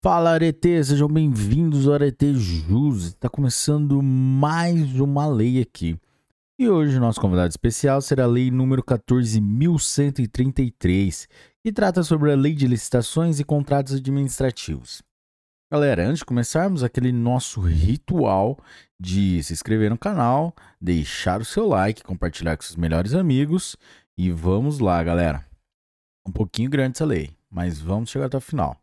Fala Arete, sejam bem-vindos ao Arete Jus. Está começando mais uma lei aqui. E hoje nosso convidado especial será a lei número 14.133, que trata sobre a lei de licitações e contratos administrativos. Galera, antes de começarmos aquele nosso ritual de se inscrever no canal, deixar o seu like, compartilhar com seus melhores amigos e vamos lá, galera. Um pouquinho grande essa lei, mas vamos chegar até o final.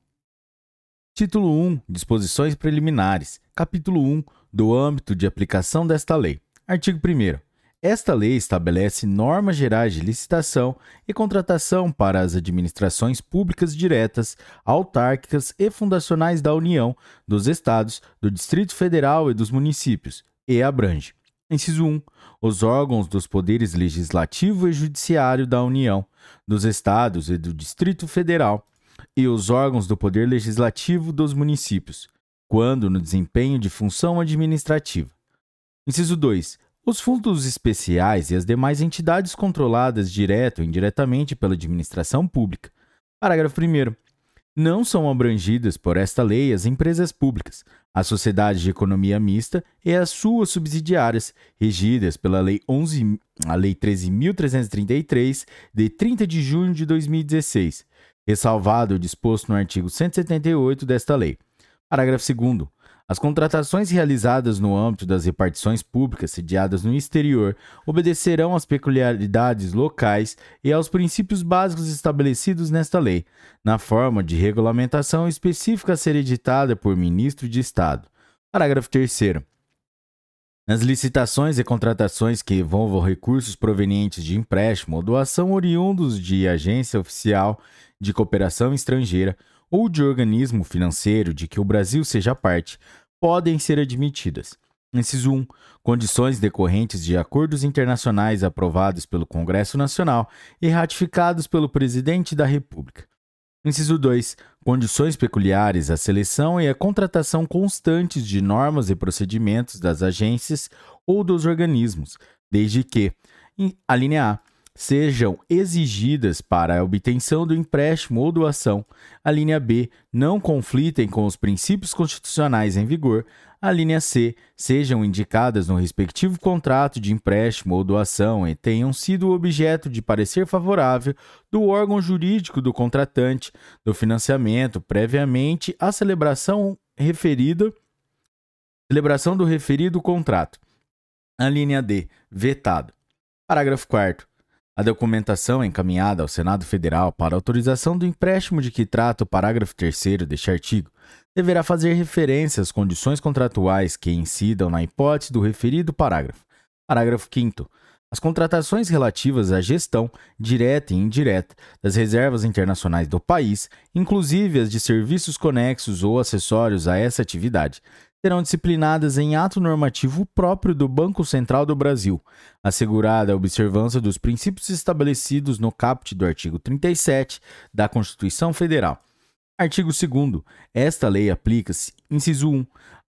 Título 1 Disposições preliminares. Capítulo 1 do âmbito de aplicação desta lei. Artigo 1. Esta lei estabelece normas gerais de licitação e contratação para as administrações públicas diretas, autárquicas e fundacionais da União, dos Estados, do Distrito Federal e dos municípios, e abrange. Inciso 1. Os órgãos dos poderes legislativo e judiciário da União, dos Estados e do Distrito Federal e os órgãos do Poder Legislativo dos municípios, quando no desempenho de função administrativa. Inciso 2. Os fundos especiais e as demais entidades controladas direto ou indiretamente pela administração pública. Parágrafo 1. Não são abrangidas por esta lei as empresas públicas, a sociedade de economia mista e as suas subsidiárias, regidas pela Lei, 11, a lei 13.333, de 30 de junho de 2016, ressalvado o disposto no artigo 178 desta lei. Parágrafo 2. As contratações realizadas no âmbito das repartições públicas sediadas no exterior obedecerão às peculiaridades locais e aos princípios básicos estabelecidos nesta lei, na forma de regulamentação específica a ser editada por ministro de Estado. Parágrafo 3. Nas licitações e contratações que envolvam recursos provenientes de empréstimo ou doação oriundos de agência oficial de cooperação estrangeira ou de organismo financeiro de que o Brasil seja parte, podem ser admitidas. Inciso 1. Condições decorrentes de acordos internacionais aprovados pelo Congresso Nacional e ratificados pelo Presidente da República. Inciso 2. Condições peculiares à seleção e à contratação constantes de normas e procedimentos das agências ou dos organismos, desde que, a linha A, sejam exigidas para a obtenção do empréstimo ou doação. A linha B não conflitem com os princípios constitucionais em vigor. A linha C sejam indicadas no respectivo contrato de empréstimo ou doação e tenham sido objeto de parecer favorável do órgão jurídico do contratante do financiamento previamente à celebração referida celebração do referido contrato. A linha D, vetado. Parágrafo 4 a documentação encaminhada ao Senado Federal para autorização do empréstimo de que trata o parágrafo 3 deste artigo deverá fazer referência às condições contratuais que incidam na hipótese do referido parágrafo. Parágrafo 5 as contratações relativas à gestão, direta e indireta, das reservas internacionais do país, inclusive as de serviços conexos ou acessórios a essa atividade, serão disciplinadas em ato normativo próprio do Banco Central do Brasil, assegurada a observância dos princípios estabelecidos no caput do artigo 37 da Constituição Federal. Artigo 2 Esta lei aplica-se, inciso 1,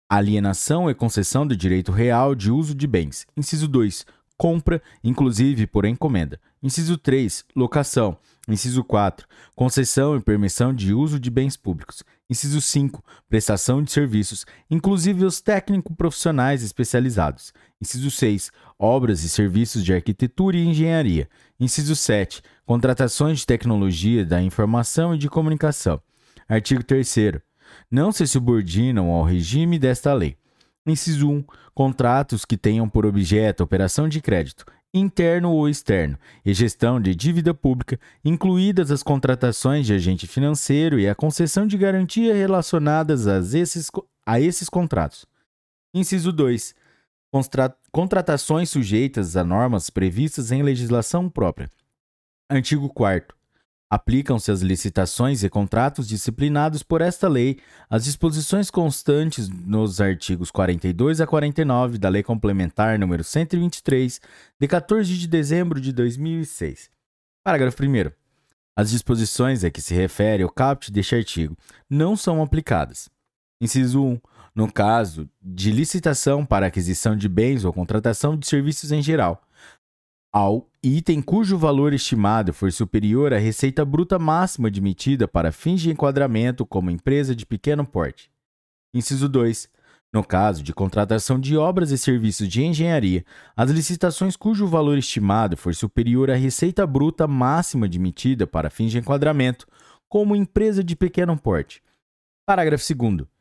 alienação e concessão do direito real de uso de bens. Inciso 2, compra, inclusive por encomenda. Inciso 3, locação. Inciso 4, concessão e permissão de uso de bens públicos. Inciso 5, prestação de serviços, inclusive os técnico-profissionais especializados. Inciso 6, obras e serviços de arquitetura e engenharia. Inciso 7, contratações de tecnologia da informação e de comunicação. Artigo 3 não se subordinam ao regime desta lei. Inciso 1. Contratos que tenham por objeto operação de crédito, interno ou externo, e gestão de dívida pública, incluídas as contratações de agente financeiro e a concessão de garantia relacionadas a esses, a esses contratos. Inciso 2. Contratações sujeitas a normas previstas em legislação própria. Artigo 4 Aplicam-se às licitações e contratos disciplinados por esta lei as disposições constantes nos artigos 42 a 49 da Lei Complementar nº 123, de 14 de dezembro de 2006. Parágrafo 1. As disposições a que se refere o caput deste artigo não são aplicadas. Inciso 1. No caso de licitação para aquisição de bens ou contratação de serviços em geral, ao item cujo valor estimado for superior à receita bruta máxima admitida para fins de enquadramento como empresa de pequeno porte. Inciso 2. No caso de contratação de obras e serviços de engenharia, as licitações cujo valor estimado for superior à receita bruta máxima admitida para fins de enquadramento, como empresa de pequeno porte. Parágrafo 2.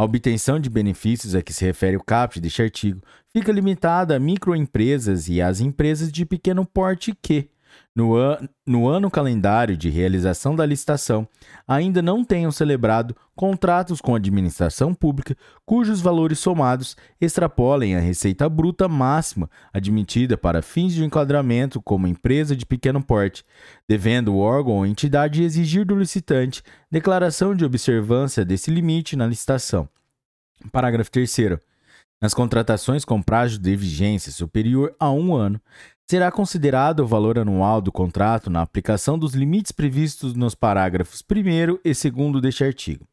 A obtenção de benefícios a que se refere o caput deste artigo fica limitada a microempresas e às empresas de pequeno porte que, no, an no ano calendário de realização da licitação, ainda não tenham celebrado contratos com a administração pública cujos valores somados extrapolem a receita bruta máxima admitida para fins de enquadramento como empresa de pequeno porte, devendo o órgão ou entidade exigir do licitante declaração de observância desse limite na licitação. Parágrafo 3. Nas contratações com prazo de vigência superior a um ano, será considerado o valor anual do contrato na aplicação dos limites previstos nos parágrafos 1 e 2 deste artigo.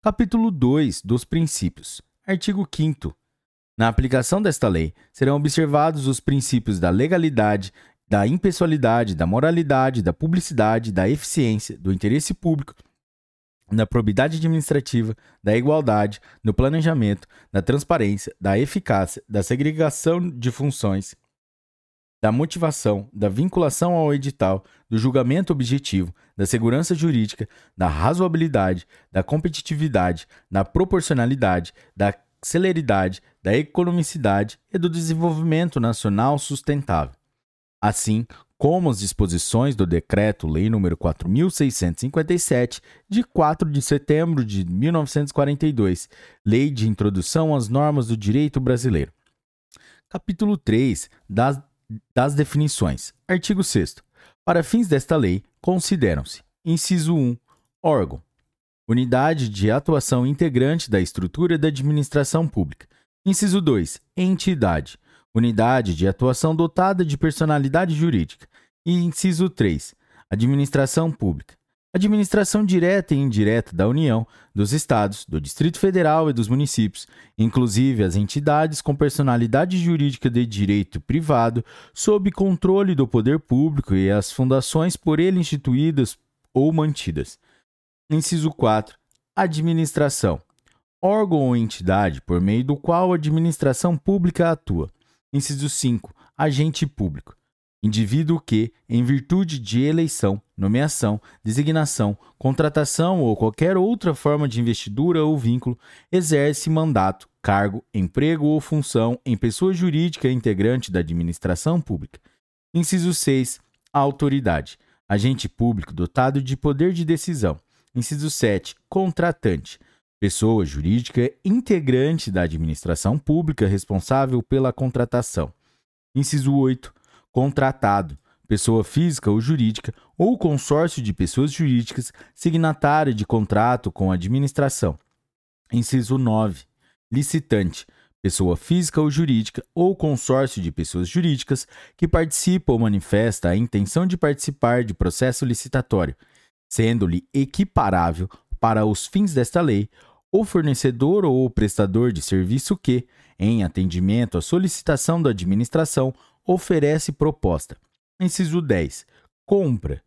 Capítulo 2 dos Princípios. Artigo 5. Na aplicação desta lei, serão observados os princípios da legalidade, da impessoalidade, da moralidade, da publicidade, da eficiência, do interesse público, da probidade administrativa, da igualdade, do planejamento, da transparência, da eficácia, da segregação de funções, da motivação, da vinculação ao edital, do julgamento objetivo, da segurança jurídica, da razoabilidade, da competitividade, da proporcionalidade, da celeridade, da economicidade e do desenvolvimento nacional sustentável. Assim como as disposições do Decreto-Lei nº 4657, de 4 de setembro de 1942, Lei de Introdução às Normas do Direito Brasileiro. Capítulo 3 das das definições. Artigo 6. Para fins desta lei, consideram-se: inciso 1, órgão, unidade de atuação integrante da estrutura da administração pública. Inciso 2, entidade, unidade de atuação dotada de personalidade jurídica. E inciso 3, administração pública, Administração direta e indireta da União, dos Estados, do Distrito Federal e dos municípios, inclusive as entidades com personalidade jurídica de direito privado, sob controle do poder público e as fundações por ele instituídas ou mantidas. Inciso 4. Administração. Órgão ou entidade por meio do qual a administração pública atua. Inciso 5. Agente público Indivíduo que, em virtude de eleição, nomeação, designação, contratação ou qualquer outra forma de investidura ou vínculo, exerce mandato, cargo, emprego ou função em pessoa jurídica integrante da administração pública. Inciso 6. Autoridade. Agente público dotado de poder de decisão. Inciso 7. Contratante. Pessoa jurídica integrante da administração pública responsável pela contratação. Inciso 8 contratado, pessoa física ou jurídica, ou consórcio de pessoas jurídicas signatária de contrato com a administração. Inciso 9. Licitante, pessoa física ou jurídica ou consórcio de pessoas jurídicas que participa ou manifesta a intenção de participar de processo licitatório, sendo-lhe equiparável, para os fins desta lei, o fornecedor ou o prestador de serviço que, em atendimento à solicitação da administração, oferece proposta. Inciso 10. Compra.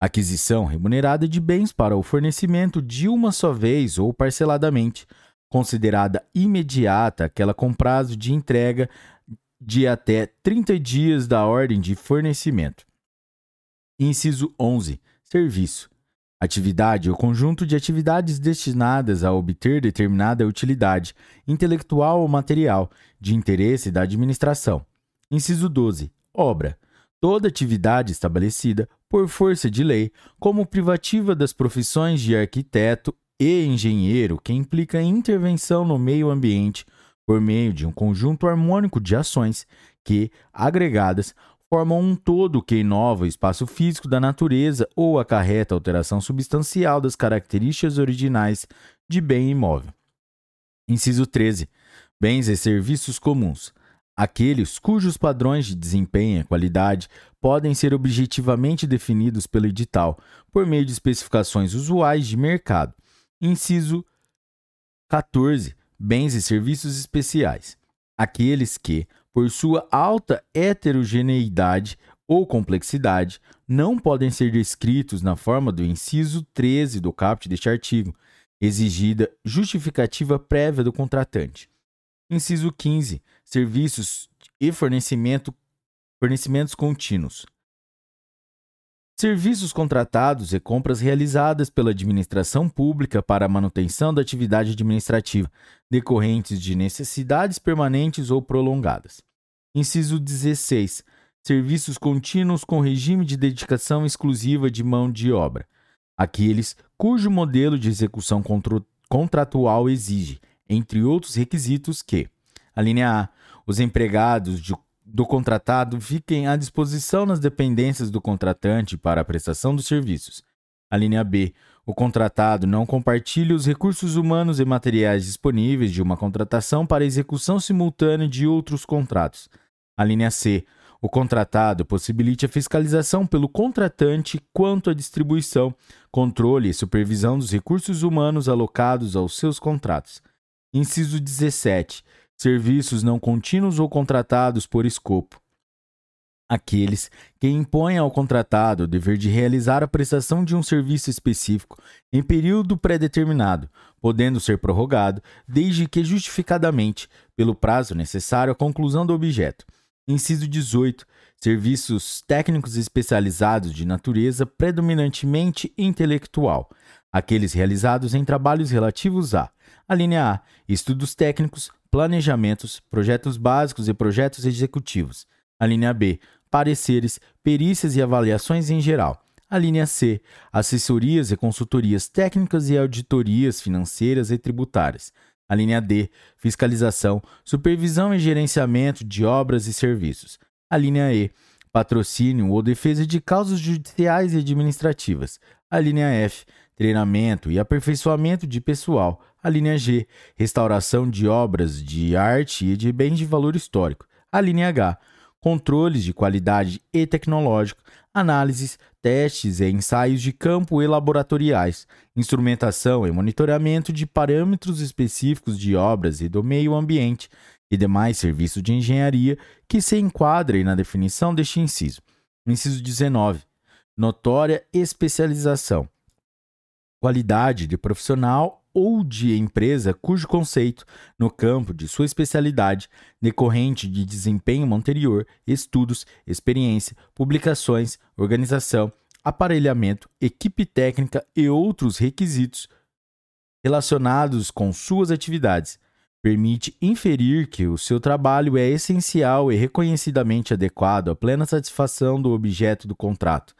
Aquisição remunerada de bens para o fornecimento de uma só vez ou parceladamente, considerada imediata aquela com prazo de entrega de até 30 dias da ordem de fornecimento. Inciso 11. Serviço. Atividade ou conjunto de atividades destinadas a obter determinada utilidade intelectual ou material de interesse da administração, Inciso 12. Obra. Toda atividade estabelecida, por força de lei, como privativa das profissões de arquiteto e engenheiro, que implica intervenção no meio ambiente por meio de um conjunto harmônico de ações que, agregadas, formam um todo que inova o espaço físico da natureza ou acarreta alteração substancial das características originais de bem imóvel. Inciso 13. Bens e serviços comuns aqueles cujos padrões de desempenho e qualidade podem ser objetivamente definidos pelo edital por meio de especificações usuais de mercado. Inciso 14. Bens e serviços especiais. Aqueles que, por sua alta heterogeneidade ou complexidade não podem ser descritos na forma do inciso 13 do caput deste artigo, exigida justificativa prévia do contratante. Inciso 15. Serviços e fornecimento, fornecimentos contínuos. Serviços contratados e compras realizadas pela administração pública para a manutenção da atividade administrativa, decorrentes de necessidades permanentes ou prolongadas. Inciso 16. Serviços contínuos com regime de dedicação exclusiva de mão de obra. Aqueles cujo modelo de execução contratual exige, entre outros requisitos, que: a linha A. Os empregados de do contratado fiquem à disposição nas dependências do contratante para a prestação dos serviços. A linha B. O contratado não compartilhe os recursos humanos e materiais disponíveis de uma contratação para execução simultânea de outros contratos. A linha C. O contratado possibilite a fiscalização pelo contratante quanto à distribuição, controle e supervisão dos recursos humanos alocados aos seus contratos. Inciso 17 serviços não contínuos ou contratados por escopo. Aqueles que impõem ao contratado o dever de realizar a prestação de um serviço específico em período pré-determinado, podendo ser prorrogado, desde que justificadamente, pelo prazo necessário à conclusão do objeto. Inciso 18. Serviços técnicos especializados de natureza predominantemente intelectual, aqueles realizados em trabalhos relativos a: a linha A, estudos técnicos, planejamentos, projetos básicos e projetos executivos. A linha B, pareceres, perícias e avaliações em geral. A linha C, assessorias e consultorias técnicas e auditorias financeiras e tributárias. A linha D, fiscalização, supervisão e gerenciamento de obras e serviços. A linha E, patrocínio ou defesa de causas judiciais e administrativas. A linha F, treinamento e aperfeiçoamento de pessoal. A linha G, restauração de obras de arte e de bens de valor histórico. A linha H, controles de qualidade e tecnológico, análises, testes e ensaios de campo e laboratoriais, instrumentação e monitoramento de parâmetros específicos de obras e do meio ambiente e demais serviços de engenharia que se enquadrem na definição deste inciso. Inciso 19. Notória especialização qualidade de profissional ou de empresa cujo conceito, no campo de sua especialidade, decorrente de desempenho anterior, estudos, experiência, publicações, organização, aparelhamento, equipe técnica e outros requisitos relacionados com suas atividades, permite inferir que o seu trabalho é essencial e reconhecidamente adequado à plena satisfação do objeto do contrato.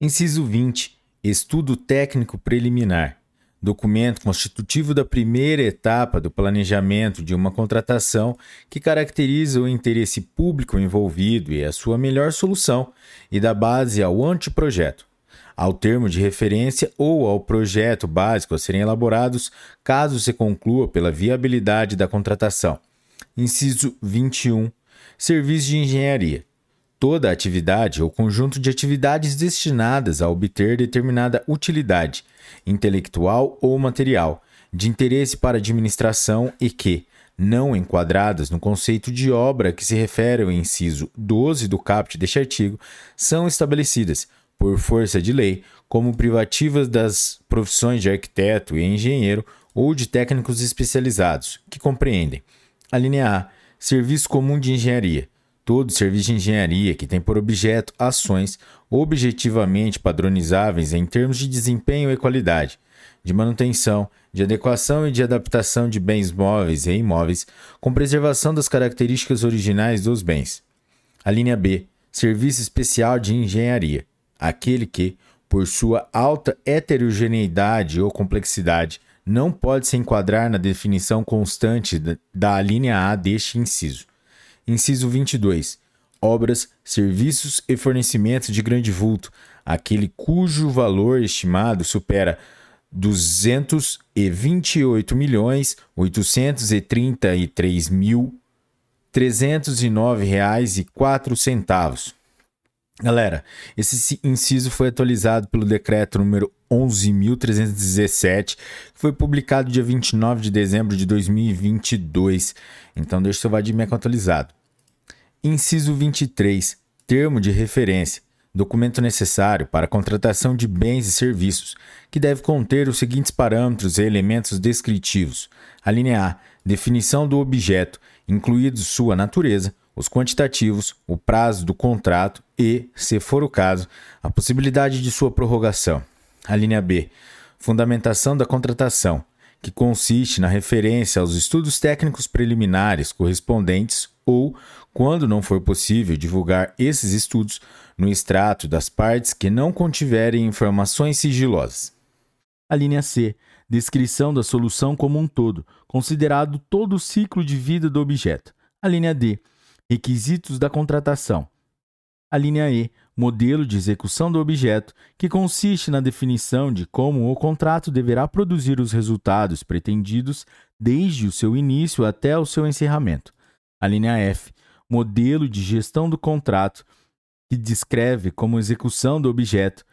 Inciso 20 Estudo técnico preliminar. Documento constitutivo da primeira etapa do planejamento de uma contratação que caracteriza o interesse público envolvido e a sua melhor solução, e dá base ao anteprojeto, ao termo de referência ou ao projeto básico a serem elaborados, caso se conclua pela viabilidade da contratação. Inciso 21. Serviço de engenharia toda atividade ou conjunto de atividades destinadas a obter determinada utilidade, intelectual ou material, de interesse para a administração e que, não enquadradas no conceito de obra que se refere ao inciso 12 do caput deste artigo, são estabelecidas, por força de lei, como privativas das profissões de arquiteto e engenheiro ou de técnicos especializados, que compreendem: a linha A, serviço comum de engenharia, todo serviço de engenharia que tem por objeto ações objetivamente padronizáveis em termos de desempenho e qualidade, de manutenção, de adequação e de adaptação de bens móveis e imóveis, com preservação das características originais dos bens. A linha B, serviço especial de engenharia, aquele que, por sua alta heterogeneidade ou complexidade, não pode se enquadrar na definição constante da linha A deste inciso. Inciso 22. Obras, serviços e fornecimentos de grande vulto, aquele cujo valor estimado supera 228 milhões 833 mil 309 reais e quatro centavos. Galera, esse inciso foi atualizado pelo decreto número 11.317, que foi publicado dia 29 de dezembro de 2022. Então, deixa o seu Vadimec atualizado. Inciso 23. termo de referência, documento necessário para a contratação de bens e serviços, que deve conter os seguintes parâmetros e elementos descritivos. A linha A, definição do objeto, incluídos sua natureza, os quantitativos, o prazo do contrato e, se for o caso, a possibilidade de sua prorrogação. A linha B, fundamentação da contratação, que consiste na referência aos estudos técnicos preliminares correspondentes ou, quando não for possível divulgar esses estudos, no extrato das partes que não contiverem informações sigilosas. A linha C, descrição da solução como um todo, considerado todo o ciclo de vida do objeto. A linha D, requisitos da contratação. A linha E, modelo de execução do objeto, que consiste na definição de como o contrato deverá produzir os resultados pretendidos desde o seu início até o seu encerramento. A linha F, modelo de gestão do contrato, que descreve como execução do objeto,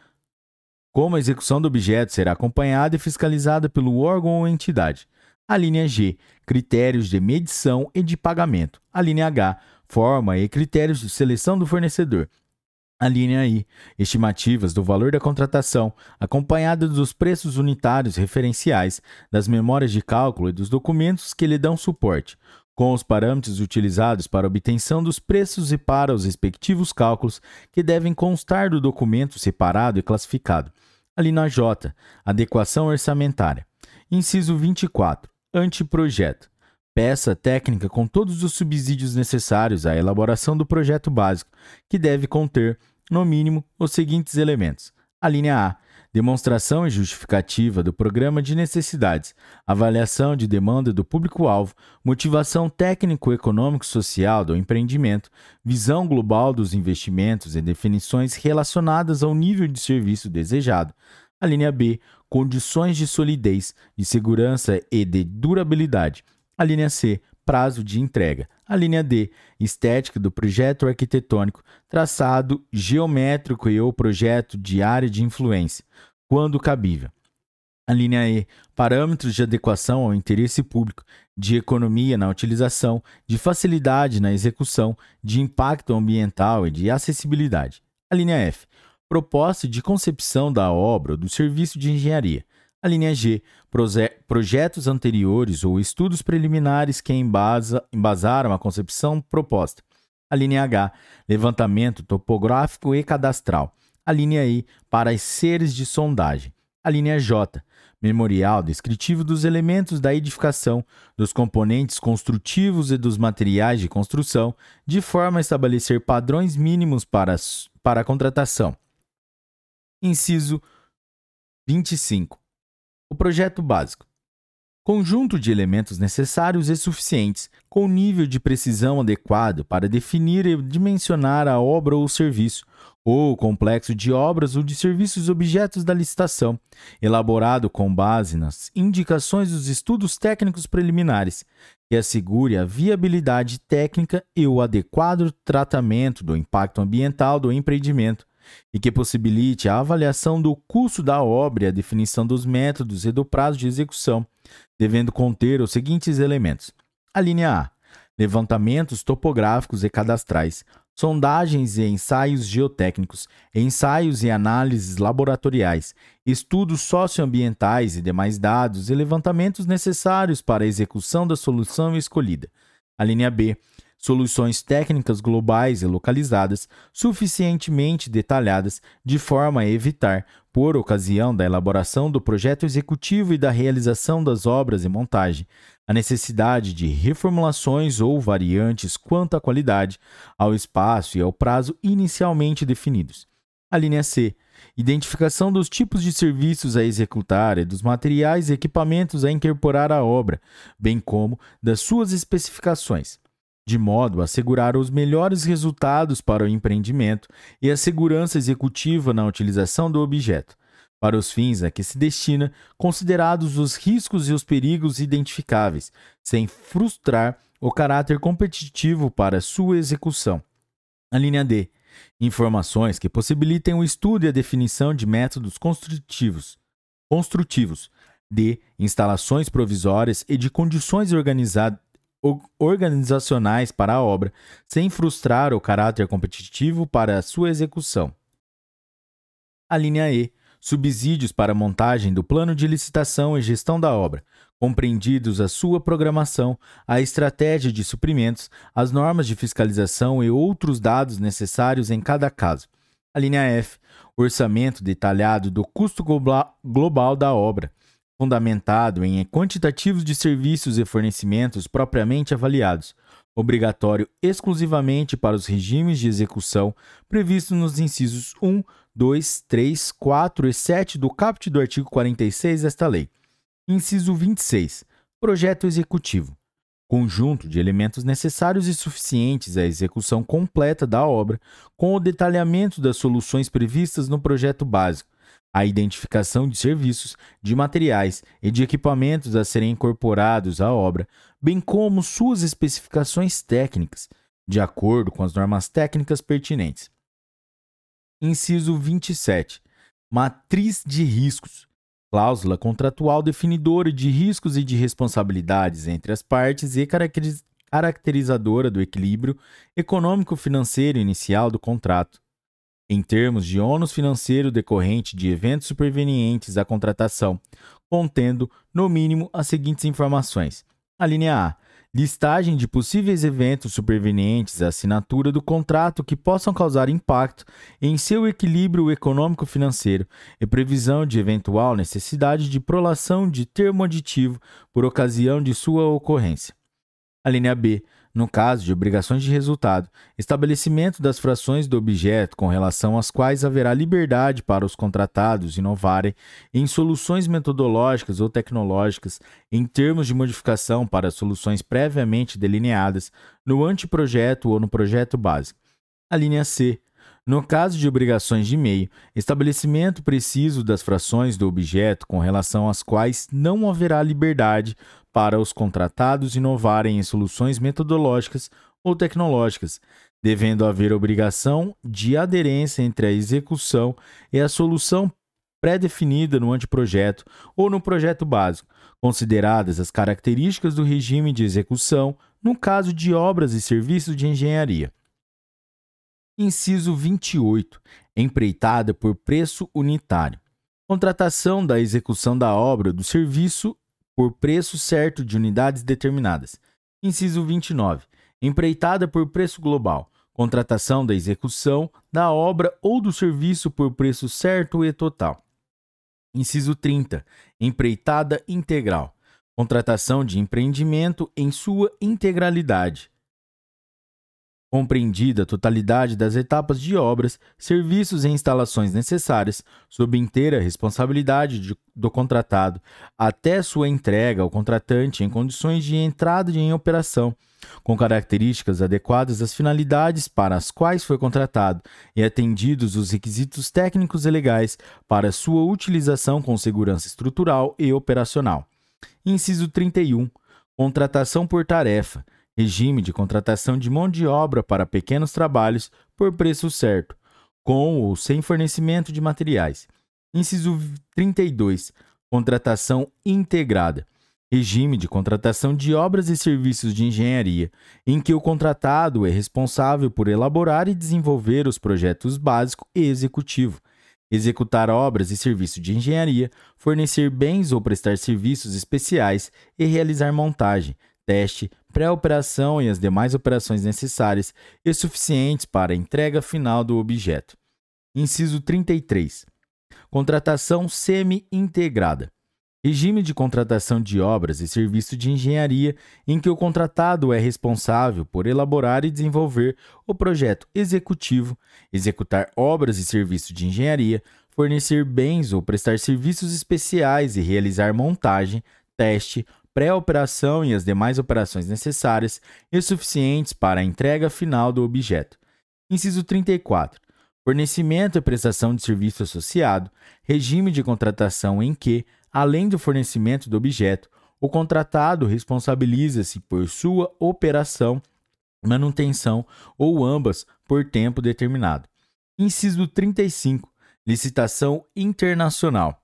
como a execução do objeto será acompanhada e fiscalizada pelo órgão ou entidade. A linha G, critérios de medição e de pagamento. A linha H, forma e critérios de seleção do fornecedor. A linha I, estimativas do valor da contratação, acompanhada dos preços unitários referenciais, das memórias de cálculo e dos documentos que lhe dão suporte, com os parâmetros utilizados para obtenção dos preços e para os respectivos cálculos que devem constar do documento separado e classificado. A linha J, adequação orçamentária. Inciso 24, anteprojeto peça técnica com todos os subsídios necessários à elaboração do projeto básico, que deve conter, no mínimo, os seguintes elementos: a linha A, demonstração e justificativa do programa de necessidades, avaliação de demanda do público-alvo, motivação técnico-econômico-social do empreendimento, visão global dos investimentos e definições relacionadas ao nível de serviço desejado. A linha B, condições de solidez, de segurança e de durabilidade, a linha C, prazo de entrega. A linha D, estética do projeto arquitetônico, traçado geométrico e ou projeto de área de influência, quando cabível. A linha E, parâmetros de adequação ao interesse público, de economia na utilização, de facilidade na execução, de impacto ambiental e de acessibilidade. A linha F, proposta de concepção da obra ou do serviço de engenharia. A linha G, projetos anteriores ou estudos preliminares que embasa, embasaram a concepção proposta. A linha H, levantamento topográfico e cadastral. A linha I, para as seres de sondagem. A linha J, memorial descritivo dos elementos da edificação, dos componentes construtivos e dos materiais de construção, de forma a estabelecer padrões mínimos para, para a contratação. Inciso 25. O projeto básico. Conjunto de elementos necessários e suficientes, com nível de precisão adequado para definir e dimensionar a obra ou serviço, ou complexo de obras ou de serviços objetos da licitação, elaborado com base nas indicações dos estudos técnicos preliminares, que assegure a viabilidade técnica e o adequado tratamento do impacto ambiental do empreendimento, e que possibilite a avaliação do custo da obra e a definição dos métodos e do prazo de execução, devendo conter os seguintes elementos: a linha A, levantamentos topográficos e cadastrais, sondagens e ensaios geotécnicos, ensaios e análises laboratoriais, estudos socioambientais e demais dados e levantamentos necessários para a execução da solução escolhida. A linha B, soluções técnicas globais e localizadas suficientemente detalhadas de forma a evitar, por ocasião da elaboração do projeto executivo e da realização das obras e montagem, a necessidade de reformulações ou variantes quanto à qualidade, ao espaço e ao prazo inicialmente definidos. A linha C. Identificação dos tipos de serviços a executar e dos materiais e equipamentos a incorporar à obra, bem como das suas especificações de modo a assegurar os melhores resultados para o empreendimento e a segurança executiva na utilização do objeto, para os fins a que se destina, considerados os riscos e os perigos identificáveis, sem frustrar o caráter competitivo para sua execução. A linha D. Informações que possibilitem o estudo e a definição de métodos construtivos. construtivos D. Instalações provisórias e de condições organizadas organizacionais para a obra, sem frustrar o caráter competitivo para sua execução. A linha E. Subsídios para a montagem do plano de licitação e gestão da obra, compreendidos a sua programação, a estratégia de suprimentos, as normas de fiscalização e outros dados necessários em cada caso. A linha F, orçamento detalhado do custo global da obra, fundamentado em quantitativos de serviços e fornecimentos propriamente avaliados, obrigatório exclusivamente para os regimes de execução previstos nos incisos 1, 2, 3, 4 e 7 do caput do artigo 46 desta lei Inciso 26. Projeto executivo. Conjunto de elementos necessários e suficientes à execução completa da obra, com o detalhamento das soluções previstas no projeto básico, a identificação de serviços, de materiais e de equipamentos a serem incorporados à obra, bem como suas especificações técnicas, de acordo com as normas técnicas pertinentes. Inciso 27. Matriz de riscos cláusula contratual definidora de riscos e de responsabilidades entre as partes e caracterizadora do equilíbrio econômico-financeiro inicial do contrato. Em termos de ônus financeiro decorrente de eventos supervenientes à contratação, contendo, no mínimo, as seguintes informações: a linha A. Listagem de possíveis eventos supervenientes à assinatura do contrato que possam causar impacto em seu equilíbrio econômico-financeiro e previsão de eventual necessidade de prolação de termo aditivo por ocasião de sua ocorrência. A linha B no caso de obrigações de resultado, estabelecimento das frações do objeto com relação às quais haverá liberdade para os contratados inovarem em soluções metodológicas ou tecnológicas em termos de modificação para soluções previamente delineadas no anteprojeto ou no projeto básico. A linha C no caso de obrigações de meio, estabelecimento preciso das frações do objeto com relação às quais não haverá liberdade para os contratados inovarem em soluções metodológicas ou tecnológicas, devendo haver obrigação de aderência entre a execução e a solução pré-definida no anteprojeto ou no projeto básico, consideradas as características do regime de execução no caso de obras e serviços de engenharia. Inciso 28. Empreitada por preço unitário. Contratação da execução da obra do serviço por preço certo de unidades determinadas. Inciso 29. Empreitada por preço global. Contratação da execução da obra ou do serviço por preço certo e total. Inciso 30. Empreitada integral. Contratação de empreendimento em sua integralidade compreendida a totalidade das etapas de obras, serviços e instalações necessárias, sob inteira responsabilidade de, do contratado, até sua entrega ao contratante em condições de entrada em operação, com características adequadas às finalidades para as quais foi contratado e atendidos os requisitos técnicos e legais para sua utilização com segurança estrutural e operacional. Inciso 31. Contratação por tarefa regime de contratação de mão de obra para pequenos trabalhos por preço certo, com ou sem fornecimento de materiais. Inciso 32. Contratação integrada. Regime de contratação de obras e serviços de engenharia, em que o contratado é responsável por elaborar e desenvolver os projetos básico e executivo, executar obras e serviços de engenharia, fornecer bens ou prestar serviços especiais e realizar montagem, teste, pré-operação e as demais operações necessárias e suficientes para a entrega final do objeto. Inciso 33. Contratação semi-integrada. Regime de contratação de obras e serviços de engenharia em que o contratado é responsável por elaborar e desenvolver o projeto executivo, executar obras e serviços de engenharia, fornecer bens ou prestar serviços especiais e realizar montagem, teste, pré-operação e as demais operações necessárias e suficientes para a entrega final do objeto. Inciso 34. Fornecimento e prestação de serviço associado, regime de contratação em que, além do fornecimento do objeto, o contratado responsabiliza-se por sua operação, manutenção ou ambas por tempo determinado. Inciso 35. Licitação internacional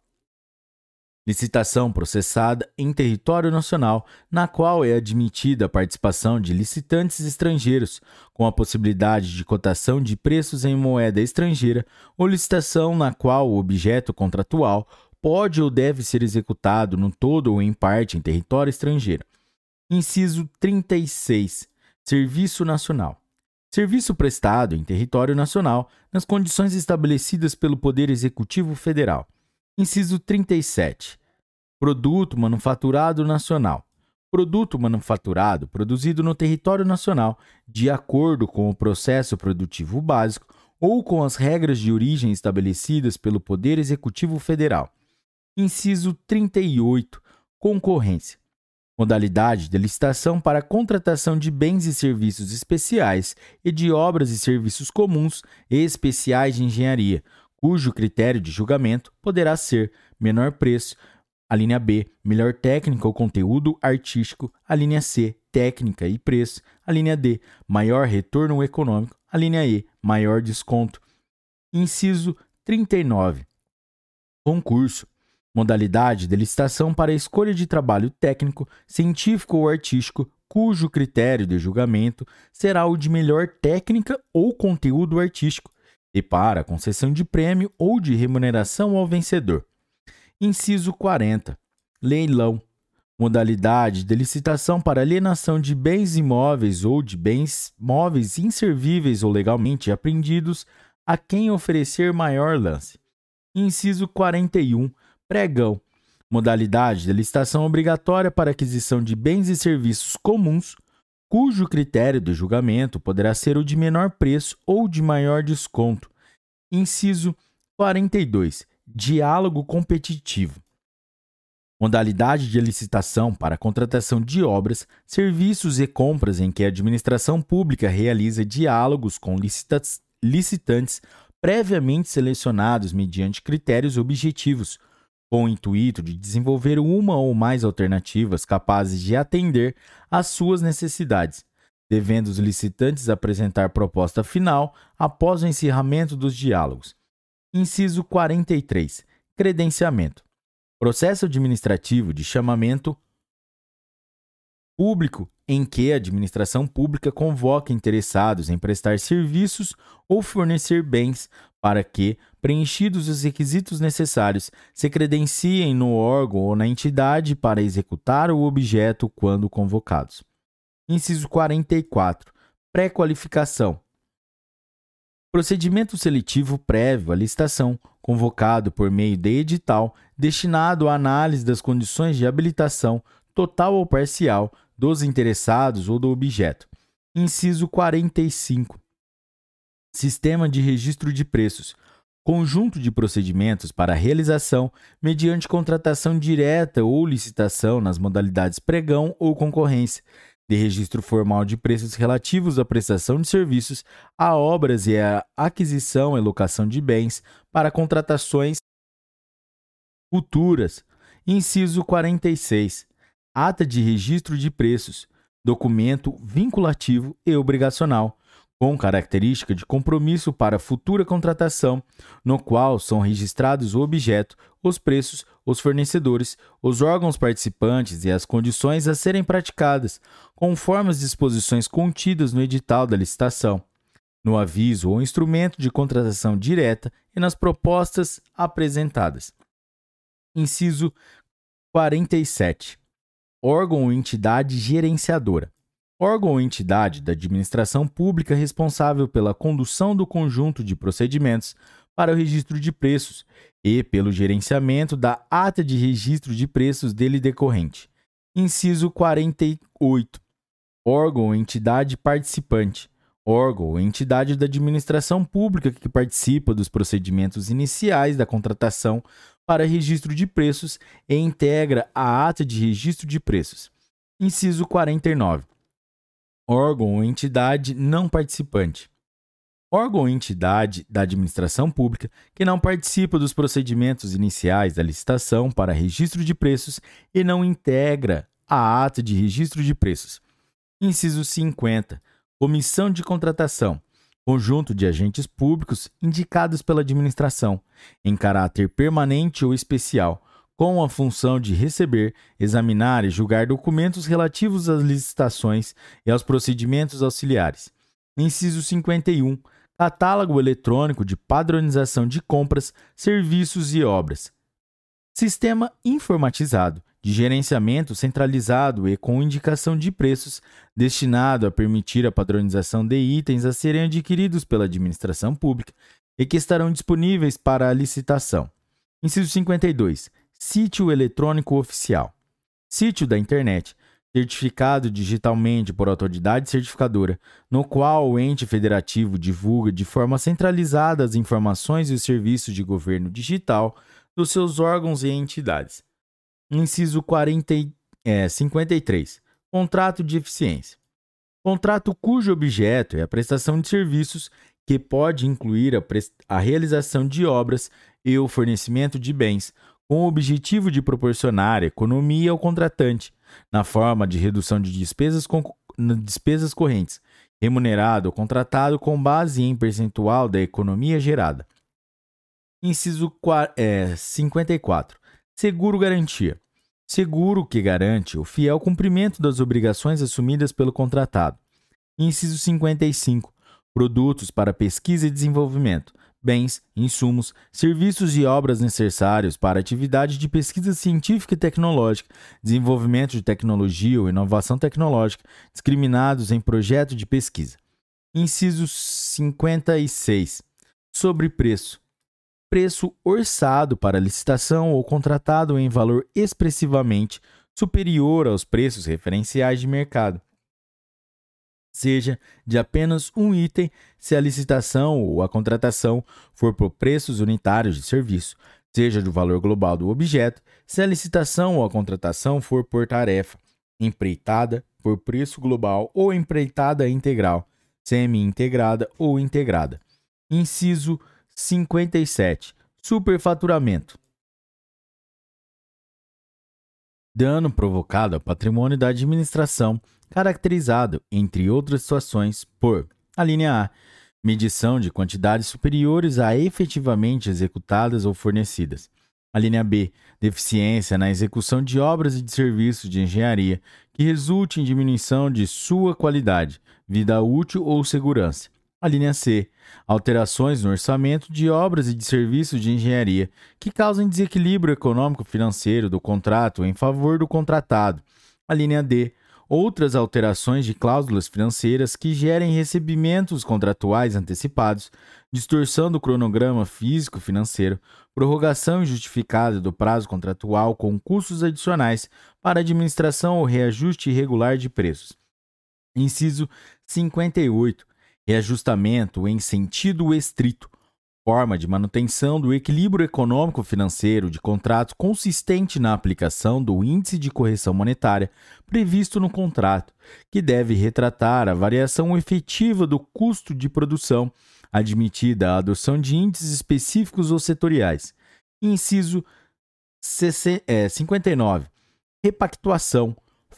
Licitação processada em território nacional, na qual é admitida a participação de licitantes estrangeiros, com a possibilidade de cotação de preços em moeda estrangeira, ou licitação na qual o objeto contratual pode ou deve ser executado no todo ou em parte em território estrangeiro. Inciso 36. Serviço Nacional. Serviço prestado em território nacional nas condições estabelecidas pelo Poder Executivo Federal. Inciso 37. Produto manufaturado nacional. Produto manufaturado produzido no território nacional de acordo com o processo produtivo básico ou com as regras de origem estabelecidas pelo Poder Executivo Federal. Inciso 38. Concorrência. Modalidade de licitação para contratação de bens e serviços especiais e de obras e serviços comuns e especiais de engenharia, cujo critério de julgamento poderá ser menor preço, a linha B, melhor técnica ou conteúdo artístico, a linha C, técnica e preço, a linha D, maior retorno econômico, a linha E, maior desconto. Inciso 39. Concurso modalidade de licitação para escolha de trabalho técnico, científico ou artístico, cujo critério de julgamento será o de melhor técnica ou conteúdo artístico, e para concessão de prêmio ou de remuneração ao vencedor. Inciso 40. Leilão. Modalidade de licitação para alienação de bens imóveis ou de bens móveis inservíveis ou legalmente apreendidos a quem oferecer maior lance. Inciso 41 Pregão. Modalidade de licitação obrigatória para aquisição de bens e serviços comuns, cujo critério de julgamento poderá ser o de menor preço ou de maior desconto. Inciso 42. Diálogo competitivo. Modalidade de licitação para contratação de obras, serviços e compras em que a administração pública realiza diálogos com licitantes previamente selecionados mediante critérios objetivos, com o intuito de desenvolver uma ou mais alternativas capazes de atender às suas necessidades, devendo os licitantes apresentar proposta final após o encerramento dos diálogos. Inciso 43. Credenciamento. Processo administrativo de chamamento público em que a administração pública convoca interessados em prestar serviços ou fornecer bens para que, preenchidos os requisitos necessários, se credenciem no órgão ou na entidade para executar o objeto quando convocados. Inciso 44. Pré-qualificação. Procedimento seletivo prévio à licitação, convocado por meio de edital, destinado à análise das condições de habilitação, total ou parcial, dos interessados ou do objeto. Inciso 45. Sistema de registro de preços. Conjunto de procedimentos para realização mediante contratação direta ou licitação nas modalidades pregão ou concorrência, de registro formal de preços relativos à prestação de serviços, a obras e a aquisição e locação de bens para contratações futuras. Inciso 46 ata de registro de preços, documento vinculativo e obrigacional, com característica de compromisso para futura contratação, no qual são registrados o objeto, os preços, os fornecedores, os órgãos participantes e as condições a serem praticadas, conforme as disposições contidas no edital da licitação, no aviso ou instrumento de contratação direta e nas propostas apresentadas. Inciso 47 órgão ou entidade gerenciadora. Órgão ou entidade da administração pública responsável pela condução do conjunto de procedimentos para o registro de preços e pelo gerenciamento da ata de registro de preços dele decorrente. Inciso 48. Órgão ou entidade participante. Órgão ou entidade da administração pública que participa dos procedimentos iniciais da contratação para registro de preços e integra a ata de registro de preços. Inciso 49. Órgão ou entidade não participante. Órgão ou entidade da administração pública que não participa dos procedimentos iniciais da licitação para registro de preços e não integra a ata de registro de preços. Inciso 50. Comissão de contratação conjunto de agentes públicos indicados pela administração, em caráter permanente ou especial, com a função de receber, examinar e julgar documentos relativos às licitações e aos procedimentos auxiliares. Inciso 51. Catálogo eletrônico de padronização de compras, serviços e obras. Sistema informatizado de gerenciamento centralizado e com indicação de preços, destinado a permitir a padronização de itens a serem adquiridos pela administração pública e que estarão disponíveis para a licitação. Inciso 52. Sítio eletrônico oficial. Sítio da internet, certificado digitalmente por autoridade certificadora, no qual o ente federativo divulga de forma centralizada as informações e os serviços de governo digital dos seus órgãos e entidades Inciso 40, é, 53. Contrato de eficiência. Contrato cujo objeto é a prestação de serviços que pode incluir a, a realização de obras e o fornecimento de bens, com o objetivo de proporcionar economia ao contratante, na forma de redução de despesas, despesas correntes, remunerado ou contratado com base em percentual da economia gerada. Inciso é, 54. Seguro garantia. Seguro que garante o fiel cumprimento das obrigações assumidas pelo contratado. Inciso 55. Produtos para pesquisa e desenvolvimento, bens, insumos, serviços e obras necessários para atividade de pesquisa científica e tecnológica, desenvolvimento de tecnologia ou inovação tecnológica, discriminados em projeto de pesquisa. Inciso 56. Sobre preço preço orçado para licitação ou contratado em valor expressivamente superior aos preços referenciais de mercado. Seja de apenas um item se a licitação ou a contratação for por preços unitários de serviço, seja do valor global do objeto, se a licitação ou a contratação for por tarefa, empreitada por preço global ou empreitada integral, semi-integrada ou integrada. Inciso 57. Superfaturamento. Dano provocado ao patrimônio da administração, caracterizado, entre outras situações, por: a linha A. Medição de quantidades superiores a efetivamente executadas ou fornecidas. A linha B. Deficiência na execução de obras e de serviços de engenharia que resulte em diminuição de sua qualidade, vida útil ou segurança. A linha C. Alterações no orçamento de obras e de serviços de engenharia que causem desequilíbrio econômico-financeiro do contrato em favor do contratado. A linha D. Outras alterações de cláusulas financeiras que gerem recebimentos contratuais antecipados, distorção do cronograma físico-financeiro, prorrogação injustificada do prazo contratual com custos adicionais para administração ou reajuste irregular de preços. Inciso 58 reajustamento em sentido estrito, forma de manutenção do equilíbrio econômico-financeiro de contrato consistente na aplicação do índice de correção monetária previsto no contrato, que deve retratar a variação efetiva do custo de produção, admitida a adoção de índices específicos ou setoriais. Inciso 59. É, Repactuação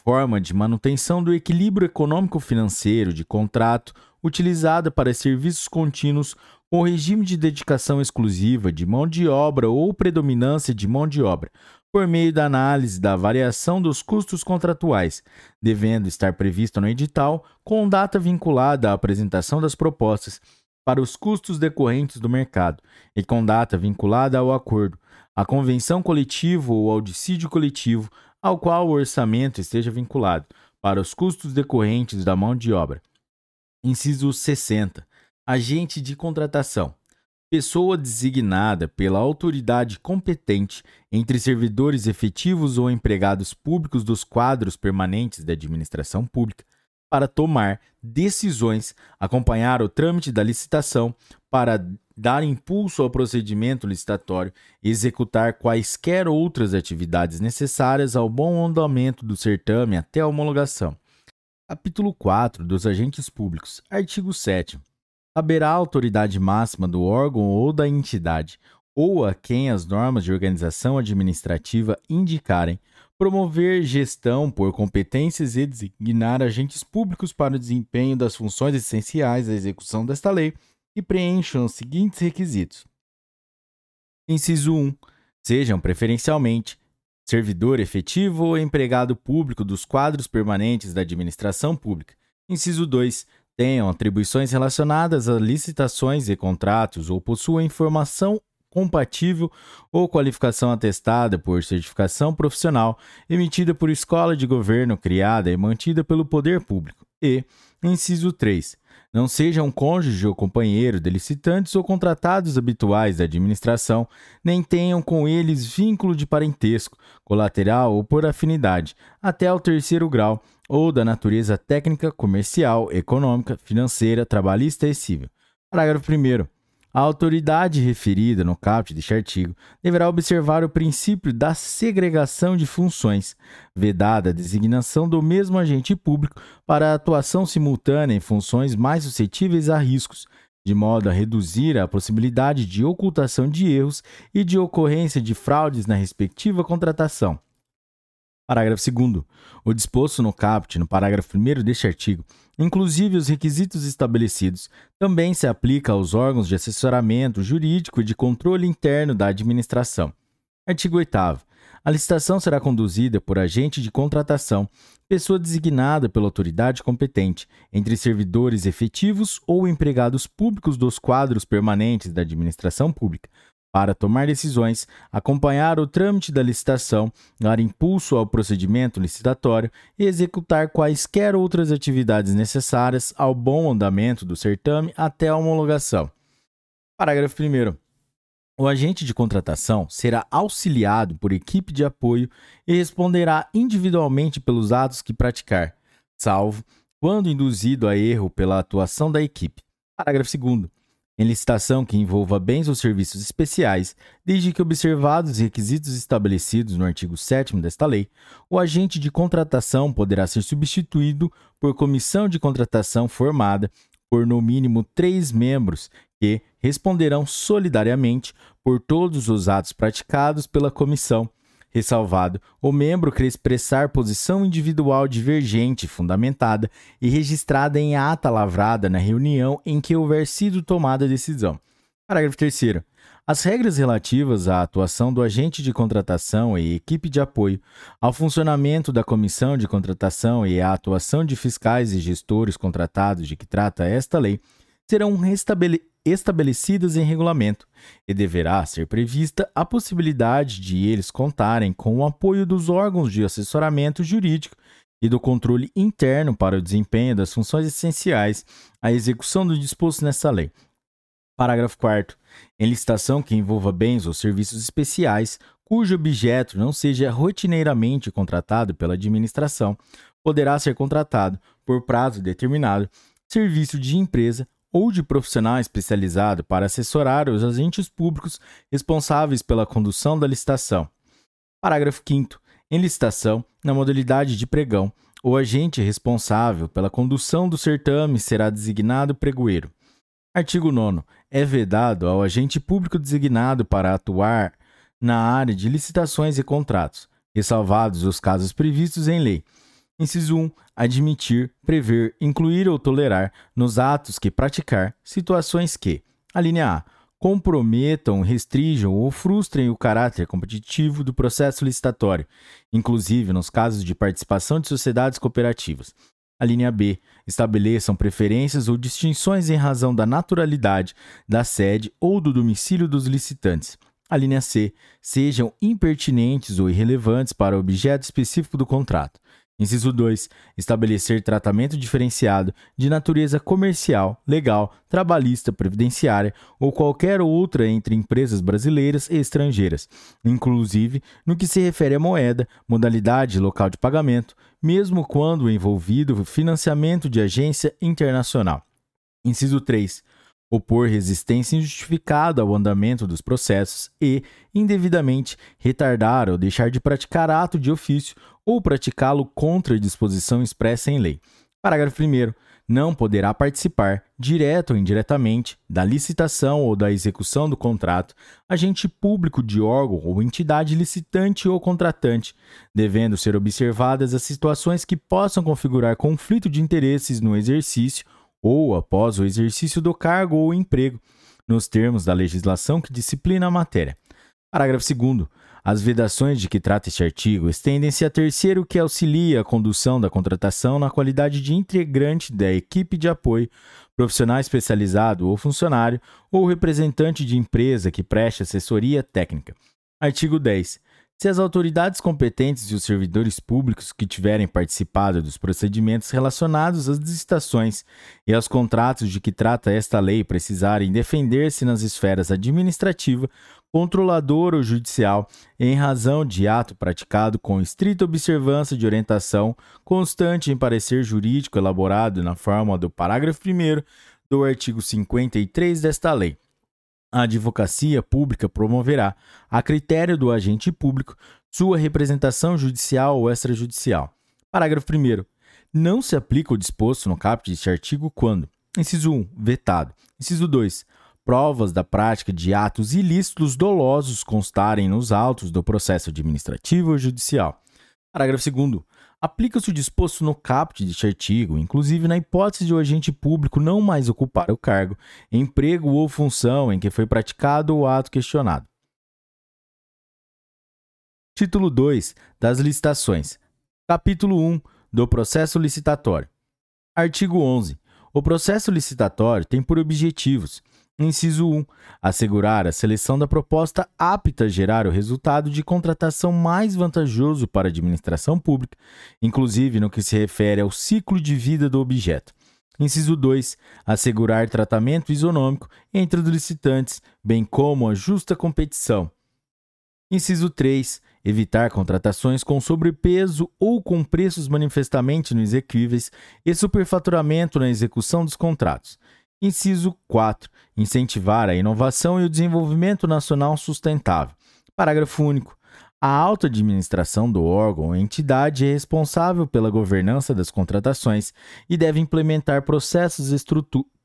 forma de manutenção do equilíbrio econômico-financeiro de contrato utilizada para serviços contínuos com regime de dedicação exclusiva de mão de obra ou predominância de mão de obra, por meio da análise da variação dos custos contratuais, devendo estar prevista no edital com data vinculada à apresentação das propostas para os custos decorrentes do mercado e com data vinculada ao acordo, à convenção coletiva ou ao dissídio coletivo ao qual o orçamento esteja vinculado, para os custos decorrentes da mão de obra, Inciso 60. Agente de contratação. Pessoa designada pela autoridade competente entre servidores efetivos ou empregados públicos dos quadros permanentes da administração pública para tomar decisões, acompanhar o trâmite da licitação, para dar impulso ao procedimento licitatório executar quaisquer outras atividades necessárias ao bom andamento do certame até a homologação Capítulo 4 dos agentes públicos. Artigo 7. Haverá autoridade máxima do órgão ou da entidade, ou a quem as normas de organização administrativa indicarem, promover gestão por competências e designar agentes públicos para o desempenho das funções essenciais à execução desta lei que preencham os seguintes requisitos. Inciso 1. Sejam preferencialmente servidor efetivo ou empregado público dos quadros permanentes da administração pública. Inciso 2. Tenham atribuições relacionadas a licitações e contratos ou possuam informação compatível ou qualificação atestada por certificação profissional emitida por escola de governo criada e mantida pelo poder público. E, inciso 3, não sejam cônjuge ou companheiro de licitantes ou contratados habituais da administração, nem tenham com eles vínculo de parentesco, colateral ou por afinidade, até ao terceiro grau, ou da natureza técnica, comercial, econômica, financeira, trabalhista e civil. Parágrafo 1. A autoridade referida no caput deste artigo deverá observar o princípio da segregação de funções, vedada a designação do mesmo agente público para atuação simultânea em funções mais suscetíveis a riscos, de modo a reduzir a possibilidade de ocultação de erros e de ocorrência de fraudes na respectiva contratação. Parágrafo 2. O disposto no caput, no parágrafo 1 deste artigo, inclusive os requisitos estabelecidos, também se aplica aos órgãos de assessoramento jurídico e de controle interno da administração. Artigo 8. A licitação será conduzida por agente de contratação, pessoa designada pela autoridade competente, entre servidores efetivos ou empregados públicos dos quadros permanentes da administração pública, para tomar decisões, acompanhar o trâmite da licitação, dar impulso ao procedimento licitatório e executar quaisquer outras atividades necessárias ao bom andamento do certame até a homologação. Parágrafo 1. O agente de contratação será auxiliado por equipe de apoio e responderá individualmente pelos atos que praticar, salvo quando induzido a erro pela atuação da equipe. Parágrafo 2 em licitação que envolva bens ou serviços especiais, desde que observados os requisitos estabelecidos no artigo 7 desta lei, o agente de contratação poderá ser substituído por comissão de contratação formada por no mínimo três membros que responderão solidariamente por todos os atos praticados pela comissão ressalvado o membro que expressar posição individual divergente fundamentada e registrada em ata lavrada na reunião em que houver sido tomada a decisão. Parágrafo 3 as regras relativas à atuação do agente de contratação e equipe de apoio, ao funcionamento da comissão de contratação e à atuação de fiscais e gestores contratados de que trata esta lei, serão estabelecidas em regulamento, e deverá ser prevista a possibilidade de eles contarem com o apoio dos órgãos de assessoramento jurídico e do controle interno para o desempenho das funções essenciais à execução do disposto nesta lei. Parágrafo 4. Em licitação que envolva bens ou serviços especiais, cujo objeto não seja rotineiramente contratado pela administração, poderá ser contratado, por prazo determinado, serviço de empresa ou de profissional especializado para assessorar os agentes públicos responsáveis pela condução da licitação. Parágrafo 5. Em licitação, na modalidade de pregão, o agente responsável pela condução do certame será designado pregoeiro. Artigo 9. É vedado ao agente público designado para atuar na área de licitações e contratos, ressalvados os casos previstos em lei Inciso 1. Admitir, prever, incluir ou tolerar nos atos que praticar situações que, a linha A, comprometam, restringam ou frustrem o caráter competitivo do processo licitatório, inclusive nos casos de participação de sociedades cooperativas. A linha B, estabeleçam preferências ou distinções em razão da naturalidade, da sede ou do domicílio dos licitantes. A linha C, sejam impertinentes ou irrelevantes para o objeto específico do contrato. Inciso 2. Estabelecer tratamento diferenciado de natureza comercial, legal, trabalhista, previdenciária ou qualquer outra entre empresas brasileiras e estrangeiras, inclusive no que se refere à moeda, modalidade e local de pagamento, mesmo quando envolvido financiamento de agência internacional. Inciso 3 opor resistência injustificada ao andamento dos processos e, indevidamente, retardar ou deixar de praticar ato de ofício ou praticá-lo contra a disposição expressa em lei. Parágrafo 1. Não poderá participar, direto ou indiretamente, da licitação ou da execução do contrato, agente público de órgão ou entidade licitante ou contratante, devendo ser observadas as situações que possam configurar conflito de interesses no exercício ou após o exercício do cargo ou emprego, nos termos da legislação que disciplina a matéria. Parágrafo 2. As vedações de que trata este artigo estendem-se a terceiro que auxilia a condução da contratação na qualidade de integrante da equipe de apoio, profissional especializado ou funcionário, ou representante de empresa que preste assessoria técnica. Artigo 10. Se as autoridades competentes e os servidores públicos que tiverem participado dos procedimentos relacionados às licitações e aos contratos de que trata esta lei precisarem defender-se nas esferas administrativa, controlador ou judicial, em razão de ato praticado com estrita observância de orientação constante em parecer jurídico elaborado na forma do parágrafo 1 do artigo 53 desta lei a advocacia pública promoverá, a critério do agente público, sua representação judicial ou extrajudicial. Parágrafo 1. Não se aplica o disposto no caput deste artigo quando: inciso 1, vetado. Inciso 2, provas da prática de atos ilícitos dolosos constarem nos autos do processo administrativo ou judicial. Parágrafo 2. Aplica-se o disposto no caput deste artigo, inclusive na hipótese de o agente público não mais ocupar o cargo, emprego ou função em que foi praticado o ato questionado. Título 2 das licitações. Capítulo 1 do processo licitatório. Artigo 11. O processo licitatório tem por objetivos Inciso 1. Assegurar a seleção da proposta apta a gerar o resultado de contratação mais vantajoso para a administração pública, inclusive no que se refere ao ciclo de vida do objeto. Inciso 2. Assegurar tratamento isonômico entre os licitantes, bem como a justa competição. Inciso 3. Evitar contratações com sobrepeso ou com preços manifestamente inexequíveis e superfaturamento na execução dos contratos. Inciso 4. Incentivar a inovação e o desenvolvimento nacional sustentável. Parágrafo único. A alta administração do órgão ou entidade é responsável pela governança das contratações e deve implementar processos,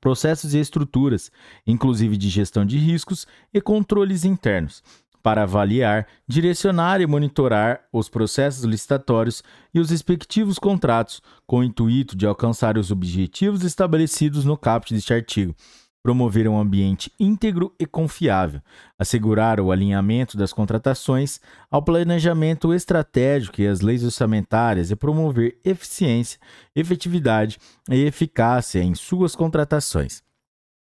processos e estruturas, inclusive de gestão de riscos e controles internos, para avaliar, direcionar e monitorar os processos licitatórios e os respectivos contratos, com o intuito de alcançar os objetivos estabelecidos no caput deste artigo. Promover um ambiente íntegro e confiável, assegurar o alinhamento das contratações ao planejamento estratégico e às leis orçamentárias e promover eficiência, efetividade e eficácia em suas contratações.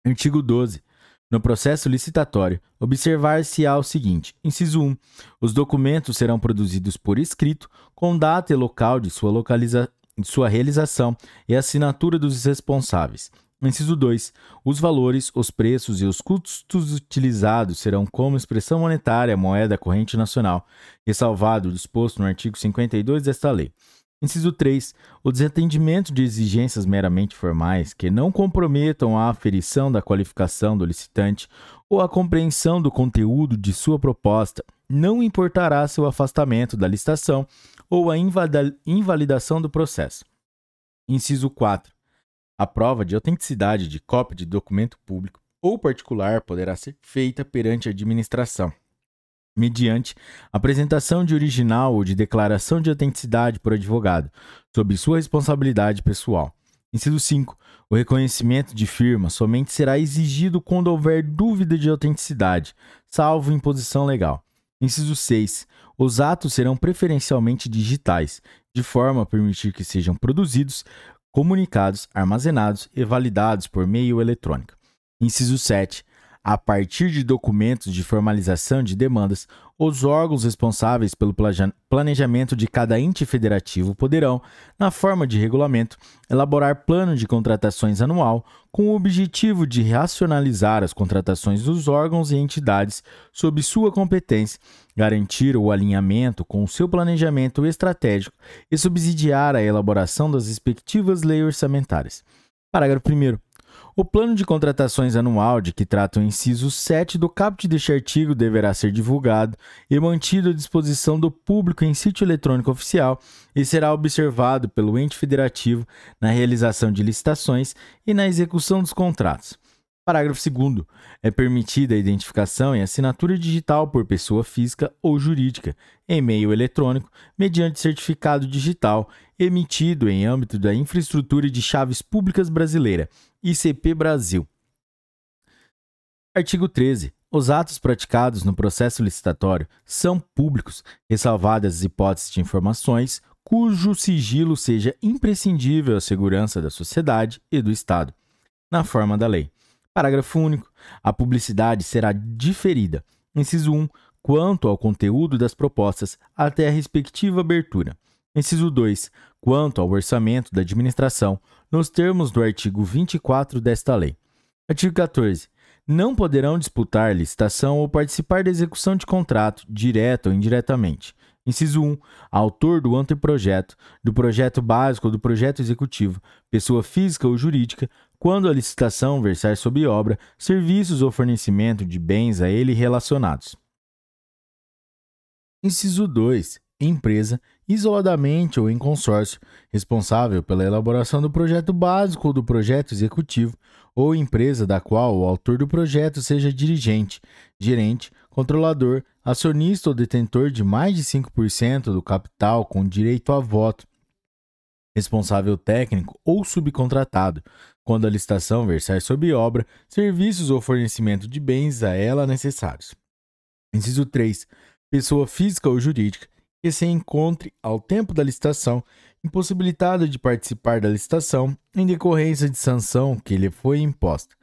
Artigo 12. No processo licitatório, observar-se-á o seguinte: inciso 1. Os documentos serão produzidos por escrito, com data e local de sua, localiza... de sua realização e assinatura dos responsáveis. Inciso 2. Os valores, os preços e os custos utilizados serão como expressão monetária moeda corrente nacional, ressalvado o disposto no artigo 52 desta lei. Inciso 3. O desatendimento de exigências meramente formais que não comprometam a aferição da qualificação do licitante ou a compreensão do conteúdo de sua proposta não importará seu afastamento da licitação ou a invalidação do processo. Inciso 4. A prova de autenticidade de cópia de documento público ou particular poderá ser feita perante a administração mediante apresentação de original ou de declaração de autenticidade por advogado, sob sua responsabilidade pessoal. Inciso 5. O reconhecimento de firma somente será exigido quando houver dúvida de autenticidade, salvo imposição legal. Inciso 6. Os atos serão preferencialmente digitais, de forma a permitir que sejam produzidos, comunicados, armazenados e validados por meio eletrônico. Inciso 7 a partir de documentos de formalização de demandas, os órgãos responsáveis pelo planejamento de cada ente federativo poderão, na forma de regulamento, elaborar plano de contratações anual com o objetivo de racionalizar as contratações dos órgãos e entidades sob sua competência, garantir o alinhamento com o seu planejamento estratégico e subsidiar a elaboração das respectivas leis orçamentárias. Parágrafo 1. O plano de contratações anual de que trata o inciso 7 do caput deste artigo deverá ser divulgado e mantido à disposição do público em sítio eletrônico oficial e será observado pelo ente federativo na realização de licitações e na execução dos contratos. Parágrafo 2. É permitida a identificação e assinatura digital por pessoa física ou jurídica, em meio eletrônico, mediante certificado digital emitido em âmbito da Infraestrutura de Chaves Públicas Brasileira, ICP Brasil. Artigo 13. Os atos praticados no processo licitatório são públicos, ressalvadas as hipóteses de informações cujo sigilo seja imprescindível à segurança da sociedade e do Estado, na forma da lei. Parágrafo único. A publicidade será diferida. Inciso 1. Quanto ao conteúdo das propostas até a respectiva abertura. Inciso 2. Quanto ao orçamento da administração, nos termos do artigo 24 desta lei. Artigo 14. Não poderão disputar licitação ou participar da execução de contrato, direta ou indiretamente. Inciso 1. Autor do anteprojeto, do projeto básico ou do projeto executivo, pessoa física ou jurídica, quando a licitação versar sobre obra, serviços ou fornecimento de bens a ele relacionados. Inciso 2. Empresa, isoladamente ou em consórcio, responsável pela elaboração do projeto básico ou do projeto executivo, ou empresa da qual o autor do projeto seja dirigente, gerente, controlador, acionista ou detentor de mais de 5% do capital com direito a voto, responsável técnico ou subcontratado, quando a licitação versar sobre obra, serviços ou fornecimento de bens a ela necessários. Inciso 3. Pessoa física ou jurídica que se encontre, ao tempo da licitação, impossibilitada de participar da licitação em decorrência de sanção que lhe foi imposta.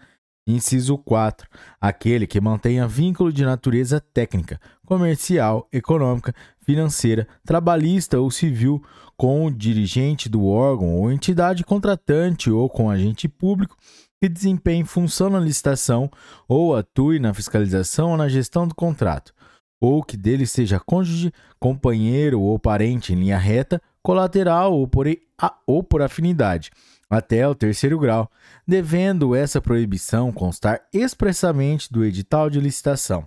Inciso 4. Aquele que mantenha vínculo de natureza técnica, comercial, econômica, financeira, trabalhista ou civil com o dirigente do órgão ou entidade contratante ou com agente público que desempenhe função na licitação ou atue na fiscalização ou na gestão do contrato, ou que dele seja cônjuge, companheiro ou parente em linha reta, colateral ou por, ou por afinidade, até o terceiro grau, devendo essa proibição constar expressamente do edital de licitação.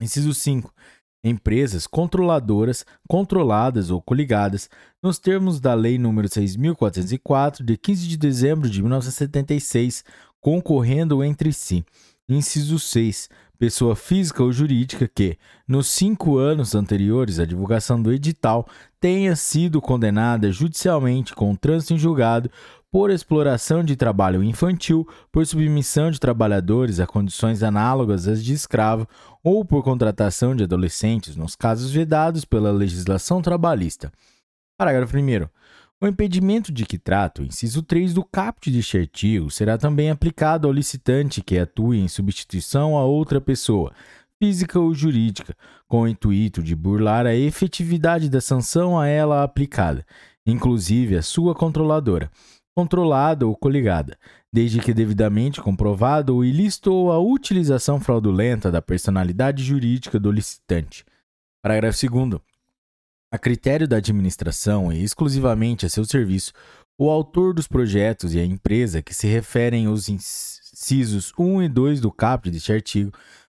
Inciso 5 empresas controladoras, controladas ou coligadas, nos termos da Lei nº 6.404, de 15 de dezembro de 1976, concorrendo entre si. Inciso 6. Pessoa física ou jurídica que, nos cinco anos anteriores à divulgação do edital, tenha sido condenada judicialmente com trânsito em julgado por exploração de trabalho infantil, por submissão de trabalhadores a condições análogas às de escravo ou por contratação de adolescentes nos casos vedados pela legislação trabalhista. Parágrafo 1. O impedimento de que trata o inciso 3 do caput deste artigo será também aplicado ao licitante que atue em substituição a outra pessoa, física ou jurídica, com o intuito de burlar a efetividade da sanção a ela aplicada, inclusive a sua controladora, controlada ou coligada, desde que devidamente comprovado o ilícito ou a utilização fraudulenta da personalidade jurídica do licitante. Parágrafo 2. A critério da administração e exclusivamente a seu serviço, o autor dos projetos e a empresa que se referem aos incisos 1 e 2 do caput deste artigo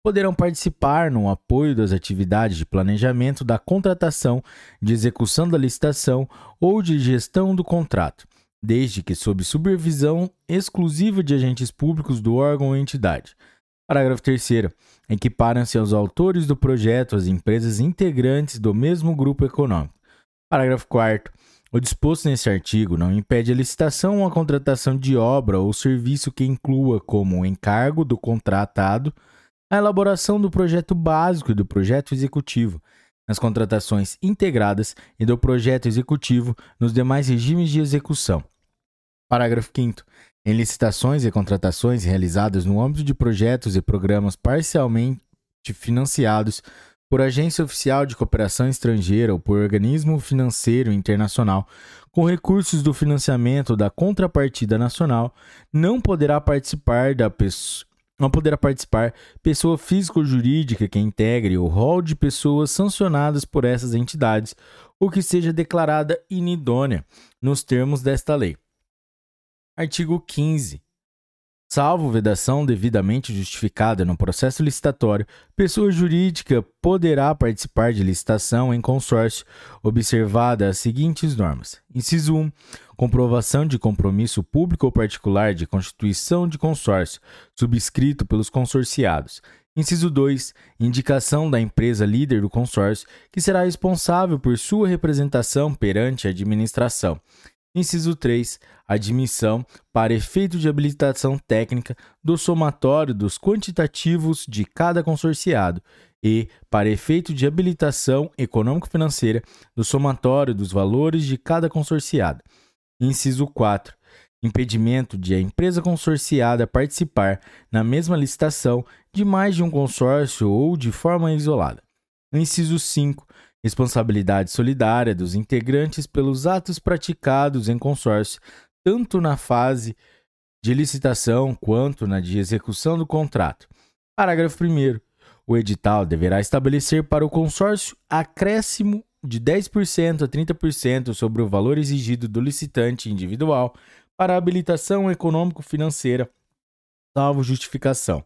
poderão participar no apoio das atividades de planejamento da contratação, de execução da licitação ou de gestão do contrato desde que sob supervisão exclusiva de agentes públicos do órgão ou entidade. Parágrafo 3. Equiparam-se aos autores do projeto as empresas integrantes do mesmo grupo econômico. Parágrafo 4. O disposto nesse artigo não impede a licitação ou a contratação de obra ou serviço que inclua como encargo do contratado a elaboração do projeto básico e do projeto executivo, nas contratações integradas e do projeto executivo nos demais regimes de execução. Parágrafo 5. Em licitações e contratações realizadas no âmbito de projetos e programas parcialmente financiados por agência oficial de cooperação estrangeira ou por organismo financeiro internacional, com recursos do financiamento da contrapartida nacional, não poderá participar da pessoa não poderá participar pessoa física ou jurídica que integre o rol de pessoas sancionadas por essas entidades ou que seja declarada inidônea nos termos desta lei. Artigo 15. Salvo vedação devidamente justificada no processo licitatório, pessoa jurídica poderá participar de licitação em consórcio, observada as seguintes normas: inciso 1, comprovação de compromisso público ou particular de constituição de consórcio, subscrito pelos consorciados. Inciso 2, indicação da empresa líder do consórcio, que será responsável por sua representação perante a administração. Inciso 3. Admissão, para efeito de habilitação técnica, do somatório dos quantitativos de cada consorciado e, para efeito de habilitação econômico-financeira, do somatório dos valores de cada consorciado. Inciso 4. Impedimento de a empresa consorciada participar na mesma licitação de mais de um consórcio ou de forma isolada. Inciso 5 responsabilidade solidária dos integrantes pelos atos praticados em consórcio, tanto na fase de licitação quanto na de execução do contrato. Parágrafo 1. O edital deverá estabelecer para o consórcio acréscimo de 10% a 30% sobre o valor exigido do licitante individual para habilitação econômico-financeira, salvo justificação.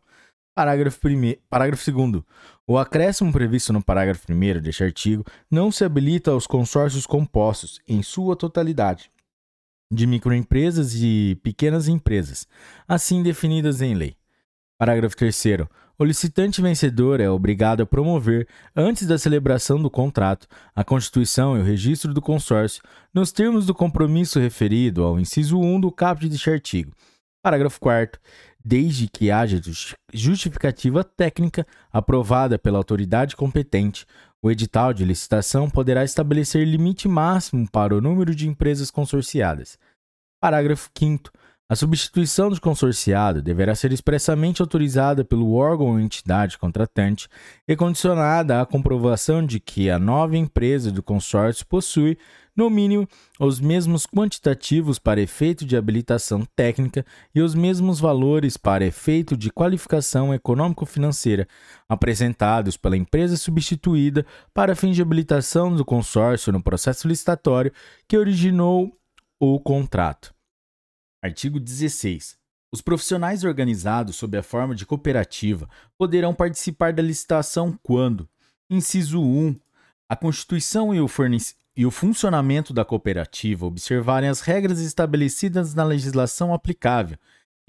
Parágrafo, prime... Parágrafo 2. O acréscimo previsto no parágrafo 1 deste artigo não se habilita aos consórcios compostos, em sua totalidade, de microempresas e pequenas empresas, assim definidas em lei. Parágrafo 3. O licitante vencedor é obrigado a promover, antes da celebração do contrato, a constituição e o registro do consórcio, nos termos do compromisso referido ao inciso 1 do caput deste artigo. Parágrafo 4 desde que haja justificativa técnica aprovada pela autoridade competente, o edital de licitação poderá estabelecer limite máximo para o número de empresas consorciadas. Parágrafo 5. A substituição do consorciado deverá ser expressamente autorizada pelo órgão ou entidade contratante e condicionada à comprovação de que a nova empresa do consórcio possui no mínimo, os mesmos quantitativos para efeito de habilitação técnica e os mesmos valores para efeito de qualificação econômico-financeira apresentados pela empresa substituída para fins de habilitação do consórcio no processo licitatório que originou o contrato. Artigo 16. Os profissionais organizados sob a forma de cooperativa poderão participar da licitação quando, inciso 1, a Constituição e o, e o funcionamento da cooperativa observarem as regras estabelecidas na legislação aplicável,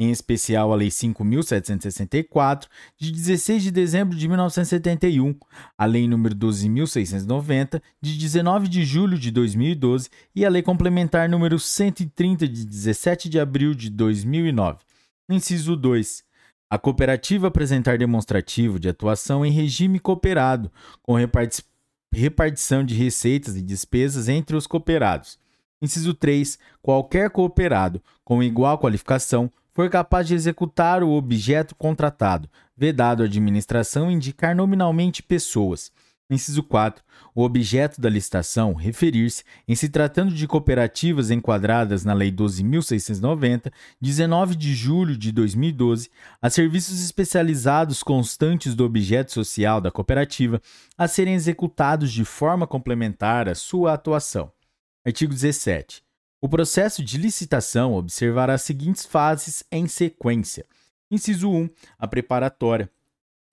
em especial a Lei 5.764, de 16 de dezembro de 1971, a Lei nº 12.690, de 19 de julho de 2012 e a Lei Complementar nº 130, de 17 de abril de 2009. Inciso 2. A cooperativa apresentar demonstrativo de atuação em regime cooperado, com repartição de receitas e despesas entre os cooperados. Inciso 3. Qualquer cooperado com igual qualificação for capaz de executar o objeto contratado, vedado a administração indicar nominalmente pessoas. Inciso 4. O objeto da licitação referir-se, em se tratando de cooperativas enquadradas na Lei 12.690, 19 de julho de 2012, a serviços especializados constantes do objeto social da cooperativa a serem executados de forma complementar à sua atuação. Artigo 17. O processo de licitação observará as seguintes fases em sequência. Inciso 1. A preparatória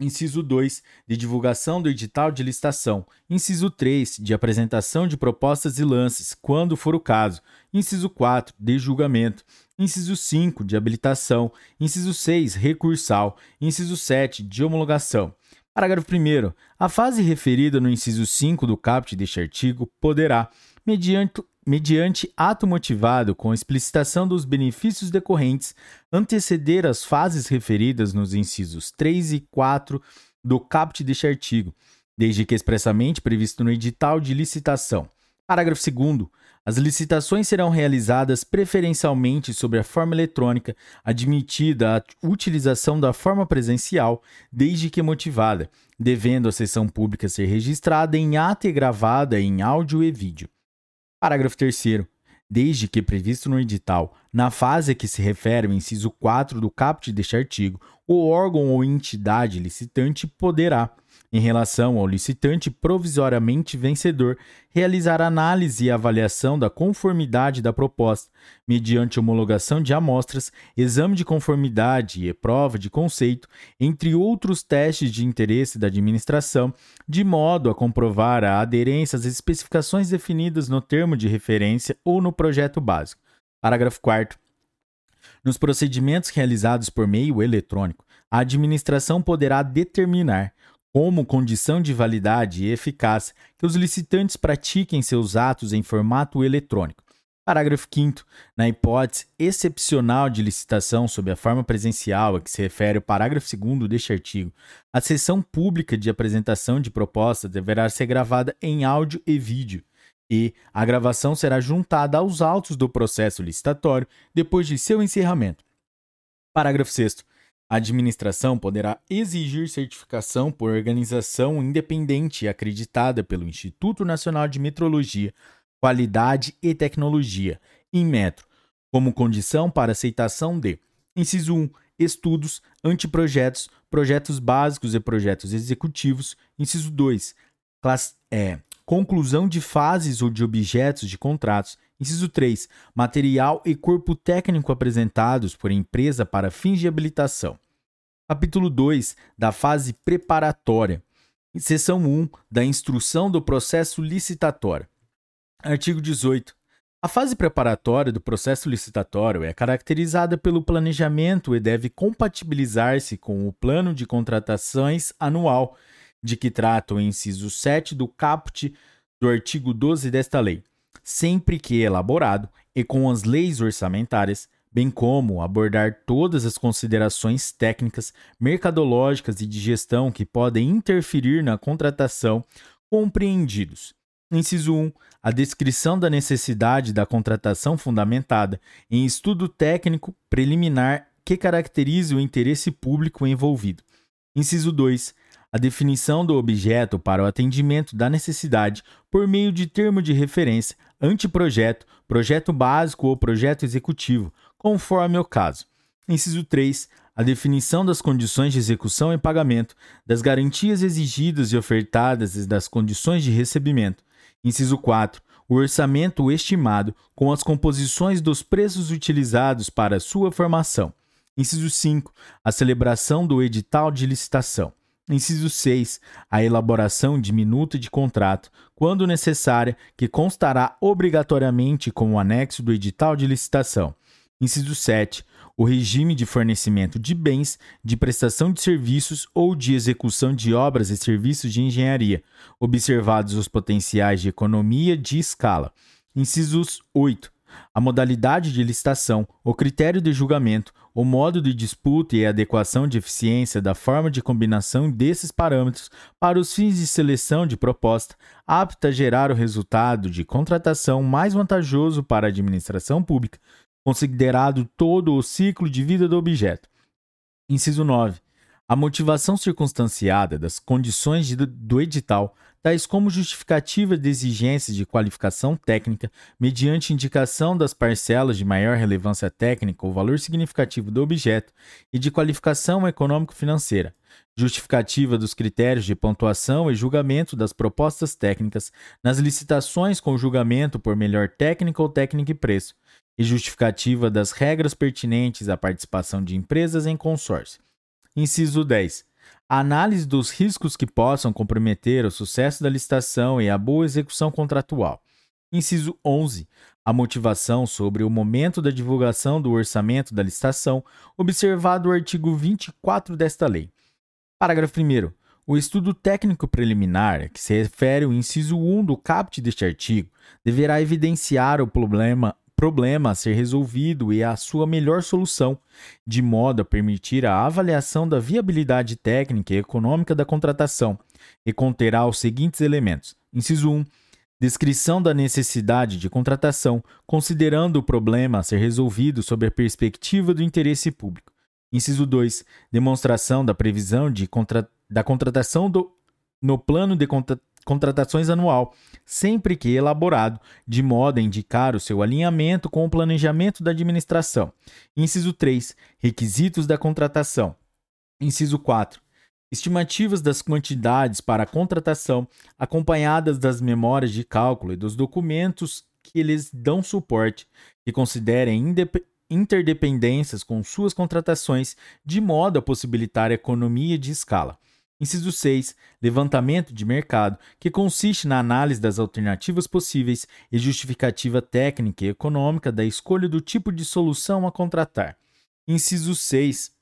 Inciso 2, de divulgação do edital de licitação. Inciso 3, de apresentação de propostas e lances, quando for o caso. Inciso 4, de julgamento. Inciso 5, de habilitação. Inciso 6, recursal. Inciso 7, de homologação. Parágrafo 1. A fase referida no inciso 5 do caput deste artigo poderá, mediante mediante ato motivado com explicitação dos benefícios decorrentes, anteceder as fases referidas nos incisos 3 e 4 do caput deste artigo, desde que expressamente previsto no edital de licitação. Parágrafo 2. As licitações serão realizadas preferencialmente sobre a forma eletrônica, admitida a utilização da forma presencial, desde que motivada, devendo a sessão pública ser registrada em ata e gravada em áudio e vídeo. Parágrafo 3. Desde que previsto no edital, na fase a que se refere o inciso 4 do caput deste artigo, o órgão ou entidade licitante poderá, em relação ao licitante provisoriamente vencedor, realizar análise e avaliação da conformidade da proposta, mediante homologação de amostras, exame de conformidade e prova de conceito, entre outros testes de interesse da administração, de modo a comprovar a aderência às especificações definidas no termo de referência ou no projeto básico. Parágrafo 4. Nos procedimentos realizados por meio eletrônico, a administração poderá determinar, como condição de validade e eficácia, que os licitantes pratiquem seus atos em formato eletrônico. Parágrafo 5. Na hipótese excepcional de licitação sob a forma presencial a que se refere o parágrafo 2 deste artigo, a sessão pública de apresentação de proposta deverá ser gravada em áudio e vídeo, e a gravação será juntada aos autos do processo licitatório depois de seu encerramento. Parágrafo 6. A administração poderá exigir certificação por organização independente acreditada pelo Instituto Nacional de Metrologia qualidade e tecnologia, em metro, como condição para aceitação de: inciso 1, estudos, anteprojetos, projetos básicos e projetos executivos, inciso 2, class, é, conclusão de fases ou de objetos de contratos, inciso 3, material e corpo técnico apresentados por empresa para fins de habilitação. Capítulo 2 da fase preparatória. Seção 1 da instrução do processo licitatório. Artigo 18. A fase preparatória do processo licitatório é caracterizada pelo planejamento e deve compatibilizar-se com o plano de contratações anual, de que trata o inciso 7 do caput do artigo 12 desta lei, sempre que elaborado e com as leis orçamentárias, bem como abordar todas as considerações técnicas, mercadológicas e de gestão que podem interferir na contratação, compreendidos Inciso 1. A descrição da necessidade da contratação fundamentada em estudo técnico preliminar que caracterize o interesse público envolvido. Inciso 2. A definição do objeto para o atendimento da necessidade por meio de termo de referência, anteprojeto, projeto básico ou projeto executivo, conforme o caso. Inciso 3 a definição das condições de execução e pagamento, das garantias exigidas e ofertadas e das condições de recebimento, Inciso 4. O orçamento estimado com as composições dos preços utilizados para sua formação. Inciso 5. A celebração do edital de licitação. Inciso 6. A elaboração de minuta de contrato, quando necessária, que constará obrigatoriamente como anexo do edital de licitação. Inciso 7 o regime de fornecimento de bens, de prestação de serviços ou de execução de obras e serviços de engenharia, observados os potenciais de economia de escala. Incisos 8. A modalidade de licitação, o critério de julgamento, o modo de disputa e a adequação de eficiência da forma de combinação desses parâmetros para os fins de seleção de proposta, apta a gerar o resultado de contratação mais vantajoso para a administração pública, considerado todo o ciclo de vida do objeto. Inciso 9. A motivação circunstanciada das condições de, do edital, tais como justificativa de exigências de qualificação técnica, mediante indicação das parcelas de maior relevância técnica ou valor significativo do objeto, e de qualificação econômico-financeira, justificativa dos critérios de pontuação e julgamento das propostas técnicas nas licitações com julgamento por melhor técnica ou técnica e preço, e justificativa das regras pertinentes à participação de empresas em consórcio. Inciso 10. A análise dos riscos que possam comprometer o sucesso da licitação e a boa execução contratual. Inciso 11. A motivação sobre o momento da divulgação do orçamento da licitação, observado o artigo 24 desta lei. Parágrafo 1. O estudo técnico preliminar, que se refere ao inciso 1 do caput deste artigo, deverá evidenciar o problema problema a ser resolvido e a sua melhor solução, de modo a permitir a avaliação da viabilidade técnica e econômica da contratação, e conterá os seguintes elementos: inciso 1. Descrição da necessidade de contratação, considerando o problema a ser resolvido sob a perspectiva do interesse público. Inciso 2. Demonstração da previsão de contra... da contratação do... no plano de contra contratações anual, sempre que elaborado, de modo a indicar o seu alinhamento com o planejamento da administração. Inciso 3. Requisitos da contratação. Inciso 4. Estimativas das quantidades para a contratação, acompanhadas das memórias de cálculo e dos documentos que lhes dão suporte, que considerem interdependências com suas contratações, de modo a possibilitar economia de escala. Inciso 6. Levantamento de mercado, que consiste na análise das alternativas possíveis e justificativa técnica e econômica da escolha do tipo de solução a contratar. Inciso 6.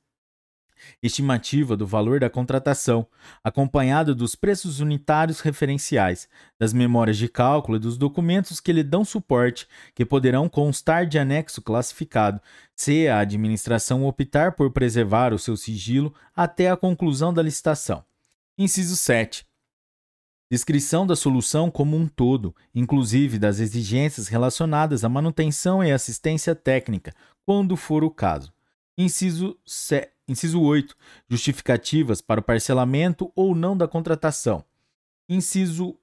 Estimativa do valor da contratação, acompanhada dos preços unitários referenciais, das memórias de cálculo e dos documentos que lhe dão suporte, que poderão constar de anexo classificado, se a administração optar por preservar o seu sigilo até a conclusão da licitação. Inciso 7. Descrição da solução como um todo, inclusive das exigências relacionadas à manutenção e assistência técnica, quando for o caso. Inciso, C... Inciso 8. Justificativas para o parcelamento ou não da contratação. Inciso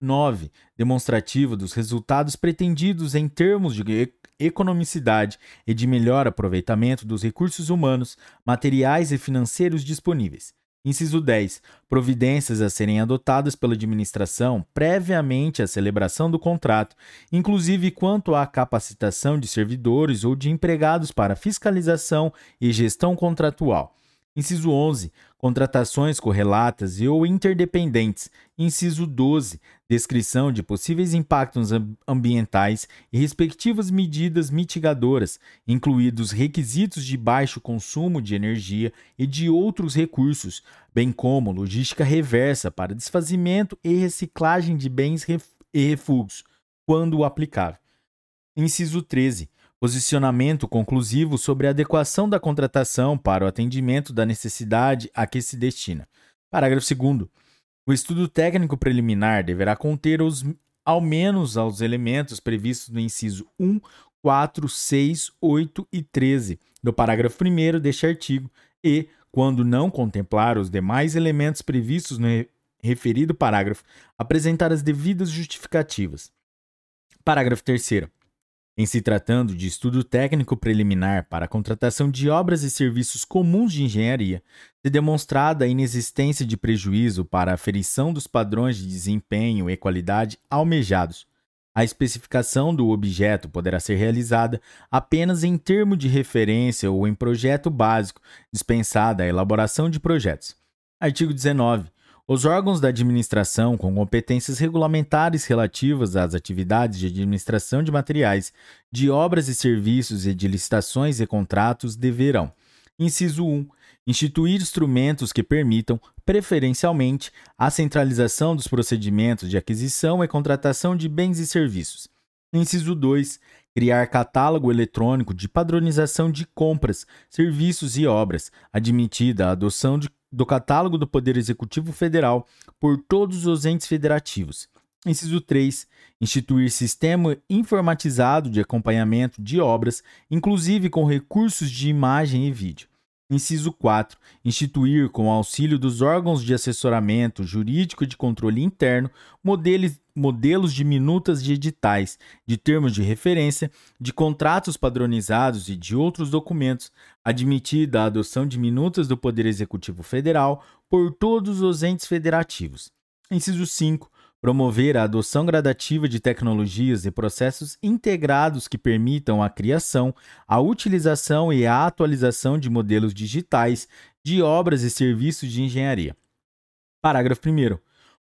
9. Demonstrativa dos resultados pretendidos em termos de economicidade e de melhor aproveitamento dos recursos humanos, materiais e financeiros disponíveis. Inciso 10. Providências a serem adotadas pela administração previamente à celebração do contrato, inclusive quanto à capacitação de servidores ou de empregados para fiscalização e gestão contratual. Inciso 11. Contratações correlatas e ou interdependentes. Inciso 12. Descrição de possíveis impactos ambientais e respectivas medidas mitigadoras, incluídos requisitos de baixo consumo de energia e de outros recursos, bem como logística reversa para desfazimento e reciclagem de bens e refugos, quando aplicável. Inciso 13 Posicionamento conclusivo sobre a adequação da contratação para o atendimento da necessidade a que se destina. Parágrafo 2. O estudo técnico preliminar deverá conter os, ao menos os elementos previstos no inciso 1, 4, 6, 8 e 13 do parágrafo 1 deste artigo e, quando não contemplar os demais elementos previstos no referido parágrafo, apresentar as devidas justificativas. Parágrafo 3. Em se tratando de estudo técnico preliminar para a contratação de obras e serviços comuns de engenharia, se demonstrada a inexistência de prejuízo para a aferição dos padrões de desempenho e qualidade almejados, a especificação do objeto poderá ser realizada apenas em termo de referência ou em projeto básico, dispensada a elaboração de projetos. Artigo 19. Os órgãos da administração com competências regulamentares relativas às atividades de administração de materiais, de obras e serviços e de licitações e contratos deverão: inciso 1. Instituir instrumentos que permitam, preferencialmente, a centralização dos procedimentos de aquisição e contratação de bens e serviços. Inciso 2. Criar catálogo eletrônico de padronização de compras, serviços e obras, admitida a adoção de do catálogo do Poder Executivo Federal por todos os entes federativos. Inciso 3. Instituir sistema informatizado de acompanhamento de obras, inclusive com recursos de imagem e vídeo. Inciso 4. Instituir, com auxílio dos órgãos de assessoramento jurídico e de controle interno, modelos, modelos de minutas de editais, de termos de referência, de contratos padronizados e de outros documentos, admitida a adoção de minutas do Poder Executivo Federal por todos os entes federativos. Inciso 5 promover a adoção gradativa de tecnologias e processos integrados que permitam a criação, a utilização e a atualização de modelos digitais de obras e serviços de engenharia. Parágrafo 1.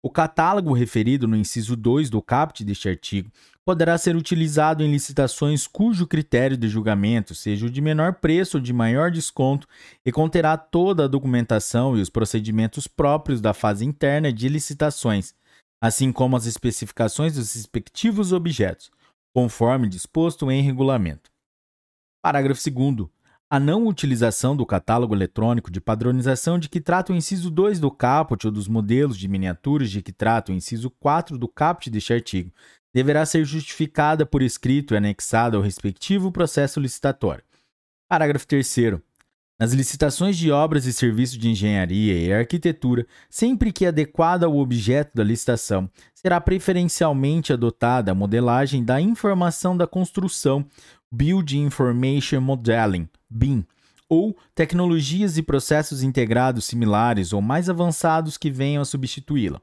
O catálogo referido no inciso 2 do caput deste artigo poderá ser utilizado em licitações cujo critério de julgamento seja o de menor preço ou de maior desconto e conterá toda a documentação e os procedimentos próprios da fase interna de licitações, assim como as especificações dos respectivos objetos, conforme disposto em regulamento. Parágrafo 2. A não utilização do catálogo eletrônico de padronização de que trata o inciso 2 do caput ou dos modelos de miniaturas de que trata o inciso 4 do caput deste artigo deverá ser justificada por escrito e anexada ao respectivo processo licitatório. Parágrafo 3. Nas licitações de obras e serviços de engenharia e arquitetura, sempre que adequada ao objeto da licitação, será preferencialmente adotada a modelagem da informação da construção, Building Information Modeling, BIM, ou tecnologias e processos integrados similares ou mais avançados que venham a substituí-la.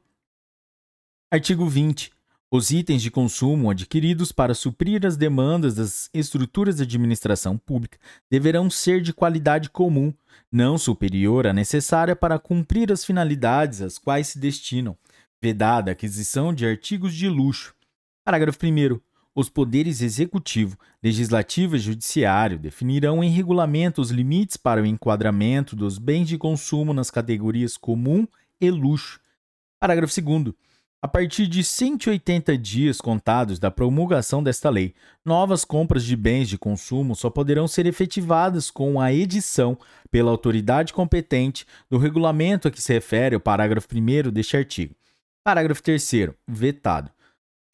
Artigo 20. Os itens de consumo adquiridos para suprir as demandas das estruturas de administração pública deverão ser de qualidade comum, não superior à necessária para cumprir as finalidades às quais se destinam, vedada a aquisição de artigos de luxo. Parágrafo 1. os poderes executivo, legislativo e judiciário definirão em regulamento os limites para o enquadramento dos bens de consumo nas categorias comum e luxo. Parágrafo 2. A partir de 180 dias contados da promulgação desta lei, novas compras de bens de consumo só poderão ser efetivadas com a edição, pela autoridade competente, do regulamento a que se refere o parágrafo 1 deste artigo. Parágrafo 3. Vetado.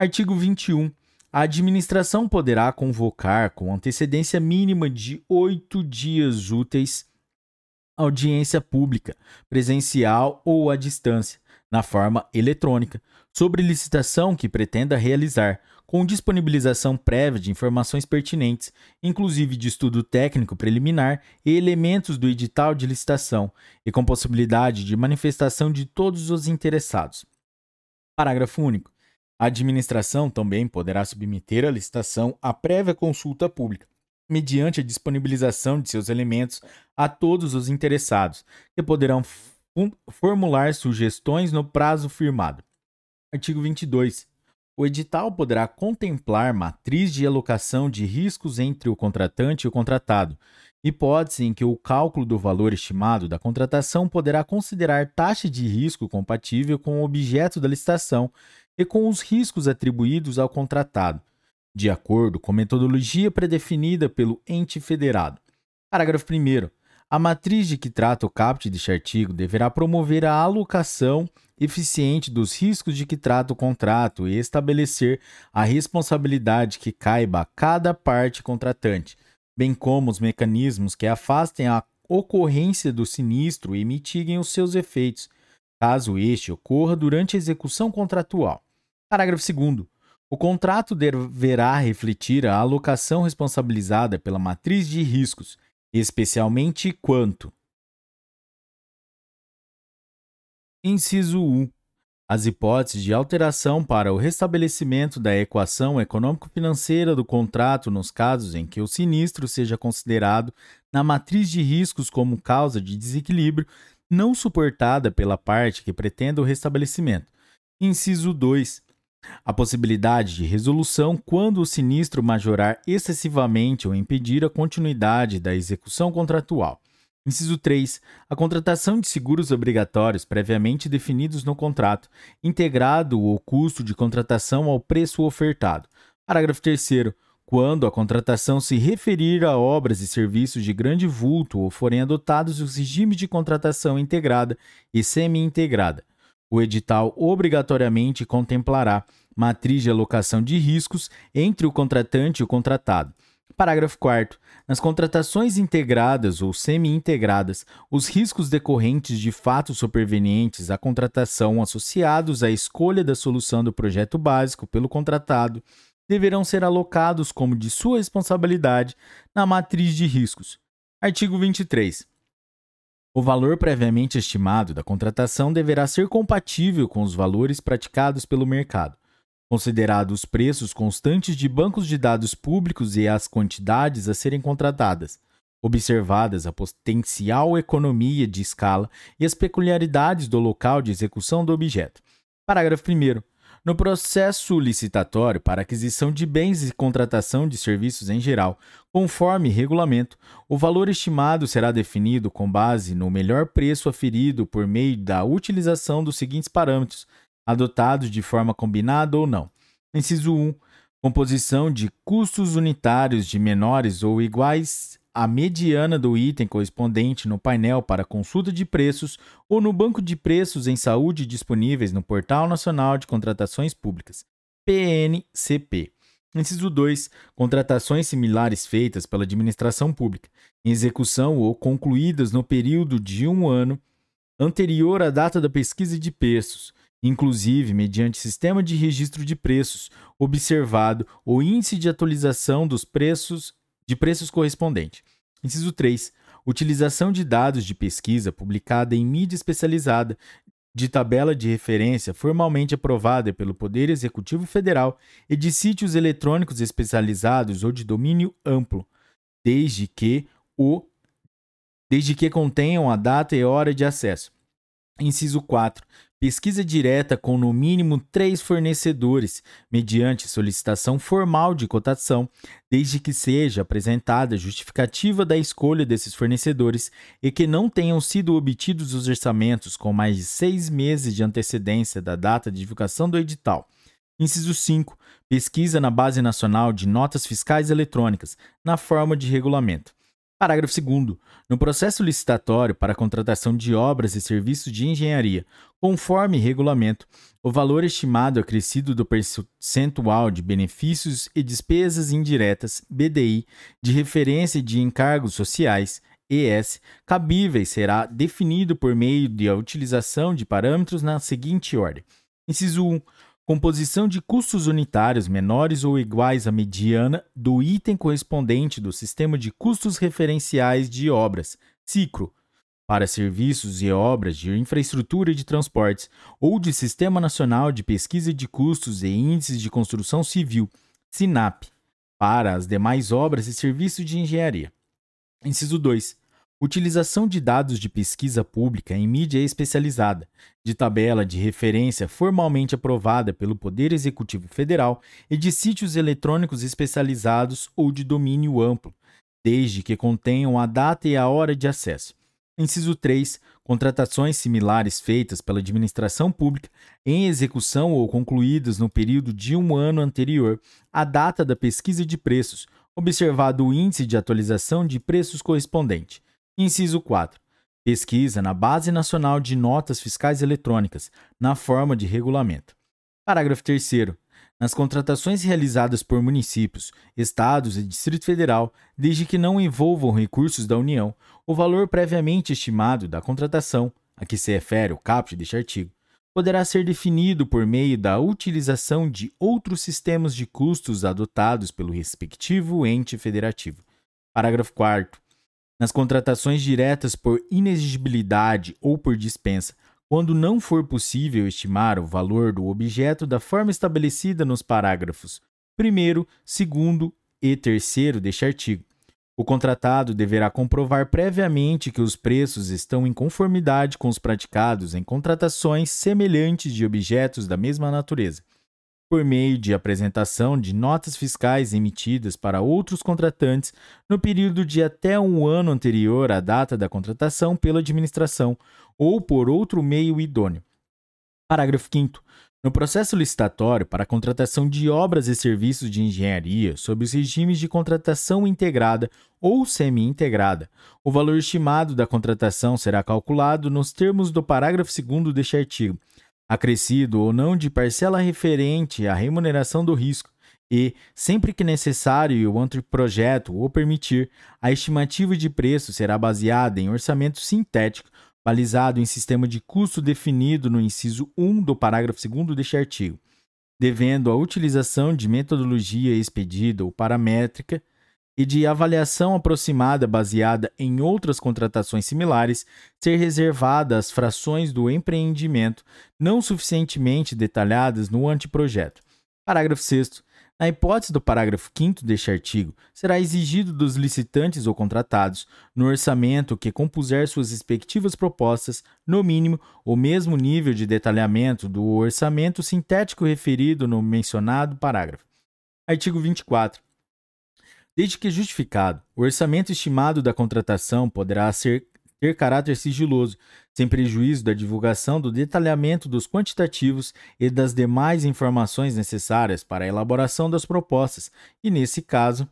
Artigo 21. A administração poderá convocar, com antecedência mínima de oito dias úteis, audiência pública, presencial ou à distância, na forma eletrônica, sobre licitação que pretenda realizar, com disponibilização prévia de informações pertinentes, inclusive de estudo técnico preliminar e elementos do edital de licitação, e com possibilidade de manifestação de todos os interessados. Parágrafo único. A administração também poderá submeter a licitação à prévia consulta pública, mediante a disponibilização de seus elementos a todos os interessados, que poderão formular sugestões no prazo firmado. Artigo 22. O edital poderá contemplar matriz de alocação de riscos entre o contratante e o contratado, hipótese em que o cálculo do valor estimado da contratação poderá considerar taxa de risco compatível com o objeto da licitação e com os riscos atribuídos ao contratado, de acordo com metodologia predefinida pelo ente federado. Parágrafo 1. A matriz de que trata o caput deste artigo deverá promover a alocação eficiente dos riscos de que trata o contrato e estabelecer a responsabilidade que caiba a cada parte contratante, bem como os mecanismos que afastem a ocorrência do sinistro e mitiguem os seus efeitos, caso este ocorra durante a execução contratual. Parágrafo 2. O contrato deverá refletir a alocação responsabilizada pela matriz de riscos especialmente quanto. Inciso 1. As hipóteses de alteração para o restabelecimento da equação econômico-financeira do contrato nos casos em que o sinistro seja considerado na matriz de riscos como causa de desequilíbrio não suportada pela parte que pretenda o restabelecimento. Inciso 2 a possibilidade de resolução quando o sinistro majorar excessivamente ou impedir a continuidade da execução contratual. Inciso 3. A contratação de seguros obrigatórios previamente definidos no contrato, integrado o custo de contratação ao preço ofertado. Parágrafo 3. Quando a contratação se referir a obras e serviços de grande vulto ou forem adotados os regimes de contratação integrada e semi-integrada, o edital obrigatoriamente contemplará matriz de alocação de riscos entre o contratante e o contratado. Parágrafo 4. Nas contratações integradas ou semi-integradas, os riscos decorrentes de fatos supervenientes à contratação associados à escolha da solução do projeto básico pelo contratado deverão ser alocados como de sua responsabilidade na matriz de riscos. Artigo 23. O valor previamente estimado da contratação deverá ser compatível com os valores praticados pelo mercado, considerados os preços constantes de bancos de dados públicos e as quantidades a serem contratadas, observadas a potencial economia de escala e as peculiaridades do local de execução do objeto. Parágrafo 1. No processo licitatório para aquisição de bens e contratação de serviços em geral, conforme regulamento, o valor estimado será definido com base no melhor preço aferido por meio da utilização dos seguintes parâmetros, adotados de forma combinada ou não. Inciso 1. Composição de custos unitários de menores ou iguais a mediana do item correspondente no painel para consulta de preços ou no banco de preços em saúde disponíveis no Portal Nacional de Contratações Públicas, PNCP. Inciso 2. Contratações similares feitas pela administração pública, em execução ou concluídas no período de um ano anterior à data da pesquisa de preços, inclusive mediante sistema de registro de preços, observado o índice de atualização dos preços de preços correspondente. Inciso 3. Utilização de dados de pesquisa publicada em mídia especializada de tabela de referência formalmente aprovada pelo Poder Executivo Federal e de sítios eletrônicos especializados ou de domínio amplo, desde que o desde que contenham a data e hora de acesso. Inciso 4. Pesquisa direta com no mínimo três fornecedores, mediante solicitação formal de cotação, desde que seja apresentada justificativa da escolha desses fornecedores e que não tenham sido obtidos os orçamentos com mais de seis meses de antecedência da data de divulgação do edital. Inciso 5. Pesquisa na Base Nacional de Notas Fiscais Eletrônicas, na forma de regulamento. Parágrafo 2. No processo licitatório para a contratação de obras e serviços de engenharia, conforme regulamento, o valor estimado acrescido do percentual de benefícios e despesas indiretas, BDI, de referência de encargos sociais, ES, cabíveis será definido por meio da utilização de parâmetros na seguinte ordem. Inciso 1 composição de custos unitários menores ou iguais à mediana do item correspondente do sistema de custos referenciais de obras, CICRO, para serviços e obras de infraestrutura de transportes, ou de Sistema Nacional de Pesquisa de Custos e Índices de Construção Civil, SINAP, para as demais obras e serviços de engenharia. Inciso 2 Utilização de dados de pesquisa pública em mídia especializada, de tabela de referência formalmente aprovada pelo Poder Executivo Federal e de sítios eletrônicos especializados ou de domínio amplo, desde que contenham a data e a hora de acesso. Inciso 3. Contratações similares feitas pela administração pública em execução ou concluídas no período de um ano anterior à data da pesquisa de preços, observado o índice de atualização de preços correspondente. Inciso 4. Pesquisa na Base Nacional de Notas Fiscais Eletrônicas, na forma de regulamento. Parágrafo 3. Nas contratações realizadas por municípios, estados e Distrito Federal, desde que não envolvam recursos da União, o valor previamente estimado da contratação, a que se refere o caput deste artigo, poderá ser definido por meio da utilização de outros sistemas de custos adotados pelo respectivo ente federativo. Parágrafo 4 nas contratações diretas por inexigibilidade ou por dispensa, quando não for possível estimar o valor do objeto da forma estabelecida nos parágrafos 1, 2 e 3 deste artigo. O contratado deverá comprovar previamente que os preços estão em conformidade com os praticados em contratações semelhantes de objetos da mesma natureza por meio de apresentação de notas fiscais emitidas para outros contratantes no período de até um ano anterior à data da contratação pela administração ou por outro meio idôneo. Parágrafo 5. No processo licitatório para a contratação de obras e serviços de engenharia sob os regimes de contratação integrada ou semi-integrada, o valor estimado da contratação será calculado nos termos do parágrafo 2 deste artigo, acrescido ou não de parcela referente à remuneração do risco. E, sempre que necessário e o anteprojeto o permitir, a estimativa de preço será baseada em orçamento sintético balizado em sistema de custo definido no inciso 1 do parágrafo 2 deste artigo, devendo a utilização de metodologia expedida ou paramétrica e de avaliação aproximada baseada em outras contratações similares ser reservada às frações do empreendimento não suficientemente detalhadas no anteprojeto. Parágrafo 6 na hipótese do parágrafo 5 deste artigo, será exigido dos licitantes ou contratados, no orçamento que compuser suas respectivas propostas, no mínimo, o mesmo nível de detalhamento do orçamento sintético referido no mencionado parágrafo. Artigo 24. Desde que justificado, o orçamento estimado da contratação poderá ser, ter caráter sigiloso, sem prejuízo da divulgação do detalhamento dos quantitativos e das demais informações necessárias para a elaboração das propostas, e nesse caso,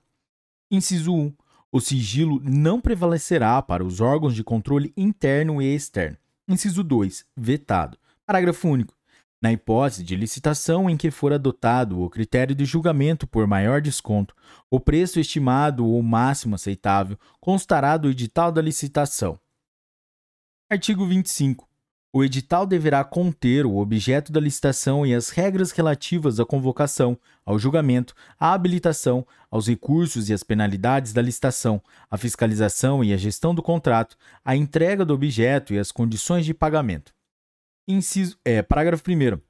inciso 1, o sigilo não prevalecerá para os órgãos de controle interno e externo. Inciso 2, vetado. Parágrafo único. Na hipótese de licitação em que for adotado o critério de julgamento por maior desconto, o preço estimado ou máximo aceitável constará do edital da licitação. Artigo 25. O edital deverá conter o objeto da licitação e as regras relativas à convocação, ao julgamento, à habilitação, aos recursos e às penalidades da licitação, à fiscalização e à gestão do contrato, à entrega do objeto e às condições de pagamento. Inciso, é, parágrafo 1.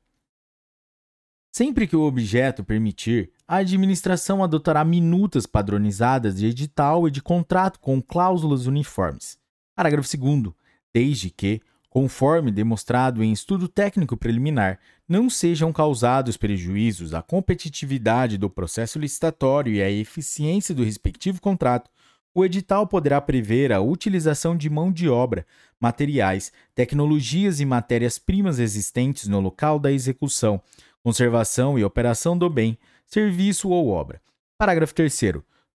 Sempre que o objeto permitir, a administração adotará minutas padronizadas de edital e de contrato com cláusulas uniformes. Parágrafo 2. Desde que, conforme demonstrado em estudo técnico preliminar, não sejam causados prejuízos à competitividade do processo licitatório e à eficiência do respectivo contrato, o edital poderá prever a utilização de mão de obra, materiais, tecnologias e matérias-primas existentes no local da execução, conservação e operação do bem, serviço ou obra. Parágrafo 3.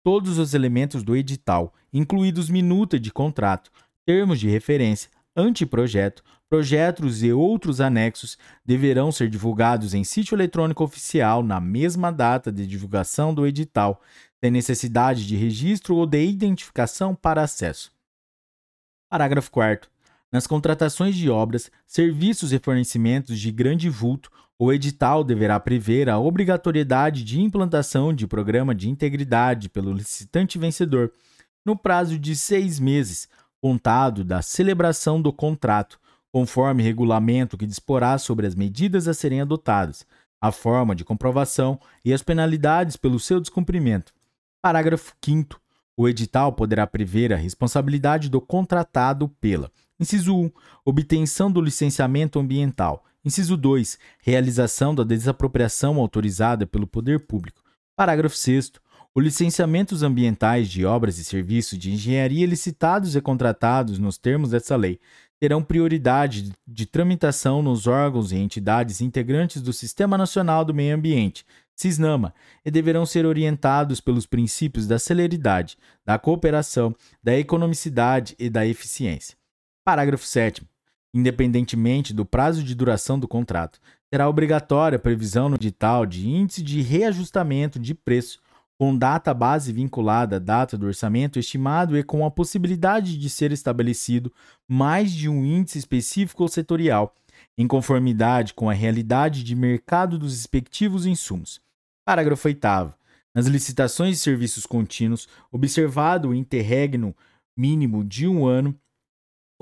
Todos os elementos do edital, incluídos minuta de contrato, termos de referência, anteprojeto, projetos e outros anexos deverão ser divulgados em sítio eletrônico oficial na mesma data de divulgação do edital, sem necessidade de registro ou de identificação para acesso. Parágrafo 4. Nas contratações de obras, serviços e fornecimentos de grande vulto, o edital deverá prever a obrigatoriedade de implantação de programa de integridade pelo licitante vencedor, no prazo de seis meses, contado da celebração do contrato, conforme regulamento que disporá sobre as medidas a serem adotadas, a forma de comprovação e as penalidades pelo seu descumprimento. Parágrafo 5. O edital poderá prever a responsabilidade do contratado pela: inciso 1, obtenção do licenciamento ambiental. Inciso 2, realização da desapropriação autorizada pelo poder público. Parágrafo 6 os licenciamentos ambientais de obras e serviços de engenharia licitados e contratados nos termos dessa lei terão prioridade de tramitação nos órgãos e entidades integrantes do Sistema Nacional do Meio Ambiente, SISNAMA, e deverão ser orientados pelos princípios da celeridade, da cooperação, da economicidade e da eficiência. Parágrafo 7. Independentemente do prazo de duração do contrato, será obrigatória a previsão no edital de índice de reajustamento de preço com data base vinculada à data do orçamento estimado e com a possibilidade de ser estabelecido mais de um índice específico ou setorial, em conformidade com a realidade de mercado dos respectivos insumos. Parágrafo 8. Nas licitações de serviços contínuos, observado o interregno mínimo de um ano,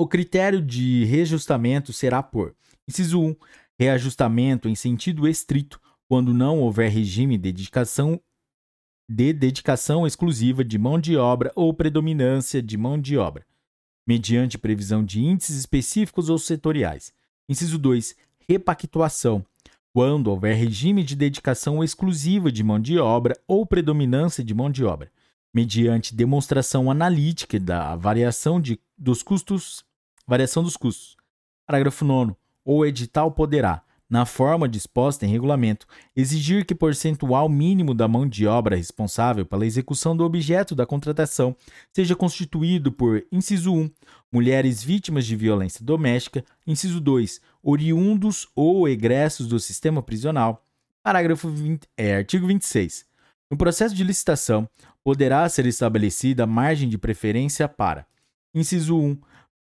o critério de reajustamento será por: inciso 1, reajustamento em sentido estrito, quando não houver regime de dedicação de dedicação exclusiva de mão de obra ou predominância de mão de obra, mediante previsão de índices específicos ou setoriais. Inciso 2. Repactuação. Quando houver regime de dedicação exclusiva de mão de obra ou predominância de mão de obra, mediante demonstração analítica da variação de, dos custos, variação dos custos. Parágrafo 9. O edital poderá, na forma disposta em regulamento, exigir que percentual mínimo da mão de obra responsável pela execução do objeto da contratação seja constituído por, inciso 1, mulheres vítimas de violência doméstica, inciso 2, oriundos ou egressos do sistema prisional. Parágrafo 20, é, artigo 26. No processo de licitação, poderá ser estabelecida margem de preferência para, inciso 1,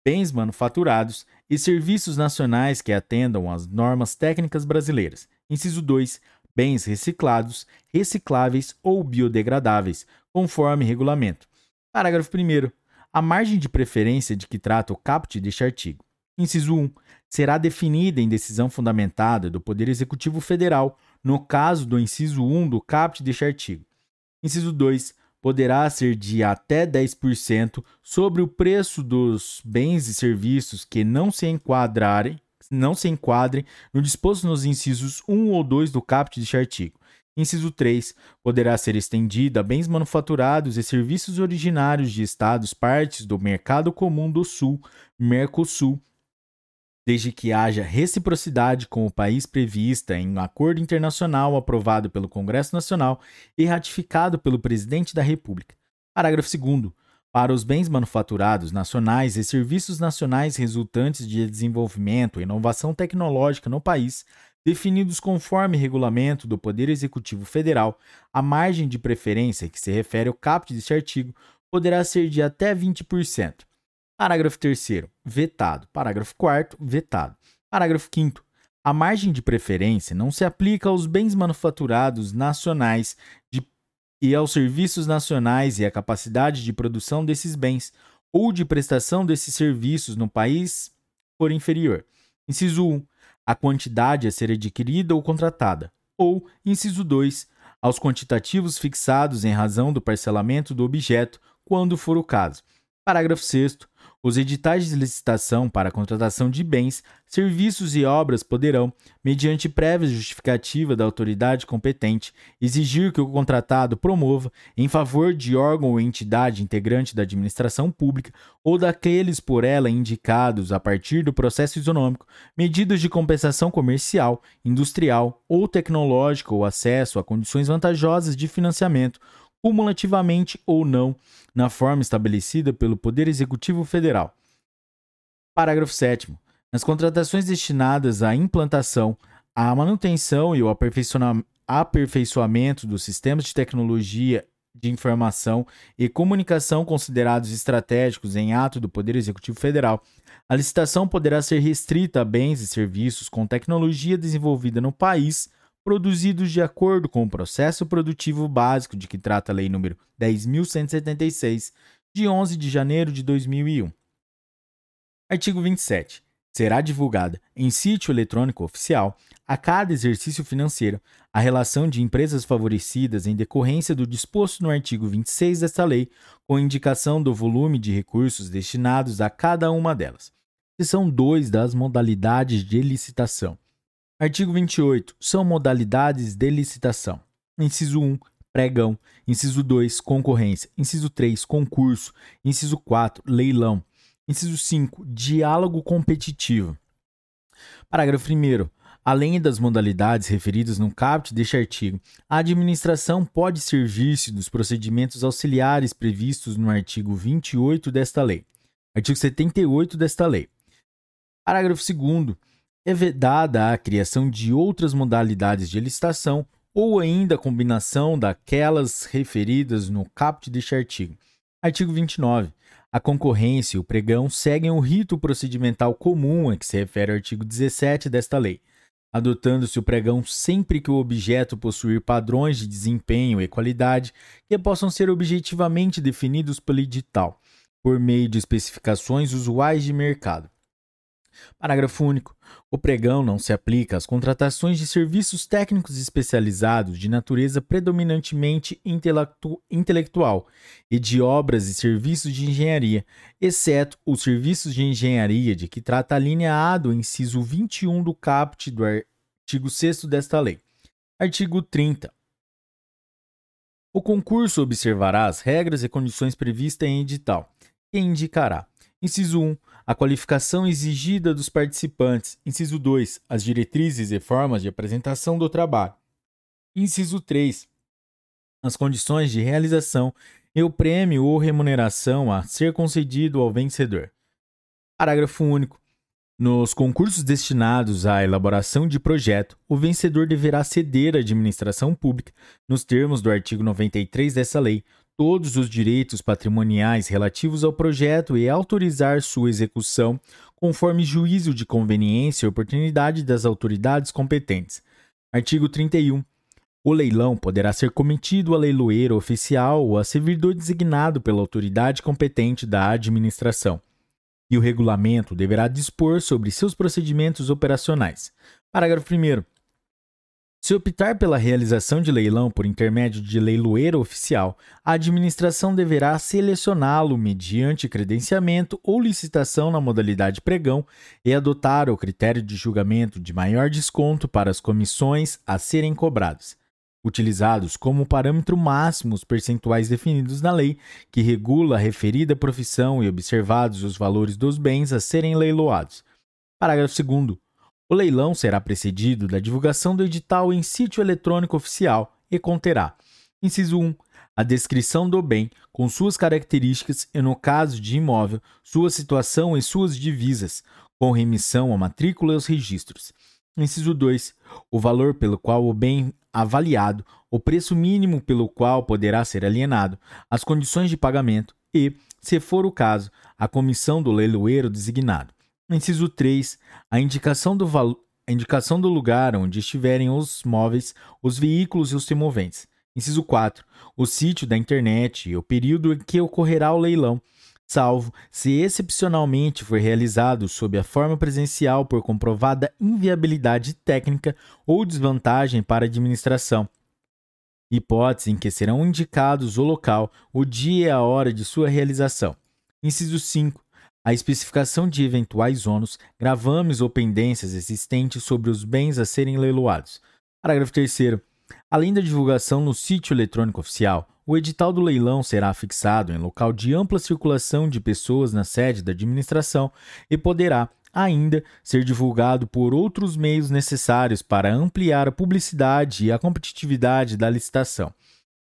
bens manufaturados e serviços nacionais que atendam às normas técnicas brasileiras. Inciso 2. Bens reciclados, recicláveis ou biodegradáveis, conforme regulamento. Parágrafo 1. A margem de preferência de que trata o caput deste artigo. Inciso 1. Será definida em decisão fundamentada do Poder Executivo Federal, no caso do inciso 1 do caput deste artigo. Inciso 2 poderá ser de até 10% sobre o preço dos bens e serviços que não se enquadrarem, não se enquadrem no disposto nos incisos 1 ou 2 do caput deste artigo. Inciso 3. Poderá ser estendida a bens manufaturados e serviços originários de estados partes do Mercado Comum do Sul, Mercosul, desde que haja reciprocidade com o país prevista em um acordo internacional aprovado pelo Congresso Nacional e ratificado pelo Presidente da República. Parágrafo 2. Para os bens manufaturados nacionais e serviços nacionais resultantes de desenvolvimento e inovação tecnológica no país, definidos conforme regulamento do Poder Executivo Federal, a margem de preferência que se refere ao caput deste artigo poderá ser de até 20%. Parágrafo 3 vetado. Parágrafo 4 vetado. Parágrafo 5 a margem de preferência não se aplica aos bens manufaturados nacionais de, e aos serviços nacionais e à capacidade de produção desses bens ou de prestação desses serviços no país for inferior. Inciso 1. A quantidade a ser adquirida ou contratada. Ou, inciso 2. Aos quantitativos fixados em razão do parcelamento do objeto, quando for o caso. Parágrafo 6. Os editais de licitação para a contratação de bens, serviços e obras poderão, mediante prévia justificativa da autoridade competente, exigir que o contratado promova, em favor de órgão ou entidade integrante da administração pública ou daqueles por ela indicados a partir do processo isonômico, medidas de compensação comercial, industrial ou tecnológica ou acesso a condições vantajosas de financiamento cumulativamente ou não, na forma estabelecida pelo Poder Executivo Federal. Parágrafo 7. Nas contratações destinadas à implantação, à manutenção e ao aperfeiçoamento dos sistemas de tecnologia de informação e comunicação considerados estratégicos em ato do Poder Executivo Federal, a licitação poderá ser restrita a bens e serviços com tecnologia desenvolvida no país produzidos de acordo com o processo produtivo básico de que trata a Lei nº 10.176, de 11 de janeiro de 2001. Artigo 27. Será divulgada em sítio eletrônico oficial, a cada exercício financeiro, a relação de empresas favorecidas em decorrência do disposto no artigo 26 desta lei, com indicação do volume de recursos destinados a cada uma delas. Seção 2 das modalidades de licitação. Artigo 28. São modalidades de licitação. Inciso 1. Pregão. Inciso 2. Concorrência. Inciso 3. Concurso. Inciso 4. Leilão. Inciso 5. Diálogo competitivo. Parágrafo 1. Além das modalidades referidas no caput deste artigo, a administração pode servir-se dos procedimentos auxiliares previstos no artigo 28 desta lei. Artigo 78 desta lei. Parágrafo 2 é vedada a criação de outras modalidades de licitação ou ainda a combinação daquelas referidas no caput deste artigo. Artigo 29. A concorrência e o pregão seguem o rito procedimental comum a que se refere o artigo 17 desta lei, adotando-se o pregão sempre que o objeto possuir padrões de desempenho e qualidade que possam ser objetivamente definidos pelo edital, por meio de especificações usuais de mercado. Parágrafo único. O pregão não se aplica às contratações de serviços técnicos especializados de natureza predominantemente intelectu intelectual e de obras e serviços de engenharia, exceto os serviços de engenharia de que trata a linha A do inciso 21 do caput do artigo 6 desta lei. Artigo 30. O concurso observará as regras e condições previstas em edital, que indicará Inciso 1. A qualificação exigida dos participantes. Inciso 2. As diretrizes e formas de apresentação do trabalho. Inciso 3. As condições de realização e o prêmio ou remuneração a ser concedido ao vencedor. Parágrafo único. Nos concursos destinados à elaboração de projeto, o vencedor deverá ceder à administração pública, nos termos do artigo 93 dessa lei, todos os direitos patrimoniais relativos ao projeto e autorizar sua execução conforme juízo de conveniência e oportunidade das autoridades competentes. Artigo 31. O leilão poderá ser cometido a leiloeiro oficial ou a servidor designado pela autoridade competente da administração. E o regulamento deverá dispor sobre seus procedimentos operacionais. Parágrafo 1. Se optar pela realização de leilão por intermédio de leiloeiro oficial, a administração deverá selecioná-lo mediante credenciamento ou licitação na modalidade pregão e adotar o critério de julgamento de maior desconto para as comissões a serem cobradas, utilizados como parâmetro máximo os percentuais definidos na lei que regula a referida profissão e observados os valores dos bens a serem leiloados. Parágrafo 2 o leilão será precedido da divulgação do edital em sítio eletrônico oficial e conterá: inciso 1. A descrição do bem, com suas características e, no caso de imóvel, sua situação e suas divisas, com remissão à matrícula e aos registros. Inciso 2. O valor pelo qual o bem avaliado, o preço mínimo pelo qual poderá ser alienado, as condições de pagamento e, se for o caso, a comissão do leiloeiro designado. Inciso 3. A indicação do, a indicação do lugar onde estiverem os móveis, os veículos e os semoventes. Inciso 4. O sítio da internet e o período em que ocorrerá o leilão, salvo se excepcionalmente for realizado sob a forma presencial por comprovada inviabilidade técnica ou desvantagem para a administração. Hipótese em que serão indicados o local, o dia e a hora de sua realização. Inciso 5. A especificação de eventuais ônus, gravames ou pendências existentes sobre os bens a serem leiloados. Parágrafo 3. Além da divulgação no sítio eletrônico oficial, o edital do leilão será fixado em local de ampla circulação de pessoas na sede da administração e poderá, ainda, ser divulgado por outros meios necessários para ampliar a publicidade e a competitividade da licitação.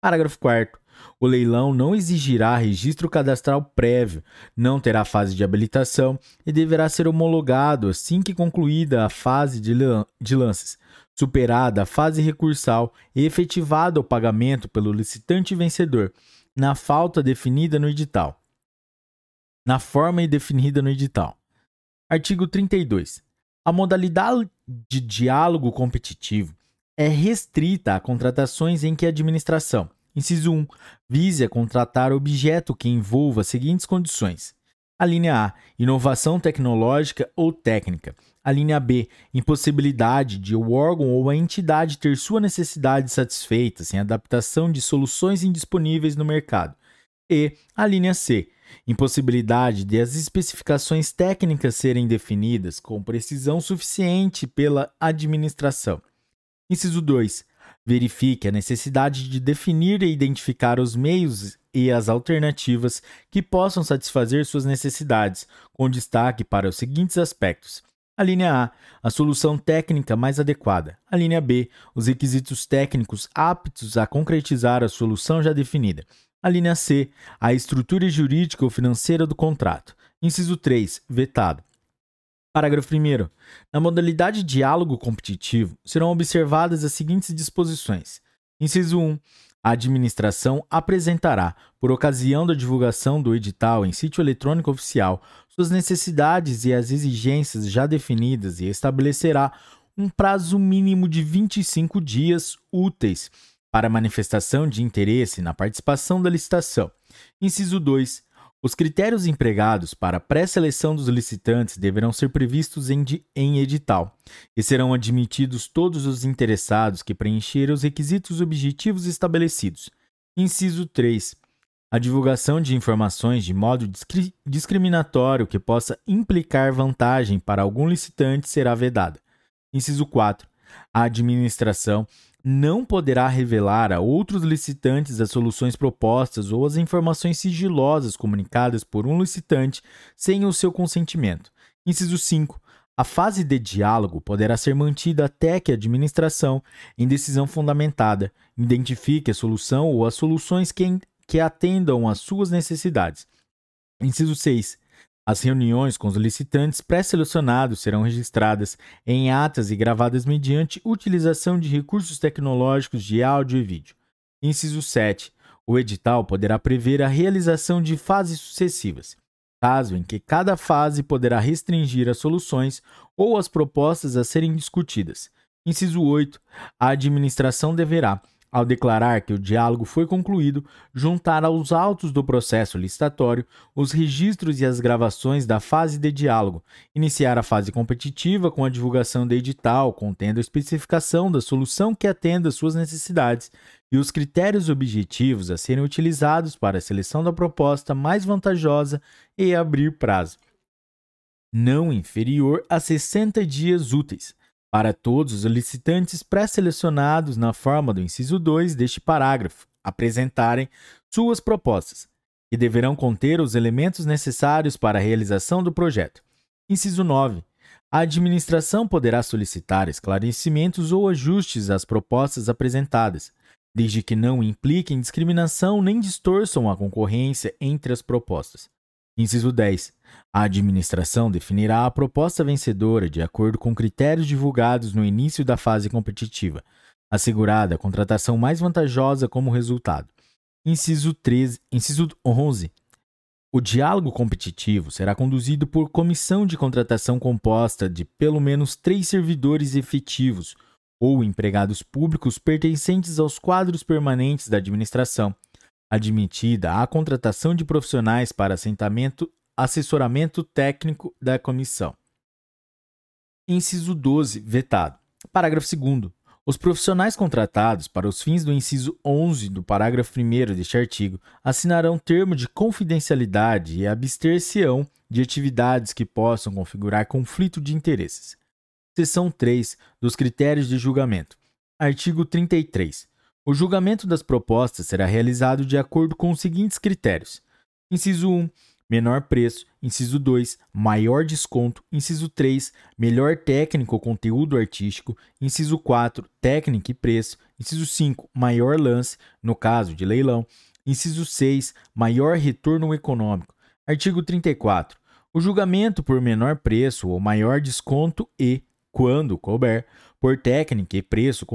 Parágrafo 4. O leilão não exigirá registro cadastral prévio, não terá fase de habilitação e deverá ser homologado assim que concluída a fase de, de lances, superada a fase recursal e efetivado o pagamento pelo licitante vencedor, na falta definida no edital. Na forma definida no edital. Artigo 32. A modalidade de diálogo competitivo é restrita a contratações em que a administração, Inciso 1. Vise a contratar objeto que envolva as seguintes condições. A linha A. Inovação tecnológica ou técnica. A linha B. Impossibilidade de o órgão ou a entidade ter sua necessidade satisfeita sem adaptação de soluções indisponíveis no mercado. E a linha C. Impossibilidade de as especificações técnicas serem definidas com precisão suficiente pela administração. Inciso 2 verifique a necessidade de definir e identificar os meios e as alternativas que possam satisfazer suas necessidades, com destaque para os seguintes aspectos. A linha A, a solução técnica mais adequada. A linha B, os requisitos técnicos aptos a concretizar a solução já definida. A linha C, a estrutura jurídica ou financeira do contrato. Inciso 3, vetado. Parágrafo 1. Na modalidade diálogo competitivo, serão observadas as seguintes disposições. Inciso 1. A administração apresentará, por ocasião da divulgação do edital em sítio eletrônico oficial, suas necessidades e as exigências já definidas e estabelecerá um prazo mínimo de 25 dias úteis para manifestação de interesse na participação da licitação. Inciso 2. Os critérios empregados para pré-seleção dos licitantes deverão ser previstos em, em, edital e serão admitidos todos os interessados que preencherem os requisitos objetivos estabelecidos. Inciso 3. A divulgação de informações de modo discri discriminatório que possa implicar vantagem para algum licitante será vedada. Inciso 4. A administração não poderá revelar a outros licitantes as soluções propostas ou as informações sigilosas comunicadas por um licitante sem o seu consentimento. Inciso 5. A fase de diálogo poderá ser mantida até que a administração, em decisão fundamentada, identifique a solução ou as soluções que, atendam às suas necessidades. Inciso 6. As reuniões com os licitantes pré-selecionados serão registradas em atas e gravadas mediante utilização de recursos tecnológicos de áudio e vídeo. Inciso 7. O edital poderá prever a realização de fases sucessivas, caso em que cada fase poderá restringir as soluções ou as propostas a serem discutidas. Inciso 8. A administração deverá, ao declarar que o diálogo foi concluído, juntar aos autos do processo licitatório os registros e as gravações da fase de diálogo, iniciar a fase competitiva com a divulgação de edital contendo a especificação da solução que atenda às suas necessidades e os critérios objetivos a serem utilizados para a seleção da proposta mais vantajosa e abrir prazo. Não inferior a 60 dias úteis para todos os licitantes pré-selecionados na forma do inciso 2 deste parágrafo apresentarem suas propostas, que deverão conter os elementos necessários para a realização do projeto. Inciso 9. A administração poderá solicitar esclarecimentos ou ajustes às propostas apresentadas, desde que não impliquem discriminação nem distorçam a concorrência entre as propostas. Inciso 10. A administração definirá a proposta vencedora de acordo com critérios divulgados no início da fase competitiva, assegurada a contratação mais vantajosa como resultado. Inciso 13, inciso 11. O diálogo competitivo será conduzido por comissão de contratação composta de pelo menos três servidores efetivos ou empregados públicos pertencentes aos quadros permanentes da administração, admitida a contratação de profissionais para assentamento, assessoramento técnico da comissão. Inciso 12, vetado. Parágrafo 2 Os profissionais contratados para os fins do inciso 11 do parágrafo 1 deste artigo assinarão termo de confidencialidade e abster-se-ão de atividades que possam configurar conflito de interesses. Seção 3 dos critérios de julgamento. Artigo 33. O julgamento das propostas será realizado de acordo com os seguintes critérios: inciso 1 menor preço, inciso 2, maior desconto, inciso 3, melhor técnico ou conteúdo artístico, inciso 4, técnica e preço, inciso 5, maior lance, no caso de leilão, inciso 6, maior retorno econômico. Artigo 34. O julgamento por menor preço ou maior desconto e, quando couber, por técnica e preço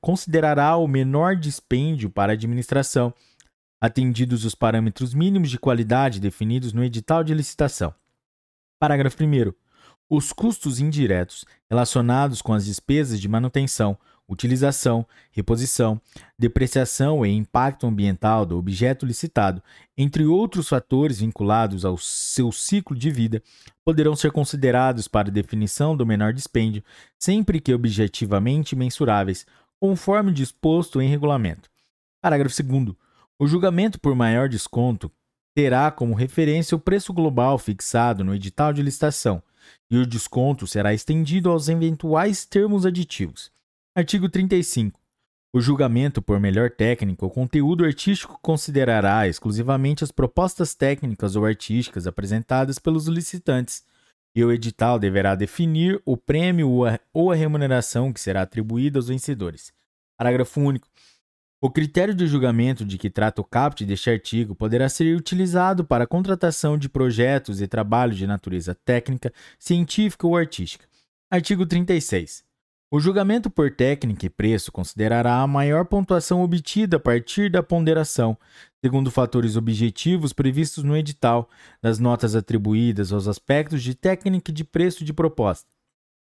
considerará o menor dispêndio para a administração atendidos os parâmetros mínimos de qualidade definidos no edital de licitação. Parágrafo 1. Os custos indiretos relacionados com as despesas de manutenção, utilização, reposição, depreciação e impacto ambiental do objeto licitado, entre outros fatores vinculados ao seu ciclo de vida, poderão ser considerados para definição do menor dispêndio, sempre que objetivamente mensuráveis, conforme disposto em regulamento. Parágrafo 2. O julgamento por maior desconto terá como referência o preço global fixado no edital de licitação, e o desconto será estendido aos eventuais termos aditivos. Artigo 35. O julgamento por melhor técnica ou conteúdo artístico considerará exclusivamente as propostas técnicas ou artísticas apresentadas pelos licitantes, e o edital deverá definir o prêmio ou a remuneração que será atribuída aos vencedores. Parágrafo único. O critério de julgamento de que trata o caput deste artigo poderá ser utilizado para a contratação de projetos e trabalhos de natureza técnica, científica ou artística. Artigo 36. O julgamento por técnica e preço considerará a maior pontuação obtida a partir da ponderação, segundo fatores objetivos previstos no edital, das notas atribuídas aos aspectos de técnica e de preço de proposta.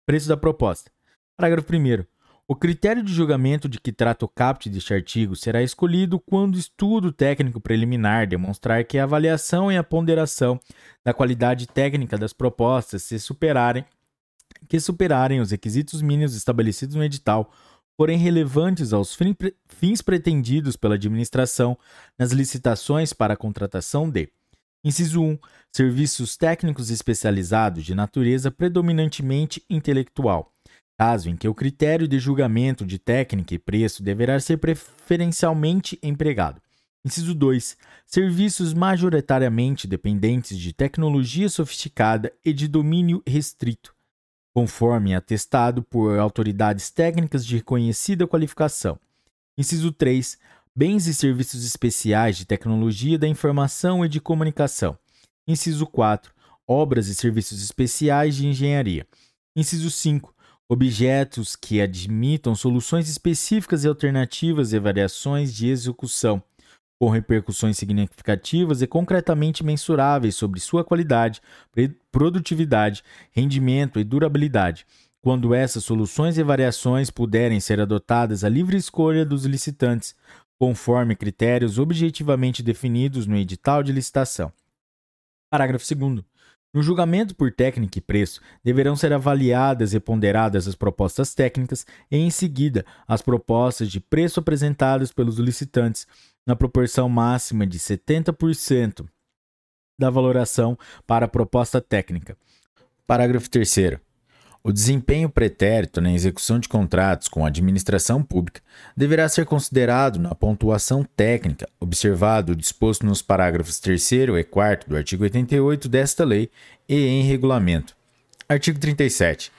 Preço da proposta. Parágrafo 1. O critério de julgamento de que trata o caput deste artigo será escolhido quando estudo técnico preliminar demonstrar que a avaliação e a ponderação da qualidade técnica das propostas se superarem, que superarem os requisitos mínimos estabelecidos no edital, forem relevantes aos fins pretendidos pela administração nas licitações para a contratação de Inciso 1. Serviços técnicos especializados de natureza predominantemente intelectual caso em que o critério de julgamento de técnica e preço deverá ser preferencialmente empregado. Inciso 2. Serviços majoritariamente dependentes de tecnologia sofisticada e de domínio restrito, conforme atestado por autoridades técnicas de reconhecida qualificação. Inciso 3. Bens e serviços especiais de tecnologia da informação e de comunicação. Inciso 4. Obras e serviços especiais de engenharia. Inciso 5 objetos que admitam soluções específicas e alternativas e variações de execução, com repercussões significativas e concretamente mensuráveis sobre sua qualidade, produtividade, rendimento e durabilidade, quando essas soluções e variações puderem ser adotadas à livre escolha dos licitantes, conforme critérios objetivamente definidos no edital de licitação. Parágrafo 2. No julgamento por técnica e preço, deverão ser avaliadas e ponderadas as propostas técnicas e, em seguida, as propostas de preço apresentadas pelos licitantes, na proporção máxima de 70% da valoração para a proposta técnica. Parágrafo 3. O desempenho pretérito na execução de contratos com a administração pública deverá ser considerado na pontuação técnica, observado o disposto nos parágrafos 3 e 4 do artigo 88 desta lei e em regulamento. Artigo 37.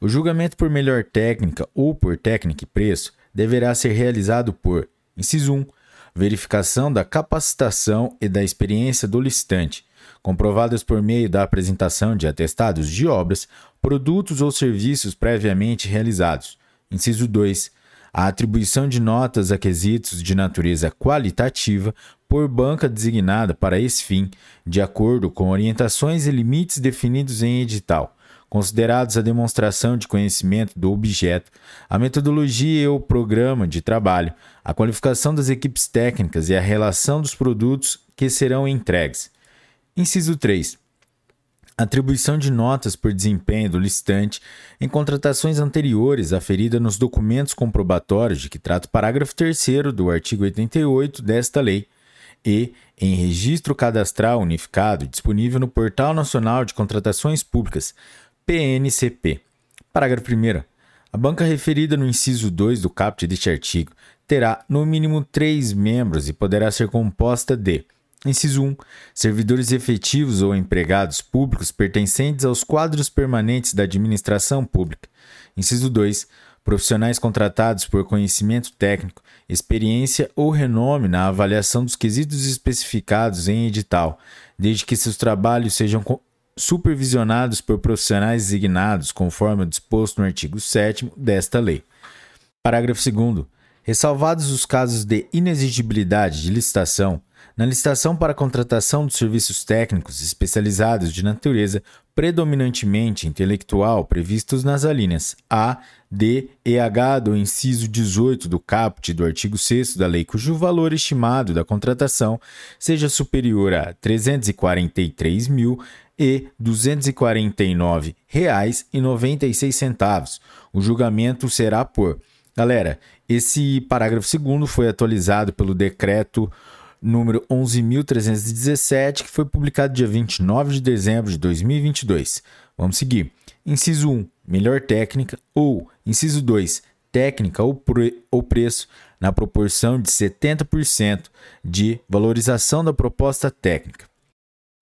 O julgamento por melhor técnica ou por técnica e preço deverá ser realizado por: inciso 1. Verificação da capacitação e da experiência do licitante, comprovadas por meio da apresentação de atestados de obras, produtos ou serviços previamente realizados. Inciso 2. A atribuição de notas a quesitos de natureza qualitativa por banca designada para esse fim, de acordo com orientações e limites definidos em edital, considerados a demonstração de conhecimento do objeto, a metodologia e o programa de trabalho, a qualificação das equipes técnicas e a relação dos produtos que serão entregues. Inciso 3. Atribuição de notas por desempenho do licitante em contratações anteriores aferida nos documentos comprobatórios de que trata o parágrafo 3 do artigo 88 desta lei e em registro cadastral unificado disponível no Portal Nacional de Contratações Públicas, PNCP. Parágrafo 1. A banca referida no inciso 2 do caput deste artigo terá, no mínimo, três membros e poderá ser composta de Inciso 1. Servidores efetivos ou empregados públicos pertencentes aos quadros permanentes da administração pública. Inciso 2. Profissionais contratados por conhecimento técnico, experiência ou renome na avaliação dos quesitos especificados em edital, desde que seus trabalhos sejam supervisionados por profissionais designados conforme o disposto no artigo 7 desta lei. Parágrafo 2. Ressalvados os casos de inexigibilidade de licitação, na licitação para contratação de serviços técnicos especializados de natureza predominantemente intelectual previstos nas alíneas A, D e H do inciso 18 do caput do artigo 6 da lei cujo valor estimado da contratação seja superior a R$ 343 mil e R$ 249,96. O julgamento será por. Galera, esse parágrafo 2 foi atualizado pelo decreto número 11.317, que foi publicado dia 29 de dezembro de 2022. Vamos seguir. Inciso 1, melhor técnica, ou inciso 2, técnica ou, pre ou preço, na proporção de 70% de valorização da proposta técnica.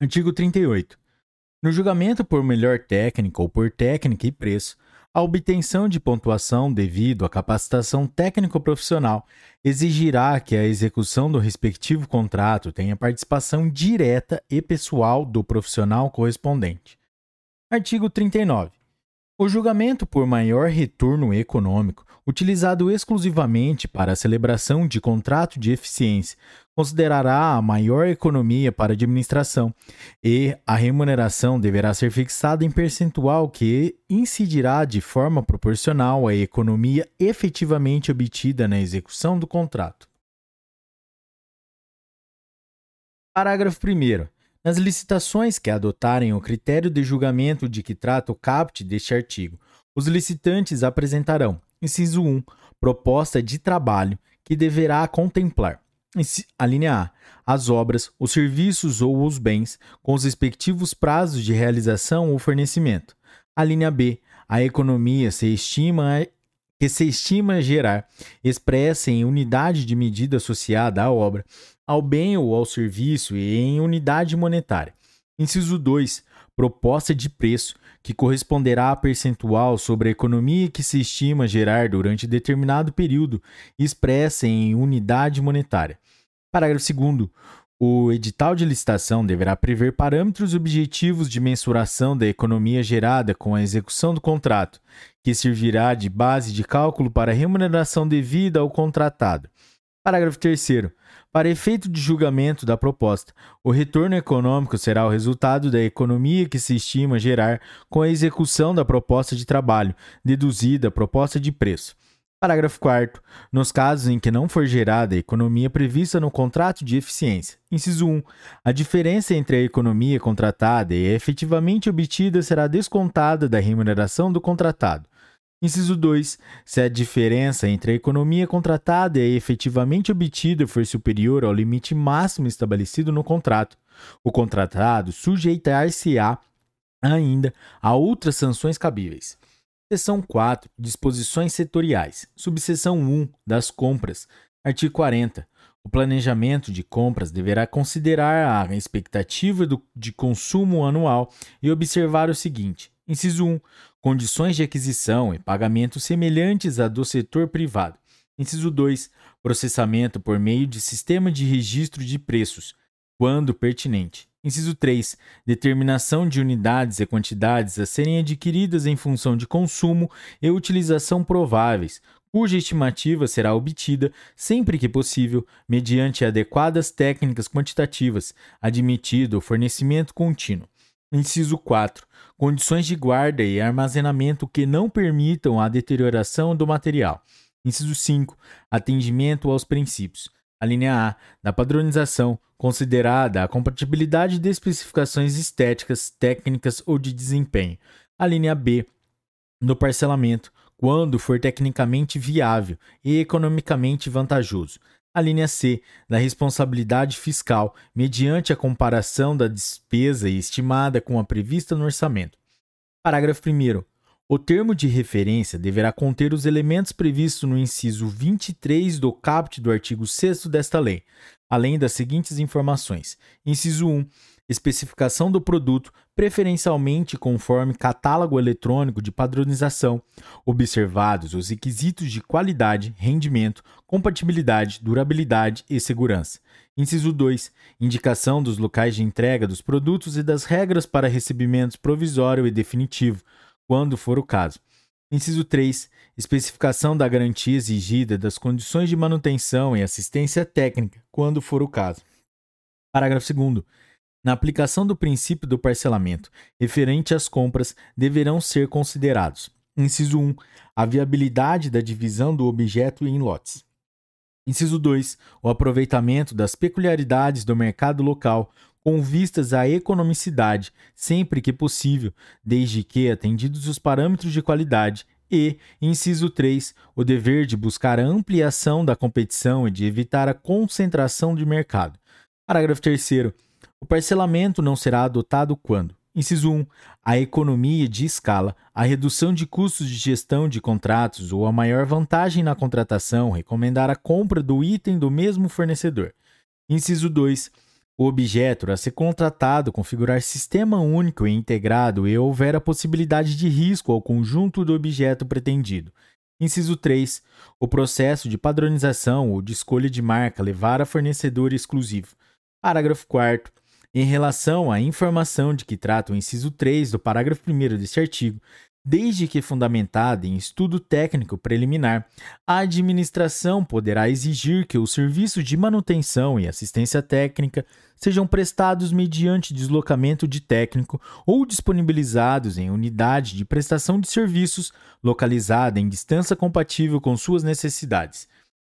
Artigo 38. No julgamento por melhor técnica ou por técnica e preço, a obtenção de pontuação devido à capacitação técnico-profissional exigirá que a execução do respectivo contrato tenha participação direta e pessoal do profissional correspondente. Artigo 39. O julgamento por maior retorno econômico, utilizado exclusivamente para a celebração de contrato de eficiência, considerará a maior economia para a administração e a remuneração deverá ser fixada em percentual que incidirá de forma proporcional à economia efetivamente obtida na execução do contrato. Parágrafo 1. Nas licitações que adotarem o critério de julgamento de que trata o caput deste artigo, os licitantes apresentarão, inciso 1, proposta de trabalho que deverá contemplar, a linha A, as obras, os serviços ou os bens, com os respectivos prazos de realização ou fornecimento. A linha B, a economia se estima que se estima gerar, expressa em unidade de medida associada à obra, ao bem ou ao serviço e em unidade monetária. Inciso 2. Proposta de preço, que corresponderá a percentual sobre a economia que se estima gerar durante determinado período, expressa em unidade monetária. Parágrafo 2. O edital de licitação deverá prever parâmetros objetivos de mensuração da economia gerada com a execução do contrato, que servirá de base de cálculo para a remuneração devida ao contratado. Parágrafo 3. Para efeito de julgamento da proposta, o retorno econômico será o resultado da economia que se estima gerar com a execução da proposta de trabalho, deduzida a proposta de preço. Parágrafo 4. Nos casos em que não for gerada a economia prevista no contrato de eficiência. Inciso 1. A diferença entre a economia contratada e a efetivamente obtida será descontada da remuneração do contratado. Inciso 2. Se a diferença entre a economia contratada e a efetivamente obtida for superior ao limite máximo estabelecido no contrato, o contratado sujeitar-se-á ainda a outras sanções cabíveis. Seção 4. Disposições setoriais. Subseção 1. Das compras. Artigo 40. O planejamento de compras deverá considerar a expectativa do, de consumo anual e observar o seguinte: inciso 1 condições de aquisição e pagamento semelhantes à do setor privado. Inciso 2. Processamento por meio de sistema de registro de preços, quando pertinente. Inciso 3. Determinação de unidades e quantidades a serem adquiridas em função de consumo e utilização prováveis, cuja estimativa será obtida, sempre que possível, mediante adequadas técnicas quantitativas, admitido o fornecimento contínuo. Inciso 4. Condições de guarda e armazenamento que não permitam a deterioração do material. Inciso 5. Atendimento aos princípios. A linha A, da padronização, considerada a compatibilidade de especificações estéticas, técnicas ou de desempenho. A linha B, no parcelamento, quando for tecnicamente viável e economicamente vantajoso. A linha C, da responsabilidade fiscal, mediante a comparação da despesa estimada com a prevista no orçamento. Parágrafo 1. O termo de referência deverá conter os elementos previstos no inciso 23 do caput do artigo 6 desta lei, além das seguintes informações: inciso 1 especificação do produto, preferencialmente conforme catálogo eletrônico de padronização, observados os requisitos de qualidade, rendimento, compatibilidade, durabilidade e segurança. Inciso 2. Indicação dos locais de entrega dos produtos e das regras para recebimentos provisório e definitivo, quando for o caso. Inciso 3. Especificação da garantia exigida das condições de manutenção e assistência técnica, quando for o caso. Parágrafo 2. Na aplicação do princípio do parcelamento referente às compras, deverão ser considerados: inciso 1, a viabilidade da divisão do objeto em lotes. Inciso 2, o aproveitamento das peculiaridades do mercado local com vistas à economicidade, sempre que possível, desde que atendidos os parâmetros de qualidade e, inciso 3, o dever de buscar a ampliação da competição e de evitar a concentração de mercado. Parágrafo 3 o parcelamento não será adotado quando: Inciso 1. A economia de escala, a redução de custos de gestão de contratos ou a maior vantagem na contratação recomendar a compra do item do mesmo fornecedor. Inciso 2. O objeto a ser contratado configurar sistema único e integrado e houver a possibilidade de risco ao conjunto do objeto pretendido. Inciso 3. O processo de padronização ou de escolha de marca levar a fornecedor exclusivo. Parágrafo 4 em relação à informação de que trata o inciso 3 do parágrafo 1 deste artigo, desde que fundamentada em estudo técnico preliminar, a administração poderá exigir que os serviços de manutenção e assistência técnica sejam prestados mediante deslocamento de técnico ou disponibilizados em unidade de prestação de serviços localizada em distância compatível com suas necessidades.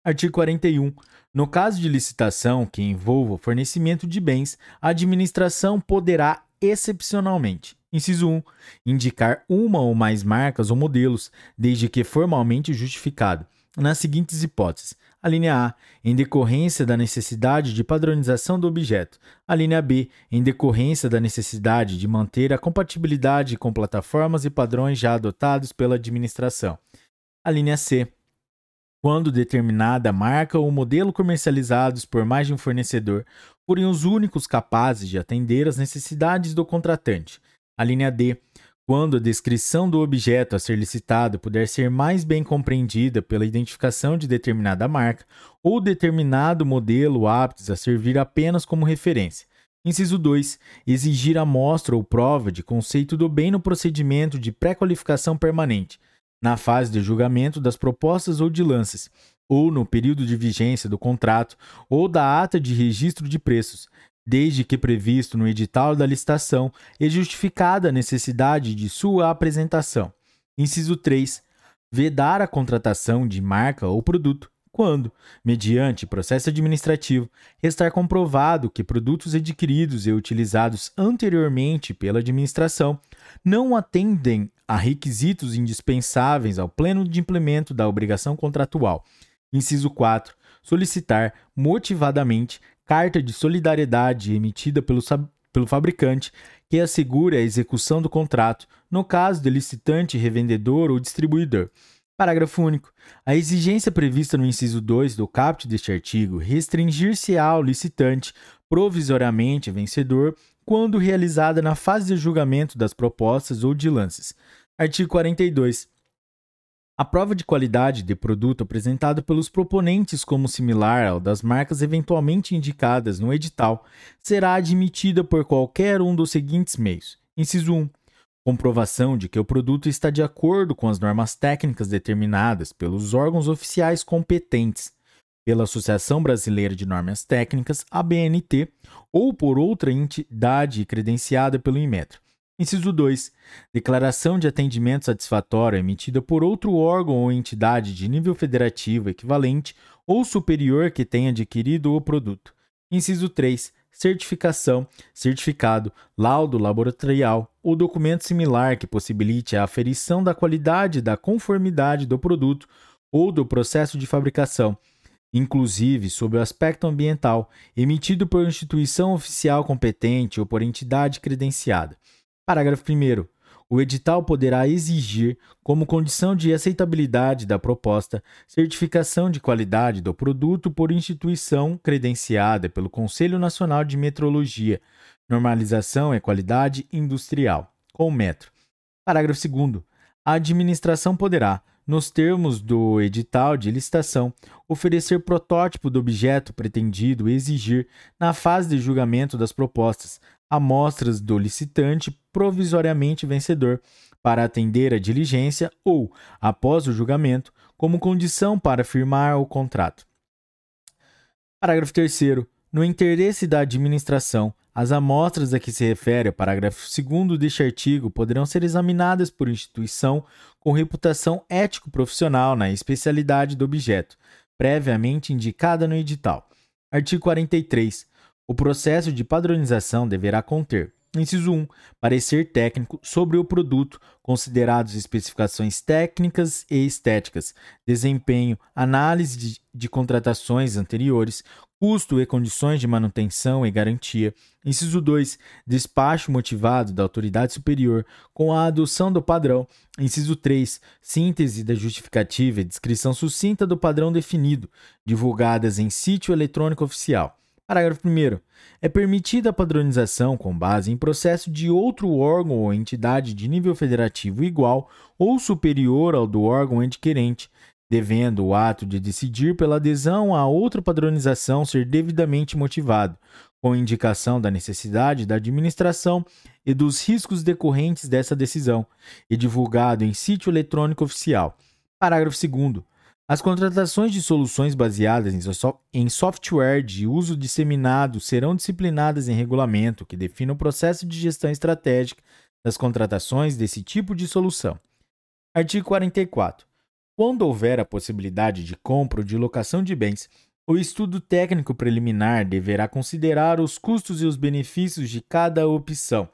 Artigo 41. No caso de licitação que envolva o fornecimento de bens, a administração poderá, excepcionalmente, inciso 1, indicar uma ou mais marcas ou modelos, desde que formalmente justificado, nas seguintes hipóteses. A linha A, em decorrência da necessidade de padronização do objeto. A linha B, em decorrência da necessidade de manter a compatibilidade com plataformas e padrões já adotados pela administração. A linha C, quando determinada marca ou modelo comercializados por mais de um fornecedor forem os únicos capazes de atender às necessidades do contratante. A linha D, quando a descrição do objeto a ser licitado puder ser mais bem compreendida pela identificação de determinada marca ou determinado modelo aptos a servir apenas como referência. Inciso 2. Exigir amostra ou prova de conceito do bem no procedimento de pré-qualificação permanente na fase de julgamento das propostas ou de lances, ou no período de vigência do contrato ou da ata de registro de preços, desde que previsto no edital da licitação e justificada a necessidade de sua apresentação. Inciso 3. Vedar a contratação de marca ou produto quando, mediante processo administrativo, restar comprovado que produtos adquiridos e utilizados anteriormente pela administração não atendem a requisitos indispensáveis ao pleno de implemento da obrigação contratual. Inciso 4. Solicitar motivadamente carta de solidariedade emitida pelo, pelo fabricante que assegure a execução do contrato, no caso de licitante, revendedor ou distribuidor Parágrafo único. A exigência prevista no inciso 2 do caput deste artigo restringir-se ao licitante provisoriamente vencedor quando realizada na fase de julgamento das propostas ou de lances. Artigo 42. A prova de qualidade de produto apresentado pelos proponentes como similar ao das marcas eventualmente indicadas no edital será admitida por qualquer um dos seguintes meios. Inciso 1 comprovação de que o produto está de acordo com as normas técnicas determinadas pelos órgãos oficiais competentes, pela Associação Brasileira de Normas Técnicas, ABNT, ou por outra entidade credenciada pelo Inmetro. Inciso 2. Declaração de atendimento satisfatório emitida por outro órgão ou entidade de nível federativo equivalente ou superior que tenha adquirido o produto. Inciso 3. Certificação, certificado, laudo laboratorial ou documento similar que possibilite a aferição da qualidade e da conformidade do produto ou do processo de fabricação, inclusive sob o aspecto ambiental, emitido por instituição oficial competente ou por entidade credenciada. Parágrafo 1. O edital poderá exigir, como condição de aceitabilidade da proposta, certificação de qualidade do produto por instituição credenciada pelo Conselho Nacional de Metrologia, Normalização e Qualidade Industrial, com metro. Parágrafo 2. A administração poderá, nos termos do edital de licitação, oferecer protótipo do objeto pretendido e exigir, na fase de julgamento das propostas, amostras do licitante provisoriamente vencedor para atender a diligência ou, após o julgamento, como condição para firmar o contrato. Parágrafo 3. No interesse da administração, as amostras a que se refere o parágrafo 2 deste artigo poderão ser examinadas por instituição com reputação ético-profissional na especialidade do objeto, previamente indicada no edital. Artigo 43. O processo de padronização deverá conter Inciso 1. Parecer técnico sobre o produto, considerados especificações técnicas e estéticas, desempenho, análise de, de, contratações anteriores, custo e condições de manutenção e garantia. Inciso 2. Despacho motivado da autoridade superior com a adoção do padrão. Inciso 3. Síntese da justificativa e descrição sucinta do padrão definido, divulgadas em sítio eletrônico oficial. Parágrafo 1. É permitida a padronização com base em processo de outro órgão ou entidade de nível federativo igual ou superior ao do órgão adquirente, devendo o ato de decidir pela adesão a outra padronização ser devidamente motivado, com indicação da necessidade da administração e dos riscos decorrentes dessa decisão, e divulgado em sítio eletrônico oficial. Parágrafo 2. As contratações de soluções baseadas em software de uso disseminado serão disciplinadas em regulamento que defina o processo de gestão estratégica das contratações desse tipo de solução. Artigo 44. Quando houver a possibilidade de compra ou de locação de bens, o estudo técnico preliminar deverá considerar os custos e os benefícios de cada opção,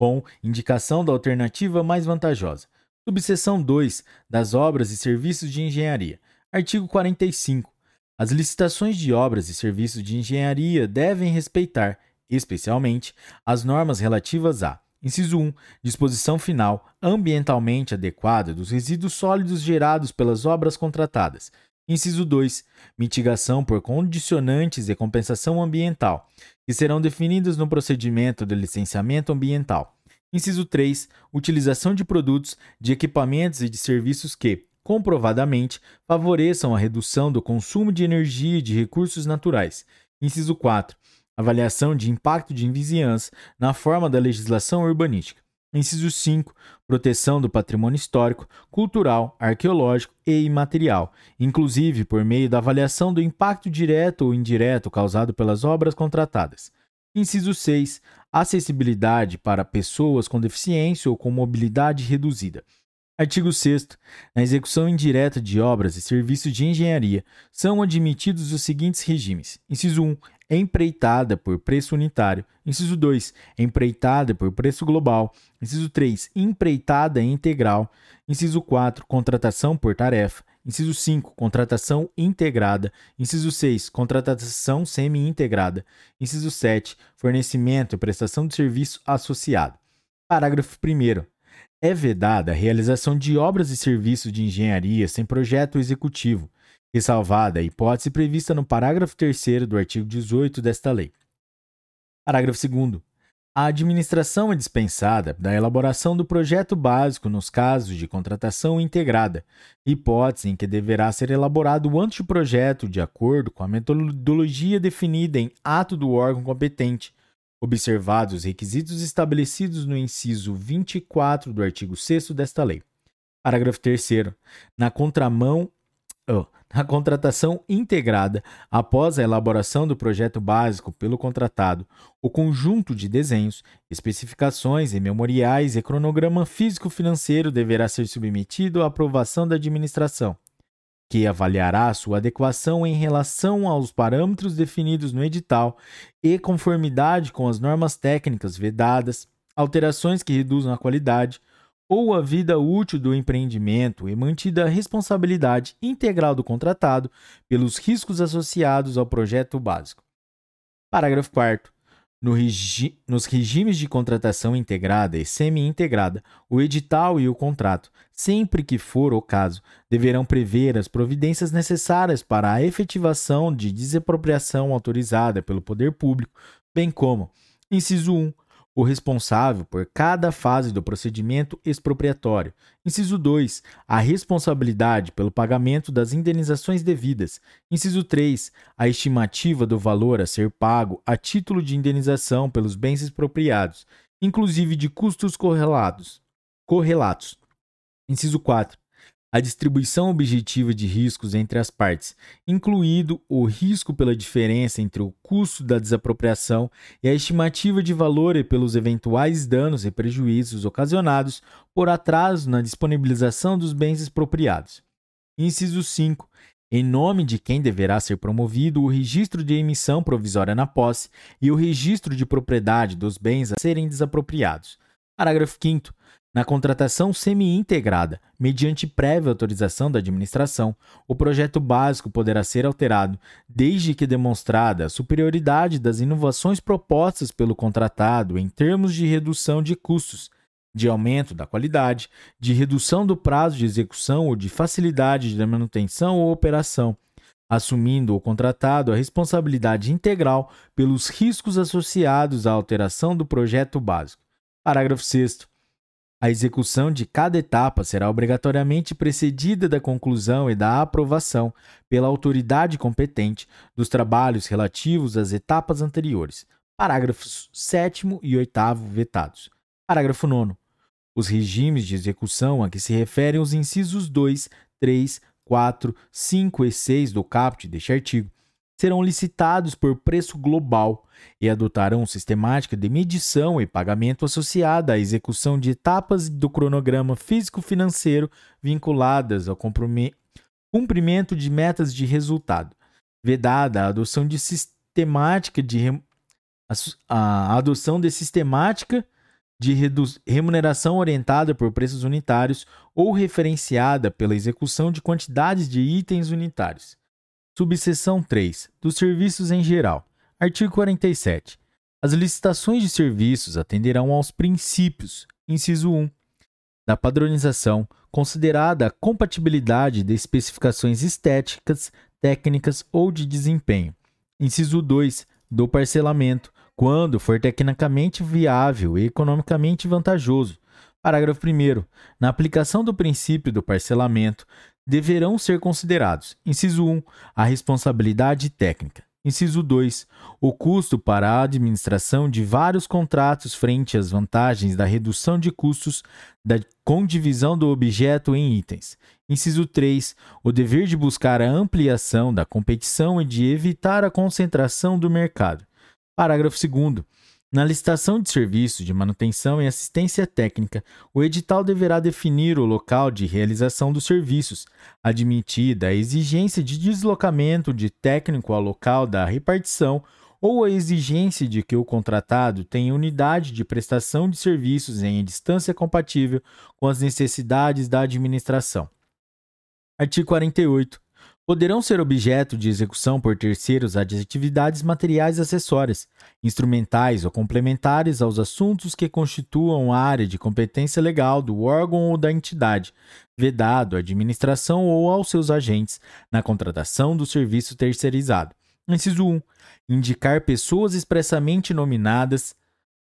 com indicação da alternativa mais vantajosa. Subseção 2 das obras e serviços de engenharia. Artigo 45. As licitações de obras e serviços de engenharia devem respeitar, especialmente, as normas relativas a Inciso 1. Disposição final ambientalmente adequada dos resíduos sólidos gerados pelas obras contratadas. Inciso 2. Mitigação por condicionantes e compensação ambiental, que serão definidas no procedimento de licenciamento ambiental. Inciso 3. Utilização de produtos, de equipamentos e de serviços que, comprovadamente, favoreçam a redução do consumo de energia e de recursos naturais. Inciso 4. Avaliação de impacto de vizinhança na forma da legislação urbanística. Inciso 5. Proteção do patrimônio histórico, cultural, arqueológico e imaterial, inclusive por meio da avaliação do impacto direto ou indireto causado pelas obras contratadas. Inciso 6. Acessibilidade para pessoas com deficiência ou com mobilidade reduzida. Artigo 6. Na execução indireta de obras e serviços de engenharia, são admitidos os seguintes regimes: Inciso 1. Empreitada por preço unitário. Inciso 2. Empreitada por preço global. Inciso 3. Empreitada integral. Inciso 4. Contratação por tarefa. Inciso 5, contratação integrada. Inciso 6, contratação semi-integrada. Inciso 7, fornecimento e prestação de serviço associado. Parágrafo 1. É vedada a realização de obras e serviços de engenharia sem projeto executivo, ressalvada a hipótese prevista no parágrafo 3 do artigo 18 desta lei. Parágrafo 2. A administração é dispensada da elaboração do projeto básico nos casos de contratação integrada, hipótese em que deverá ser elaborado o anteprojeto de acordo com a metodologia definida em ato do órgão competente, observados os requisitos estabelecidos no inciso 24 do artigo 6 desta lei. Parágrafo 3. Na contramão Oh, na contratação integrada, após a elaboração do projeto básico pelo contratado, o conjunto de desenhos, especificações e memoriais e cronograma físico-financeiro deverá ser submetido à aprovação da administração. que avaliará sua adequação em relação aos parâmetros definidos no edital e conformidade com as normas técnicas vedadas, alterações que reduzam a qualidade ou a vida útil do empreendimento e mantida a responsabilidade integral do contratado pelos riscos associados ao projeto básico. Parágrafo 4 no regi nos regimes de contratação integrada e semi-integrada, o edital e o contrato, sempre que for o caso, deverão prever as providências necessárias para a efetivação de desapropriação autorizada pelo poder público, bem como, inciso 1, o responsável por cada fase do procedimento expropriatório. Inciso 2. A responsabilidade pelo pagamento das indenizações devidas. Inciso 3. A estimativa do valor a ser pago a título de indenização pelos bens expropriados, inclusive de custos correlatos. correlatos. Inciso 4 a distribuição objetiva de riscos entre as partes, incluído o risco pela diferença entre o custo da desapropriação e a estimativa de valor e pelos eventuais danos e prejuízos ocasionados por atraso na disponibilização dos bens expropriados. Inciso 5. Em nome de quem deverá ser promovido o registro de emissão provisória na posse e o registro de propriedade dos bens a serem desapropriados. Parágrafo 5 na contratação semi-integrada, mediante prévia autorização da administração, o projeto básico poderá ser alterado, desde que demonstrada a superioridade das inovações propostas pelo contratado em termos de redução de custos, de aumento da qualidade, de redução do prazo de execução ou de facilidade de manutenção ou operação, assumindo o contratado a responsabilidade integral pelos riscos associados à alteração do projeto básico. Parágrafo 6. A execução de cada etapa será obrigatoriamente precedida da conclusão e da aprovação pela autoridade competente dos trabalhos relativos às etapas anteriores. Parágrafos 7 e 8 vetados. Parágrafo 9. Os regimes de execução a que se referem os incisos 2, 3, 4, 5 e 6 do caput deste artigo serão licitados por preço global e adotarão sistemática de medição e pagamento associada à execução de etapas do cronograma físico-financeiro vinculadas ao cumprimento de metas de resultado, vedada a adoção de sistemática de a adoção de sistemática de remuneração orientada por preços unitários ou referenciada pela execução de quantidades de itens unitários. Subseção 3. Dos serviços em geral. Artigo 47. As licitações de serviços atenderão aos princípios, inciso 1, da padronização, considerada a compatibilidade de especificações estéticas, técnicas ou de desempenho. Inciso 2, do parcelamento, quando for tecnicamente viável e economicamente vantajoso. Parágrafo 1. Na aplicação do princípio do parcelamento, deverão ser considerados: inciso 1, a responsabilidade técnica. Inciso 2, o custo para a administração de vários contratos frente às vantagens da redução de custos da condivisão do objeto em itens. Inciso 3, o dever de buscar a ampliação da competição e de evitar a concentração do mercado. Parágrafo 2. Na licitação de serviços de manutenção e assistência técnica, o edital deverá definir o local de realização dos serviços, admitida a exigência de deslocamento de técnico ao local da repartição ou a exigência de que o contratado tenha unidade de prestação de serviços em distância compatível com as necessidades da administração. Artigo 48 poderão ser objeto de execução por terceiros as atividades materiais acessórias, instrumentais ou complementares aos assuntos que constituam a área de competência legal do órgão ou da entidade, vedado à administração ou aos seus agentes na contratação do serviço terceirizado. Inciso 1. Indicar pessoas expressamente nominadas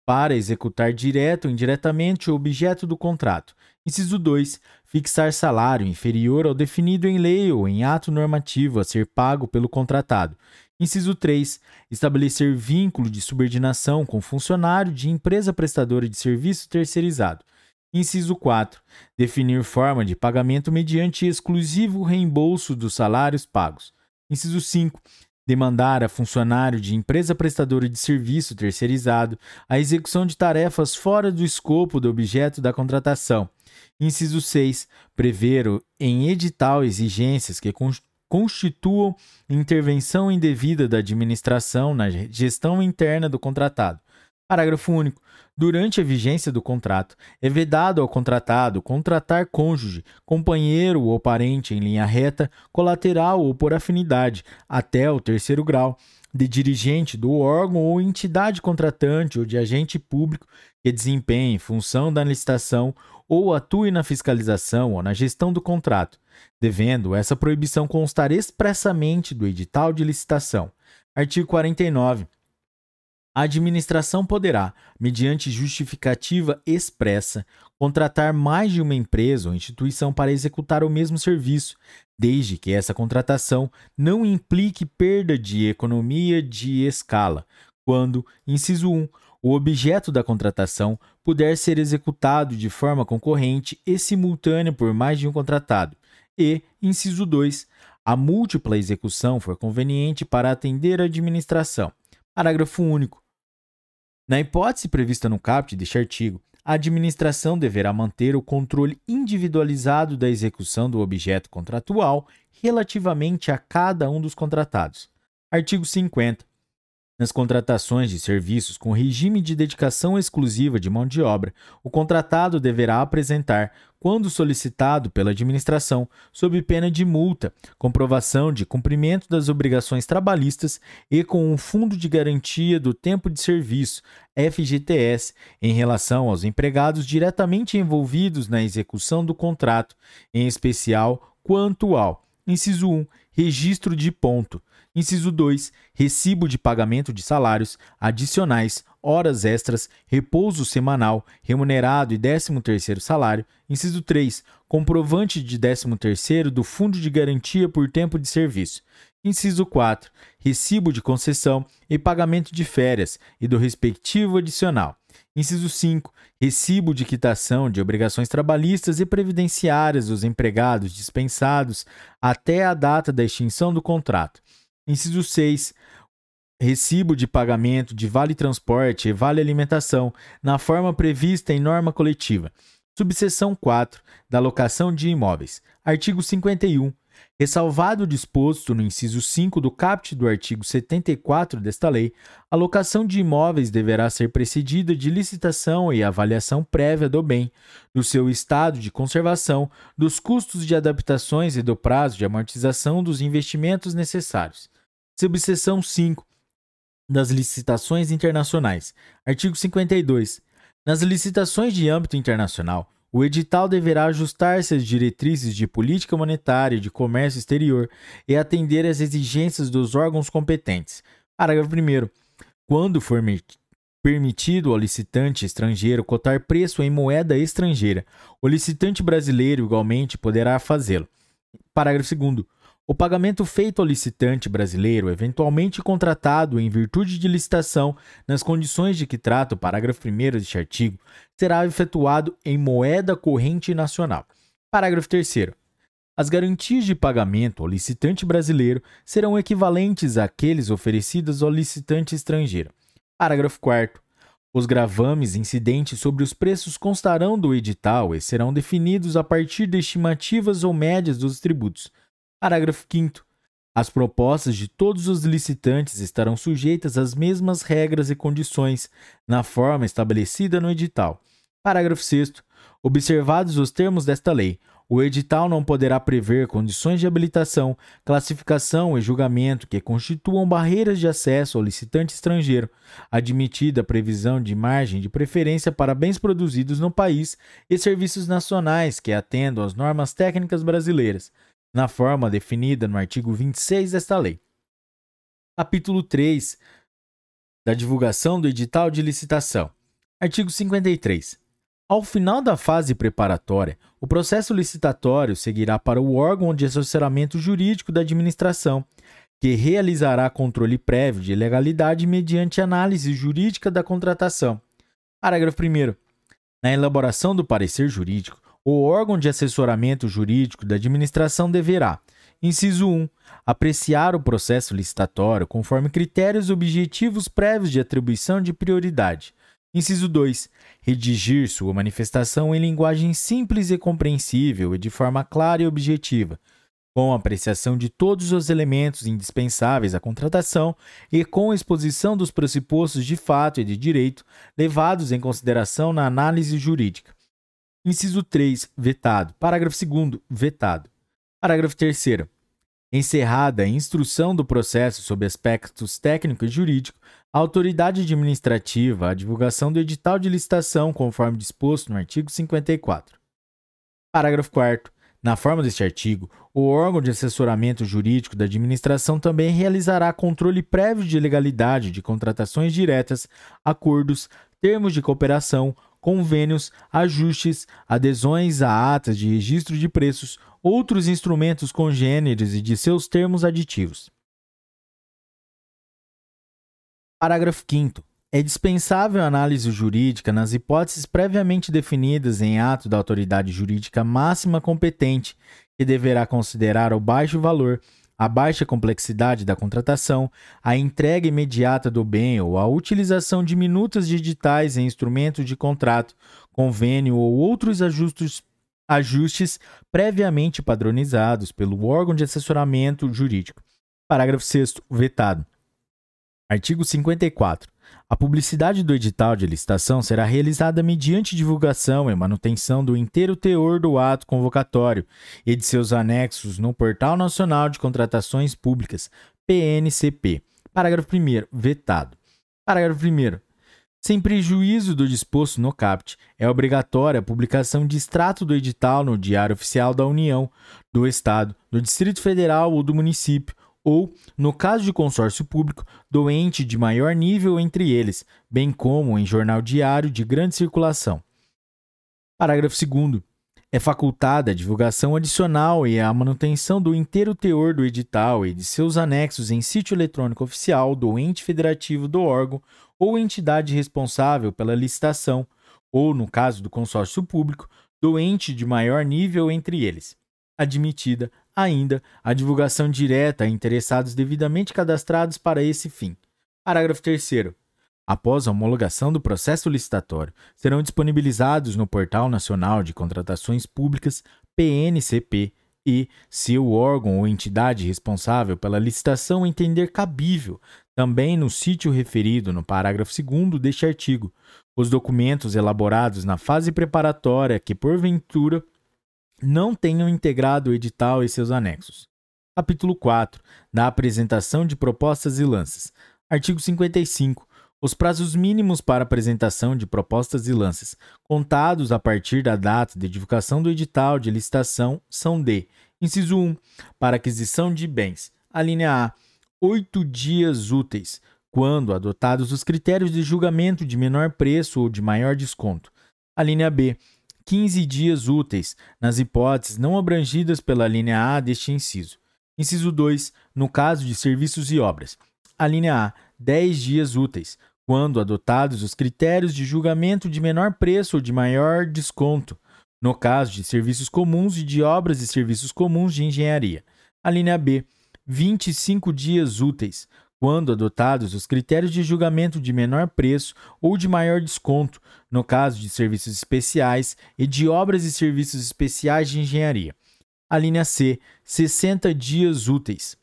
para executar direto ou indiretamente o objeto do contrato. Inciso 2. Fixar salário inferior ao definido em lei ou em ato normativo a ser pago pelo contratado. Inciso 3. Estabelecer vínculo de subordinação com funcionário de empresa prestadora de serviço terceirizado. Inciso 4. Definir forma de pagamento mediante exclusivo reembolso dos salários pagos. Inciso 5 demandar a funcionário de empresa prestadora de serviço terceirizado a execução de tarefas fora do escopo do objeto da contratação. Inciso 6. Prever em edital exigências que constituam intervenção indevida da administração na gestão interna do contratado. Parágrafo único. Durante a vigência do contrato, é vedado ao contratado contratar cônjuge, companheiro ou parente em linha reta, colateral ou por afinidade, até o terceiro grau, de dirigente do órgão ou entidade contratante ou de agente público que desempenhe função da licitação ou atue na fiscalização ou na gestão do contrato, devendo essa proibição constar expressamente do edital de licitação. Artigo 49. A administração poderá, mediante justificativa expressa, contratar mais de uma empresa ou instituição para executar o mesmo serviço, desde que essa contratação não implique perda de economia de escala, quando, inciso 1, o objeto da contratação puder ser executado de forma concorrente e simultânea por mais de um contratado, e, inciso 2, a múltipla execução for conveniente para atender a administração. Parágrafo único. Na hipótese prevista no caput deste artigo, a administração deverá manter o controle individualizado da execução do objeto contratual relativamente a cada um dos contratados. Artigo 50. Nas contratações de serviços com regime de dedicação exclusiva de mão de obra, o contratado deverá apresentar, quando solicitado pela administração, sob pena de multa, comprovação de cumprimento das obrigações trabalhistas e com um fundo de garantia do tempo de serviço, FGTS, em relação aos empregados diretamente envolvidos na execução do contrato, em especial quanto ao Inciso 1. Registro de ponto. Inciso 2. Recibo de pagamento de salários, adicionais, horas extras, repouso semanal, remunerado e 13º salário. Inciso 3. Comprovante de 13º do Fundo de Garantia por Tempo de Serviço. Inciso 4. Recibo de concessão e pagamento de férias e do respectivo adicional. Inciso 5. Recibo de quitação de obrigações trabalhistas e previdenciárias dos empregados dispensados até a data da extinção do contrato. Inciso 6. Recibo de pagamento de vale transporte e vale alimentação na forma prevista em norma coletiva. Subseção 4. Da locação de imóveis. Artigo 51. Ressalvado o disposto no inciso 5 do caput do artigo 74 desta lei, a locação de imóveis deverá ser precedida de licitação e avaliação prévia do bem, do seu estado de conservação, dos custos de adaptações e do prazo de amortização dos investimentos necessários. Subseção 5 das licitações internacionais. Artigo 52. Nas licitações de âmbito internacional, o edital deverá ajustar-se às diretrizes de política monetária e de comércio exterior e atender às exigências dos órgãos competentes. Parágrafo 1. Quando for permitido ao licitante estrangeiro cotar preço em moeda estrangeira, o licitante brasileiro igualmente poderá fazê-lo. Parágrafo 2. O pagamento feito ao licitante brasileiro, eventualmente contratado em virtude de licitação, nas condições de que trata o parágrafo 1 deste artigo, será efetuado em moeda corrente nacional. Parágrafo 3. As garantias de pagamento ao licitante brasileiro serão equivalentes àqueles oferecidos ao licitante estrangeiro. Parágrafo 4. Os gravames incidentes sobre os preços constarão do edital e serão definidos a partir de estimativas ou médias dos tributos. Parágrafo 5. As propostas de todos os licitantes estarão sujeitas às mesmas regras e condições, na forma estabelecida no edital. Parágrafo 6. Observados os termos desta lei, o edital não poderá prever condições de habilitação, classificação e julgamento que constituam barreiras de acesso ao licitante estrangeiro, admitida a previsão de margem de preferência para bens produzidos no país e serviços nacionais que atendam às normas técnicas brasileiras na forma definida no artigo 26 desta lei. Capítulo 3 da divulgação do edital de licitação. Artigo 53. Ao final da fase preparatória, o processo licitatório seguirá para o órgão de assessoramento jurídico da administração, que realizará controle prévio de legalidade mediante análise jurídica da contratação. Parágrafo 1. Na elaboração do parecer jurídico, o órgão de assessoramento jurídico da administração deverá, inciso 1, apreciar o processo licitatório conforme critérios objetivos prévios de atribuição de prioridade. Inciso 2. Redigir sua manifestação em linguagem simples e compreensível e de forma clara e objetiva, com apreciação de todos os elementos indispensáveis à contratação e com exposição dos pressupostos de fato e de direito levados em consideração na análise jurídica. Inciso 3. Vetado. Parágrafo 2. Vetado. Parágrafo 3. Encerrada a instrução do processo sob aspectos técnico e jurídico, a autoridade administrativa a divulgação do edital de licitação conforme disposto no artigo 54. Parágrafo 4 na forma deste artigo, o órgão de assessoramento jurídico da administração também realizará controle prévio de legalidade de contratações diretas, acordos, termos de cooperação, convênios, ajustes, adesões a atas de registro de preços, outros instrumentos congêneres e de seus termos aditivos. Parágrafo 5 é dispensável análise jurídica nas hipóteses previamente definidas em ato da autoridade jurídica máxima competente, que deverá considerar o baixo valor, a baixa complexidade da contratação, a entrega imediata do bem ou a utilização de minutas digitais em instrumentos de contrato, convênio ou outros ajustes, ajustes previamente padronizados pelo órgão de assessoramento jurídico. Parágrafo 6. Vetado. Artigo 54. A publicidade do edital de licitação será realizada mediante divulgação e manutenção do inteiro teor do ato convocatório e de seus anexos no Portal Nacional de Contratações Públicas, PNCP. Parágrafo 1. Vetado. Parágrafo 1. Sem prejuízo do disposto no CAPT, é obrigatória a publicação de extrato do edital no Diário Oficial da União, do Estado, do Distrito Federal ou do município, ou, no caso de consórcio público, do ente de maior nível entre eles, bem como em jornal diário de grande circulação. Parágrafo 2. É facultada a divulgação adicional e a manutenção do inteiro teor do edital e de seus anexos em sítio eletrônico oficial do ente federativo do órgão ou entidade responsável pela licitação, ou, no caso do consórcio público, do ente de maior nível entre eles, admitida ainda a divulgação direta a interessados devidamente cadastrados para esse fim. Parágrafo 3. Após a homologação do processo licitatório, serão disponibilizados no Portal Nacional de Contratações Públicas, PNCP, e, se o órgão ou entidade responsável pela licitação entender cabível, também no sítio referido no parágrafo 2 deste artigo, os documentos elaborados na fase preparatória que, porventura, não tenham integrado o edital e seus anexos. Capítulo 4 da apresentação de propostas e lances. Artigo 55. Os prazos mínimos para apresentação de propostas e lances, contados a partir da data de divulgação do edital de licitação, são de: inciso 1, para aquisição de bens. A linha A, oito dias úteis, quando adotados os critérios de julgamento de menor preço ou de maior desconto. A linha B, 15 dias úteis, nas hipóteses não abrangidas pela linha A deste inciso. Inciso 2, no caso de serviços e obras. A linha A, 10 dias úteis, quando adotados os critérios de julgamento de menor preço ou de maior desconto, no caso de serviços comuns e de obras e serviços comuns de engenharia. A linha B, 25 dias úteis, quando adotados os critérios de julgamento de menor preço ou de maior desconto, no caso de serviços especiais e de obras e serviços especiais de engenharia. A linha C, 60 dias úteis,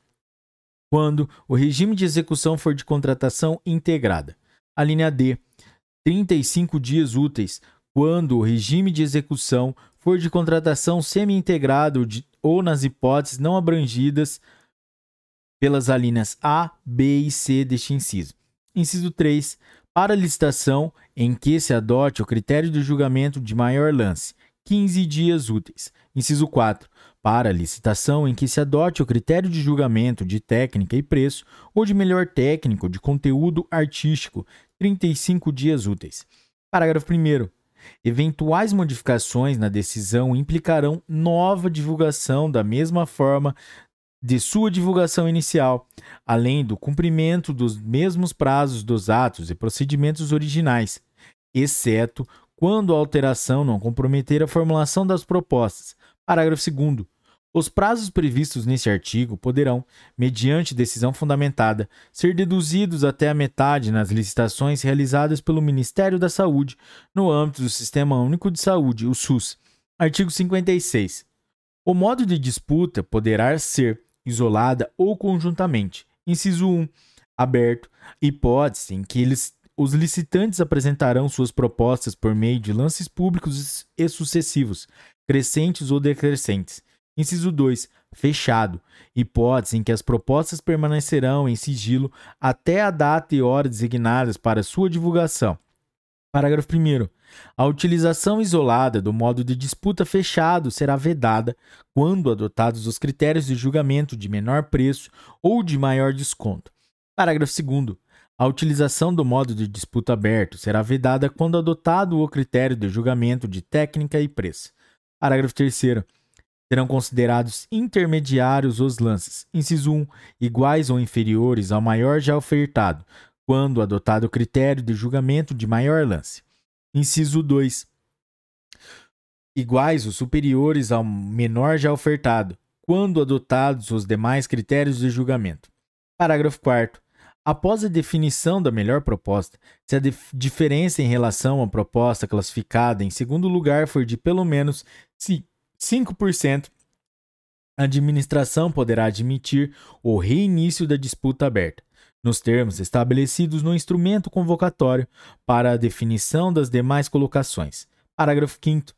quando o regime de execução for de contratação integrada. A linha D, 35 dias úteis, quando o regime de execução for de contratação semi-integrada ou nas hipóteses não abrangidas pelas alíneas A, B e C deste inciso. Inciso 3. Para licitação em que se adote o critério de julgamento de maior lance, 15 dias úteis. Inciso 4. Para licitação em que se adote o critério de julgamento de técnica e preço ou de melhor técnico de conteúdo artístico, 35 dias úteis. Parágrafo 1. Eventuais modificações na decisão implicarão nova divulgação da mesma forma de sua divulgação inicial, além do cumprimento dos mesmos prazos dos atos e procedimentos originais, exceto quando a alteração não comprometer a formulação das propostas. Parágrafo 2. Os prazos previstos neste artigo poderão, mediante decisão fundamentada, ser deduzidos até a metade nas licitações realizadas pelo Ministério da Saúde no âmbito do Sistema Único de Saúde, o SUS. Artigo 56. O modo de disputa poderá ser isolada ou conjuntamente. Inciso 1. Aberto, hipótese em que eles, os licitantes apresentarão suas propostas por meio de lances públicos e sucessivos, crescentes ou decrescentes. Inciso 2. Fechado. Hipótese em que as propostas permanecerão em sigilo até a data e hora designadas para sua divulgação. Parágrafo 1. A utilização isolada do modo de disputa fechado será vedada quando adotados os critérios de julgamento de menor preço ou de maior desconto. Parágrafo 2. A utilização do modo de disputa aberto será vedada quando adotado o critério de julgamento de técnica e preço. Parágrafo 3 serão considerados intermediários os lances, inciso 1, iguais ou inferiores ao maior já ofertado, quando adotado o critério de julgamento de maior lance. Inciso 2, iguais ou superiores ao menor já ofertado, quando adotados os demais critérios de julgamento. Parágrafo 4 Após a definição da melhor proposta, se a diferença em relação à proposta classificada em segundo lugar for de pelo menos 5%, a administração poderá admitir o reinício da disputa aberta, nos termos estabelecidos no instrumento convocatório para a definição das demais colocações. Parágrafo 5.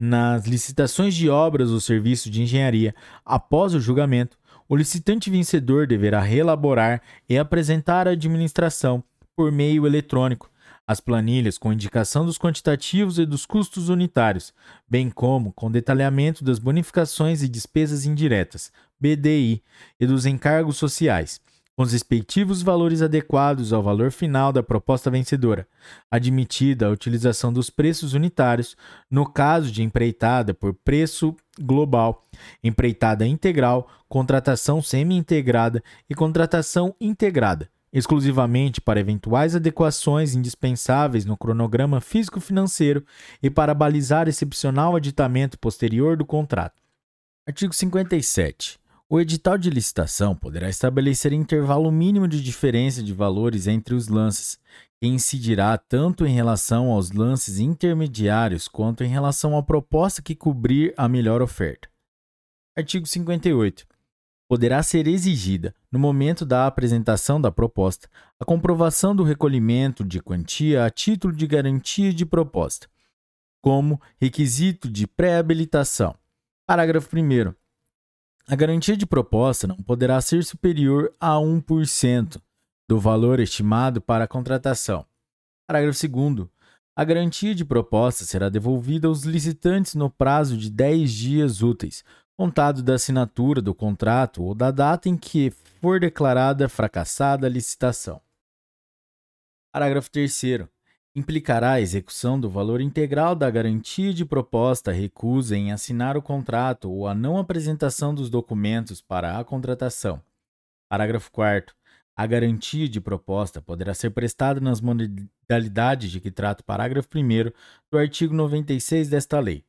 Nas licitações de obras ou serviços de engenharia, após o julgamento, o licitante vencedor deverá reelaborar e apresentar à administração, por meio eletrônico, as planilhas com indicação dos quantitativos e dos custos unitários, bem como com detalhamento das bonificações e despesas indiretas, BDI, e dos encargos sociais, com os respectivos valores adequados ao valor final da proposta vencedora, admitida a utilização dos preços unitários no caso de empreitada por preço global, empreitada integral, contratação semi-integrada e contratação integrada exclusivamente para eventuais adequações indispensáveis no cronograma físico-financeiro e para balizar excepcional aditamento posterior do contrato. Artigo 57. O edital de licitação poderá estabelecer intervalo mínimo de diferença de valores entre os lances, que incidirá tanto em relação aos lances intermediários quanto em relação à proposta que cobrir a melhor oferta. Artigo 58 poderá ser exigida, no momento da apresentação da proposta, a comprovação do recolhimento de quantia a título de garantia de proposta, como requisito de pré-habilitação. Parágrafo 1. A garantia de proposta não poderá ser superior a 1% do valor estimado para a contratação. Parágrafo 2. A garantia de proposta será devolvida aos licitantes no prazo de 10 dias úteis, contado da assinatura do contrato ou da data em que for declarada fracassada a licitação. Parágrafo 3. Implicará a execução do valor integral da garantia de proposta recusa em assinar o contrato ou a não apresentação dos documentos para a contratação. Parágrafo 4. A garantia de proposta poderá ser prestada nas modalidades de que trata o parágrafo 1 do artigo 96 desta lei.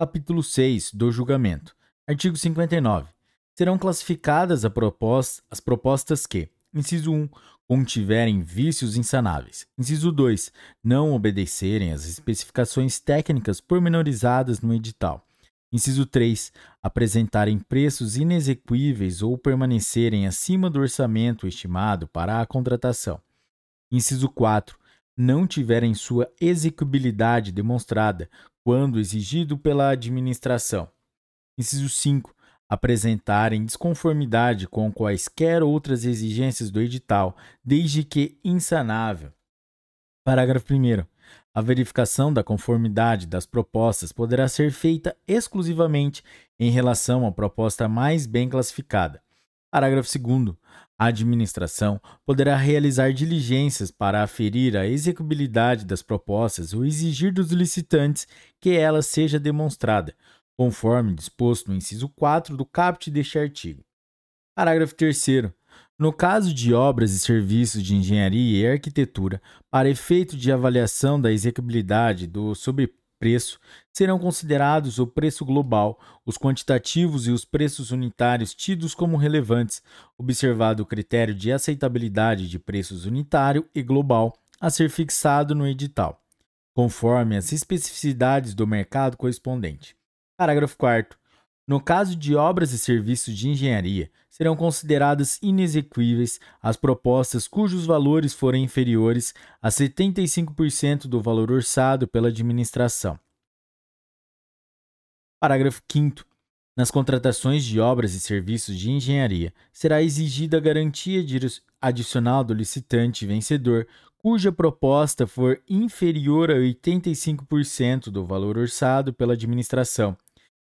Capítulo 6 do julgamento. Artigo 59. Serão classificadas as propostas que, inciso 1, contiverem vícios insanáveis. Inciso 2, não obedecerem às especificações técnicas pormenorizadas no edital. Inciso 3, apresentarem preços inexequíveis ou permanecerem acima do orçamento estimado para a contratação. Inciso 4, não tiverem sua execuibilidade demonstrada quando exigido pela administração. Inciso 5. Apresentarem desconformidade com quaisquer outras exigências do edital, desde que insanável. Parágrafo 1. A verificação da conformidade das propostas poderá ser feita exclusivamente em relação à proposta mais bem classificada. Parágrafo 2. A administração poderá realizar diligências para aferir a execuibilidade das propostas ou exigir dos licitantes que ela seja demonstrada, conforme disposto no inciso 4 do caput deste artigo. Parágrafo 3. No caso de obras e serviços de engenharia e arquitetura, para efeito de avaliação da execuibilidade do sobre preço serão considerados o preço global, os quantitativos e os preços unitários tidos como relevantes, observado o critério de aceitabilidade de preços unitário e global a ser fixado no edital, conforme as especificidades do mercado correspondente. Parágrafo 4. No caso de obras e serviços de engenharia, serão consideradas inexequíveis as propostas cujos valores forem inferiores a 75% do valor orçado pela administração. Parágrafo 5. Nas contratações de obras e serviços de engenharia, será exigida a garantia adicional do licitante vencedor cuja proposta for inferior a 85% do valor orçado pela administração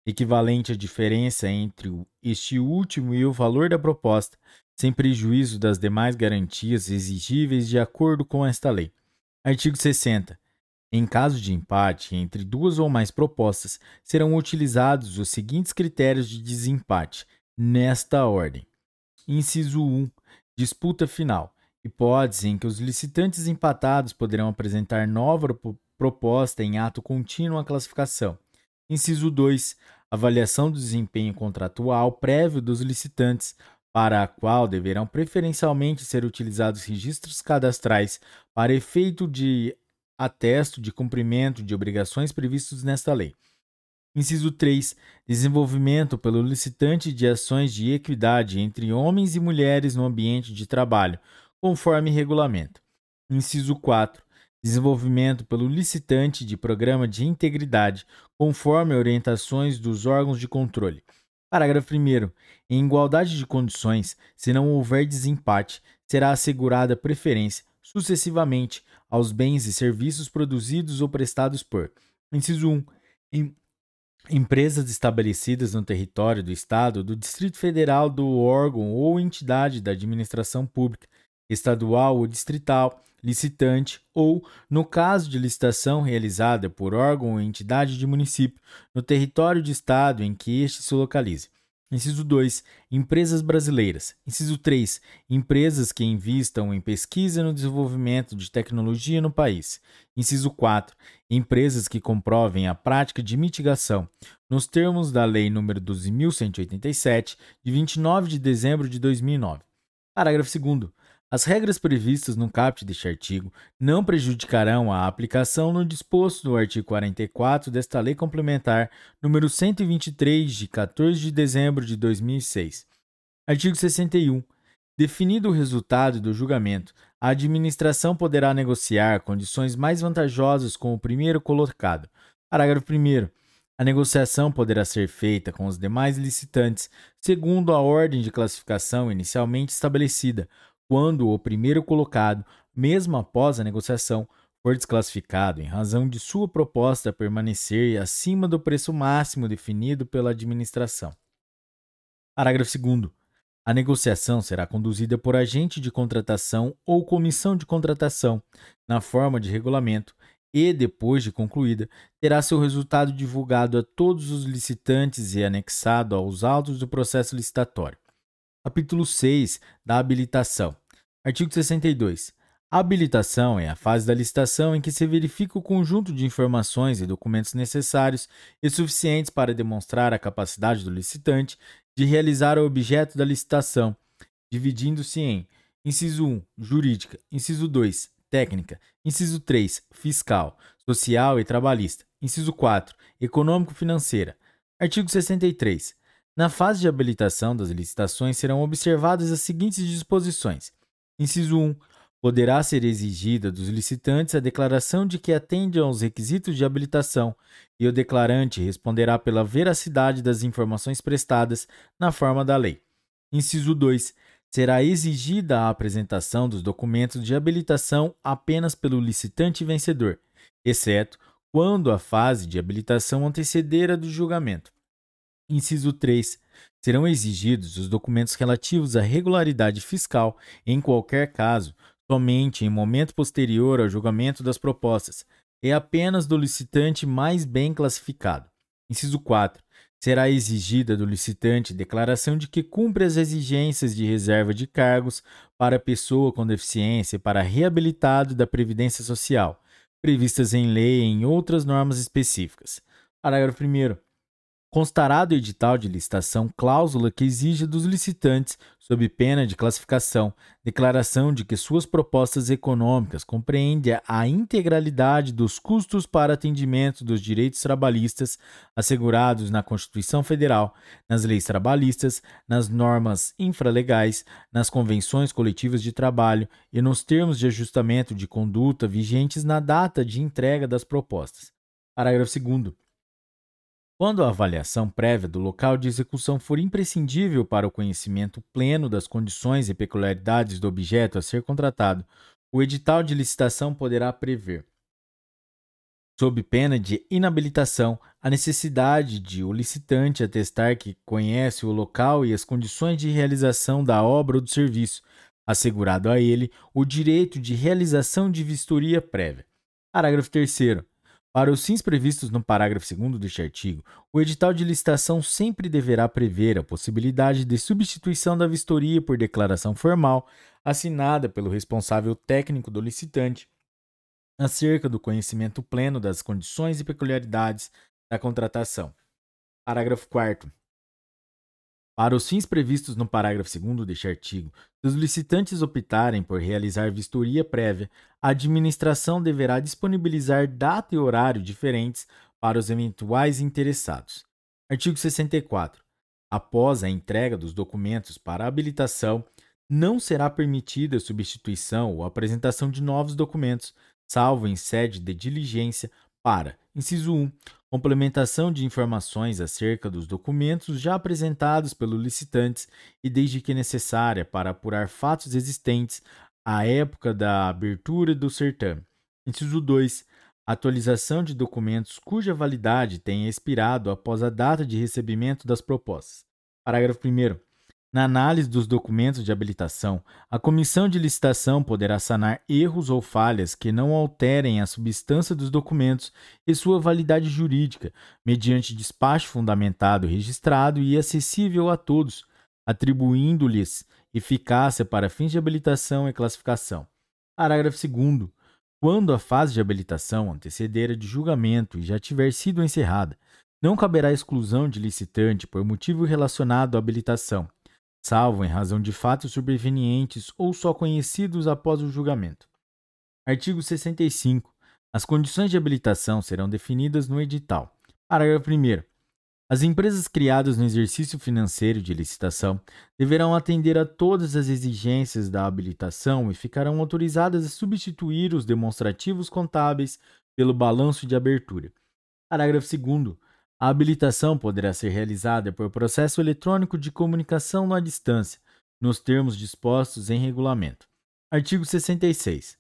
equivalente à diferença entre este último e o valor da proposta, sem prejuízo das demais garantias exigíveis de acordo com esta lei. Artigo 60. Em caso de empate entre duas ou mais propostas, serão utilizados os seguintes critérios de desempate, nesta ordem. Inciso 1. Disputa final. Hipótese em que os licitantes empatados poderão apresentar nova proposta em ato contínuo à classificação. Inciso 2. Avaliação do desempenho contratual prévio dos licitantes, para a qual deverão preferencialmente ser utilizados registros cadastrais para efeito de atesto de cumprimento de obrigações previstos nesta lei. Inciso 3. Desenvolvimento pelo licitante de ações de equidade entre homens e mulheres no ambiente de trabalho, conforme regulamento. Inciso 4 desenvolvimento pelo licitante de programa de integridade, conforme orientações dos órgãos de controle. Parágrafo 1. Em igualdade de condições, se não houver desempate, será assegurada preferência, sucessivamente, aos bens e serviços produzidos ou prestados por: inciso 1. Em empresas estabelecidas no território do Estado, do Distrito Federal, do órgão ou entidade da administração pública, estadual ou distrital licitante ou, no caso de licitação realizada por órgão ou entidade de município, no território de estado em que este se localize. Inciso 2. Empresas brasileiras. Inciso 3. Empresas que invistam em pesquisa e no desenvolvimento de tecnologia no país. Inciso 4. Empresas que comprovem a prática de mitigação, nos termos da Lei nº 12.187, de 29 de dezembro de 2009. Parágrafo 2. As regras previstas no caput deste artigo não prejudicarão a aplicação no disposto no artigo 44 desta Lei Complementar número 123 de 14 de dezembro de 2006. Artigo 61. Definido o resultado do julgamento, a administração poderá negociar condições mais vantajosas com o primeiro colocado. Parágrafo 1. A negociação poderá ser feita com os demais licitantes, segundo a ordem de classificação inicialmente estabelecida, quando o primeiro colocado, mesmo após a negociação, for desclassificado em razão de sua proposta permanecer acima do preço máximo definido pela administração. Parágrafo 2. A negociação será conduzida por agente de contratação ou comissão de contratação, na forma de regulamento, e, depois de concluída, terá seu resultado divulgado a todos os licitantes e anexado aos autos do processo licitatório. Capítulo 6 da habilitação. Artigo 62. A habilitação é a fase da licitação em que se verifica o conjunto de informações e documentos necessários e suficientes para demonstrar a capacidade do licitante de realizar o objeto da licitação, dividindo-se em inciso 1, jurídica, inciso 2, técnica, inciso 3, fiscal, social e trabalhista, inciso 4, econômico-financeira. Artigo 63. Na fase de habilitação das licitações serão observadas as seguintes disposições: Inciso 1. Poderá ser exigida dos licitantes a declaração de que atende aos requisitos de habilitação e o declarante responderá pela veracidade das informações prestadas na forma da lei. Inciso 2. Será exigida a apresentação dos documentos de habilitação apenas pelo licitante vencedor, exceto quando a fase de habilitação anteceder a do julgamento. Inciso 3. Serão exigidos os documentos relativos à regularidade fiscal, em qualquer caso, somente em momento posterior ao julgamento das propostas, e apenas do licitante mais bem classificado. Inciso 4. Será exigida do licitante declaração de que cumpre as exigências de reserva de cargos para pessoa com deficiência e para reabilitado da Previdência Social, previstas em lei e em outras normas específicas. Parágrafo 1. Constará do edital de licitação cláusula que exige dos licitantes, sob pena de classificação, declaração de que suas propostas econômicas compreendem a integralidade dos custos para atendimento dos direitos trabalhistas assegurados na Constituição Federal, nas leis trabalhistas, nas normas infralegais, nas convenções coletivas de trabalho e nos termos de ajustamento de conduta vigentes na data de entrega das propostas. Parágrafo 2. Quando a avaliação prévia do local de execução for imprescindível para o conhecimento pleno das condições e peculiaridades do objeto a ser contratado, o edital de licitação poderá prever, sob pena de inabilitação, a necessidade de o licitante atestar que conhece o local e as condições de realização da obra ou do serviço, assegurado a ele o direito de realização de vistoria prévia. Parágrafo 3. Para os fins previstos no parágrafo 2 deste artigo, o edital de licitação sempre deverá prever a possibilidade de substituição da vistoria por declaração formal assinada pelo responsável técnico do licitante acerca do conhecimento pleno das condições e peculiaridades da contratação. Parágrafo 4 para os fins previstos no parágrafo 2 deste artigo, se os licitantes optarem por realizar vistoria prévia, a administração deverá disponibilizar data e horário diferentes para os eventuais interessados. Artigo 64. Após a entrega dos documentos para habilitação, não será permitida a substituição ou apresentação de novos documentos, salvo em sede de diligência para, inciso 1, complementação de informações acerca dos documentos já apresentados pelos licitantes e desde que necessária para apurar fatos existentes à época da abertura do certame. Inciso 2. Atualização de documentos cuja validade tenha expirado após a data de recebimento das propostas. Parágrafo 1. Na análise dos documentos de habilitação, a comissão de licitação poderá sanar erros ou falhas que não alterem a substância dos documentos e sua validade jurídica, mediante despacho fundamentado, registrado e acessível a todos, atribuindo-lhes eficácia para fins de habilitação e classificação. Parágrafo 2. Quando a fase de habilitação anteceder a de julgamento e já tiver sido encerrada, não caberá exclusão de licitante por motivo relacionado à habilitação salvo em razão de fatos sobrevenientes ou só conhecidos após o julgamento. Artigo 65. As condições de habilitação serão definidas no edital. Parágrafo 1. As empresas criadas no exercício financeiro de licitação deverão atender a todas as exigências da habilitação e ficarão autorizadas a substituir os demonstrativos contábeis pelo balanço de abertura. Parágrafo 2. A habilitação poderá ser realizada por processo eletrônico de comunicação à distância, nos termos dispostos em regulamento. Artigo 66.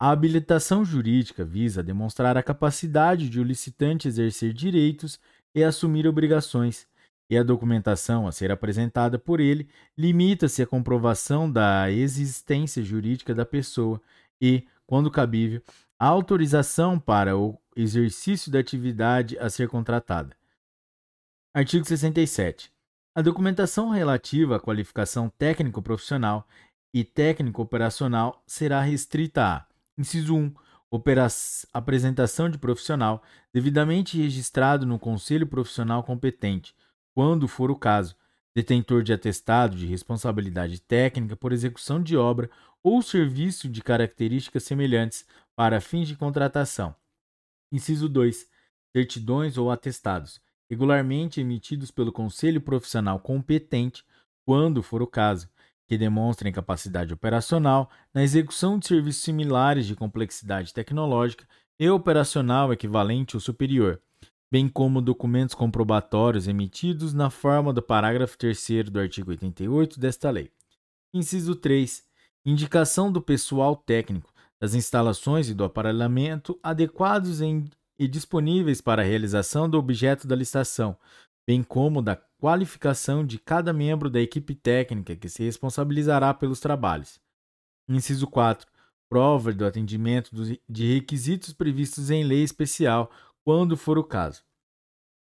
A habilitação jurídica visa demonstrar a capacidade de o licitante exercer direitos e assumir obrigações, e a documentação a ser apresentada por ele limita-se à comprovação da existência jurídica da pessoa e, quando cabível, a autorização para o exercício da atividade a ser contratada. Artigo 67. A documentação relativa à qualificação técnico-profissional e técnico-operacional será restrita a: inciso 1. apresentação de profissional devidamente registrado no Conselho Profissional competente, quando for o caso, detentor de atestado de responsabilidade técnica por execução de obra ou serviço de características semelhantes para fins de contratação. Inciso 2. Certidões ou atestados regularmente emitidos pelo Conselho Profissional competente, quando for o caso, que demonstrem capacidade operacional na execução de serviços similares de complexidade tecnológica e operacional equivalente ou superior, bem como documentos comprobatórios emitidos na forma do parágrafo 3 do artigo 88 desta lei. Inciso 3. Indicação do pessoal técnico, das instalações e do aparelhamento adequados em e disponíveis para a realização do objeto da licitação, bem como da qualificação de cada membro da equipe técnica que se responsabilizará pelos trabalhos. Inciso 4. Prova do atendimento de requisitos previstos em lei especial, quando for o caso.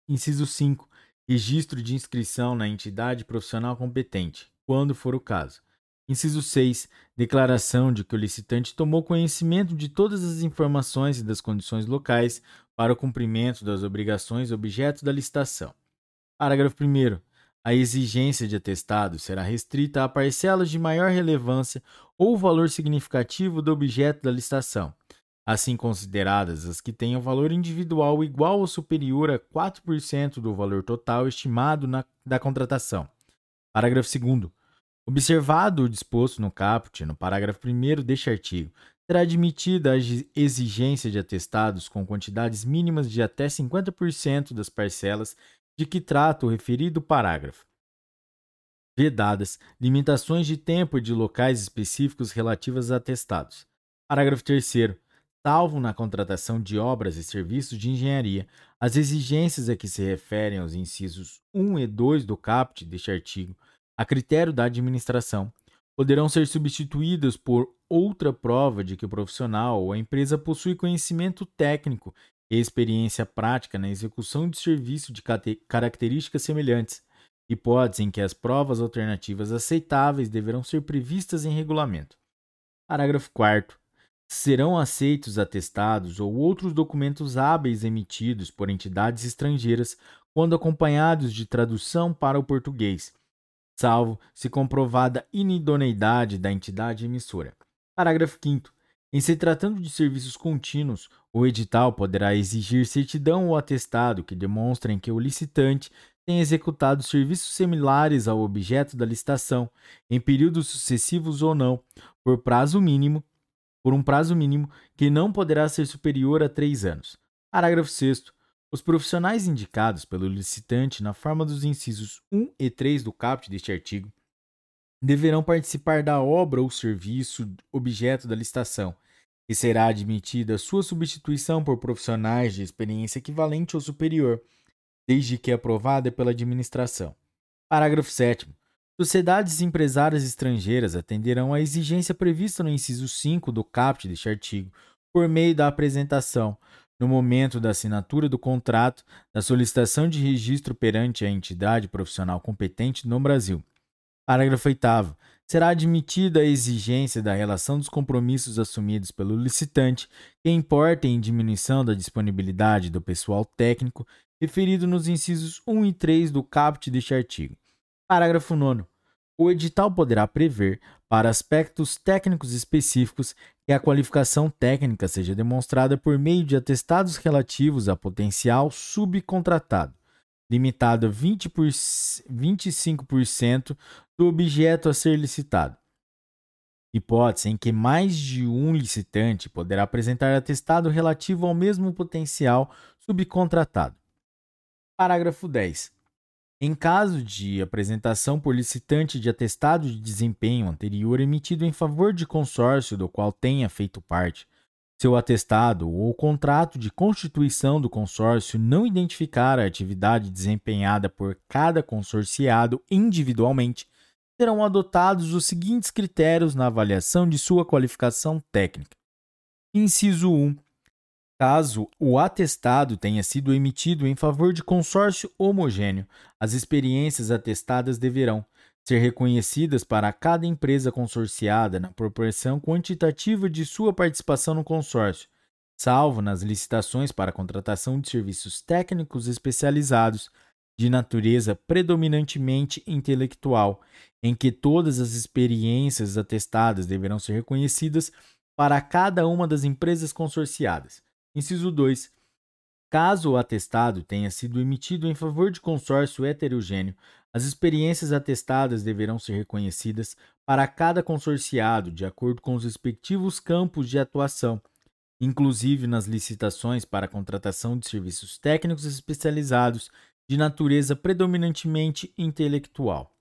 Inciso 5. Registro de inscrição na entidade profissional competente, quando for o caso. Inciso 6. Declaração de que o licitante tomou conhecimento de todas as informações e das condições locais para o cumprimento das obrigações objeto da licitação. Parágrafo 1. A exigência de atestado será restrita a parcelas de maior relevância ou valor significativo do objeto da licitação, assim consideradas as que tenham valor individual igual ou superior a 4% do valor total estimado na, da contratação. Parágrafo 2. Observado o disposto no caput, no parágrafo 1 deste artigo, será admitida a exigência de atestados com quantidades mínimas de até 50% das parcelas de que trata o referido parágrafo. Vedadas limitações de tempo e de locais específicos relativas a atestados. Parágrafo 3 salvo na contratação de obras e serviços de engenharia, as exigências a que se referem aos incisos 1 e 2 do caput deste artigo, a critério da administração, poderão ser substituídas por outra prova de que o profissional ou a empresa possui conhecimento técnico e experiência prática na execução de serviço de características semelhantes, hipótese em que as provas alternativas aceitáveis deverão ser previstas em regulamento. Parágrafo 4 serão aceitos atestados ou outros documentos hábeis emitidos por entidades estrangeiras quando acompanhados de tradução para o português, salvo se comprovada inidoneidade da entidade emissora. Parágrafo 5 em se tratando de serviços contínuos, o edital poderá exigir certidão ou atestado que demonstrem que o licitante tem executado serviços similares ao objeto da licitação, em períodos sucessivos ou não, por prazo mínimo por um prazo mínimo que não poderá ser superior a três anos. Parágrafo 6. Os profissionais indicados pelo licitante na forma dos incisos 1 e 3 do caput deste artigo deverão participar da obra ou serviço objeto da licitação, e será admitida sua substituição por profissionais de experiência equivalente ou superior, desde que aprovada pela administração. Parágrafo 7. Sociedades empresárias estrangeiras atenderão à exigência prevista no inciso 5 do caput deste artigo, por meio da apresentação, no momento da assinatura do contrato, da solicitação de registro perante a entidade profissional competente no Brasil. Parágrafo 8. Será admitida a exigência da relação dos compromissos assumidos pelo licitante que importem em diminuição da disponibilidade do pessoal técnico referido nos incisos 1 e 3 do caput deste artigo. Parágrafo 9. O edital poderá prever, para aspectos técnicos específicos, que a qualificação técnica seja demonstrada por meio de atestados relativos a potencial subcontratado, limitado a 20 por 25% do objeto a ser licitado. Hipótese em que mais de um licitante poderá apresentar atestado relativo ao mesmo potencial subcontratado. Parágrafo 10. Em caso de apresentação por licitante de atestado de desempenho anterior emitido em favor de consórcio do qual tenha feito parte, seu atestado ou contrato de constituição do consórcio não identificar a atividade desempenhada por cada consorciado individualmente, serão adotados os seguintes critérios na avaliação de sua qualificação técnica. Inciso 1. Caso o atestado tenha sido emitido em favor de consórcio homogêneo, as experiências atestadas deverão ser reconhecidas para cada empresa consorciada na proporção quantitativa de sua participação no consórcio, salvo nas licitações para contratação de serviços técnicos especializados de natureza predominantemente intelectual, em que todas as experiências atestadas deverão ser reconhecidas para cada uma das empresas consorciadas. Inciso 2. Caso o atestado tenha sido emitido em favor de consórcio heterogêneo, as experiências atestadas deverão ser reconhecidas para cada consorciado de acordo com os respectivos campos de atuação, inclusive nas licitações para a contratação de serviços técnicos especializados de natureza predominantemente intelectual.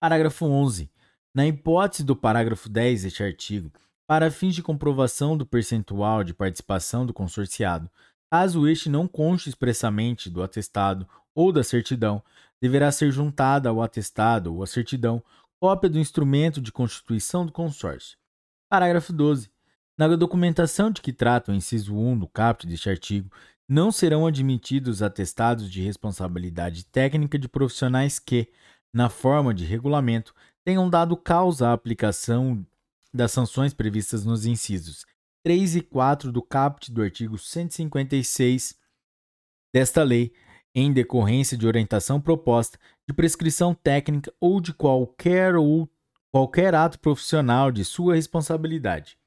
Parágrafo 11. Na hipótese do parágrafo 10 deste artigo, para fins de comprovação do percentual de participação do consorciado, caso este não conste expressamente do atestado ou da certidão, deverá ser juntada ao atestado ou à certidão cópia do instrumento de constituição do consórcio. Parágrafo 12. Na documentação de que trata o inciso 1 do caput deste artigo, não serão admitidos atestados de responsabilidade técnica de profissionais que, na forma de regulamento, tenham dado causa à aplicação das sanções previstas nos incisos 3 e 4 do caput do artigo 156 desta lei, em decorrência de orientação proposta, de prescrição técnica ou de qualquer ou qualquer ato profissional de sua responsabilidade.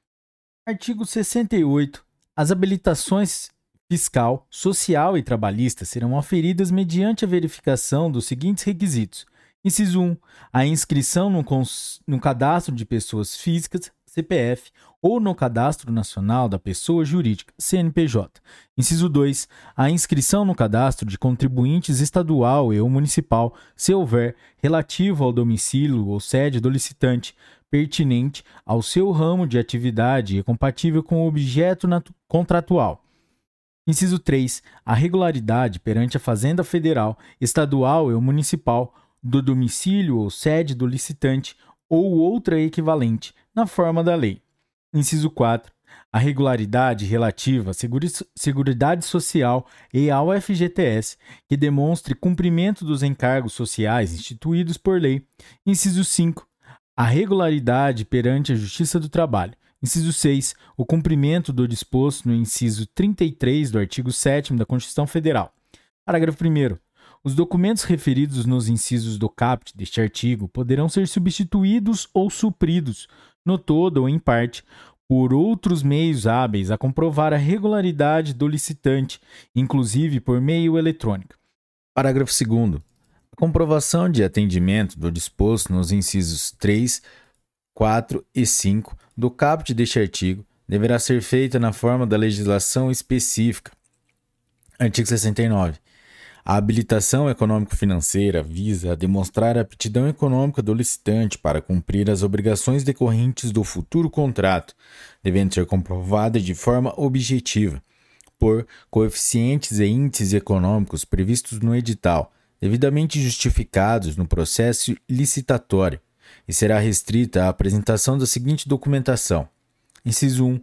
Artigo 68. As habilitações fiscal, social e trabalhista serão aferidas mediante a verificação dos seguintes requisitos: Inciso 1. A inscrição no, no, cadastro de pessoas físicas, CPF, ou no Cadastro Nacional da Pessoa Jurídica, CNPJ. Inciso 2. A inscrição no cadastro de contribuintes estadual e ou municipal, se houver, relativo ao domicílio ou sede do licitante, pertinente ao seu ramo de atividade e compatível com o objeto contratual. Inciso 3. A regularidade perante a Fazenda Federal, Estadual ou Municipal do domicílio ou sede do licitante ou outra equivalente, na forma da lei. Inciso 4. A regularidade relativa à Seguridade Social e ao FGTS, que demonstre cumprimento dos encargos sociais instituídos por lei. Inciso 5. A regularidade perante a Justiça do Trabalho. Inciso 6. O cumprimento do disposto no inciso 33 do artigo 7 da Constituição Federal. Parágrafo 1. Os documentos referidos nos incisos do caput deste artigo poderão ser substituídos ou supridos, no todo ou em parte, por outros meios hábeis a comprovar a regularidade do licitante, inclusive por meio eletrônico. Parágrafo 2. A comprovação de atendimento do disposto nos incisos 3, 4 e 5 do caput deste artigo deverá ser feita na forma da legislação específica. Artigo 69. A habilitação econômico-financeira visa demonstrar a aptidão econômica do licitante para cumprir as obrigações decorrentes do futuro contrato, devendo ser comprovada de forma objetiva por coeficientes e índices econômicos previstos no edital, devidamente justificados no processo licitatório e será restrita à apresentação da seguinte documentação: Inciso 1.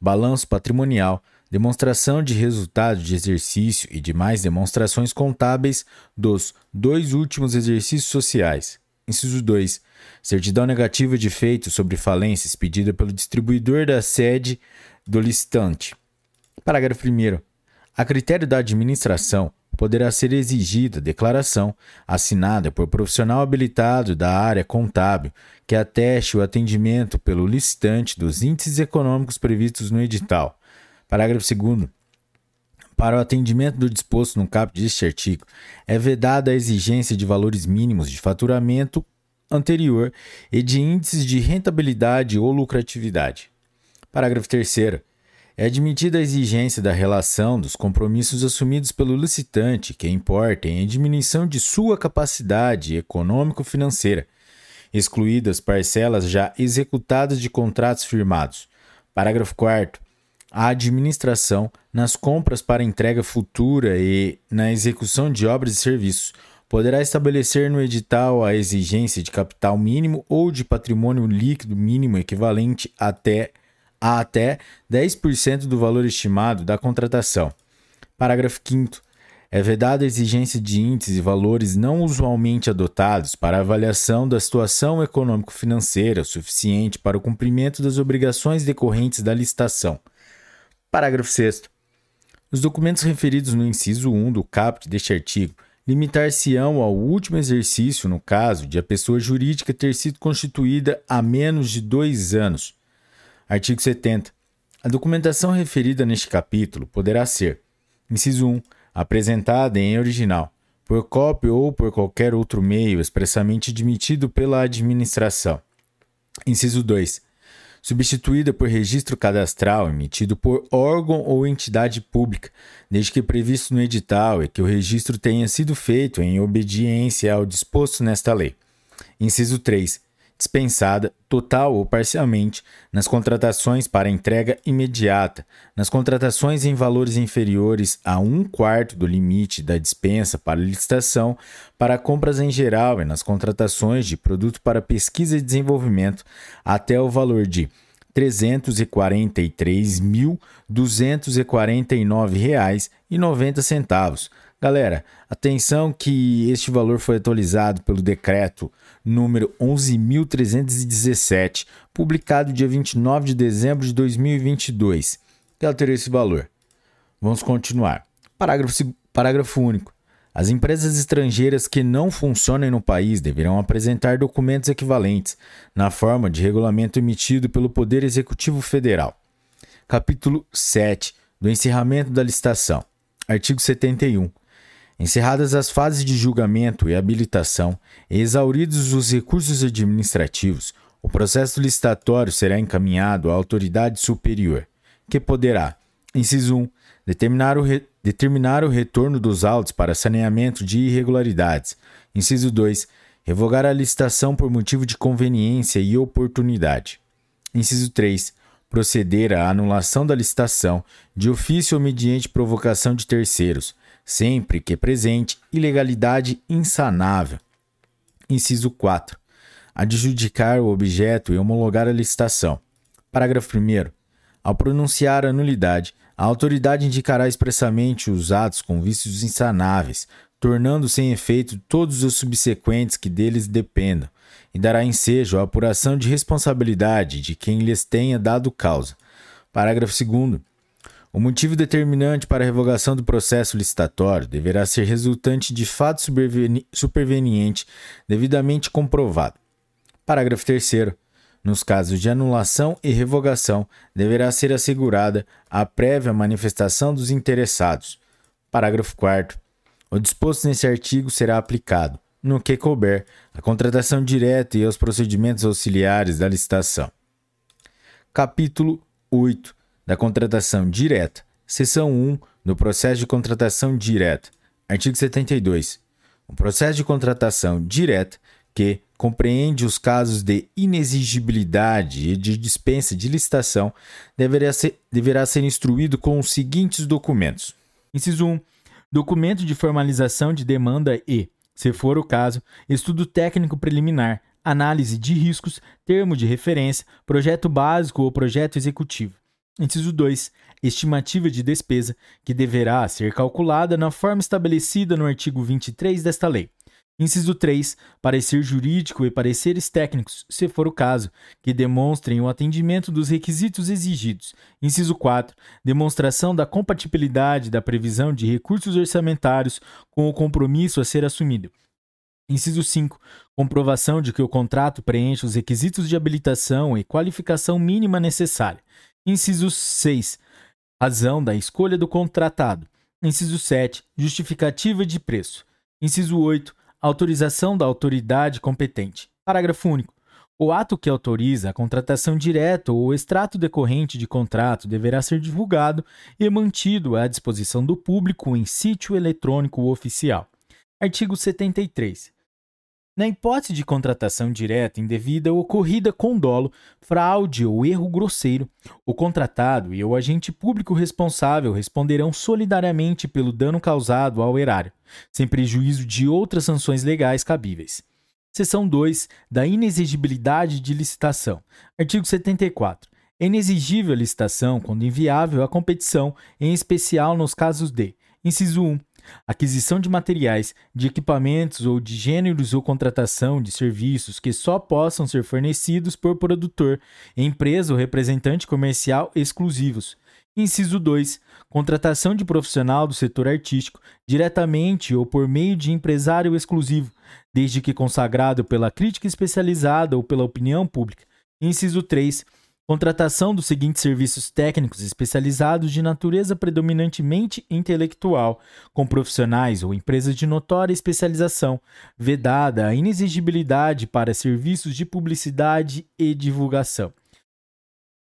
Balanço patrimonial, demonstração de resultado de exercício e demais demonstrações contábeis dos dois últimos exercícios sociais. Inciso 2. Certidão negativa de feito sobre falências pedida pelo distribuidor da sede do licitante. Parágrafo 1. A critério da administração, poderá ser exigida declaração assinada por profissional habilitado da área contábil que ateste o atendimento pelo licitante dos índices econômicos previstos no edital. Parágrafo 2. Para o atendimento do disposto no caput deste artigo, é vedada a exigência de valores mínimos de faturamento anterior e de índices de rentabilidade ou lucratividade. Parágrafo 3. É admitida a exigência da relação dos compromissos assumidos pelo licitante que importem em diminuição de sua capacidade econômico-financeira, excluídas parcelas já executadas de contratos firmados. Parágrafo 4. A administração, nas compras para entrega futura e na execução de obras e serviços, poderá estabelecer no edital a exigência de capital mínimo ou de patrimônio líquido mínimo equivalente até a até 10% do valor estimado da contratação. Parágrafo 5. É vedada a exigência de índices e valores não usualmente adotados para avaliação da situação econômico-financeira suficiente para o cumprimento das obrigações decorrentes da licitação. Parágrafo 6. Os documentos referidos no inciso 1 do caput deste artigo limitar-se-ão ao último exercício no caso de a pessoa jurídica ter sido constituída há menos de dois anos Artigo 70. A documentação referida neste capítulo poderá ser: inciso 1, apresentada em original, por cópia ou por qualquer outro meio expressamente admitido pela administração. Inciso 2. Substituída por registro cadastral emitido por órgão ou entidade pública, desde que previsto no edital e que o registro tenha sido feito em obediência ao disposto nesta lei. Inciso 3 dispensada, total ou parcialmente, nas contratações para entrega imediata, nas contratações em valores inferiores a um quarto do limite da dispensa para licitação, para compras em geral e nas contratações de produto para pesquisa e desenvolvimento até o valor de R$ 343.249,90 Galera, atenção que este valor foi atualizado pelo decreto número 11.317, publicado dia 29 de dezembro de 2022, que alterou esse valor. Vamos continuar. Parágrafo, parágrafo único. As empresas estrangeiras que não funcionem no país deverão apresentar documentos equivalentes, na forma de regulamento emitido pelo Poder Executivo Federal. Capítulo 7 do encerramento da licitação. Artigo 71. Encerradas as fases de julgamento e habilitação e exauridos os recursos administrativos, o processo licitatório será encaminhado à autoridade superior, que poderá, inciso 1, determinar o, re... determinar o retorno dos autos para saneamento de irregularidades, inciso 2, revogar a licitação por motivo de conveniência e oportunidade, inciso 3, proceder à anulação da licitação de ofício ou mediante provocação de terceiros, sempre que presente ilegalidade insanável. Inciso 4. Adjudicar o objeto e homologar a licitação. Parágrafo 1. Ao pronunciar a nulidade, a autoridade indicará expressamente os atos com vícios insanáveis, tornando sem efeito todos os subsequentes que deles dependam, e dará ensejo à apuração de responsabilidade de quem lhes tenha dado causa. Parágrafo 2. O motivo determinante para a revogação do processo licitatório deverá ser resultante de fato superveniente devidamente comprovado. Parágrafo 3. Nos casos de anulação e revogação, deverá ser assegurada a prévia manifestação dos interessados. Parágrafo 4. O disposto nesse artigo será aplicado, no que couber, à contratação direta e aos procedimentos auxiliares da licitação. Capítulo 8 da contratação direta, seção 1 do processo de contratação direta, artigo 72. O processo de contratação direta, que compreende os casos de inexigibilidade e de dispensa de licitação, deverá ser, deverá ser instruído com os seguintes documentos: Inciso 1. Documento de formalização de demanda e, se for o caso, estudo técnico preliminar, análise de riscos, termo de referência, projeto básico ou projeto executivo. Inciso 2. Estimativa de despesa, que deverá ser calculada na forma estabelecida no artigo 23 desta lei. Inciso 3. Parecer jurídico e pareceres técnicos, se for o caso, que demonstrem o atendimento dos requisitos exigidos. Inciso 4. Demonstração da compatibilidade da previsão de recursos orçamentários com o compromisso a ser assumido. Inciso 5. Comprovação de que o contrato preenche os requisitos de habilitação e qualificação mínima necessária. Inciso 6. Razão da escolha do contratado. Inciso 7. Justificativa de preço. Inciso 8. Autorização da autoridade competente. Parágrafo único. O ato que autoriza a contratação direta ou o extrato decorrente de contrato deverá ser divulgado e mantido à disposição do público em sítio eletrônico oficial. Artigo 73. Na hipótese de contratação direta indevida ocorrida com dolo, fraude ou erro grosseiro, o contratado e o agente público responsável responderão solidariamente pelo dano causado ao erário, sem prejuízo de outras sanções legais cabíveis. Seção 2 da inexigibilidade de licitação. Artigo 74. É inexigível a licitação quando inviável a competição, em especial nos casos de: inciso 1 aquisição de materiais, de equipamentos ou de gêneros ou contratação de serviços que só possam ser fornecidos por produtor, empresa ou representante comercial exclusivos. Inciso 2. Contratação de profissional do setor artístico, diretamente ou por meio de empresário exclusivo, desde que consagrado pela crítica especializada ou pela opinião pública. Inciso 3 Contratação dos seguintes serviços técnicos especializados de natureza predominantemente intelectual, com profissionais ou empresas de notória especialização, vedada a inexigibilidade para serviços de publicidade e divulgação.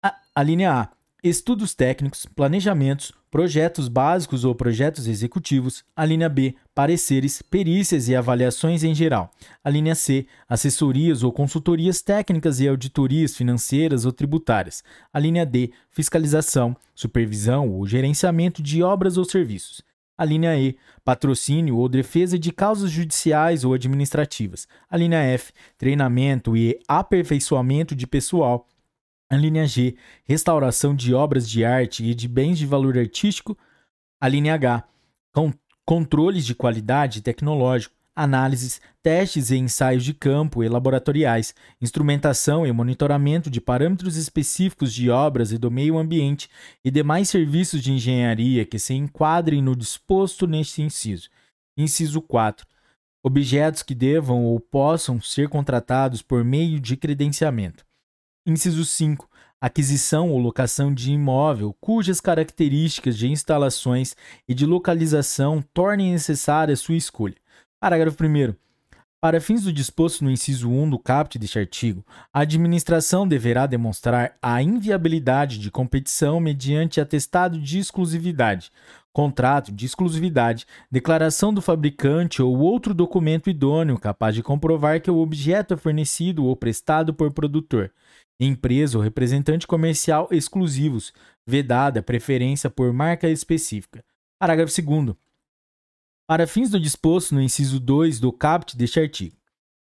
A, a linha A. Estudos técnicos, planejamentos, projetos básicos ou projetos executivos. A linha B, pareceres, perícias e avaliações em geral. A linha C, assessorias ou consultorias técnicas e auditorias financeiras ou tributárias. A linha D, fiscalização, supervisão ou gerenciamento de obras ou serviços. A linha E, patrocínio ou defesa de causas judiciais ou administrativas. A linha F, treinamento e aperfeiçoamento de pessoal. A linha G, restauração de obras de arte e de bens de valor artístico. A linha H, controles de qualidade tecnológico, análises, testes e ensaios de campo e laboratoriais, instrumentação e monitoramento de parâmetros específicos de obras e do meio ambiente e demais serviços de engenharia que se enquadrem no disposto neste inciso. Inciso 4. Objetos que devam ou possam ser contratados por meio de credenciamento. Inciso 5 aquisição ou locação de imóvel cujas características de instalações e de localização tornem necessária sua escolha. Parágrafo 1. Para fins do disposto no inciso 1 do caput deste artigo, a administração deverá demonstrar a inviabilidade de competição mediante atestado de exclusividade, contrato de exclusividade, declaração do fabricante ou outro documento idôneo capaz de comprovar que o objeto é fornecido ou prestado por produtor, empresa ou representante comercial exclusivos, vedada preferência por marca específica. Parágrafo 2. Para fins do disposto no inciso 2 do caput deste artigo,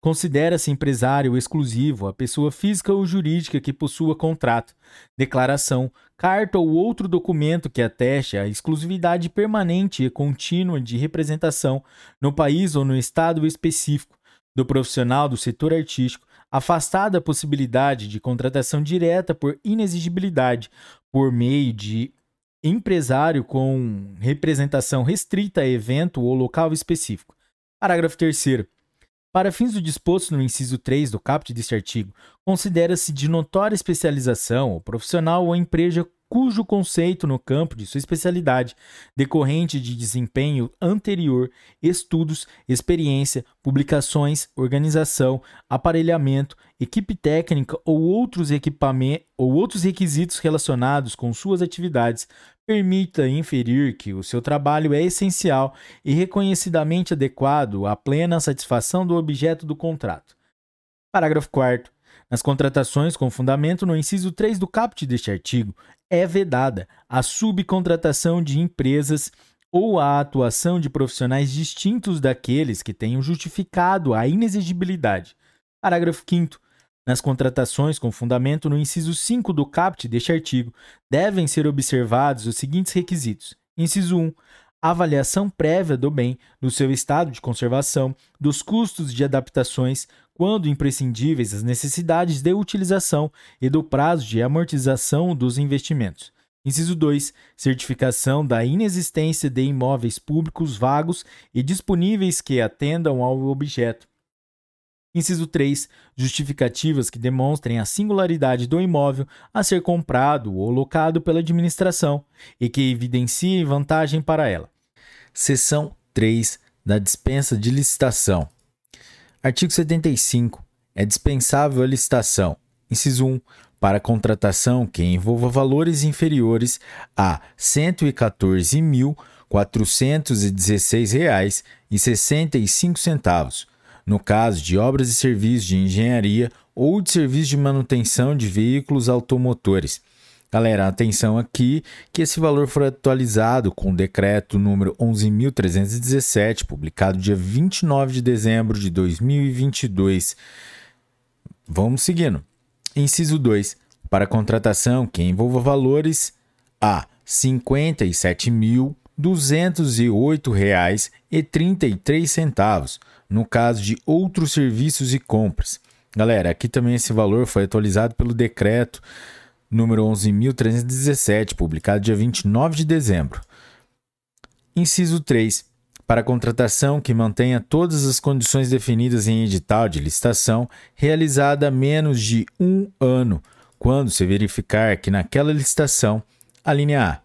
Considera-se empresário exclusivo a pessoa física ou jurídica que possua contrato, declaração, carta ou outro documento que ateste a exclusividade permanente e contínua de representação no país ou no estado específico do profissional do setor artístico afastada a possibilidade de contratação direta por inexigibilidade por meio de empresário com representação restrita a evento ou local específico. Parágrafo 3 para fins do disposto no inciso 3 do caput deste artigo, considera-se de notória especialização o profissional ou empresa cujo conceito no campo de sua especialidade, decorrente de desempenho anterior, estudos, experiência, publicações, organização, aparelhamento, equipe técnica ou outros ou outros requisitos relacionados com suas atividades, permita inferir que o seu trabalho é essencial e reconhecidamente adequado à plena satisfação do objeto do contrato. Parágrafo 4 nas contratações com fundamento no inciso 3 do caput deste artigo, é vedada a subcontratação de empresas ou a atuação de profissionais distintos daqueles que tenham justificado a inexigibilidade. Parágrafo 5 nas contratações com fundamento no inciso 5 do caput deste artigo, devem ser observados os seguintes requisitos. Inciso 1 avaliação prévia do bem, do seu estado de conservação, dos custos de adaptações, quando imprescindíveis, as necessidades de utilização e do prazo de amortização dos investimentos. Inciso 2. Certificação da inexistência de imóveis públicos vagos e disponíveis que atendam ao objeto. Inciso 3. Justificativas que demonstrem a singularidade do imóvel a ser comprado ou locado pela administração e que evidenciem vantagem para ela. Seção 3 da dispensa de licitação. Artigo 75. É dispensável a licitação. Inciso 1. Para contratação que envolva valores inferiores a R$ 114.416,65, no caso de obras e serviços de engenharia ou de serviços de manutenção de veículos automotores Galera, atenção aqui que esse valor foi atualizado com o decreto número 11.317, publicado dia 29 de dezembro de 2022. Vamos seguindo. Inciso 2. Para contratação que envolva valores a R$ 57.208,33, no caso de outros serviços e compras. Galera, aqui também esse valor foi atualizado pelo decreto número 11.317, publicado dia 29 de dezembro. Inciso 3. Para contratação que mantenha todas as condições definidas em edital de licitação, realizada há menos de um ano, quando se verificar que naquela licitação, a linha A,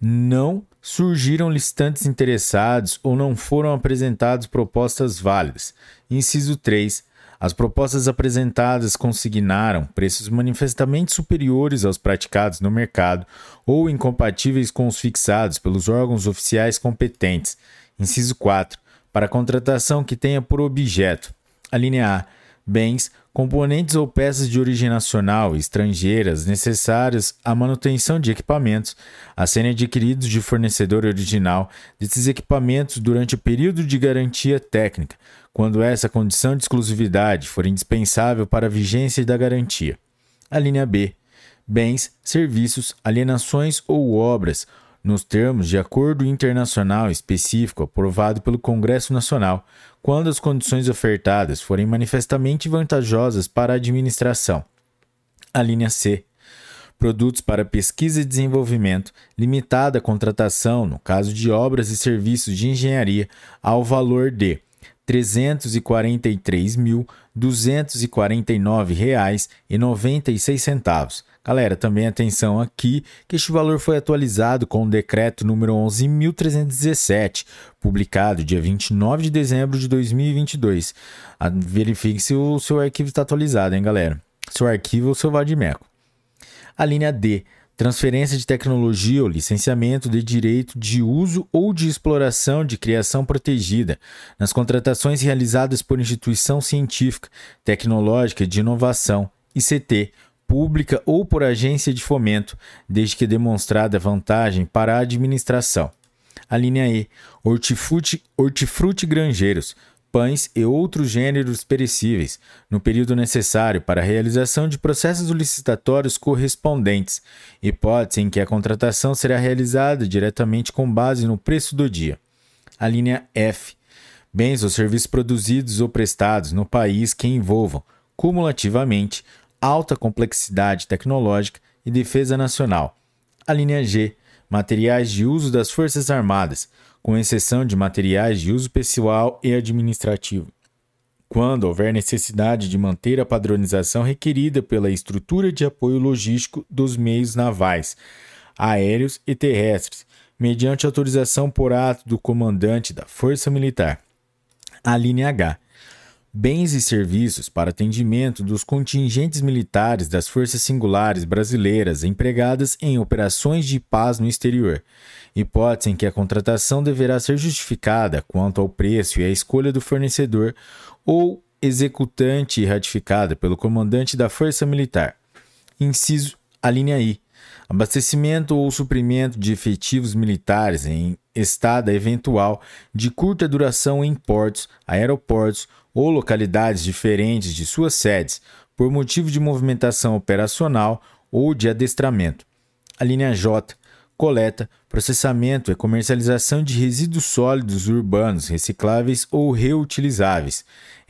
não surgiram licitantes interessados ou não foram apresentadas propostas válidas. Inciso 3 as propostas apresentadas consignaram preços manifestamente superiores aos praticados no mercado ou incompatíveis com os fixados pelos órgãos oficiais competentes. Inciso 4. Para contratação que tenha por objeto: a linha A. Bens, componentes ou peças de origem nacional e estrangeiras necessárias à manutenção de equipamentos a serem adquiridos de fornecedor original desses equipamentos durante o período de garantia técnica, quando essa condição de exclusividade for indispensável para a vigência da garantia. A linha B. Bens, serviços, alienações ou obras nos termos de acordo internacional específico aprovado pelo Congresso Nacional, quando as condições ofertadas forem manifestamente vantajosas para a administração. A linha C. Produtos para pesquisa e desenvolvimento, limitada a contratação, no caso de obras e serviços de engenharia, ao valor de R$ 343.249,96. Galera, também atenção aqui que este valor foi atualizado com o decreto número 11.317, publicado dia 29 de dezembro de 2022. Ah, verifique se o seu arquivo está atualizado, hein, galera? Seu arquivo ou seu vadimeco. A linha D transferência de tecnologia ou licenciamento de direito de uso ou de exploração de criação protegida nas contratações realizadas por instituição científica, tecnológica de inovação, ICT, pública ou por agência de fomento, desde que demonstrada vantagem para a administração. A linha E, hortifruti, hortifruti granjeiros, pães e outros gêneros perecíveis, no período necessário para a realização de processos licitatórios correspondentes, hipótese em que a contratação será realizada diretamente com base no preço do dia. A linha F. Bens ou serviços produzidos ou prestados no país que envolvam, cumulativamente, alta complexidade tecnológica e defesa nacional. A linha G. Materiais de uso das Forças Armadas, com exceção de materiais de uso pessoal e administrativo. Quando houver necessidade de manter a padronização requerida pela estrutura de apoio logístico dos meios navais, aéreos e terrestres, mediante autorização por ato do comandante da Força Militar. A linha H bens e serviços para atendimento dos contingentes militares das Forças Singulares Brasileiras empregadas em operações de paz no exterior, hipótese em que a contratação deverá ser justificada quanto ao preço e à escolha do fornecedor ou executante ratificada pelo comandante da Força Militar. Inciso a linha I. Abastecimento ou suprimento de efetivos militares em estada eventual de curta duração em portos, aeroportos ou localidades diferentes de suas sedes, por motivo de movimentação operacional ou de adestramento. A linha J coleta, processamento e comercialização de resíduos sólidos urbanos recicláveis ou reutilizáveis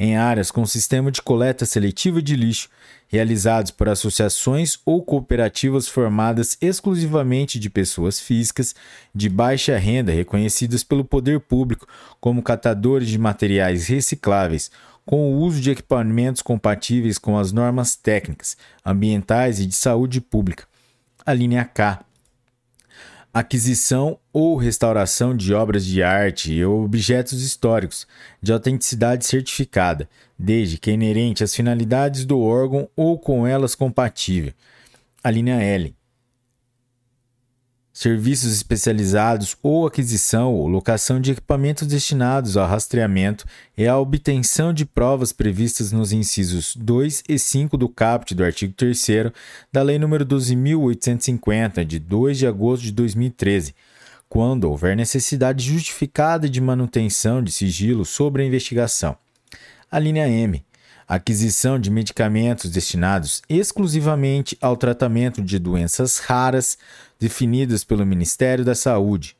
em áreas com sistema de coleta seletiva de lixo, realizados por associações ou cooperativas formadas exclusivamente de pessoas físicas de baixa renda reconhecidas pelo poder público como catadores de materiais recicláveis com o uso de equipamentos compatíveis com as normas técnicas, ambientais e de saúde pública. A linha K aquisição ou restauração de obras de arte ou objetos históricos de autenticidade certificada, desde que inerente às finalidades do órgão ou com elas compatível. A linha L serviços especializados ou aquisição ou locação de equipamentos destinados ao rastreamento e à obtenção de provas previstas nos incisos 2 e 5 do caput do artigo 3 da Lei nº 12.850, de 2 de agosto de 2013, quando houver necessidade justificada de manutenção de sigilo sobre a investigação. A linha M aquisição de medicamentos destinados exclusivamente ao tratamento de doenças raras definidas pelo Ministério da Saúde.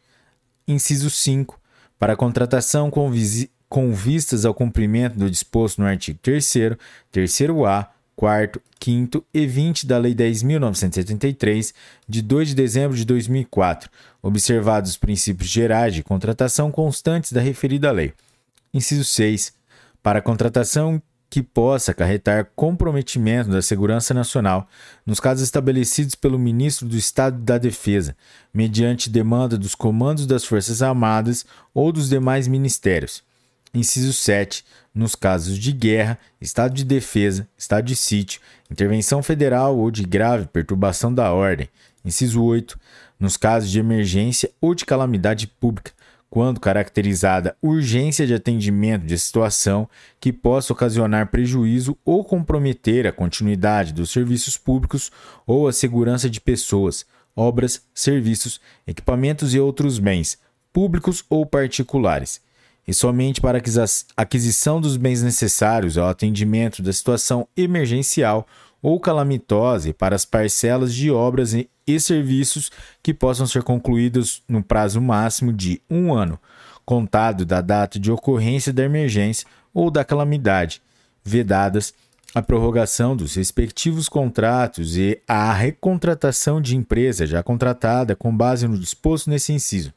Inciso 5. Para contratação com, com vistas ao cumprimento do disposto no artigo 3, 3A, 4, 5 e 20 da Lei 10.973, de 2 de dezembro de 2004, observados os princípios gerais de contratação constantes da referida lei. Inciso 6. Para contratação que possa acarretar comprometimento da segurança nacional, nos casos estabelecidos pelo ministro do Estado da Defesa, mediante demanda dos comandos das Forças Armadas ou dos demais ministérios. Inciso 7. Nos casos de guerra, estado de defesa, estado de sítio, intervenção federal ou de grave perturbação da ordem. Inciso 8. Nos casos de emergência ou de calamidade pública, quando caracterizada urgência de atendimento de situação que possa ocasionar prejuízo ou comprometer a continuidade dos serviços públicos ou a segurança de pessoas, obras, serviços, equipamentos e outros bens, públicos ou particulares, e somente para a aquisição dos bens necessários ao atendimento da situação emergencial ou calamitosa e para as parcelas de obras e serviços que possam ser concluídos no prazo máximo de um ano, contado da data de ocorrência da emergência ou da calamidade, vedadas a prorrogação dos respectivos contratos e a recontratação de empresa já contratada com base no disposto nesse inciso.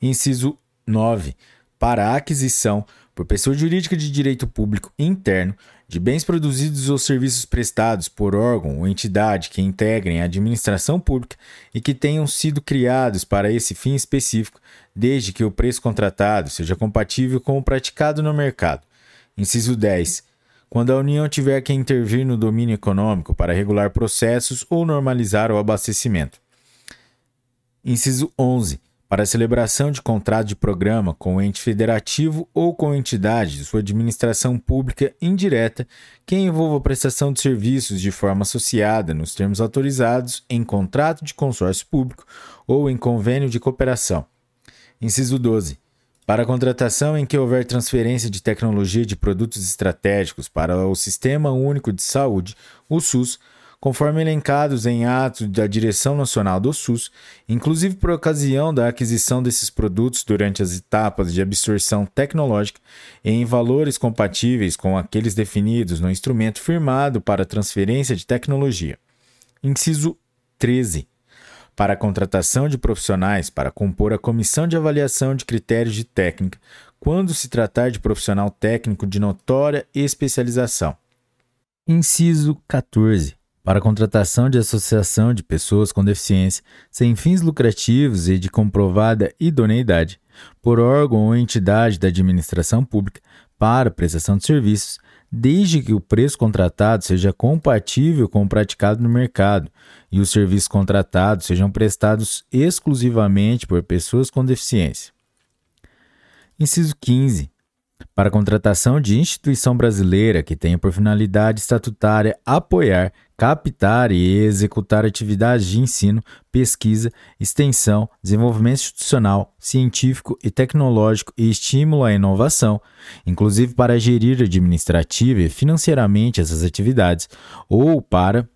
Inciso 9. Para a aquisição por pessoa jurídica de direito público interno de bens produzidos ou serviços prestados por órgão ou entidade que integrem a administração pública e que tenham sido criados para esse fim específico, desde que o preço contratado seja compatível com o praticado no mercado. Inciso 10. Quando a União tiver que intervir no domínio econômico para regular processos ou normalizar o abastecimento. Inciso 11 para celebração de contrato de programa com o ente federativo ou com entidade de sua administração pública indireta que envolva prestação de serviços de forma associada nos termos autorizados em contrato de consórcio público ou em convênio de cooperação. Inciso 12. Para a contratação em que houver transferência de tecnologia de produtos estratégicos para o Sistema Único de Saúde, o SUS, conforme elencados em atos da Direção Nacional do SUS, inclusive por ocasião da aquisição desses produtos durante as etapas de absorção tecnológica em valores compatíveis com aqueles definidos no instrumento firmado para transferência de tecnologia. Inciso 13 para a contratação de profissionais para compor a comissão de avaliação de critérios de técnica, quando se tratar de profissional técnico de notória especialização. Inciso 14 para a contratação de associação de pessoas com deficiência sem fins lucrativos e de comprovada idoneidade por órgão ou entidade da administração pública para prestação de serviços, desde que o preço contratado seja compatível com o praticado no mercado e os serviços contratados sejam prestados exclusivamente por pessoas com deficiência. Inciso 15 para a contratação de instituição brasileira que tenha por finalidade estatutária apoiar, captar e executar atividades de ensino, pesquisa, extensão, desenvolvimento institucional, científico e tecnológico e estímulo à inovação, inclusive para gerir administrativa e financeiramente essas atividades, ou para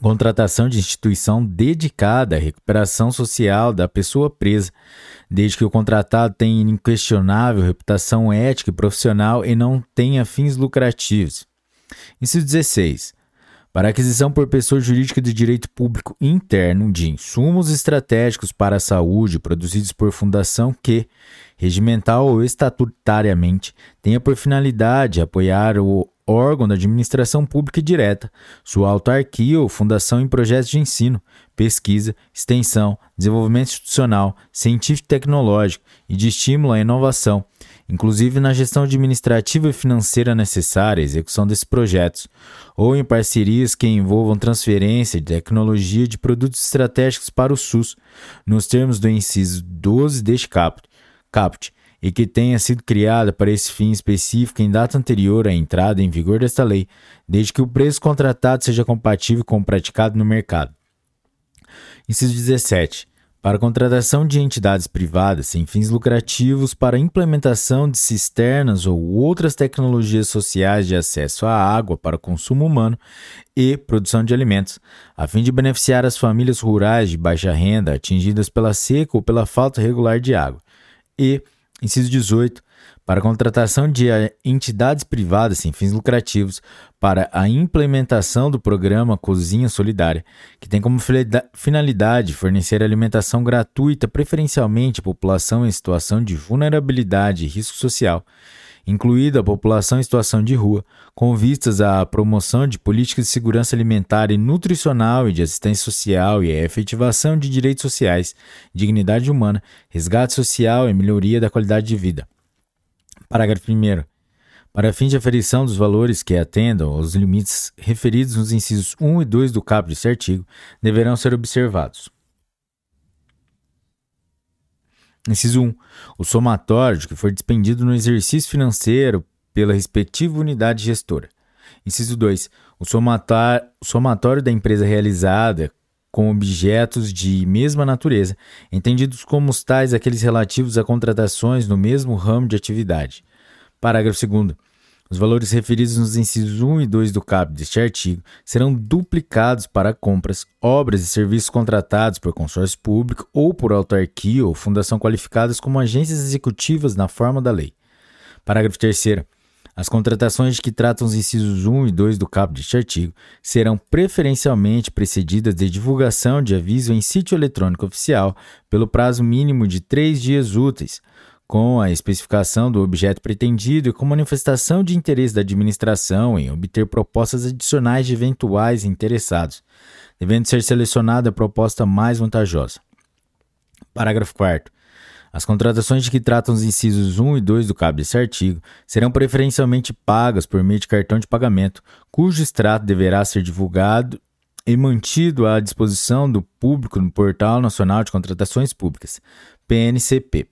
contratação de instituição dedicada à recuperação social da pessoa presa, desde que o contratado tenha inquestionável reputação ética e profissional e não tenha fins lucrativos. Inciso 16. Para aquisição por pessoa jurídica de direito público interno de insumos estratégicos para a saúde produzidos por fundação que, regimental ou estatutariamente, tenha por finalidade apoiar o órgão da administração pública direta, sua autarquia ou fundação em projetos de ensino, pesquisa, extensão, desenvolvimento institucional, científico e tecnológico e de estímulo à inovação, inclusive na gestão administrativa e financeira necessária à execução desses projetos, ou em parcerias que envolvam transferência de tecnologia de produtos estratégicos para o SUS, nos termos do inciso 12 deste caput, caput e que tenha sido criada para esse fim específico em data anterior à entrada em vigor desta lei, desde que o preço contratado seja compatível com o praticado no mercado. Inciso 17. Para contratação de entidades privadas sem fins lucrativos para implementação de cisternas ou outras tecnologias sociais de acesso à água para consumo humano e produção de alimentos, a fim de beneficiar as famílias rurais de baixa renda atingidas pela seca ou pela falta regular de água. E Inciso 18. Para contratação de entidades privadas sem fins lucrativos para a implementação do programa Cozinha Solidária, que tem como finalidade fornecer alimentação gratuita preferencialmente à população em situação de vulnerabilidade e risco social, incluída a população em situação de rua, com vistas à promoção de políticas de segurança alimentar e nutricional e de assistência social e a efetivação de direitos sociais, dignidade humana, resgate social e melhoria da qualidade de vida. Parágrafo 1. Para fim de aferição dos valores que atendam aos limites referidos nos incisos 1 e 2 do caput deste artigo, deverão ser observados. Inciso 1. O somatório que for despendido no exercício financeiro pela respectiva unidade gestora. Inciso 2. O somatório da empresa realizada com objetos de mesma natureza, entendidos como tais aqueles relativos a contratações no mesmo ramo de atividade. Parágrafo 2. Os valores referidos nos incisos 1 e 2 do caput deste artigo serão duplicados para compras, obras e serviços contratados por consórcio público ou por autarquia ou fundação qualificadas como agências executivas na forma da lei. Parágrafo 3 as contratações que tratam os incisos 1 e 2 do caput deste artigo serão preferencialmente precedidas de divulgação de aviso em sítio eletrônico oficial pelo prazo mínimo de três dias úteis, com a especificação do objeto pretendido e com manifestação de interesse da administração em obter propostas adicionais de eventuais interessados, devendo ser selecionada a proposta mais vantajosa. Parágrafo 4. As contratações de que tratam os incisos 1 e 2 do cabo desse artigo serão preferencialmente pagas por meio de cartão de pagamento, cujo extrato deverá ser divulgado e mantido à disposição do público no Portal Nacional de Contratações Públicas, PNCP.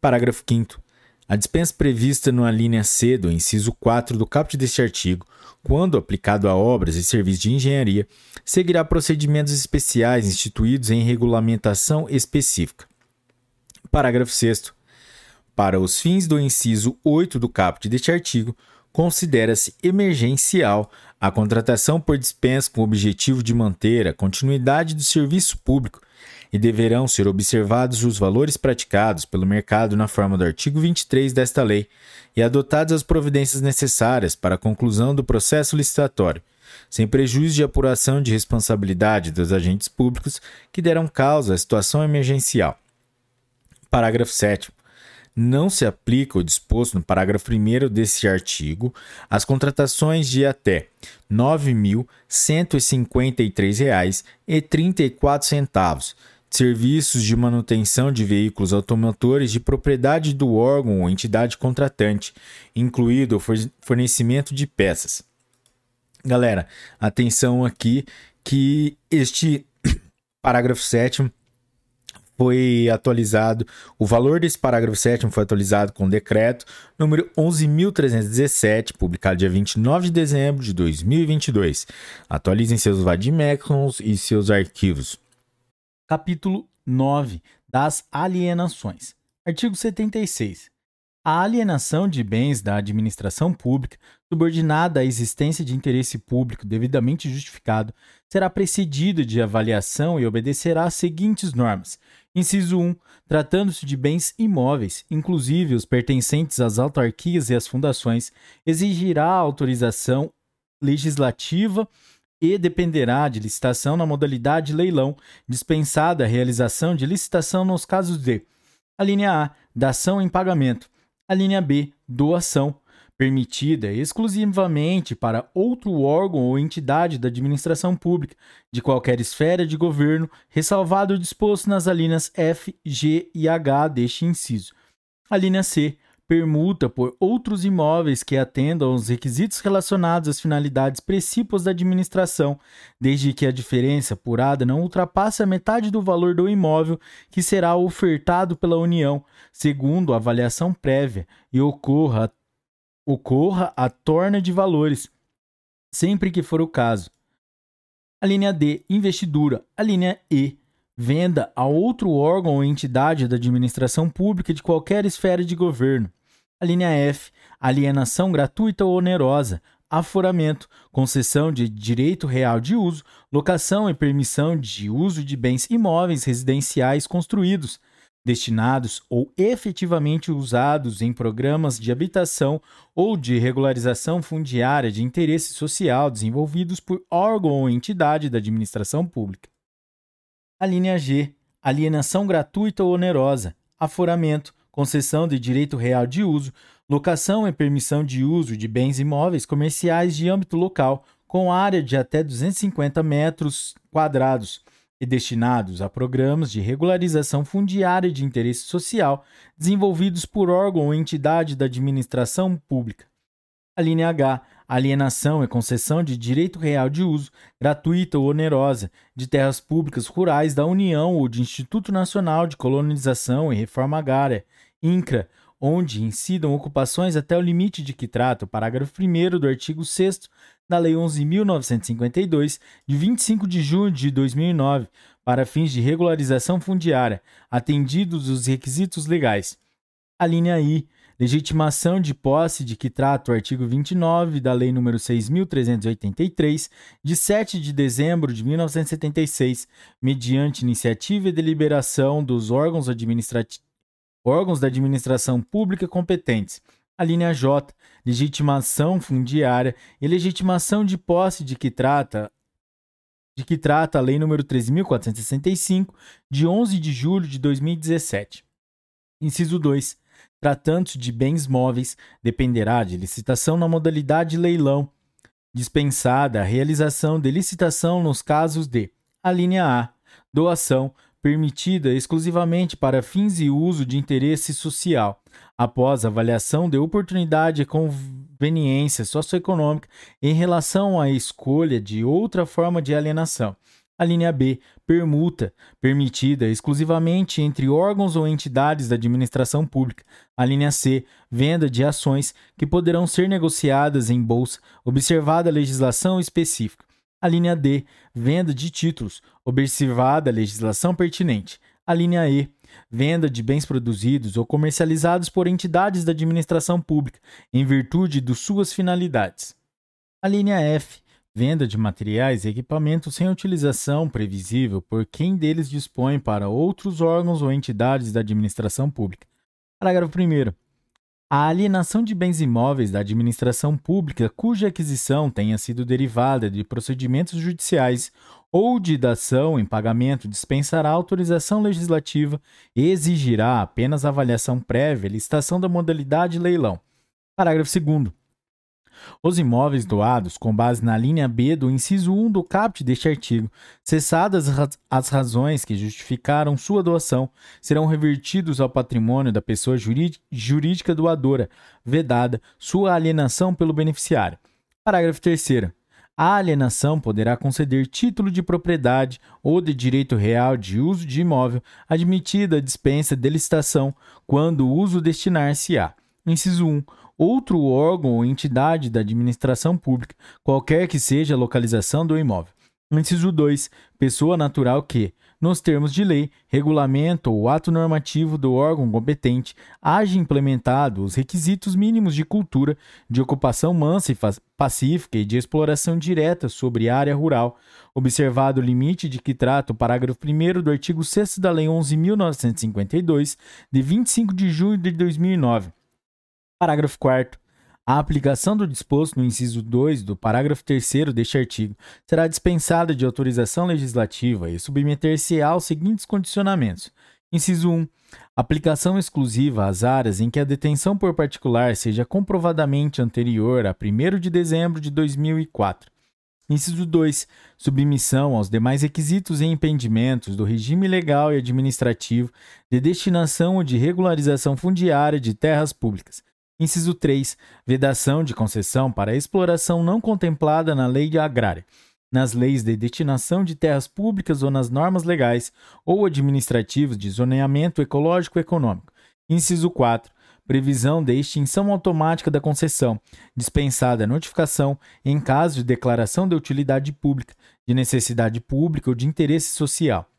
Parágrafo 5. A dispensa prevista na linha C do inciso 4 do caput deste artigo, quando aplicado a obras e serviços de engenharia, seguirá procedimentos especiais instituídos em regulamentação específica. Parágrafo 6. Para os fins do inciso 8 do caput deste artigo, considera-se emergencial a contratação por dispensa com o objetivo de manter a continuidade do serviço público e deverão ser observados os valores praticados pelo mercado na forma do artigo 23 desta lei e adotadas as providências necessárias para a conclusão do processo licitatório, sem prejuízo de apuração de responsabilidade dos agentes públicos que deram causa à situação emergencial. Parágrafo 7 não se aplica o disposto no parágrafo 1 deste artigo às contratações de até R$ 9.153,34 serviços de manutenção de veículos automotores de propriedade do órgão ou entidade contratante, incluído o fornecimento de peças. Galera, atenção aqui que este parágrafo 7 foi atualizado, o valor desse parágrafo 7 foi atualizado com o decreto número 11.317, publicado dia 29 de dezembro de 2022. Atualizem seus vademecums e seus arquivos. Capítulo 9 das alienações. Artigo 76. A alienação de bens da administração pública, subordinada à existência de interesse público devidamente justificado, será precedida de avaliação e obedecerá às seguintes normas. Inciso 1. Tratando-se de bens imóveis, inclusive os pertencentes às autarquias e às fundações, exigirá autorização legislativa e dependerá de licitação na modalidade leilão, dispensada a realização de licitação nos casos de: a linha A, dação em pagamento, a linha B, doação, permitida exclusivamente para outro órgão ou entidade da administração pública, de qualquer esfera de governo, ressalvado o disposto nas alíneas F, G e H deste inciso. A linha C, permuta por outros imóveis que atendam aos requisitos relacionados às finalidades precípuas da administração, desde que a diferença apurada não ultrapasse a metade do valor do imóvel que será ofertado pela União, segundo a avaliação prévia, e ocorra, ocorra a torna de valores, sempre que for o caso. A linha D, investidura. A linha E, venda a outro órgão ou entidade da administração pública de qualquer esfera de governo. A linha F, alienação gratuita ou onerosa, aforamento, concessão de direito real de uso, locação e permissão de uso de bens imóveis residenciais construídos, destinados ou efetivamente usados em programas de habitação ou de regularização fundiária de interesse social desenvolvidos por órgão ou entidade da administração pública. A linha G, alienação gratuita ou onerosa, aforamento, concessão de direito real de uso, locação e permissão de uso de bens imóveis comerciais de âmbito local com área de até 250 metros quadrados e destinados a programas de regularização fundiária de interesse social desenvolvidos por órgão ou entidade da administração pública. A linha H, alienação e concessão de direito real de uso, gratuita ou onerosa, de terras públicas rurais da União ou de Instituto Nacional de Colonização e Reforma Agrária, INCRA, onde incidam ocupações até o limite de que trata o parágrafo 1 do artigo 6 da Lei 11.952, de 25 de junho de 2009, para fins de regularização fundiária, atendidos os requisitos legais. A linha I, legitimação de posse de que trata o artigo 29 da Lei nº 6.383, de 7 de dezembro de 1976, mediante iniciativa e deliberação dos órgãos, órgãos da administração pública competentes. A linha J, legitimação fundiária e legitimação de posse de que trata de que trata a Lei nº 13.465, de 11 de julho de 2017. Inciso 2. Tratando-se de bens móveis, dependerá de licitação na modalidade leilão, dispensada a realização de licitação nos casos de: a linha A, doação, permitida exclusivamente para fins e uso de interesse social, após avaliação de oportunidade e conveniência socioeconômica em relação à escolha de outra forma de alienação. A linha B, permuta, permitida exclusivamente entre órgãos ou entidades da administração pública. A linha C, venda de ações que poderão ser negociadas em bolsa, observada a legislação específica. A linha D, venda de títulos, observada a legislação pertinente. A linha E, venda de bens produzidos ou comercializados por entidades da administração pública, em virtude de suas finalidades. A linha F, venda de materiais e equipamentos sem utilização previsível por quem deles dispõe para outros órgãos ou entidades da administração pública. Parágrafo 1. A alienação de bens imóveis da administração pública cuja aquisição tenha sido derivada de procedimentos judiciais ou de dação em pagamento dispensará autorização legislativa e exigirá apenas avaliação prévia e licitação da modalidade leilão. Parágrafo 2. Os imóveis doados, com base na linha B do inciso 1 do caput deste artigo, cessadas as razões que justificaram sua doação, serão revertidos ao patrimônio da pessoa jurídica doadora, vedada sua alienação pelo beneficiário. Parágrafo 3. A alienação poderá conceder título de propriedade ou de direito real de uso de imóvel, admitida a dispensa de licitação, quando o uso destinar-se-á. Inciso 1 outro órgão ou entidade da administração pública, qualquer que seja a localização do imóvel. Inciso 2. Pessoa natural que, nos termos de lei, regulamento ou ato normativo do órgão competente, haja implementado os requisitos mínimos de cultura, de ocupação mansa e pacífica e de exploração direta sobre área rural, observado o limite de que trata o parágrafo 1 do artigo 6 da Lei 11.952, de 25 de junho de 2009 Parágrafo 4. A aplicação do disposto no inciso 2 do parágrafo 3 deste artigo será dispensada de autorização legislativa e submeter-se aos seguintes condicionamentos. Inciso 1. Aplicação exclusiva às áreas em que a detenção por particular seja comprovadamente anterior a 1 de dezembro de 2004. Inciso 2. Submissão aos demais requisitos e impedimentos do regime legal e administrativo de destinação ou de regularização fundiária de terras públicas, Inciso 3. Vedação de concessão para exploração não contemplada na lei agrária, nas leis de destinação de terras públicas ou nas normas legais ou administrativas de zoneamento ecológico econômico. Inciso 4. Previsão de extinção automática da concessão, dispensada a notificação em caso de declaração de utilidade pública, de necessidade pública ou de interesse social.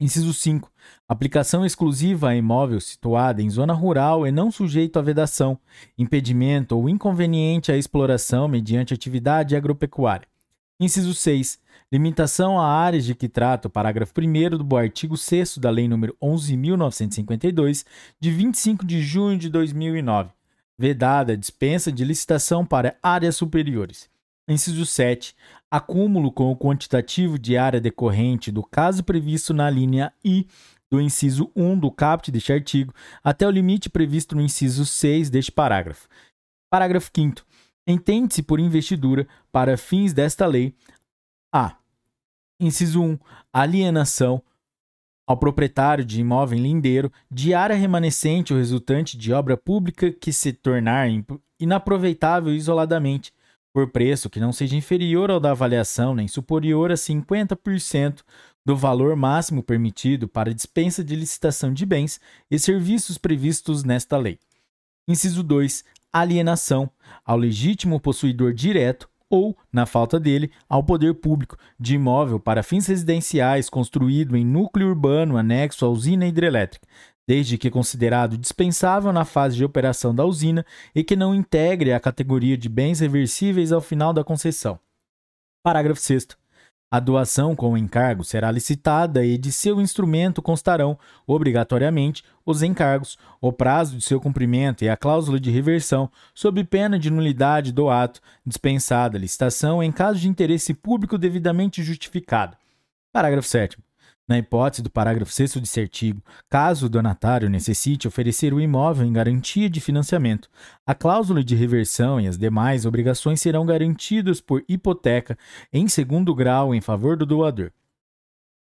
Inciso 5. Aplicação exclusiva a imóvel situado em zona rural e não sujeito a vedação, impedimento ou inconveniente à exploração mediante atividade agropecuária. Inciso 6. Limitação a áreas de que trata o parágrafo 1 do artigo 6 da Lei nº 11.952, de 25 de junho de 2009. Vedada a dispensa de licitação para áreas superiores. Inciso 7. Acúmulo com o quantitativo de área decorrente do caso previsto na linha I do inciso 1 do caput deste artigo até o limite previsto no inciso 6 deste parágrafo. Parágrafo 5 Entende-se por investidura, para fins desta lei, a. Inciso 1. Alienação ao proprietário de imóvel lindeiro de área remanescente ou resultante de obra pública que se tornar inaproveitável isoladamente, por preço que não seja inferior ao da avaliação nem superior a 50% do valor máximo permitido para dispensa de licitação de bens e serviços previstos nesta lei. Inciso 2. Alienação ao legítimo possuidor direto ou, na falta dele, ao poder público de imóvel para fins residenciais construído em núcleo urbano anexo à usina hidrelétrica, desde que considerado dispensável na fase de operação da usina e que não integre a categoria de bens reversíveis ao final da concessão. Parágrafo 6. A doação com encargo será licitada e de seu instrumento constarão, obrigatoriamente, os encargos, o prazo de seu cumprimento e a cláusula de reversão, sob pena de nulidade do ato, dispensada a licitação em caso de interesse público devidamente justificado. Parágrafo 7. Na hipótese do parágrafo 6 desse artigo, caso o donatário necessite oferecer o imóvel em garantia de financiamento, a cláusula de reversão e as demais obrigações serão garantidas por hipoteca em segundo grau em favor do doador.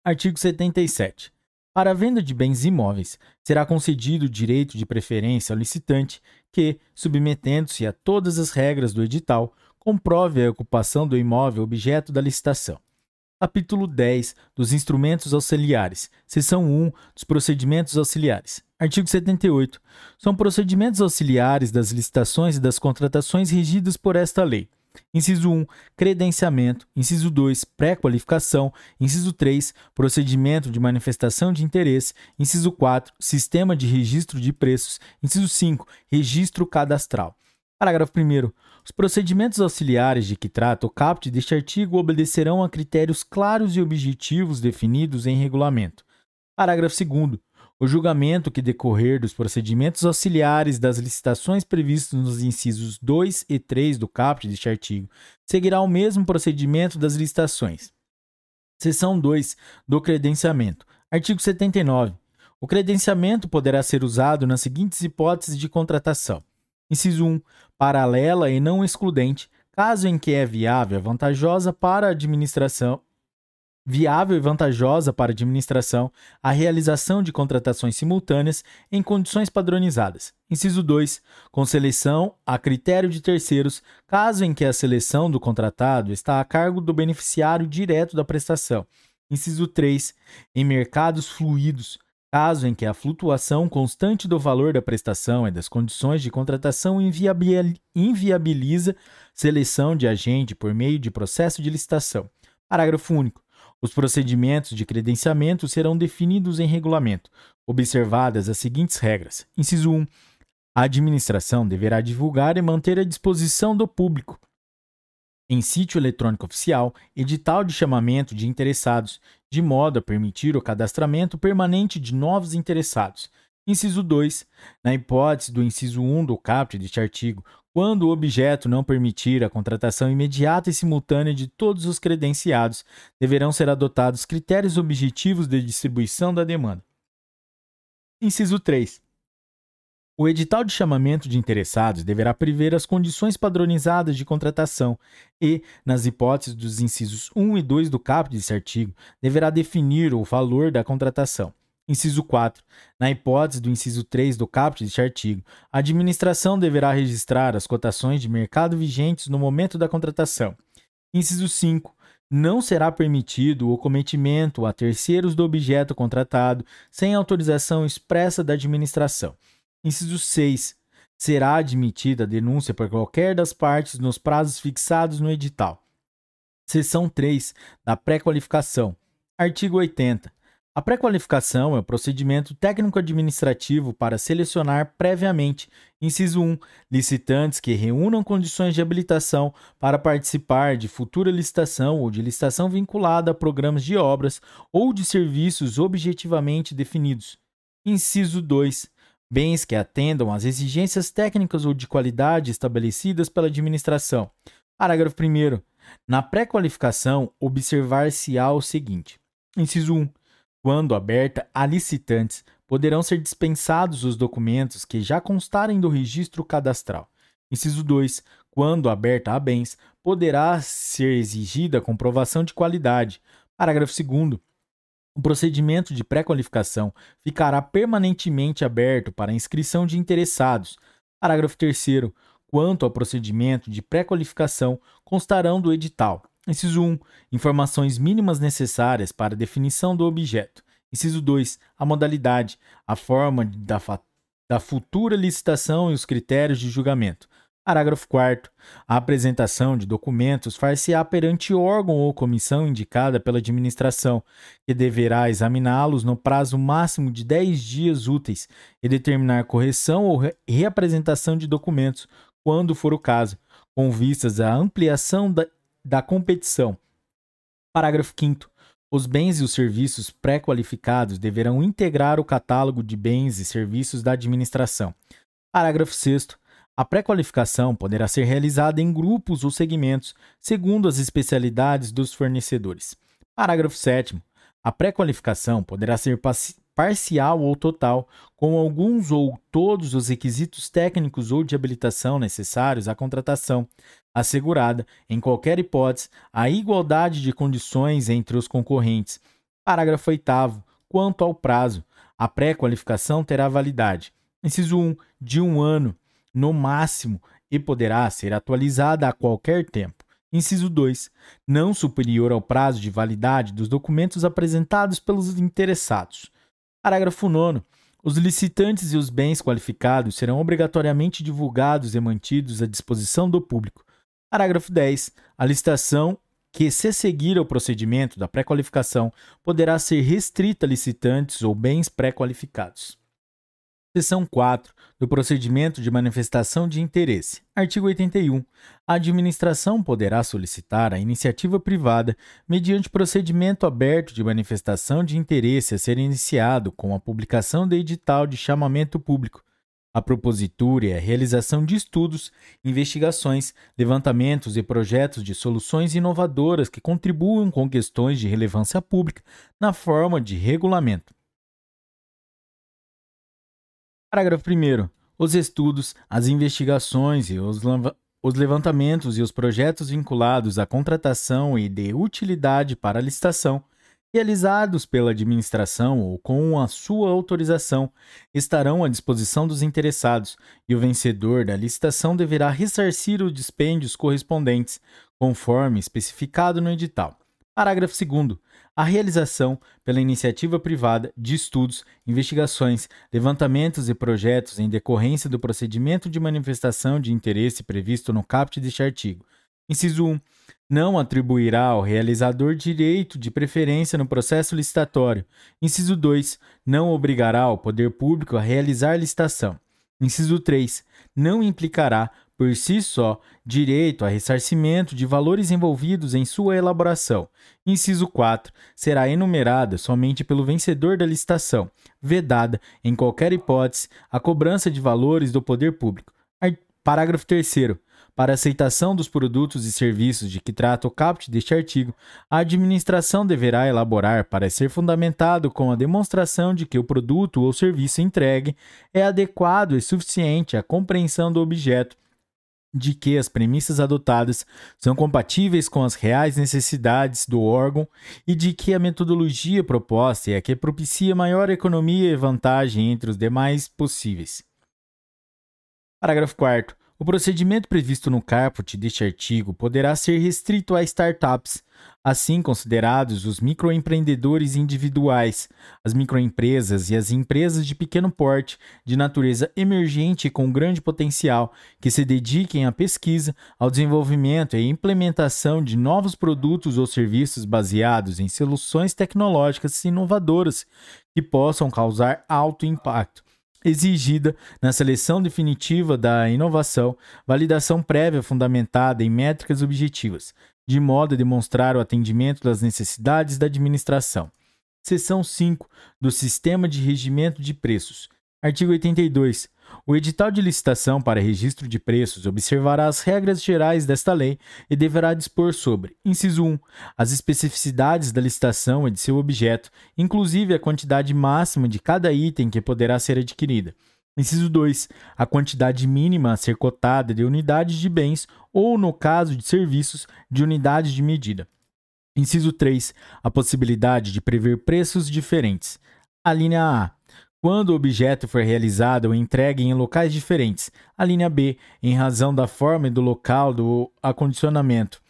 Artigo 77. Para a venda de bens imóveis, será concedido o direito de preferência ao licitante que, submetendo-se a todas as regras do edital, comprove a ocupação do imóvel objeto da licitação. Capítulo 10 dos Instrumentos Auxiliares. Seção 1 dos Procedimentos Auxiliares. Artigo 78. São procedimentos auxiliares das licitações e das contratações regidos por esta lei. Inciso 1, credenciamento. Inciso 2, pré-qualificação. Inciso 3, procedimento de manifestação de interesse. Inciso 4, sistema de registro de preços. Inciso 5, registro cadastral. Parágrafo 1. Os procedimentos auxiliares de que trata o caput deste artigo obedecerão a critérios claros e objetivos definidos em regulamento. Parágrafo 2. O julgamento que decorrer dos procedimentos auxiliares das licitações previstos nos incisos 2 e 3 do caput deste artigo seguirá o mesmo procedimento das licitações. Seção 2 do credenciamento. Artigo 79. O credenciamento poderá ser usado nas seguintes hipóteses de contratação: Inciso 1. Paralela e não excludente, caso em que é viável vantajosa para a administração viável e vantajosa para a administração a realização de contratações simultâneas em condições padronizadas. Inciso 2. Com seleção a critério de terceiros, caso em que a seleção do contratado está a cargo do beneficiário direto da prestação. Inciso 3. Em mercados fluidos, caso em que a flutuação constante do valor da prestação e das condições de contratação inviabiliza seleção de agente por meio de processo de licitação. Parágrafo único. Os procedimentos de credenciamento serão definidos em regulamento, observadas as seguintes regras. Inciso 1. A administração deverá divulgar e manter à disposição do público em sítio eletrônico oficial, edital de chamamento de interessados, de modo a permitir o cadastramento permanente de novos interessados. Inciso 2. Na hipótese do inciso 1 do caput deste artigo, quando o objeto não permitir a contratação imediata e simultânea de todos os credenciados, deverão ser adotados critérios objetivos de distribuição da demanda. Inciso 3. O edital de chamamento de interessados deverá prever as condições padronizadas de contratação e, nas hipóteses dos incisos 1 e 2 do caput desse artigo, deverá definir o valor da contratação. Inciso 4. Na hipótese do inciso 3 do caput deste artigo, a administração deverá registrar as cotações de mercado vigentes no momento da contratação. Inciso 5. Não será permitido o cometimento a terceiros do objeto contratado sem autorização expressa da administração. Inciso 6. Será admitida a denúncia por qualquer das partes nos prazos fixados no edital. Seção 3 da pré-qualificação. Artigo 80. A pré-qualificação é o procedimento técnico-administrativo para selecionar previamente, inciso 1, licitantes que reúnam condições de habilitação para participar de futura licitação ou de licitação vinculada a programas de obras ou de serviços objetivamente definidos. Inciso 2 bens que atendam às exigências técnicas ou de qualidade estabelecidas pela administração. Parágrafo 1. Na pré-qualificação, observar-se-á o seguinte: Inciso 1. Quando aberta a licitantes, poderão ser dispensados os documentos que já constarem do registro cadastral. Inciso 2. Quando aberta a bens, poderá ser exigida comprovação de qualidade. Parágrafo 2. O procedimento de pré-qualificação ficará permanentemente aberto para inscrição de interessados. Parágrafo 3. Quanto ao procedimento de pré-qualificação, constarão do edital. Inciso 1. Informações mínimas necessárias para definição do objeto. Inciso 2. A modalidade, a forma da, da futura licitação e os critérios de julgamento. Parágrafo 4. A apresentação de documentos far-se-á perante órgão ou comissão indicada pela administração, que deverá examiná-los no prazo máximo de 10 dias úteis e determinar correção ou reapresentação de documentos, quando for o caso, com vistas à ampliação da, da competição. Parágrafo 5. Os bens e os serviços pré-qualificados deverão integrar o catálogo de bens e serviços da administração. Parágrafo 6. A pré-qualificação poderá ser realizada em grupos ou segmentos, segundo as especialidades dos fornecedores. Parágrafo 7. A pré-qualificação poderá ser parcial ou total, com alguns ou todos os requisitos técnicos ou de habilitação necessários à contratação, assegurada, em qualquer hipótese, a igualdade de condições entre os concorrentes. Parágrafo 8. Quanto ao prazo, a pré-qualificação terá validade. Inciso 1. De um ano no máximo, e poderá ser atualizada a qualquer tempo. Inciso 2. Não superior ao prazo de validade dos documentos apresentados pelos interessados. Parágrafo 9. Os licitantes e os bens qualificados serão obrigatoriamente divulgados e mantidos à disposição do público. Parágrafo 10. A licitação que se seguir ao procedimento da pré-qualificação poderá ser restrita a licitantes ou bens pré-qualificados. Seção 4 do procedimento de manifestação de interesse. Artigo 81. A administração poderá solicitar a iniciativa privada mediante procedimento aberto de manifestação de interesse a ser iniciado com a publicação de edital de chamamento público. A propositura e a realização de estudos, investigações, levantamentos e projetos de soluções inovadoras que contribuam com questões de relevância pública na forma de regulamento. Parágrafo 1. Os estudos, as investigações e os, os levantamentos e os projetos vinculados à contratação e de utilidade para a licitação, realizados pela administração ou com a sua autorização, estarão à disposição dos interessados, e o vencedor da licitação deverá ressarcir os dispêndios correspondentes, conforme especificado no edital. Parágrafo 2 a realização, pela iniciativa privada, de estudos, investigações, levantamentos e projetos em decorrência do procedimento de manifestação de interesse previsto no caput deste artigo. Inciso 1. Não atribuirá ao realizador direito de preferência no processo licitatório. Inciso 2. Não obrigará o poder público a realizar licitação. Inciso 3. Não implicará, por si só, direito a ressarcimento de valores envolvidos em sua elaboração. Inciso 4. Será enumerada somente pelo vencedor da licitação, vedada, em qualquer hipótese, a cobrança de valores do poder público. Parágrafo 3. Para aceitação dos produtos e serviços de que trata o caput deste artigo, a administração deverá elaborar para ser fundamentado com a demonstração de que o produto ou serviço entregue é adequado e suficiente à compreensão do objeto de que as premissas adotadas são compatíveis com as reais necessidades do órgão e de que a metodologia proposta é a que propicia maior economia e vantagem entre os demais possíveis. Parágrafo 4. O procedimento previsto no caput deste artigo poderá ser restrito a startups, assim considerados os microempreendedores individuais, as microempresas e as empresas de pequeno porte, de natureza emergente e com grande potencial, que se dediquem à pesquisa, ao desenvolvimento e implementação de novos produtos ou serviços baseados em soluções tecnológicas inovadoras que possam causar alto impacto exigida na seleção definitiva da inovação, validação prévia fundamentada em métricas objetivas, de modo a demonstrar o atendimento das necessidades da administração. Seção 5 do Sistema de Regimento de Preços. Artigo 82. O edital de licitação para registro de preços observará as regras gerais desta lei e deverá dispor sobre: inciso 1, as especificidades da licitação e de seu objeto, inclusive a quantidade máxima de cada item que poderá ser adquirida. Inciso 2, a quantidade mínima a ser cotada de unidades de bens ou, no caso de serviços, de unidades de medida. Inciso 3, a possibilidade de prever preços diferentes. A linha A quando o objeto for realizado ou entregue em locais diferentes. A linha B, em razão da forma e do local do acondicionamento.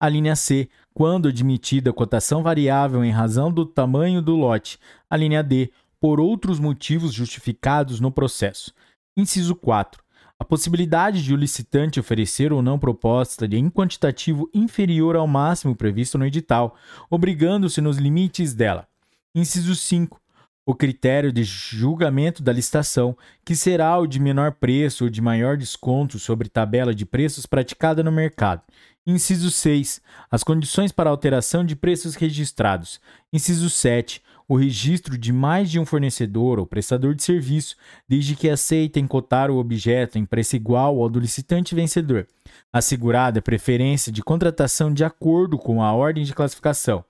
A linha C, quando admitida cotação variável em razão do tamanho do lote. A linha D, por outros motivos justificados no processo. Inciso 4. A possibilidade de o licitante oferecer ou não proposta em quantitativo inferior ao máximo previsto no edital, obrigando-se nos limites dela. Inciso 5 o critério de julgamento da licitação, que será o de menor preço ou de maior desconto sobre tabela de preços praticada no mercado. Inciso 6. As condições para alteração de preços registrados. Inciso 7. O registro de mais de um fornecedor ou prestador de serviço, desde que aceitem cotar o objeto em preço igual ao do licitante vencedor, assegurada a preferência de contratação de acordo com a ordem de classificação.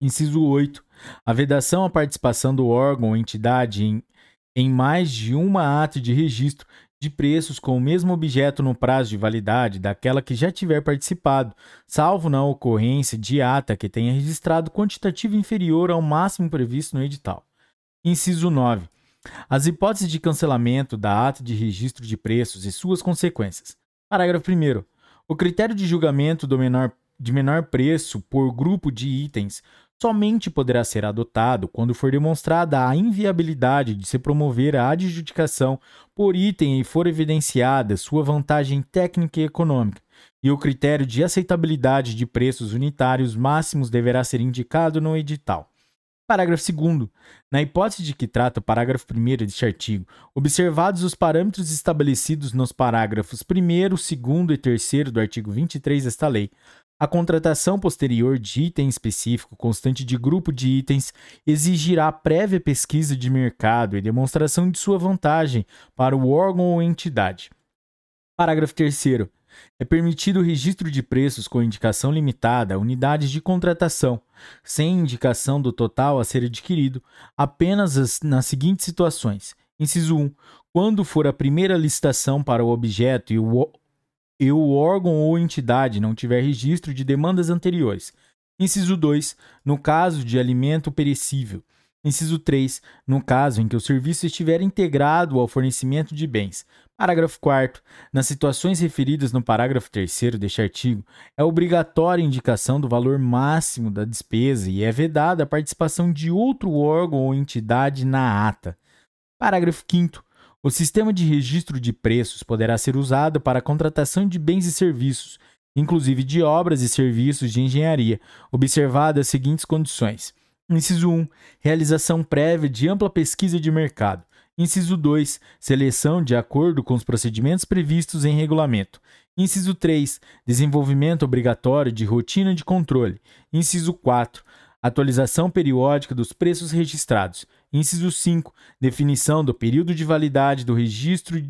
Inciso 8. A vedação à participação do órgão ou entidade em, em mais de uma ata de registro de preços com o mesmo objeto no prazo de validade daquela que já tiver participado, salvo na ocorrência de ata que tenha registrado quantitativo inferior ao máximo previsto no edital. Inciso 9. As hipóteses de cancelamento da ata de registro de preços e suas consequências. Parágrafo 1. O critério de julgamento do menor, de menor preço por grupo de itens somente poderá ser adotado quando for demonstrada a inviabilidade de se promover a adjudicação por item e for evidenciada sua vantagem técnica e econômica, e o critério de aceitabilidade de preços unitários máximos deverá ser indicado no edital. Parágrafo 2. Na hipótese de que trata o parágrafo 1 deste artigo, observados os parâmetros estabelecidos nos parágrafos 1, 2 e 3 do artigo 23 desta lei, a contratação posterior de item específico constante de grupo de itens exigirá prévia pesquisa de mercado e demonstração de sua vantagem para o órgão ou entidade. Parágrafo 3. É permitido o registro de preços com indicação limitada a unidades de contratação, sem indicação do total a ser adquirido, apenas nas seguintes situações. Inciso 1. Quando for a primeira licitação para o objeto e o e o órgão ou entidade não tiver registro de demandas anteriores. Inciso 2, no caso de alimento perecível. Inciso 3, no caso em que o serviço estiver integrado ao fornecimento de bens. Parágrafo 4. Nas situações referidas no parágrafo 3 deste artigo, é obrigatória a indicação do valor máximo da despesa e é vedada a participação de outro órgão ou entidade na ata. Parágrafo 5. O sistema de registro de preços poderá ser usado para a contratação de bens e serviços, inclusive de obras e serviços de engenharia, observadas as seguintes condições. Inciso 1. Realização prévia de ampla pesquisa de mercado. Inciso 2. Seleção de acordo com os procedimentos previstos em regulamento. Inciso 3. Desenvolvimento obrigatório de rotina de controle. Inciso 4. Atualização periódica dos preços registrados. Inciso 5. Definição do período de validade do registro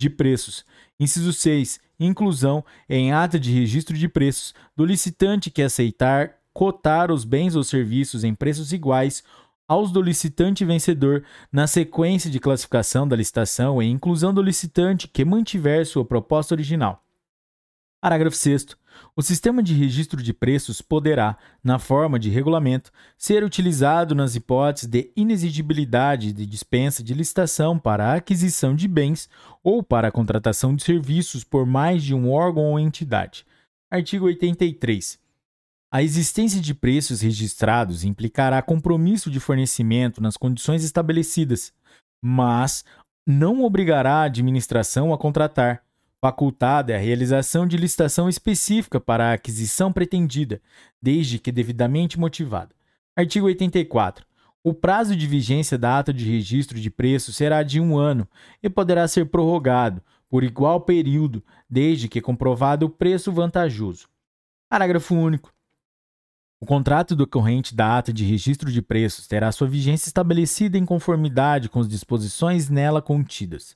de preços. Inciso 6. Inclusão em ata de registro de preços do licitante que aceitar cotar os bens ou serviços em preços iguais aos do licitante vencedor na sequência de classificação da licitação e inclusão do licitante que mantiver sua proposta original. Parágrafo 6. O sistema de registro de preços poderá, na forma de regulamento, ser utilizado nas hipóteses de inexigibilidade de dispensa de licitação para a aquisição de bens ou para a contratação de serviços por mais de um órgão ou entidade. Artigo 83. A existência de preços registrados implicará compromisso de fornecimento nas condições estabelecidas, mas não obrigará a administração a contratar Facultada é a realização de licitação específica para a aquisição pretendida, desde que devidamente motivada. Artigo 84. O prazo de vigência da ata de registro de preço será de um ano e poderá ser prorrogado por igual período, desde que comprovado o preço vantajoso. Parágrafo único. O contrato decorrente da ata de registro de preços terá sua vigência estabelecida em conformidade com as disposições nela contidas.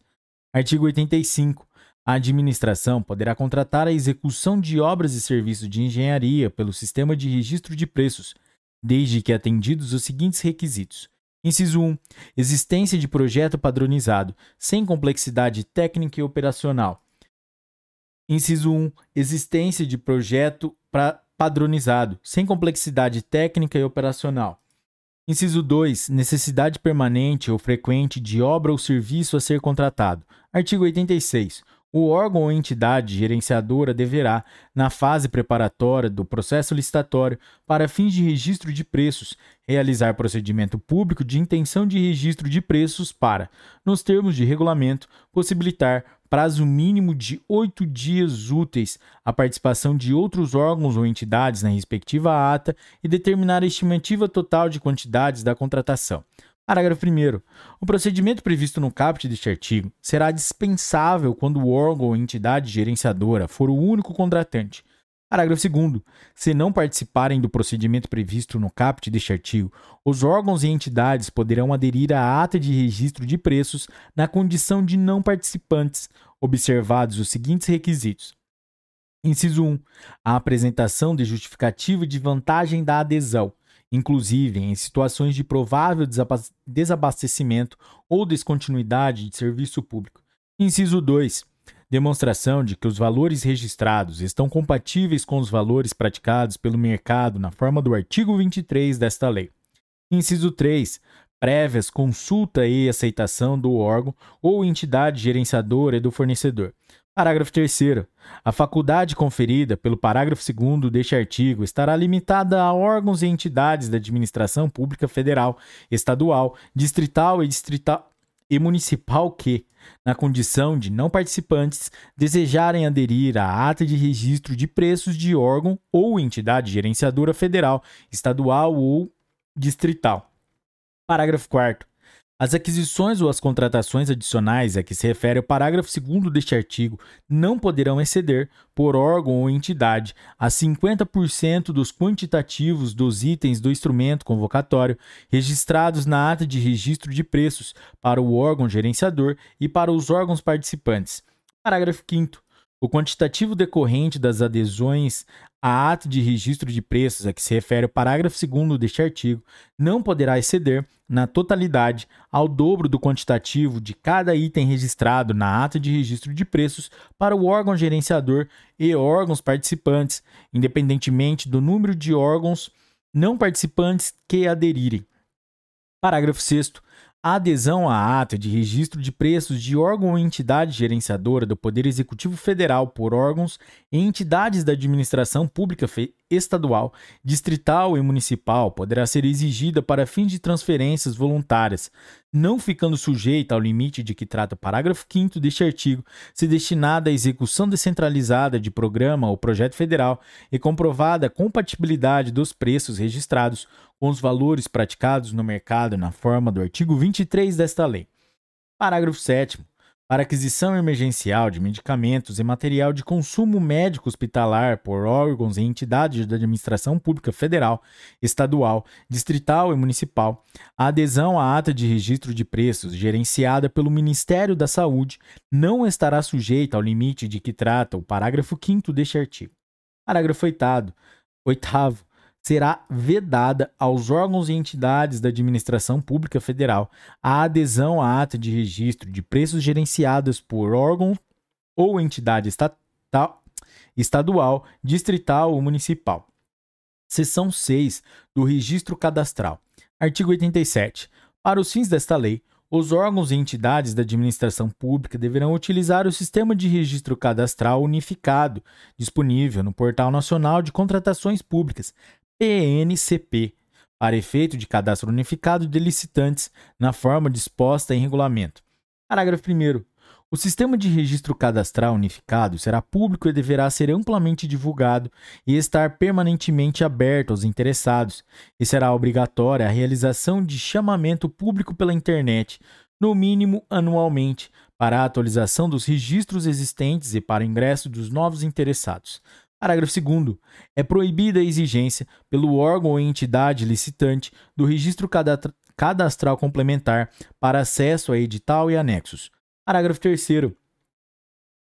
Artigo 85. A administração poderá contratar a execução de obras e serviços de engenharia pelo sistema de registro de preços, desde que atendidos os seguintes requisitos. Inciso 1. Existência de projeto padronizado, sem complexidade técnica e operacional. Inciso 1. Existência de projeto padronizado, sem complexidade técnica e operacional. Inciso 2. Necessidade permanente ou frequente de obra ou serviço a ser contratado. Artigo 86. O órgão ou entidade gerenciadora deverá, na fase preparatória do processo licitatório, para fins de registro de preços, realizar procedimento público de intenção de registro de preços para, nos termos de regulamento, possibilitar prazo mínimo de oito dias úteis a participação de outros órgãos ou entidades na respectiva ata e determinar a estimativa total de quantidades da contratação. Parágrafo 1. O procedimento previsto no caput deste artigo será dispensável quando o órgão ou entidade gerenciadora for o único contratante. Parágrafo 2. Se não participarem do procedimento previsto no caput deste artigo, os órgãos e entidades poderão aderir à ata de registro de preços na condição de não participantes, observados os seguintes requisitos. Inciso 1. A apresentação de justificativa de vantagem da adesão inclusive em situações de provável desabastecimento ou descontinuidade de serviço público. Inciso 2. Demonstração de que os valores registrados estão compatíveis com os valores praticados pelo mercado na forma do artigo 23 desta lei. Inciso 3. Prévias consulta e aceitação do órgão ou entidade gerenciadora e do fornecedor. Parágrafo 3. A faculdade conferida pelo parágrafo 2 deste artigo estará limitada a órgãos e entidades da administração pública federal, estadual, distrital e distrital e municipal que, na condição de não participantes, desejarem aderir à ata de registro de preços de órgão ou entidade gerenciadora federal, estadual ou distrital. Parágrafo 4 as aquisições ou as contratações adicionais a que se refere o parágrafo 2 deste artigo não poderão exceder, por órgão ou entidade, a 50% dos quantitativos dos itens do instrumento convocatório registrados na ata de registro de preços para o órgão gerenciador e para os órgãos participantes. Parágrafo 5. O quantitativo decorrente das adesões a ato de registro de preços a que se refere o parágrafo 2 deste artigo não poderá exceder, na totalidade, ao dobro do quantitativo de cada item registrado na ata de registro de preços para o órgão gerenciador e órgãos participantes, independentemente do número de órgãos não participantes que aderirem. Parágrafo 6. A adesão à ata de registro de preços de órgão ou entidade gerenciadora do Poder Executivo Federal por órgãos e entidades da administração pública estadual, distrital e municipal poderá ser exigida para fins de transferências voluntárias, não ficando sujeita ao limite de que trata o parágrafo 5 deste artigo, se destinada à execução descentralizada de programa ou projeto federal e comprovada a compatibilidade dos preços registrados com os valores praticados no mercado na forma do artigo 23 desta lei. Parágrafo 7 para aquisição emergencial de medicamentos e material de consumo médico hospitalar por órgãos e entidades da administração pública federal, estadual, distrital e municipal, a adesão à ata de registro de preços gerenciada pelo Ministério da Saúde não estará sujeita ao limite de que trata o parágrafo 5 deste artigo. Parágrafo 8 oitavo será vedada aos órgãos e entidades da administração pública federal a adesão à ata de registro de preços gerenciadas por órgão ou entidade estatal, estadual, distrital ou municipal. Seção 6 do Registro Cadastral. Artigo 87. Para os fins desta lei, os órgãos e entidades da administração pública deverão utilizar o Sistema de Registro Cadastral Unificado, disponível no Portal Nacional de Contratações Públicas, PNCP, para efeito de cadastro unificado de licitantes na forma disposta em regulamento. Parágrafo 1. O sistema de registro cadastral unificado será público e deverá ser amplamente divulgado e estar permanentemente aberto aos interessados, e será obrigatória a realização de chamamento público pela internet, no mínimo anualmente, para a atualização dos registros existentes e para ingresso dos novos interessados. Parágrafo 2. É proibida a exigência, pelo órgão ou entidade licitante, do registro cadastral complementar para acesso a edital e anexos. Parágrafo 3.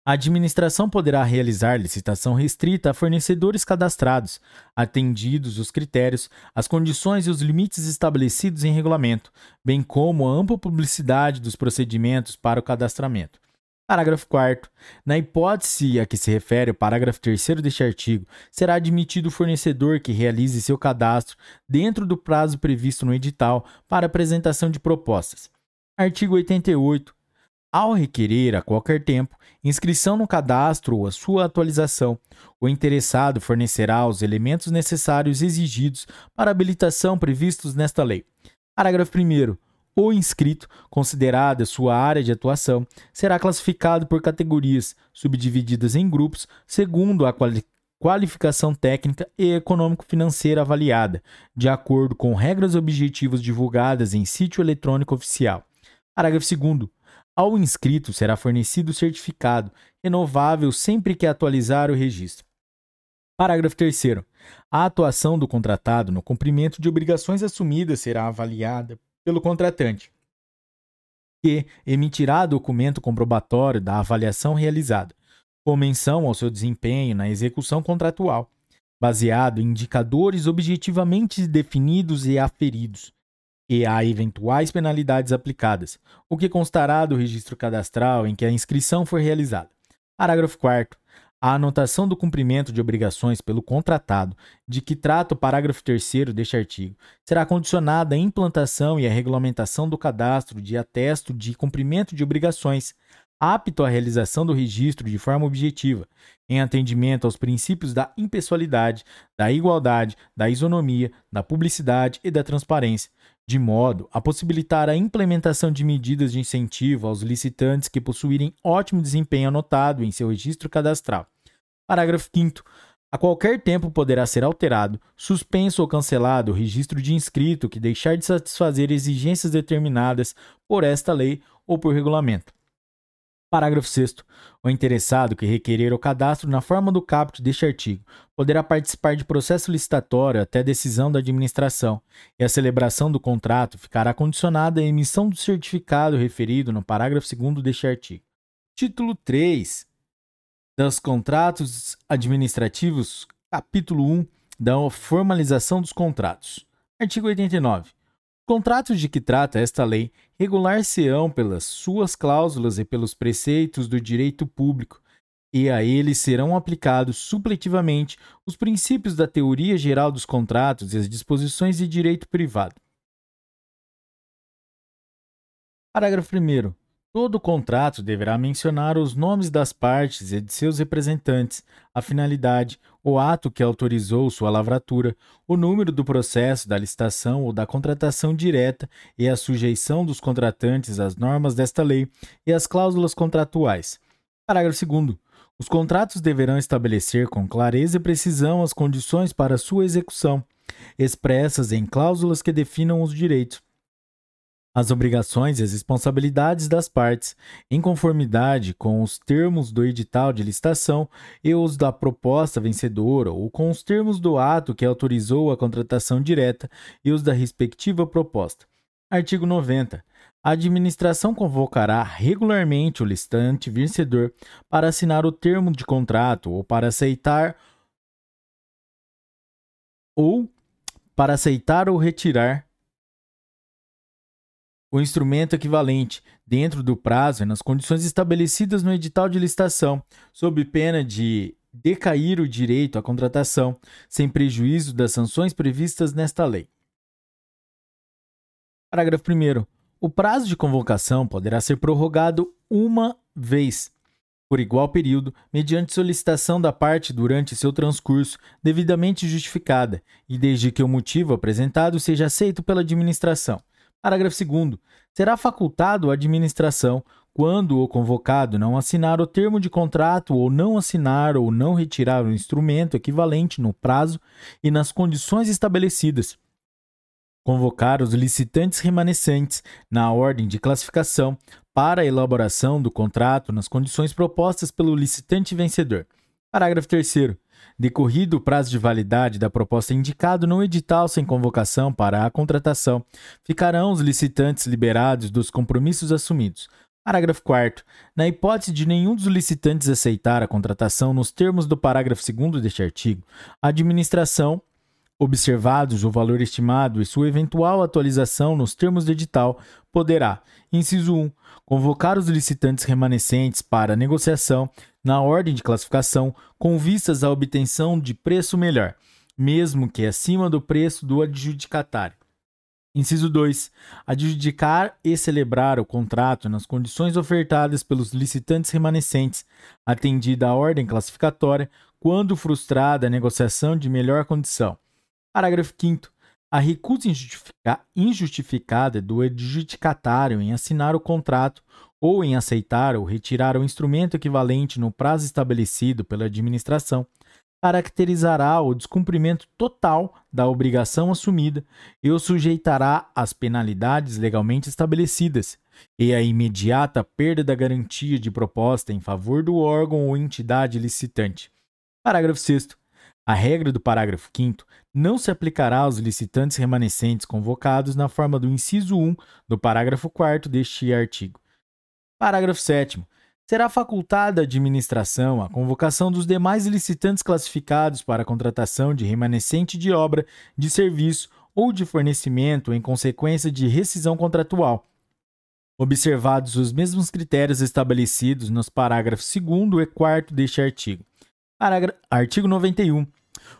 A administração poderá realizar licitação restrita a fornecedores cadastrados, atendidos os critérios, as condições e os limites estabelecidos em regulamento, bem como a ampla publicidade dos procedimentos para o cadastramento. Parágrafo 4. Na hipótese a que se refere o parágrafo 3 deste artigo, será admitido o fornecedor que realize seu cadastro dentro do prazo previsto no edital para apresentação de propostas. Artigo 88. Ao requerer a qualquer tempo inscrição no cadastro ou a sua atualização, o interessado fornecerá os elementos necessários exigidos para habilitação previstos nesta lei. Parágrafo 1. O inscrito, considerada sua área de atuação, será classificado por categorias, subdivididas em grupos, segundo a quali qualificação técnica e econômico-financeira avaliada, de acordo com regras objetivos divulgadas em sítio eletrônico oficial. Parágrafo 2. Ao inscrito será fornecido certificado, renovável sempre que atualizar o registro. Parágrafo 3. A atuação do contratado no cumprimento de obrigações assumidas será avaliada pelo contratante, que emitirá documento comprobatório da avaliação realizada, com menção ao seu desempenho na execução contratual, baseado em indicadores objetivamente definidos e aferidos, e a eventuais penalidades aplicadas, o que constará do registro cadastral em que a inscrição for realizada. Parágrafo 4 a anotação do cumprimento de obrigações pelo contratado, de que trata o parágrafo 3 deste artigo, será condicionada à implantação e à regulamentação do cadastro de atesto de cumprimento de obrigações, apto à realização do registro de forma objetiva, em atendimento aos princípios da impessoalidade, da igualdade, da isonomia, da publicidade e da transparência, de modo a possibilitar a implementação de medidas de incentivo aos licitantes que possuírem ótimo desempenho anotado em seu registro cadastral. Parágrafo 5. A qualquer tempo poderá ser alterado, suspenso ou cancelado o registro de inscrito que deixar de satisfazer exigências determinadas por esta lei ou por regulamento. Parágrafo 6. O interessado que requerer o cadastro na forma do caput deste artigo poderá participar de processo licitatório até decisão da administração, e a celebração do contrato ficará condicionada à emissão do certificado referido no parágrafo 2 deste artigo. Título 3 dos contratos administrativos, capítulo 1 da formalização dos contratos. Artigo 89. Contratos de que trata esta lei regular-se-ão pelas suas cláusulas e pelos preceitos do direito público, e a eles serão aplicados supletivamente os princípios da teoria geral dos contratos e as disposições de direito privado. Parágrafo 1. Todo contrato deverá mencionar os nomes das partes e de seus representantes, a finalidade, o ato que autorizou sua lavratura, o número do processo da licitação ou da contratação direta e a sujeição dos contratantes às normas desta lei e as cláusulas contratuais. Parágrafo 2. Os contratos deverão estabelecer com clareza e precisão as condições para sua execução, expressas em cláusulas que definam os direitos as obrigações e as responsabilidades das partes, em conformidade com os termos do edital de licitação e os da proposta vencedora, ou com os termos do ato que autorizou a contratação direta e os da respectiva proposta. Artigo 90. A administração convocará regularmente o listante vencedor para assinar o termo de contrato ou para aceitar ou para aceitar ou retirar o instrumento equivalente, dentro do prazo e nas condições estabelecidas no edital de licitação, sob pena de decair o direito à contratação, sem prejuízo das sanções previstas nesta lei. Parágrafo 1. O prazo de convocação poderá ser prorrogado uma vez, por igual período, mediante solicitação da parte durante seu transcurso, devidamente justificada, e desde que o motivo apresentado seja aceito pela administração. Parágrafo 2. Será facultado à administração, quando o convocado não assinar o termo de contrato ou não assinar ou não retirar o instrumento equivalente no prazo e nas condições estabelecidas, convocar os licitantes remanescentes na ordem de classificação para a elaboração do contrato nas condições propostas pelo licitante vencedor. Parágrafo 3 Decorrido o prazo de validade da proposta indicado no edital sem convocação para a contratação, ficarão os licitantes liberados dos compromissos assumidos. Parágrafo 4. Na hipótese de nenhum dos licitantes aceitar a contratação nos termos do parágrafo 2 deste artigo, a administração, observados o valor estimado e sua eventual atualização nos termos do edital, poderá, inciso 1, convocar os licitantes remanescentes para negociação na ordem de classificação com vistas à obtenção de preço melhor, mesmo que acima do preço do adjudicatário. Inciso 2. Adjudicar e celebrar o contrato nas condições ofertadas pelos licitantes remanescentes, atendida a ordem classificatória, quando frustrada a negociação de melhor condição. Parágrafo 5 A recusa injustificada do adjudicatário em assinar o contrato ou em aceitar ou retirar o instrumento equivalente no prazo estabelecido pela administração. Caracterizará o descumprimento total da obrigação assumida e o sujeitará às penalidades legalmente estabelecidas e à imediata perda da garantia de proposta em favor do órgão ou entidade licitante. Parágrafo 6 a regra do parágrafo 5 não se aplicará aos licitantes remanescentes convocados na forma do inciso 1 do parágrafo 4 deste artigo. Parágrafo 7 será facultada à administração a convocação dos demais licitantes classificados para a contratação de remanescente de obra, de serviço ou de fornecimento em consequência de rescisão contratual, observados os mesmos critérios estabelecidos nos parágrafos 2 e 4 deste artigo. Artigo 91.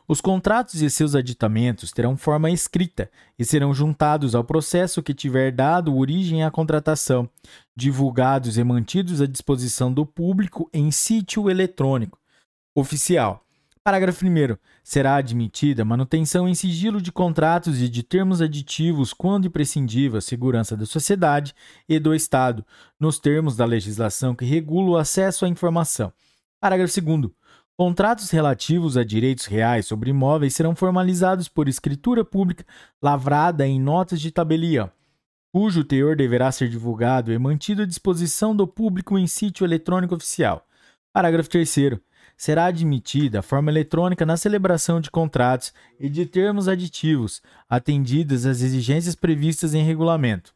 Os contratos e seus aditamentos terão forma escrita e serão juntados ao processo que tiver dado origem à contratação, divulgados e mantidos à disposição do público em sítio eletrônico oficial. Parágrafo 1. Será admitida manutenção em sigilo de contratos e de termos aditivos quando imprescindível à segurança da sociedade e do Estado, nos termos da legislação que regula o acesso à informação. Parágrafo 2. Contratos relativos a direitos reais sobre imóveis serão formalizados por escritura pública lavrada em notas de tabelia, cujo teor deverá ser divulgado e mantido à disposição do público em sítio eletrônico oficial. Parágrafo 3. Será admitida a forma eletrônica na celebração de contratos e de termos aditivos, atendidas as exigências previstas em regulamento.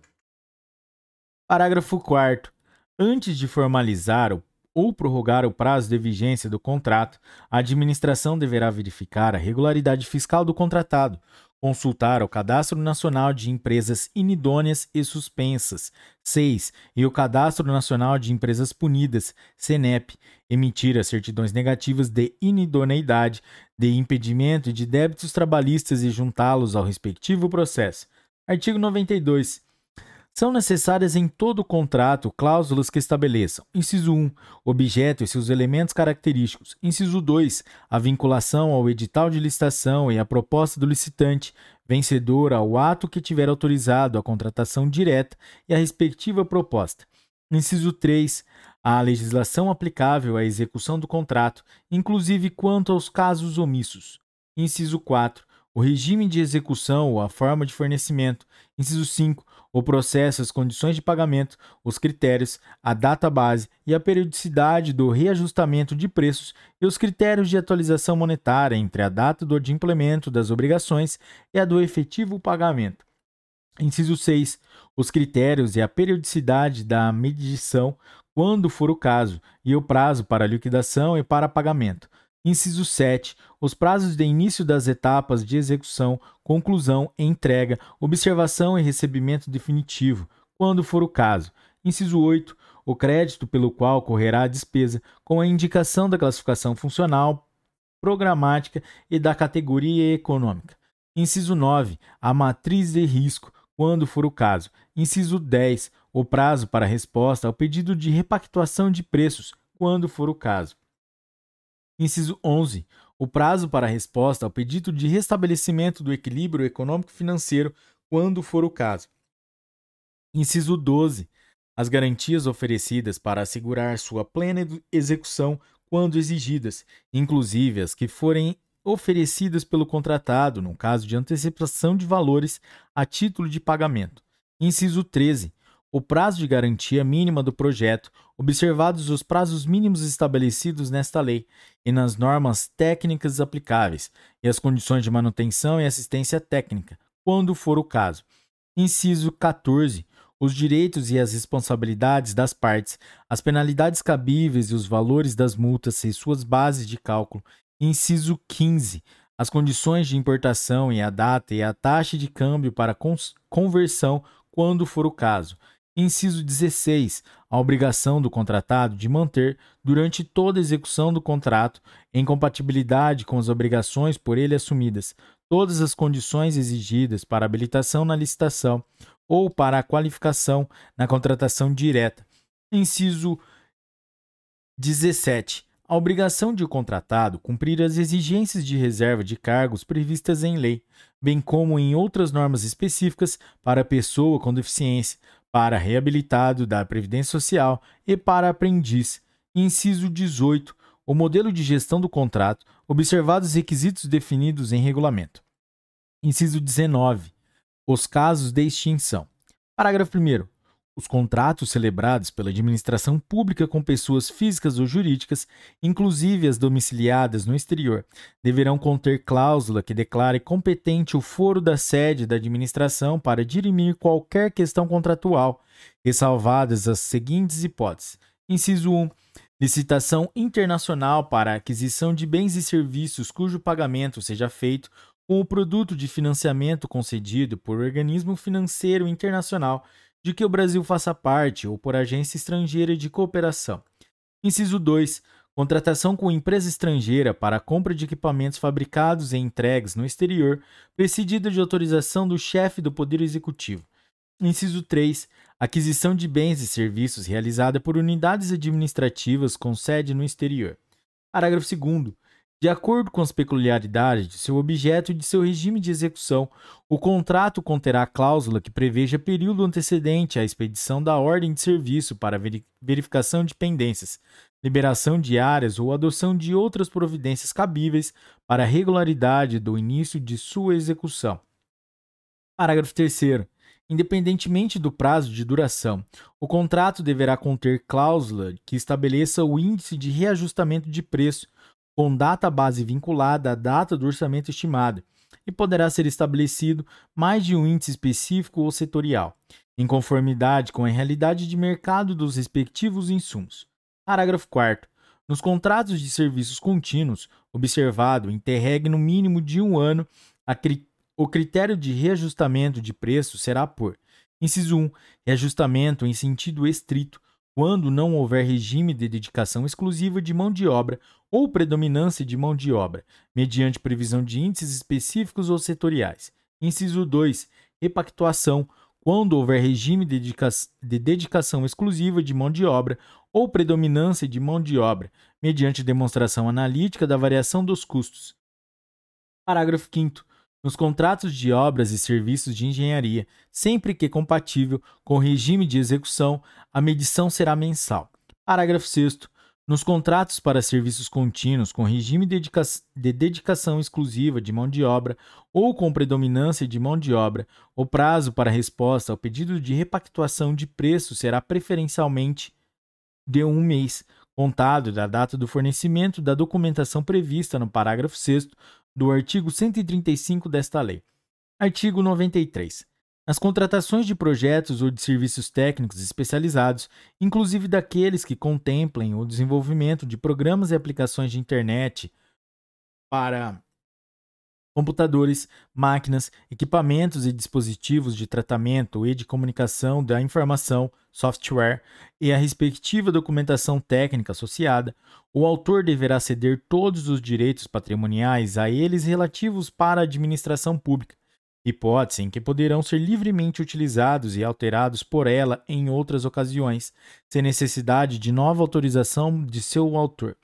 Parágrafo 4. Antes de formalizar o ou prorrogar o prazo de vigência do contrato, a administração deverá verificar a regularidade fiscal do contratado, consultar o Cadastro Nacional de Empresas Inidôneas e Suspensas, 6. E o Cadastro Nacional de Empresas Punidas, CENEP, emitir as certidões negativas de inidoneidade, de impedimento e de débitos trabalhistas e juntá-los ao respectivo processo. Artigo 92. São necessárias em todo contrato cláusulas que estabeleçam: inciso 1, objeto e seus elementos característicos; inciso 2, a vinculação ao edital de licitação e a proposta do licitante, vencedor ao ato que tiver autorizado a contratação direta e a respectiva proposta. Inciso 3, a legislação aplicável à execução do contrato, inclusive quanto aos casos omissos. Inciso 4, o regime de execução ou a forma de fornecimento. Inciso 5, o processo, as condições de pagamento, os critérios, a data base e a periodicidade do reajustamento de preços e os critérios de atualização monetária entre a data do implemento das obrigações e a do efetivo pagamento. Inciso 6. Os critérios e a periodicidade da medição, quando for o caso, e o prazo para liquidação e para pagamento. Inciso 7. Os prazos de início das etapas de execução, conclusão, entrega, observação e recebimento definitivo, quando for o caso. Inciso 8. O crédito pelo qual correrá a despesa, com a indicação da classificação funcional, programática e da categoria econômica. Inciso 9. A matriz de risco, quando for o caso. Inciso 10. O prazo para resposta ao pedido de repactuação de preços, quando for o caso. Inciso 11. O prazo para resposta ao pedido de restabelecimento do equilíbrio econômico-financeiro, quando for o caso. Inciso 12. As garantias oferecidas para assegurar sua plena execução quando exigidas, inclusive as que forem oferecidas pelo contratado no caso de antecipação de valores a título de pagamento. Inciso 13 o prazo de garantia mínima do projeto, observados os prazos mínimos estabelecidos nesta lei e nas normas técnicas aplicáveis, e as condições de manutenção e assistência técnica, quando for o caso. Inciso 14. Os direitos e as responsabilidades das partes, as penalidades cabíveis e os valores das multas e suas bases de cálculo. Inciso 15. As condições de importação e a data e a taxa de câmbio para conversão, quando for o caso. Inciso 16. A obrigação do contratado de manter, durante toda a execução do contrato, em compatibilidade com as obrigações por ele assumidas, todas as condições exigidas para habilitação na licitação ou para a qualificação na contratação direta. Inciso 17. A obrigação de o contratado cumprir as exigências de reserva de cargos previstas em lei, bem como em outras normas específicas para pessoa com deficiência, para reabilitado da Previdência Social e para aprendiz. Inciso 18. O modelo de gestão do contrato, observados os requisitos definidos em regulamento. Inciso 19. Os casos de extinção. Parágrafo 1. Os contratos celebrados pela administração pública com pessoas físicas ou jurídicas, inclusive as domiciliadas no exterior, deverão conter cláusula que declare competente o foro da sede da administração para dirimir qualquer questão contratual, ressalvadas as seguintes hipóteses. Inciso 1. Licitação internacional para aquisição de bens e serviços cujo pagamento seja feito com o produto de financiamento concedido por organismo financeiro internacional de que o Brasil faça parte ou por agência estrangeira de cooperação. Inciso 2. Contratação com empresa estrangeira para a compra de equipamentos fabricados e entregues no exterior, precedida de autorização do chefe do Poder Executivo. Inciso 3. Aquisição de bens e serviços realizada por unidades administrativas com sede no exterior. Parágrafo 2. De acordo com as peculiaridades de seu objeto e de seu regime de execução, o contrato conterá cláusula que preveja período antecedente à expedição da ordem de serviço para verificação de pendências, liberação de áreas ou adoção de outras providências cabíveis para a regularidade do início de sua execução. Parágrafo 3. Independentemente do prazo de duração, o contrato deverá conter cláusula que estabeleça o índice de reajustamento de preço com data base vinculada à data do orçamento estimado, e poderá ser estabelecido mais de um índice específico ou setorial, em conformidade com a realidade de mercado dos respectivos insumos. Parágrafo 4. Nos contratos de serviços contínuos, observado interregne no mínimo de um ano, cri o critério de reajustamento de preço será por: inciso 1, reajustamento em sentido estrito, quando não houver regime de dedicação exclusiva de mão de obra ou predominância de mão de obra, mediante previsão de índices específicos ou setoriais. Inciso 2. Repactuação, quando houver regime de, dedica de dedicação exclusiva de mão de obra ou predominância de mão de obra, mediante demonstração analítica da variação dos custos. Parágrafo 5. Nos contratos de obras e serviços de engenharia, sempre que compatível com o regime de execução, a medição será mensal. Parágrafo 6. Nos contratos para serviços contínuos com regime de, de dedicação exclusiva de mão de obra ou com predominância de mão de obra, o prazo para resposta ao pedido de repactuação de preço será preferencialmente de um mês, contado da data do fornecimento da documentação prevista no parágrafo 6 do artigo 135 desta lei. Artigo 93. Nas contratações de projetos ou de serviços técnicos especializados, inclusive daqueles que contemplem o desenvolvimento de programas e aplicações de internet para computadores, máquinas, equipamentos e dispositivos de tratamento e de comunicação da informação, software e a respectiva documentação técnica associada, o autor deverá ceder todos os direitos patrimoniais a eles relativos para a administração pública, hipótese em que poderão ser livremente utilizados e alterados por ela em outras ocasiões, sem necessidade de nova autorização de seu autor.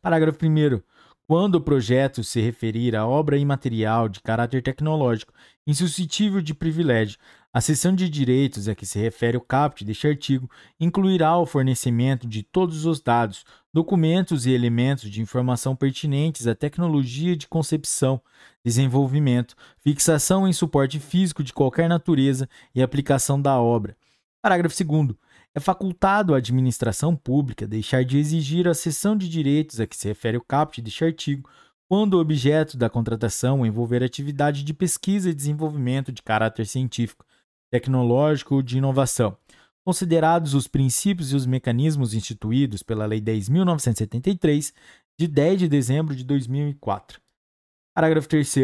Parágrafo 1. Quando o projeto se referir a obra imaterial de caráter tecnológico insuscetível de privilégio, a seção de direitos a que se refere o caput deste artigo incluirá o fornecimento de todos os dados, documentos e elementos de informação pertinentes à tecnologia de concepção, desenvolvimento, fixação em suporte físico de qualquer natureza e aplicação da obra. Parágrafo 2. É facultado à administração pública deixar de exigir a cessão de direitos a que se refere o caput deste artigo quando o objeto da contratação envolver atividade de pesquisa e desenvolvimento de caráter científico, tecnológico ou de inovação, considerados os princípios e os mecanismos instituídos pela Lei 10.973, de 10 de dezembro de 2004. Parágrafo 3.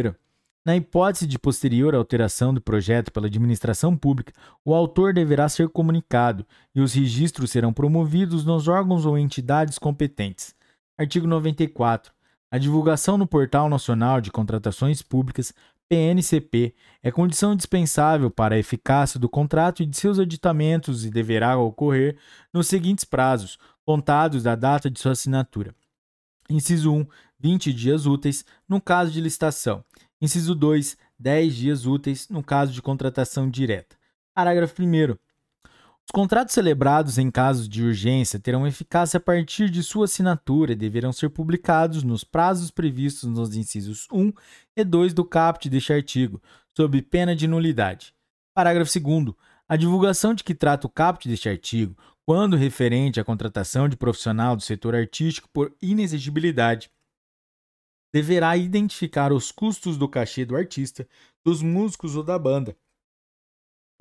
Na hipótese de posterior alteração do projeto pela administração pública, o autor deverá ser comunicado e os registros serão promovidos nos órgãos ou entidades competentes. Artigo 94. A divulgação no Portal Nacional de Contratações Públicas, PNCP, é condição indispensável para a eficácia do contrato e de seus aditamentos e deverá ocorrer nos seguintes prazos, contados da data de sua assinatura. Inciso 1, 20 dias úteis, no caso de licitação. Inciso 2, 10 dias úteis no caso de contratação direta. Parágrafo 1. Os contratos celebrados em casos de urgência terão eficácia a partir de sua assinatura e deverão ser publicados nos prazos previstos nos incisos 1 e 2 do caput deste artigo, sob pena de nulidade. Parágrafo 2. A divulgação de que trata o caput deste artigo, quando referente à contratação de profissional do setor artístico por inexigibilidade, deverá identificar os custos do cachê do artista, dos músicos ou da banda,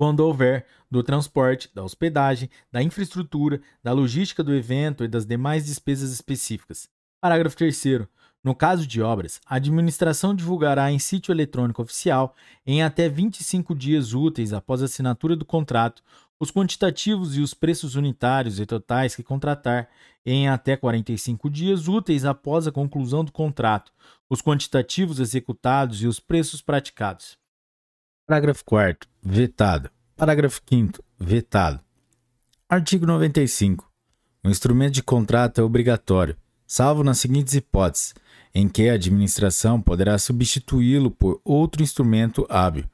quando houver, do transporte, da hospedagem, da infraestrutura, da logística do evento e das demais despesas específicas. Parágrafo 3. No caso de obras, a administração divulgará em sítio eletrônico oficial, em até 25 dias úteis após a assinatura do contrato, os quantitativos e os preços unitários e totais que contratar, em até 45 dias úteis após a conclusão do contrato, os quantitativos executados e os preços praticados. Parágrafo 4. Vetado. Parágrafo 5. Vetado. Artigo 95. O instrumento de contrato é obrigatório, salvo nas seguintes hipóteses, em que a administração poderá substituí-lo por outro instrumento hábil,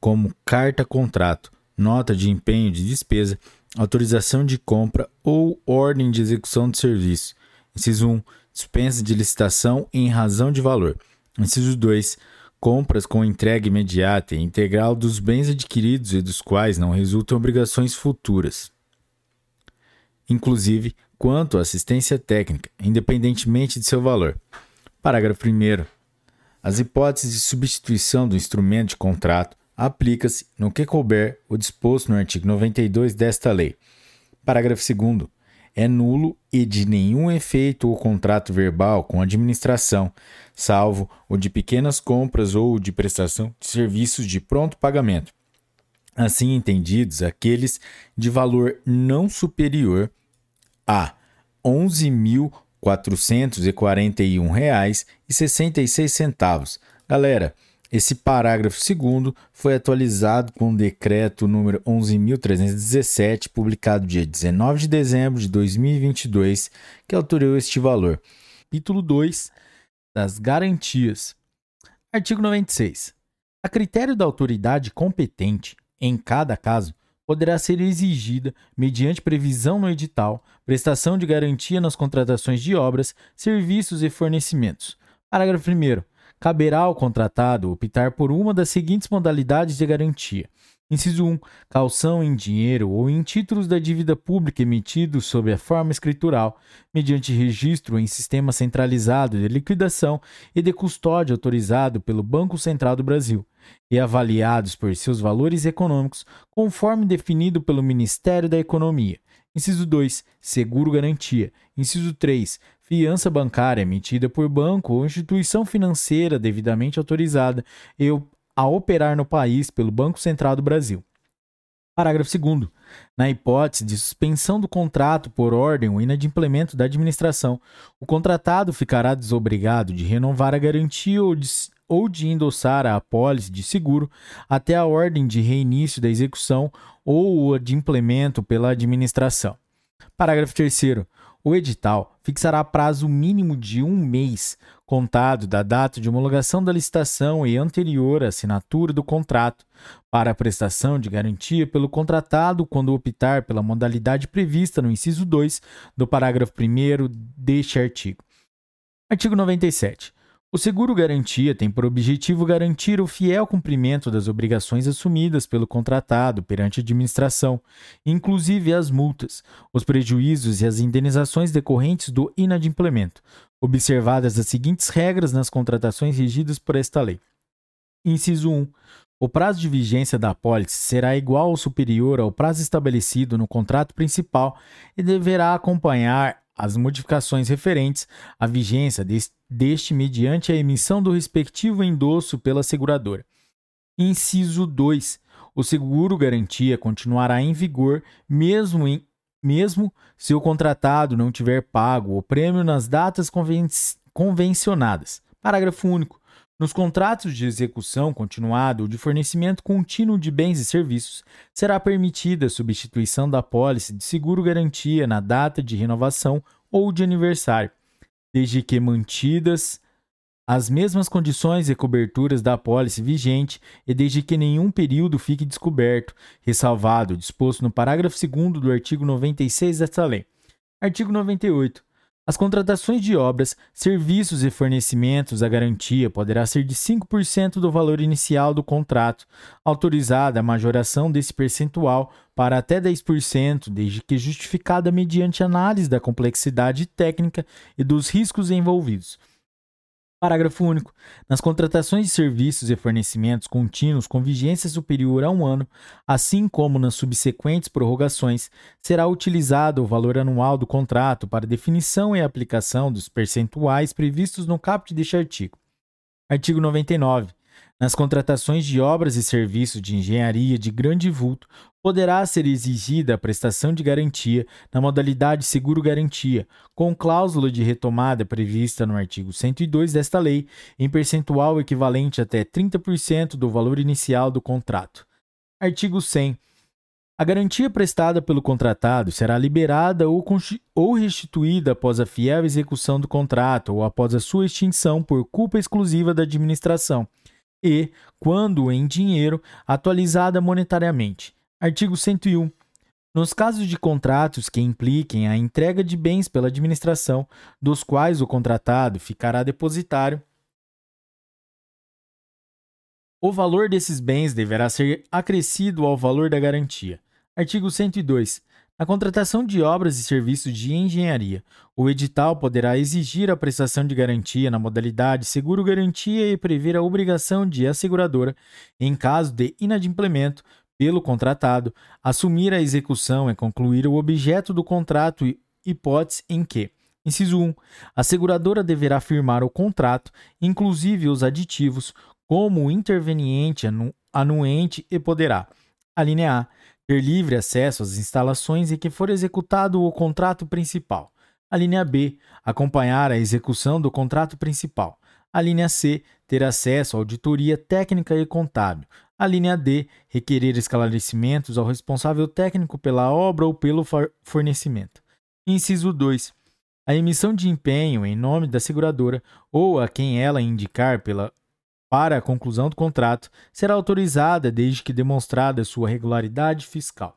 como carta-contrato, nota de empenho de despesa, autorização de compra ou ordem de execução do serviço. Inciso 1. Dispensa de licitação em razão de valor. Inciso 2 compras com entrega imediata e integral dos bens adquiridos e dos quais não resultam obrigações futuras, inclusive quanto à assistência técnica, independentemente de seu valor. Parágrafo 1. As hipóteses de substituição do instrumento de contrato aplica-se, no que couber, o disposto no artigo 92 desta lei. Parágrafo 2 é nulo e de nenhum efeito o contrato verbal com a administração, salvo o de pequenas compras ou de prestação de serviços de pronto pagamento. Assim entendidos, aqueles de valor não superior a R$ 11.441,66. Galera, esse parágrafo segundo foi atualizado com o decreto número 11.317, publicado dia 19 de dezembro de 2022, que alterou este valor. Capítulo 2 das garantias. Artigo 96. A critério da autoridade competente, em cada caso, poderá ser exigida, mediante previsão no edital, prestação de garantia nas contratações de obras, serviços e fornecimentos. Parágrafo 1 caberá ao contratado optar por uma das seguintes modalidades de garantia. Inciso 1. Calção em dinheiro ou em títulos da dívida pública emitidos sob a forma escritural, mediante registro em sistema centralizado de liquidação e de custódia autorizado pelo Banco Central do Brasil, e avaliados por seus valores econômicos, conforme definido pelo Ministério da Economia. Inciso 2. Seguro garantia. Inciso 3. Fiança bancária emitida por banco ou instituição financeira devidamente autorizada a operar no país pelo Banco Central do Brasil. Parágrafo 2. Na hipótese de suspensão do contrato por ordem ou inadimplemento da administração, o contratado ficará desobrigado de renovar a garantia ou de, ou de endossar a apólice de seguro até a ordem de reinício da execução ou de implemento pela administração. Parágrafo 3. O edital fixará prazo mínimo de um mês, contado da data de homologação da licitação e anterior à assinatura do contrato, para a prestação de garantia pelo contratado quando optar pela modalidade prevista no inciso 2 do parágrafo 1 deste artigo. Artigo 97. O seguro-garantia tem por objetivo garantir o fiel cumprimento das obrigações assumidas pelo contratado perante a administração, inclusive as multas, os prejuízos e as indenizações decorrentes do inadimplemento, observadas as seguintes regras nas contratações regidas por esta lei. Inciso 1. O prazo de vigência da apólice será igual ou superior ao prazo estabelecido no contrato principal e deverá acompanhar as modificações referentes à vigência deste mediante a emissão do respectivo endosso pela seguradora. Inciso 2. O seguro garantia continuará em vigor mesmo, em, mesmo se o contratado não tiver pago o prêmio nas datas conven convencionadas. Parágrafo único. Nos contratos de execução continuada ou de fornecimento contínuo de bens e serviços, será permitida a substituição da pólice de seguro-garantia na data de renovação ou de aniversário, desde que mantidas as mesmas condições e coberturas da apólice vigente e desde que nenhum período fique descoberto, ressalvado disposto no parágrafo 2 do artigo 96 desta lei. Artigo 98. As contratações de obras, serviços e fornecimentos, a garantia poderá ser de 5% do valor inicial do contrato, autorizada a majoração desse percentual para até 10%, desde que justificada mediante análise da complexidade técnica e dos riscos envolvidos. Parágrafo único. Nas contratações de serviços e fornecimentos contínuos com vigência superior a um ano, assim como nas subsequentes prorrogações, será utilizado o valor anual do contrato para definição e aplicação dos percentuais previstos no caput deste artigo. Artigo 99. Nas contratações de obras e serviços de engenharia de grande vulto, poderá ser exigida a prestação de garantia na modalidade seguro-garantia, com cláusula de retomada prevista no artigo 102 desta lei, em percentual equivalente até 30% do valor inicial do contrato. Artigo 100. A garantia prestada pelo contratado será liberada ou, ou restituída após a fiel execução do contrato ou após a sua extinção por culpa exclusiva da administração e, quando em dinheiro, atualizada monetariamente. Artigo 101. Nos casos de contratos que impliquem a entrega de bens pela administração, dos quais o contratado ficará depositário, o valor desses bens deverá ser acrescido ao valor da garantia. Artigo 102. Na contratação de obras e serviços de engenharia, o edital poderá exigir a prestação de garantia na modalidade seguro-garantia e prever a obrigação de a seguradora, em caso de inadimplemento pelo contratado, assumir a execução e concluir o objeto do contrato, hipótese em que Inciso 1. A seguradora deverá firmar o contrato, inclusive os aditivos, como interveniente, anuente e poderá. A linha A ter livre acesso às instalações em que for executado o contrato principal. A linha B, acompanhar a execução do contrato principal. A linha C, ter acesso à auditoria técnica e contábil. A linha D, requerer esclarecimentos ao responsável técnico pela obra ou pelo fornecimento. Inciso 2. A emissão de empenho em nome da seguradora ou a quem ela indicar pela para a conclusão do contrato será autorizada desde que demonstrada sua regularidade fiscal.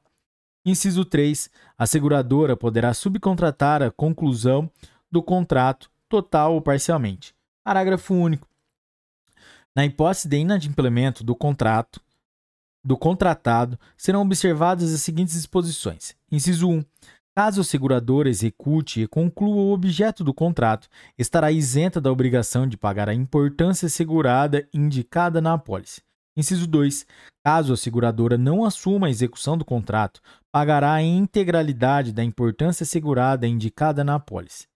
Inciso 3. A seguradora poderá subcontratar a conclusão do contrato, total ou parcialmente. Parágrafo único. Na hipótese de inadimplemento do contrato, do contratado, serão observadas as seguintes disposições. Inciso 1. Caso a seguradora execute e conclua o objeto do contrato, estará isenta da obrigação de pagar a importância segurada indicada na apólice. Inciso 2. Caso a seguradora não assuma a execução do contrato, pagará a integralidade da importância segurada indicada na apólice.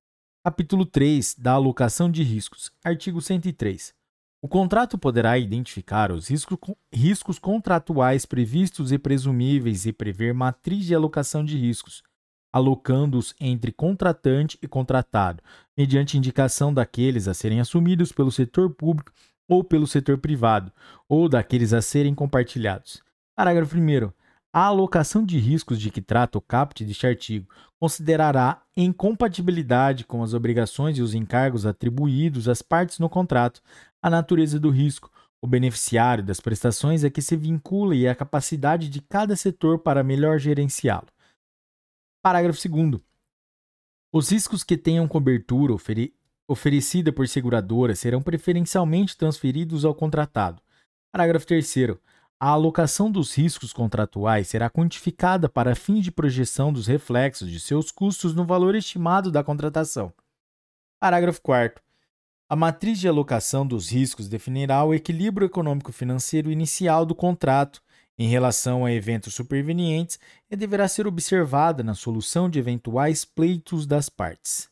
Capítulo 3 da alocação de riscos. Artigo 103. O contrato poderá identificar os riscos contratuais previstos e presumíveis e prever matriz de alocação de riscos alocando-os entre contratante e contratado, mediante indicação daqueles a serem assumidos pelo setor público ou pelo setor privado, ou daqueles a serem compartilhados. Parágrafo 1. A alocação de riscos de que trata o caput deste artigo considerará em compatibilidade com as obrigações e os encargos atribuídos às partes no contrato a natureza do risco, o beneficiário das prestações a que se vincula e a capacidade de cada setor para melhor gerenciá-lo. Parágrafo 2. Os riscos que tenham cobertura ofere oferecida por seguradora serão preferencialmente transferidos ao contratado. Parágrafo 3. A alocação dos riscos contratuais será quantificada para fim de projeção dos reflexos de seus custos no valor estimado da contratação. Parágrafo 4. A matriz de alocação dos riscos definirá o equilíbrio econômico-financeiro inicial do contrato em relação a eventos supervenientes deverá ser observada na solução de eventuais pleitos das partes.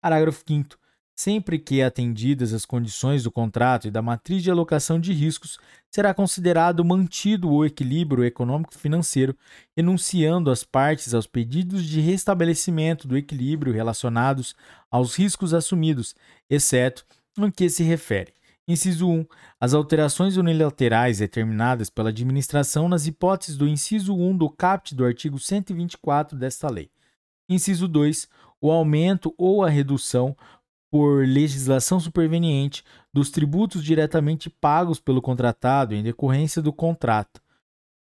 Parágrafo 5. Sempre que atendidas as condições do contrato e da matriz de alocação de riscos, será considerado mantido o equilíbrio econômico-financeiro, enunciando as partes aos pedidos de restabelecimento do equilíbrio relacionados aos riscos assumidos, exceto no que se refere Inciso 1. As alterações unilaterais determinadas pela administração nas hipóteses do inciso 1 do caput do artigo 124 desta lei. Inciso 2. O aumento ou a redução por legislação superveniente, dos tributos diretamente pagos pelo contratado em decorrência do contrato.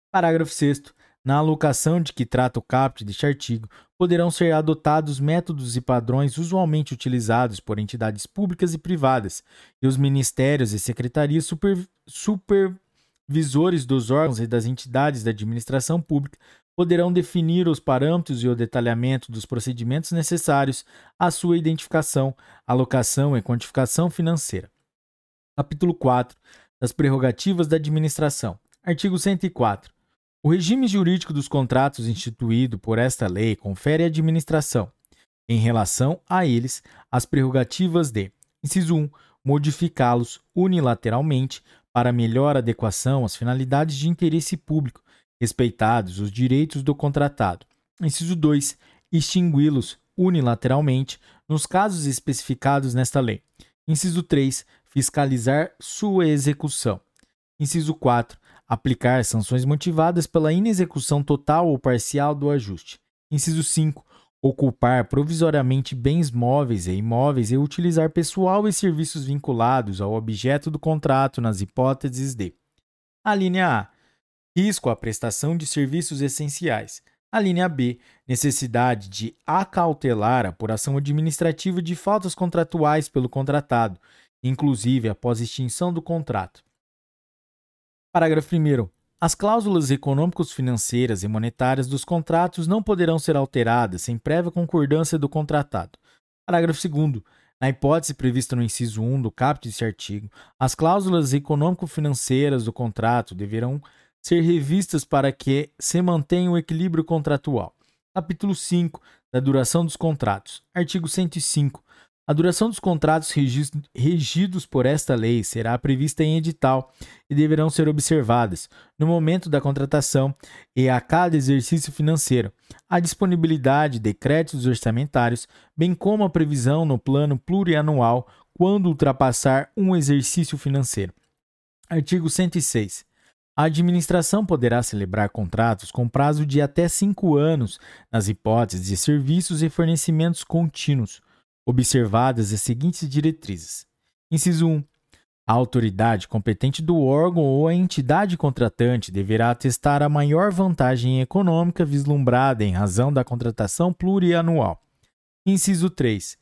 Parágrafo 6. Na alocação de que trata o caput deste artigo, poderão ser adotados métodos e padrões usualmente utilizados por entidades públicas e privadas, e os ministérios e secretarias super, supervisores dos órgãos e das entidades da administração pública poderão definir os parâmetros e o detalhamento dos procedimentos necessários à sua identificação, alocação e quantificação financeira. Capítulo 4 das prerrogativas da administração. Artigo 104. O regime jurídico dos contratos instituído por esta lei confere à administração, em relação a eles, as prerrogativas de: inciso 1, modificá-los unilateralmente para melhor adequação às finalidades de interesse público, respeitados os direitos do contratado. Inciso 2. Extingui-los unilateralmente nos casos especificados nesta lei. Inciso 3. Fiscalizar sua execução. Inciso 4. Aplicar sanções motivadas pela inexecução total ou parcial do ajuste. Inciso 5. Ocupar provisoriamente bens móveis e imóveis e utilizar pessoal e serviços vinculados ao objeto do contrato nas hipóteses de: a linha A risco à prestação de serviços essenciais. A linha B, necessidade de acautelar a apuração administrativa de faltas contratuais pelo contratado, inclusive após extinção do contrato. Parágrafo 1. As cláusulas econômicos-financeiras e monetárias dos contratos não poderão ser alteradas sem prévia concordância do contratado. Parágrafo 2. Na hipótese prevista no inciso 1 do caput deste artigo, as cláusulas econômico-financeiras do contrato deverão ser revistas para que se mantenha o equilíbrio contratual. Capítulo 5 da duração dos contratos. Artigo 105. A duração dos contratos regidos por esta lei será prevista em edital e deverão ser observadas, no momento da contratação e a cada exercício financeiro, a disponibilidade de créditos orçamentários, bem como a previsão no plano plurianual quando ultrapassar um exercício financeiro. Artigo 106. A administração poderá celebrar contratos com prazo de até cinco anos, nas hipóteses de serviços e fornecimentos contínuos, observadas as seguintes diretrizes. Inciso 1. A autoridade competente do órgão ou a entidade contratante deverá atestar a maior vantagem econômica vislumbrada em razão da contratação plurianual. Inciso 3.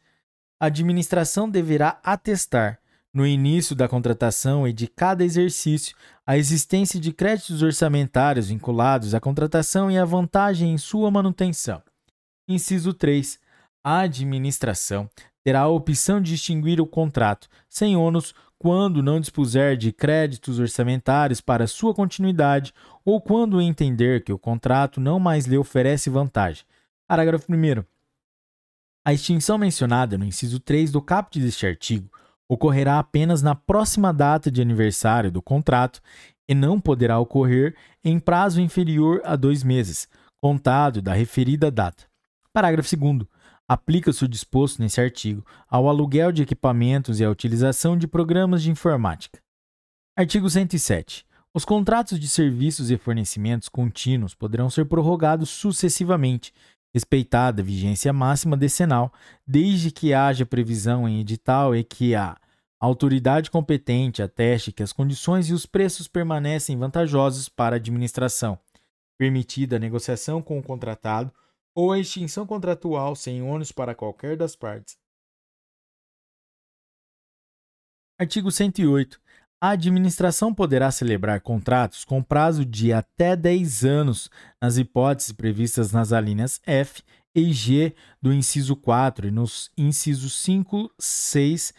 A administração deverá atestar no início da contratação e de cada exercício, a existência de créditos orçamentários vinculados à contratação e a vantagem em sua manutenção. Inciso 3. A administração terá a opção de extinguir o contrato, sem ônus, quando não dispuser de créditos orçamentários para sua continuidade ou quando entender que o contrato não mais lhe oferece vantagem. Parágrafo 1. A extinção mencionada no inciso 3 do caput deste artigo ocorrerá apenas na próxima data de aniversário do contrato e não poderá ocorrer em prazo inferior a dois meses, contado da referida data. Parágrafo 2. Aplica-se o disposto nesse artigo ao aluguel de equipamentos e à utilização de programas de informática. Artigo 107. Os contratos de serviços e fornecimentos contínuos poderão ser prorrogados sucessivamente, respeitada a vigência máxima decenal, desde que haja previsão em edital e que a autoridade competente ateste que as condições e os preços permanecem vantajosos para a administração, permitida a negociação com o contratado ou a extinção contratual sem ônus para qualquer das partes. Artigo 108. A administração poderá celebrar contratos com prazo de até 10 anos, nas hipóteses previstas nas alíneas F e G do inciso 4 e nos incisos 5, 6,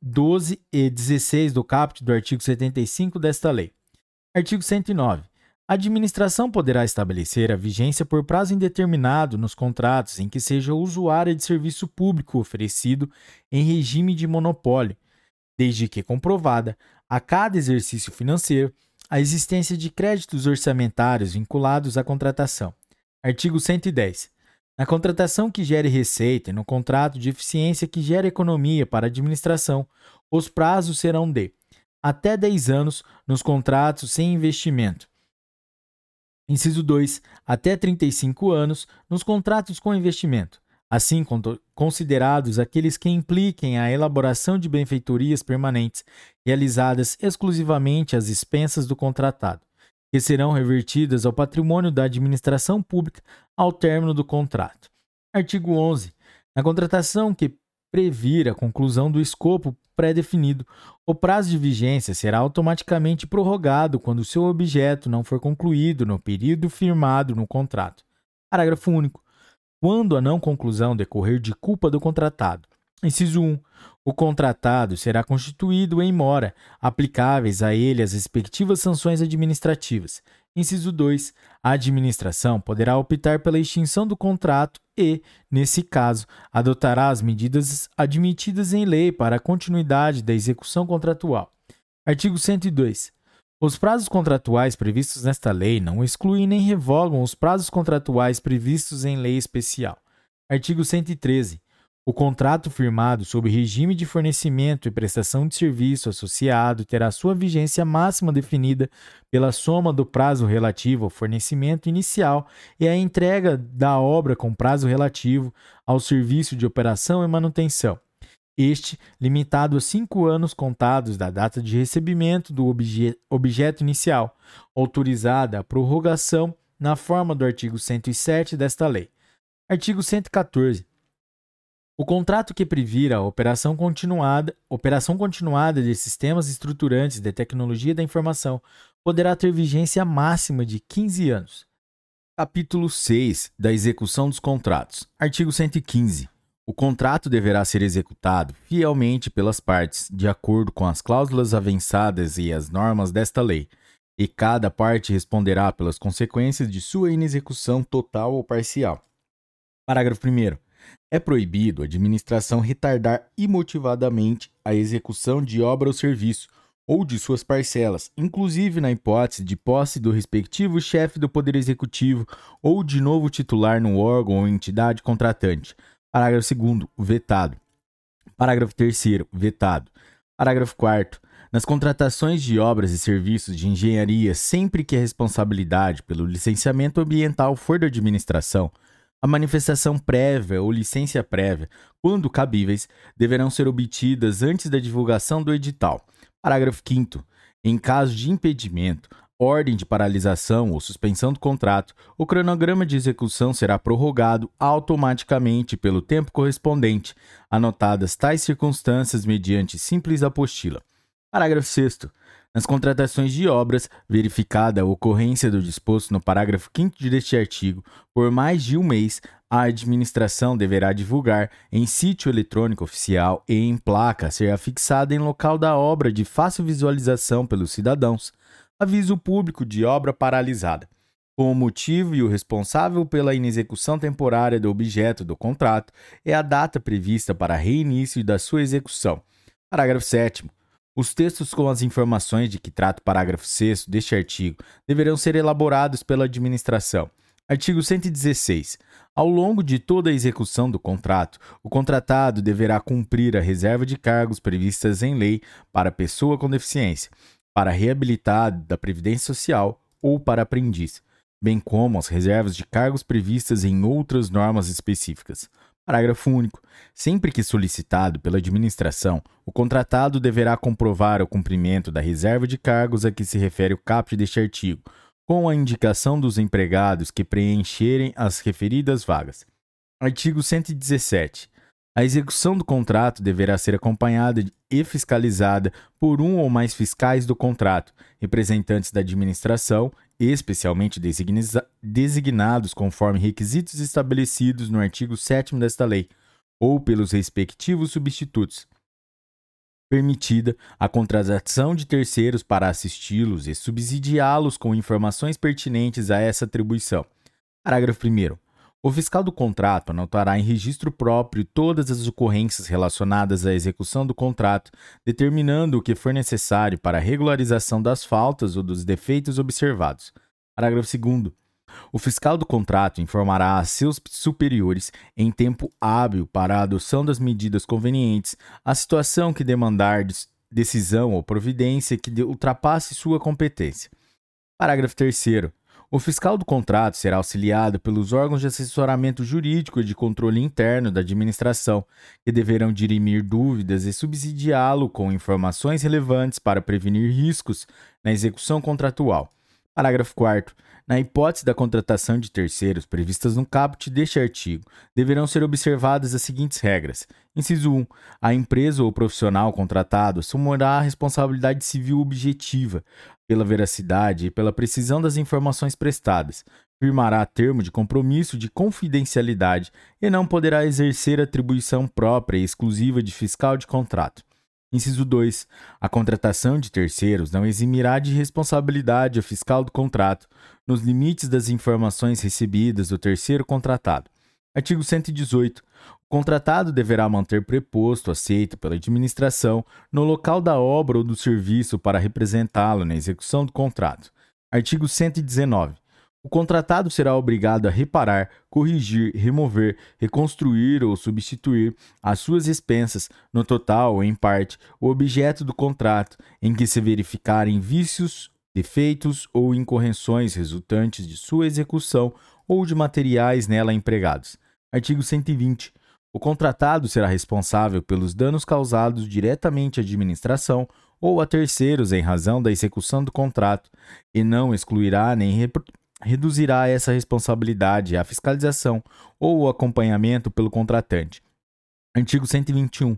12 e 16 do caput do artigo 75 desta lei. Artigo 109. A administração poderá estabelecer a vigência por prazo indeterminado nos contratos em que seja usuária de serviço público oferecido em regime de monopólio desde que comprovada, a cada exercício financeiro, a existência de créditos orçamentários vinculados à contratação. Artigo 110. Na contratação que gere receita e no contrato de eficiência que gere economia para a administração, os prazos serão de até 10 anos nos contratos sem investimento. Inciso 2. Até 35 anos nos contratos com investimento. assim considerados aqueles que impliquem a elaboração de benfeitorias permanentes realizadas exclusivamente às expensas do contratado, que serão revertidas ao patrimônio da administração pública ao término do contrato. Artigo 11. Na contratação que previr a conclusão do escopo pré-definido, o prazo de vigência será automaticamente prorrogado quando seu objeto não for concluído no período firmado no contrato. Parágrafo único. Quando a não conclusão decorrer de culpa do contratado. Inciso 1. O contratado será constituído em mora, aplicáveis a ele as respectivas sanções administrativas. Inciso 2. A administração poderá optar pela extinção do contrato e, nesse caso, adotará as medidas admitidas em lei para a continuidade da execução contratual. Artigo 102. Os prazos contratuais previstos nesta lei não excluem nem revogam os prazos contratuais previstos em lei especial. Artigo 113. O contrato firmado sob regime de fornecimento e prestação de serviço associado terá sua vigência máxima definida pela soma do prazo relativo ao fornecimento inicial e a entrega da obra com prazo relativo ao serviço de operação e manutenção. Este limitado a cinco anos contados da data de recebimento do obje objeto inicial, autorizada a prorrogação na forma do artigo 107 desta lei. Artigo 114. O contrato que previra a operação continuada, operação continuada de sistemas estruturantes de tecnologia da informação poderá ter vigência máxima de 15 anos. Capítulo 6 da execução dos contratos. Artigo 115. O contrato deverá ser executado fielmente pelas partes, de acordo com as cláusulas avançadas e as normas desta lei, e cada parte responderá pelas consequências de sua inexecução total ou parcial. Parágrafo 1. É proibido a administração retardar imotivadamente a execução de obra ou serviço ou de suas parcelas, inclusive na hipótese de posse do respectivo chefe do Poder Executivo ou de novo titular no órgão ou entidade contratante. Parágrafo 2. Vetado. Parágrafo 3. Vetado. Parágrafo 4. Nas contratações de obras e serviços de engenharia, sempre que a responsabilidade pelo licenciamento ambiental for da administração, a manifestação prévia ou licença prévia, quando cabíveis, deverão ser obtidas antes da divulgação do edital. Parágrafo 5. Em caso de impedimento, ordem de paralisação ou suspensão do contrato, o cronograma de execução será prorrogado automaticamente pelo tempo correspondente, anotadas tais circunstâncias mediante simples apostila. Parágrafo 6. Nas contratações de obras, verificada a ocorrência do disposto no parágrafo 5 deste artigo, por mais de um mês, a administração deverá divulgar em sítio eletrônico oficial e em placa a ser afixada em local da obra de fácil visualização pelos cidadãos, aviso público de obra paralisada. Com o motivo e o responsável pela inexecução temporária do objeto do contrato é a data prevista para reinício da sua execução. Parágrafo 7. Os textos com as informações de que trata o parágrafo 6 deste artigo deverão ser elaborados pela administração. Artigo 116. Ao longo de toda a execução do contrato, o contratado deverá cumprir a reserva de cargos previstas em lei para pessoa com deficiência, para reabilitado da Previdência Social ou para aprendiz, bem como as reservas de cargos previstas em outras normas específicas. Parágrafo único. Sempre que solicitado pela administração, o contratado deverá comprovar o cumprimento da reserva de cargos a que se refere o caput deste artigo, com a indicação dos empregados que preencherem as referidas vagas. Artigo 117. A execução do contrato deverá ser acompanhada e fiscalizada por um ou mais fiscais do contrato, representantes da administração, especialmente designados conforme requisitos estabelecidos no artigo 7 desta lei, ou pelos respectivos substitutos. Permitida a contratação de terceiros para assisti-los e subsidiá-los com informações pertinentes a essa atribuição. Parágrafo 1. O fiscal do contrato anotará em registro próprio todas as ocorrências relacionadas à execução do contrato, determinando o que for necessário para a regularização das faltas ou dos defeitos observados. Parágrafo 2. O fiscal do contrato informará a seus superiores, em tempo hábil para a adoção das medidas convenientes, a situação que demandar decisão ou providência que ultrapasse sua competência. Parágrafo 3. O fiscal do contrato será auxiliado pelos órgãos de assessoramento jurídico e de controle interno da administração, que deverão dirimir dúvidas e subsidiá-lo com informações relevantes para prevenir riscos na execução contratual. Parágrafo 4. Na hipótese da contratação de terceiros previstas no caput deste artigo, deverão ser observadas as seguintes regras. Inciso 1. A empresa ou profissional contratado assumirá a responsabilidade civil objetiva pela veracidade e pela precisão das informações prestadas. Firmará termo de compromisso de confidencialidade e não poderá exercer atribuição própria e exclusiva de fiscal de contrato. Inciso 2. A contratação de terceiros não eximirá de responsabilidade o fiscal do contrato, nos limites das informações recebidas do terceiro contratado. Artigo 118. O contratado deverá manter preposto aceito pela administração no local da obra ou do serviço para representá-lo na execução do contrato. Artigo 119. O contratado será obrigado a reparar, corrigir, remover, reconstruir ou substituir, às suas expensas, no total ou em parte, o objeto do contrato em que se verificarem vícios, defeitos ou incorreções resultantes de sua execução ou de materiais nela empregados. Artigo 120. O contratado será responsável pelos danos causados diretamente à administração ou a terceiros em razão da execução do contrato e não excluirá nem reduzirá essa responsabilidade à fiscalização ou o acompanhamento pelo contratante. Artigo 121.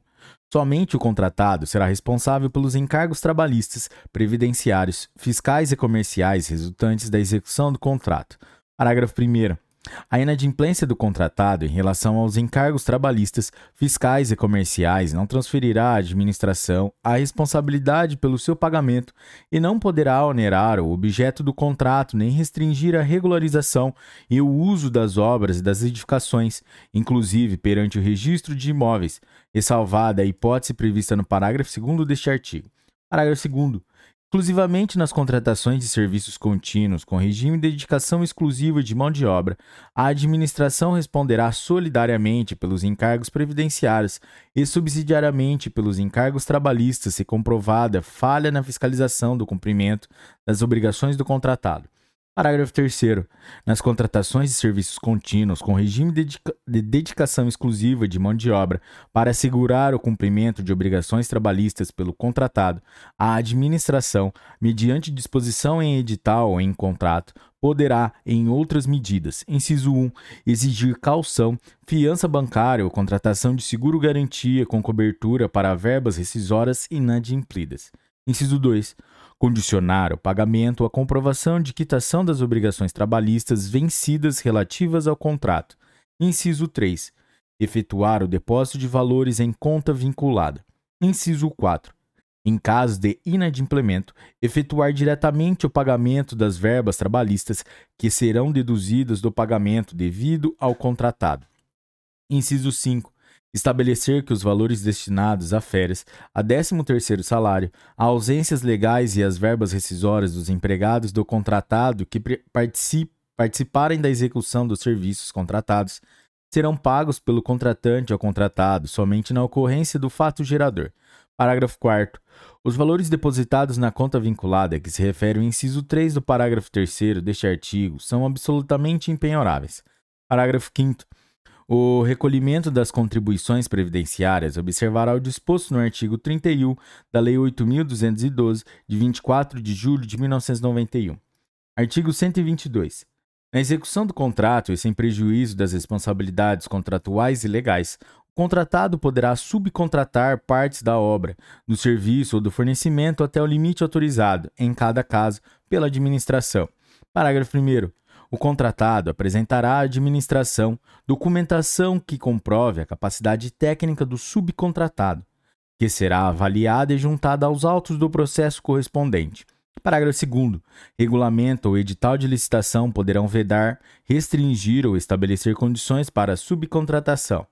Somente o contratado será responsável pelos encargos trabalhistas, previdenciários, fiscais e comerciais resultantes da execução do contrato. Parágrafo 1. A inadimplência do contratado em relação aos encargos trabalhistas, fiscais e comerciais não transferirá à administração a responsabilidade pelo seu pagamento e não poderá onerar o objeto do contrato nem restringir a regularização e o uso das obras e das edificações, inclusive perante o registro de imóveis, ressalvada a hipótese prevista no parágrafo 2 deste artigo. Parágrafo 2 exclusivamente nas contratações de serviços contínuos com regime de dedicação exclusiva de mão de obra, a administração responderá solidariamente pelos encargos previdenciários e subsidiariamente pelos encargos trabalhistas se comprovada falha na fiscalização do cumprimento das obrigações do contratado. Parágrafo 3. Nas contratações de serviços contínuos com regime de dedicação exclusiva de mão de obra para assegurar o cumprimento de obrigações trabalhistas pelo contratado, a administração, mediante disposição em edital ou em contrato, poderá, em outras medidas, inciso 1, exigir calção, fiança bancária ou contratação de seguro-garantia com cobertura para verbas rescisórias inadimplidas. Inciso 2 condicionar o pagamento à comprovação de quitação das obrigações trabalhistas vencidas relativas ao contrato. Inciso 3. Efetuar o depósito de valores em conta vinculada. Inciso 4. Em caso de inadimplemento, efetuar diretamente o pagamento das verbas trabalhistas que serão deduzidas do pagamento devido ao contratado. Inciso 5 estabelecer que os valores destinados a férias, a 13º salário, a ausências legais e as verbas rescisórias dos empregados do contratado que participarem da execução dos serviços contratados serão pagos pelo contratante ao contratado somente na ocorrência do fato gerador. Parágrafo 4 Os valores depositados na conta vinculada, que se refere ao inciso 3 do parágrafo 3 deste artigo, são absolutamente impenhoráveis. Parágrafo 5 o recolhimento das contribuições previdenciárias observará o disposto no artigo 31 da Lei 8.212, de 24 de julho de 1991. Artigo 122. Na execução do contrato e sem prejuízo das responsabilidades contratuais e legais, o contratado poderá subcontratar partes da obra, do serviço ou do fornecimento até o limite autorizado, em cada caso, pela administração. Parágrafo 1. O contratado apresentará à administração documentação que comprove a capacidade técnica do subcontratado, que será avaliada e juntada aos autos do processo correspondente. Parágrafo 2. Regulamento ou edital de licitação poderão vedar, restringir ou estabelecer condições para a subcontratação.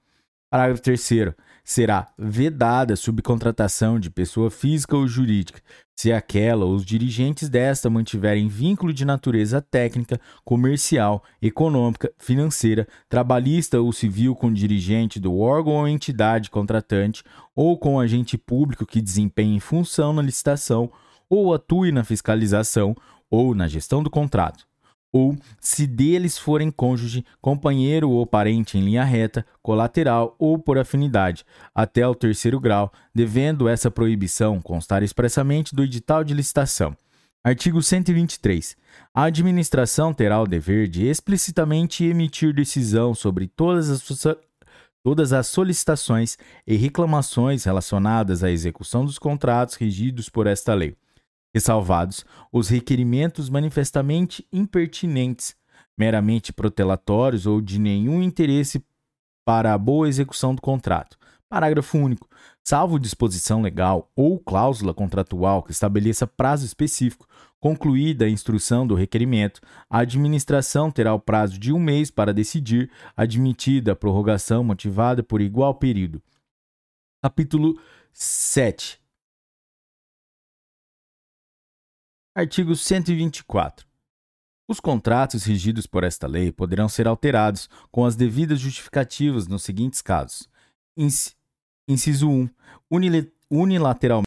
Parágrafo 3 será vedada a subcontratação de pessoa física ou jurídica, se aquela ou os dirigentes desta mantiverem vínculo de natureza técnica, comercial, econômica, financeira, trabalhista ou civil com dirigente do órgão ou entidade contratante ou com agente público que desempenhe função na licitação ou atue na fiscalização ou na gestão do contrato ou se deles forem cônjuge, companheiro ou parente em linha reta, colateral ou por afinidade, até o terceiro grau, devendo essa proibição constar expressamente do edital de licitação. Artigo 123. A administração terá o dever de explicitamente emitir decisão sobre todas as, todas as solicitações e reclamações relacionadas à execução dos contratos regidos por esta lei ressalvados os requerimentos manifestamente impertinentes, meramente protelatórios ou de nenhum interesse para a boa execução do contrato. Parágrafo único. Salvo disposição legal ou cláusula contratual que estabeleça prazo específico, concluída a instrução do requerimento, a administração terá o prazo de um mês para decidir, admitida a prorrogação motivada por igual período. Capítulo 7. Artigo 124. Os contratos regidos por esta lei poderão ser alterados com as devidas justificativas nos seguintes casos: Inciso 1. Unilateralmente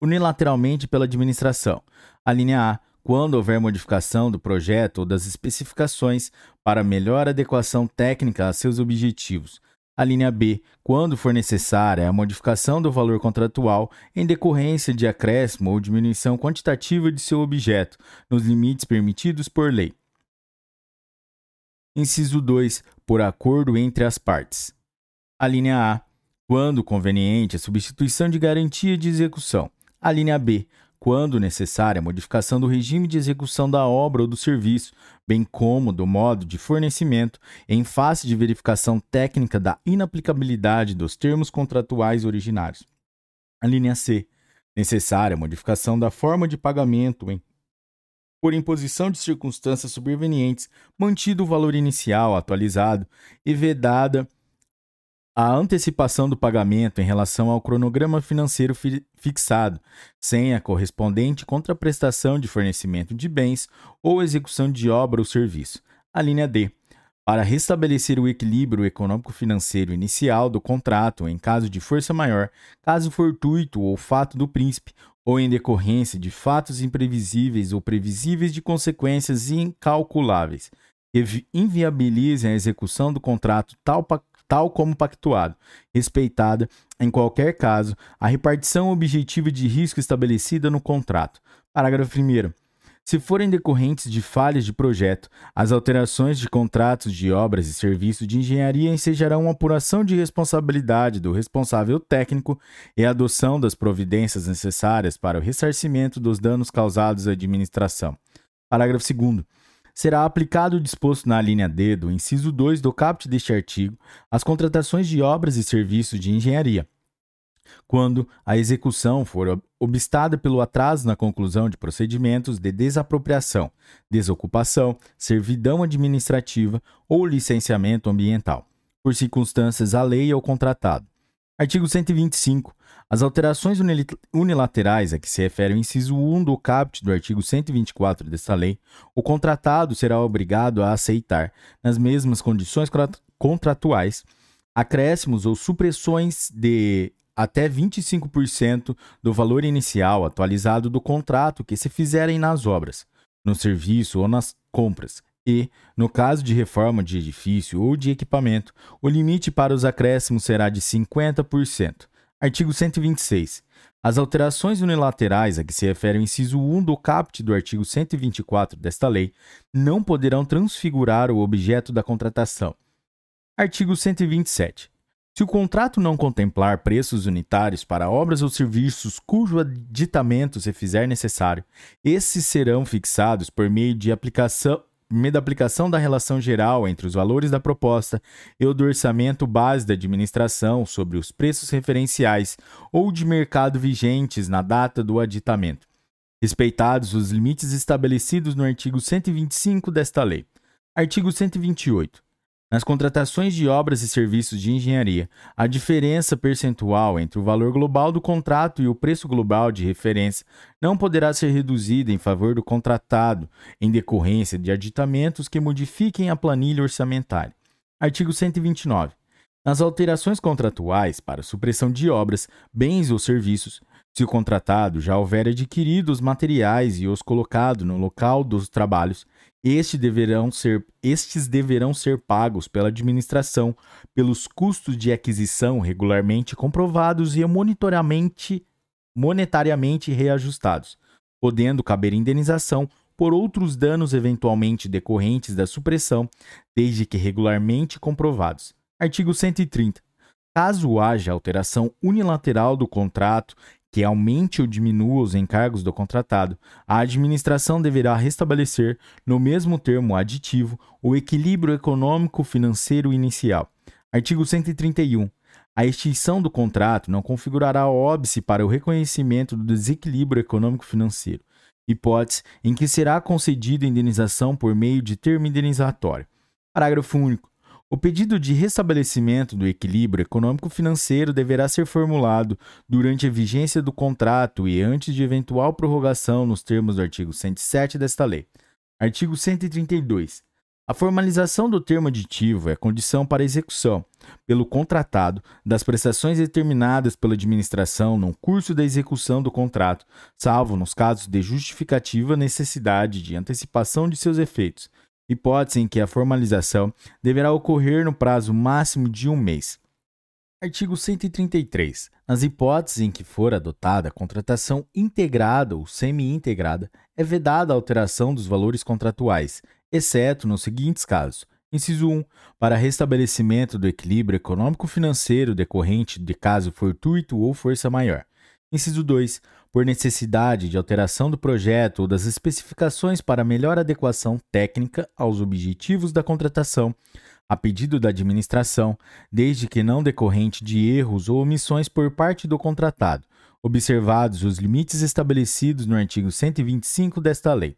unilateralmente pela administração. A linha A, quando houver modificação do projeto ou das especificações para melhor adequação técnica a seus objetivos. A linha B, quando for necessária a modificação do valor contratual em decorrência de acréscimo ou diminuição quantitativa de seu objeto, nos limites permitidos por lei. Inciso 2. Por acordo entre as partes. A linha A, quando conveniente a substituição de garantia de execução. A linha B, quando necessária, a modificação do regime de execução da obra ou do serviço, bem como do modo de fornecimento, em face de verificação técnica da inaplicabilidade dos termos contratuais originários. A linha C. Necessária a modificação da forma de pagamento em por imposição de circunstâncias supervenientes, mantido o valor inicial atualizado e vedada a antecipação do pagamento em relação ao cronograma financeiro fi fixado, sem a correspondente contraprestação de fornecimento de bens ou execução de obra ou serviço. A linha D. Para restabelecer o equilíbrio econômico-financeiro inicial do contrato em caso de força maior, caso fortuito ou fato do príncipe, ou em decorrência de fatos imprevisíveis ou previsíveis de consequências incalculáveis, que inviabilizem a execução do contrato tal tal como pactuado, respeitada, em qualquer caso, a repartição objetiva de risco estabelecida no contrato. Parágrafo 1. Se forem decorrentes de falhas de projeto, as alterações de contratos de obras e serviços de engenharia ensejarão uma apuração de responsabilidade do responsável técnico e a adoção das providências necessárias para o ressarcimento dos danos causados à administração. Parágrafo 2 será aplicado o disposto na linha D do inciso 2 do caput deste artigo às contratações de obras e serviços de engenharia, quando a execução for obstada pelo atraso na conclusão de procedimentos de desapropriação, desocupação, servidão administrativa ou licenciamento ambiental, por circunstâncias à lei ou contratado. Artigo 125. As alterações unilaterais a que se refere o inciso 1 do caput do artigo 124 desta lei, o contratado será obrigado a aceitar, nas mesmas condições contratuais, acréscimos ou supressões de até 25% do valor inicial atualizado do contrato que se fizerem nas obras, no serviço ou nas compras, e, no caso de reforma de edifício ou de equipamento, o limite para os acréscimos será de 50%. Artigo 126. As alterações unilaterais a que se refere o inciso 1 do caput do artigo 124 desta lei não poderão transfigurar o objeto da contratação. Artigo 127. Se o contrato não contemplar preços unitários para obras ou serviços cujo aditamento se fizer necessário, esses serão fixados por meio de aplicação da aplicação da relação geral entre os valores da proposta e o do orçamento base da administração sobre os preços referenciais ou de mercado vigentes na data do aditamento, respeitados os limites estabelecidos no artigo 125 desta lei. Artigo 128. Nas contratações de obras e serviços de engenharia, a diferença percentual entre o valor global do contrato e o preço global de referência não poderá ser reduzida em favor do contratado, em decorrência de aditamentos que modifiquem a planilha orçamentária. Artigo 129. Nas alterações contratuais para supressão de obras, bens ou serviços, Se o contratado já houver adquirido os materiais e os colocado no local dos trabalhos, estes deverão ser, estes deverão ser pagos pela administração pelos custos de aquisição regularmente comprovados e monitoramento monetariamente reajustados, podendo caber indenização por outros danos eventualmente decorrentes da supressão, desde que regularmente comprovados. Artigo 130. Caso haja alteração unilateral do contrato que aumente ou diminua os encargos do contratado, a administração deverá restabelecer, no mesmo termo aditivo, o equilíbrio econômico-financeiro inicial. Artigo 131. A extinção do contrato não configurará óbice para o reconhecimento do desequilíbrio econômico-financeiro, hipótese em que será concedida indenização por meio de termo indenizatório. Parágrafo único. O pedido de restabelecimento do equilíbrio econômico-financeiro deverá ser formulado durante a vigência do contrato e antes de eventual prorrogação nos termos do artigo 107 desta lei. Artigo 132. A formalização do termo aditivo é condição para execução, pelo contratado, das prestações determinadas pela administração no curso da execução do contrato, salvo nos casos de justificativa necessidade de antecipação de seus efeitos hipótese em que a formalização deverá ocorrer no prazo máximo de um mês. Artigo 133. Nas hipóteses em que for adotada a contratação integrada ou semi-integrada, é vedada a alteração dos valores contratuais, exceto nos seguintes casos: Inciso 1. Para restabelecimento do equilíbrio econômico-financeiro decorrente de caso fortuito ou força maior. Inciso 2 por necessidade de alteração do projeto ou das especificações para melhor adequação técnica aos objetivos da contratação, a pedido da administração, desde que não decorrente de erros ou omissões por parte do contratado, observados os limites estabelecidos no artigo 125 desta lei.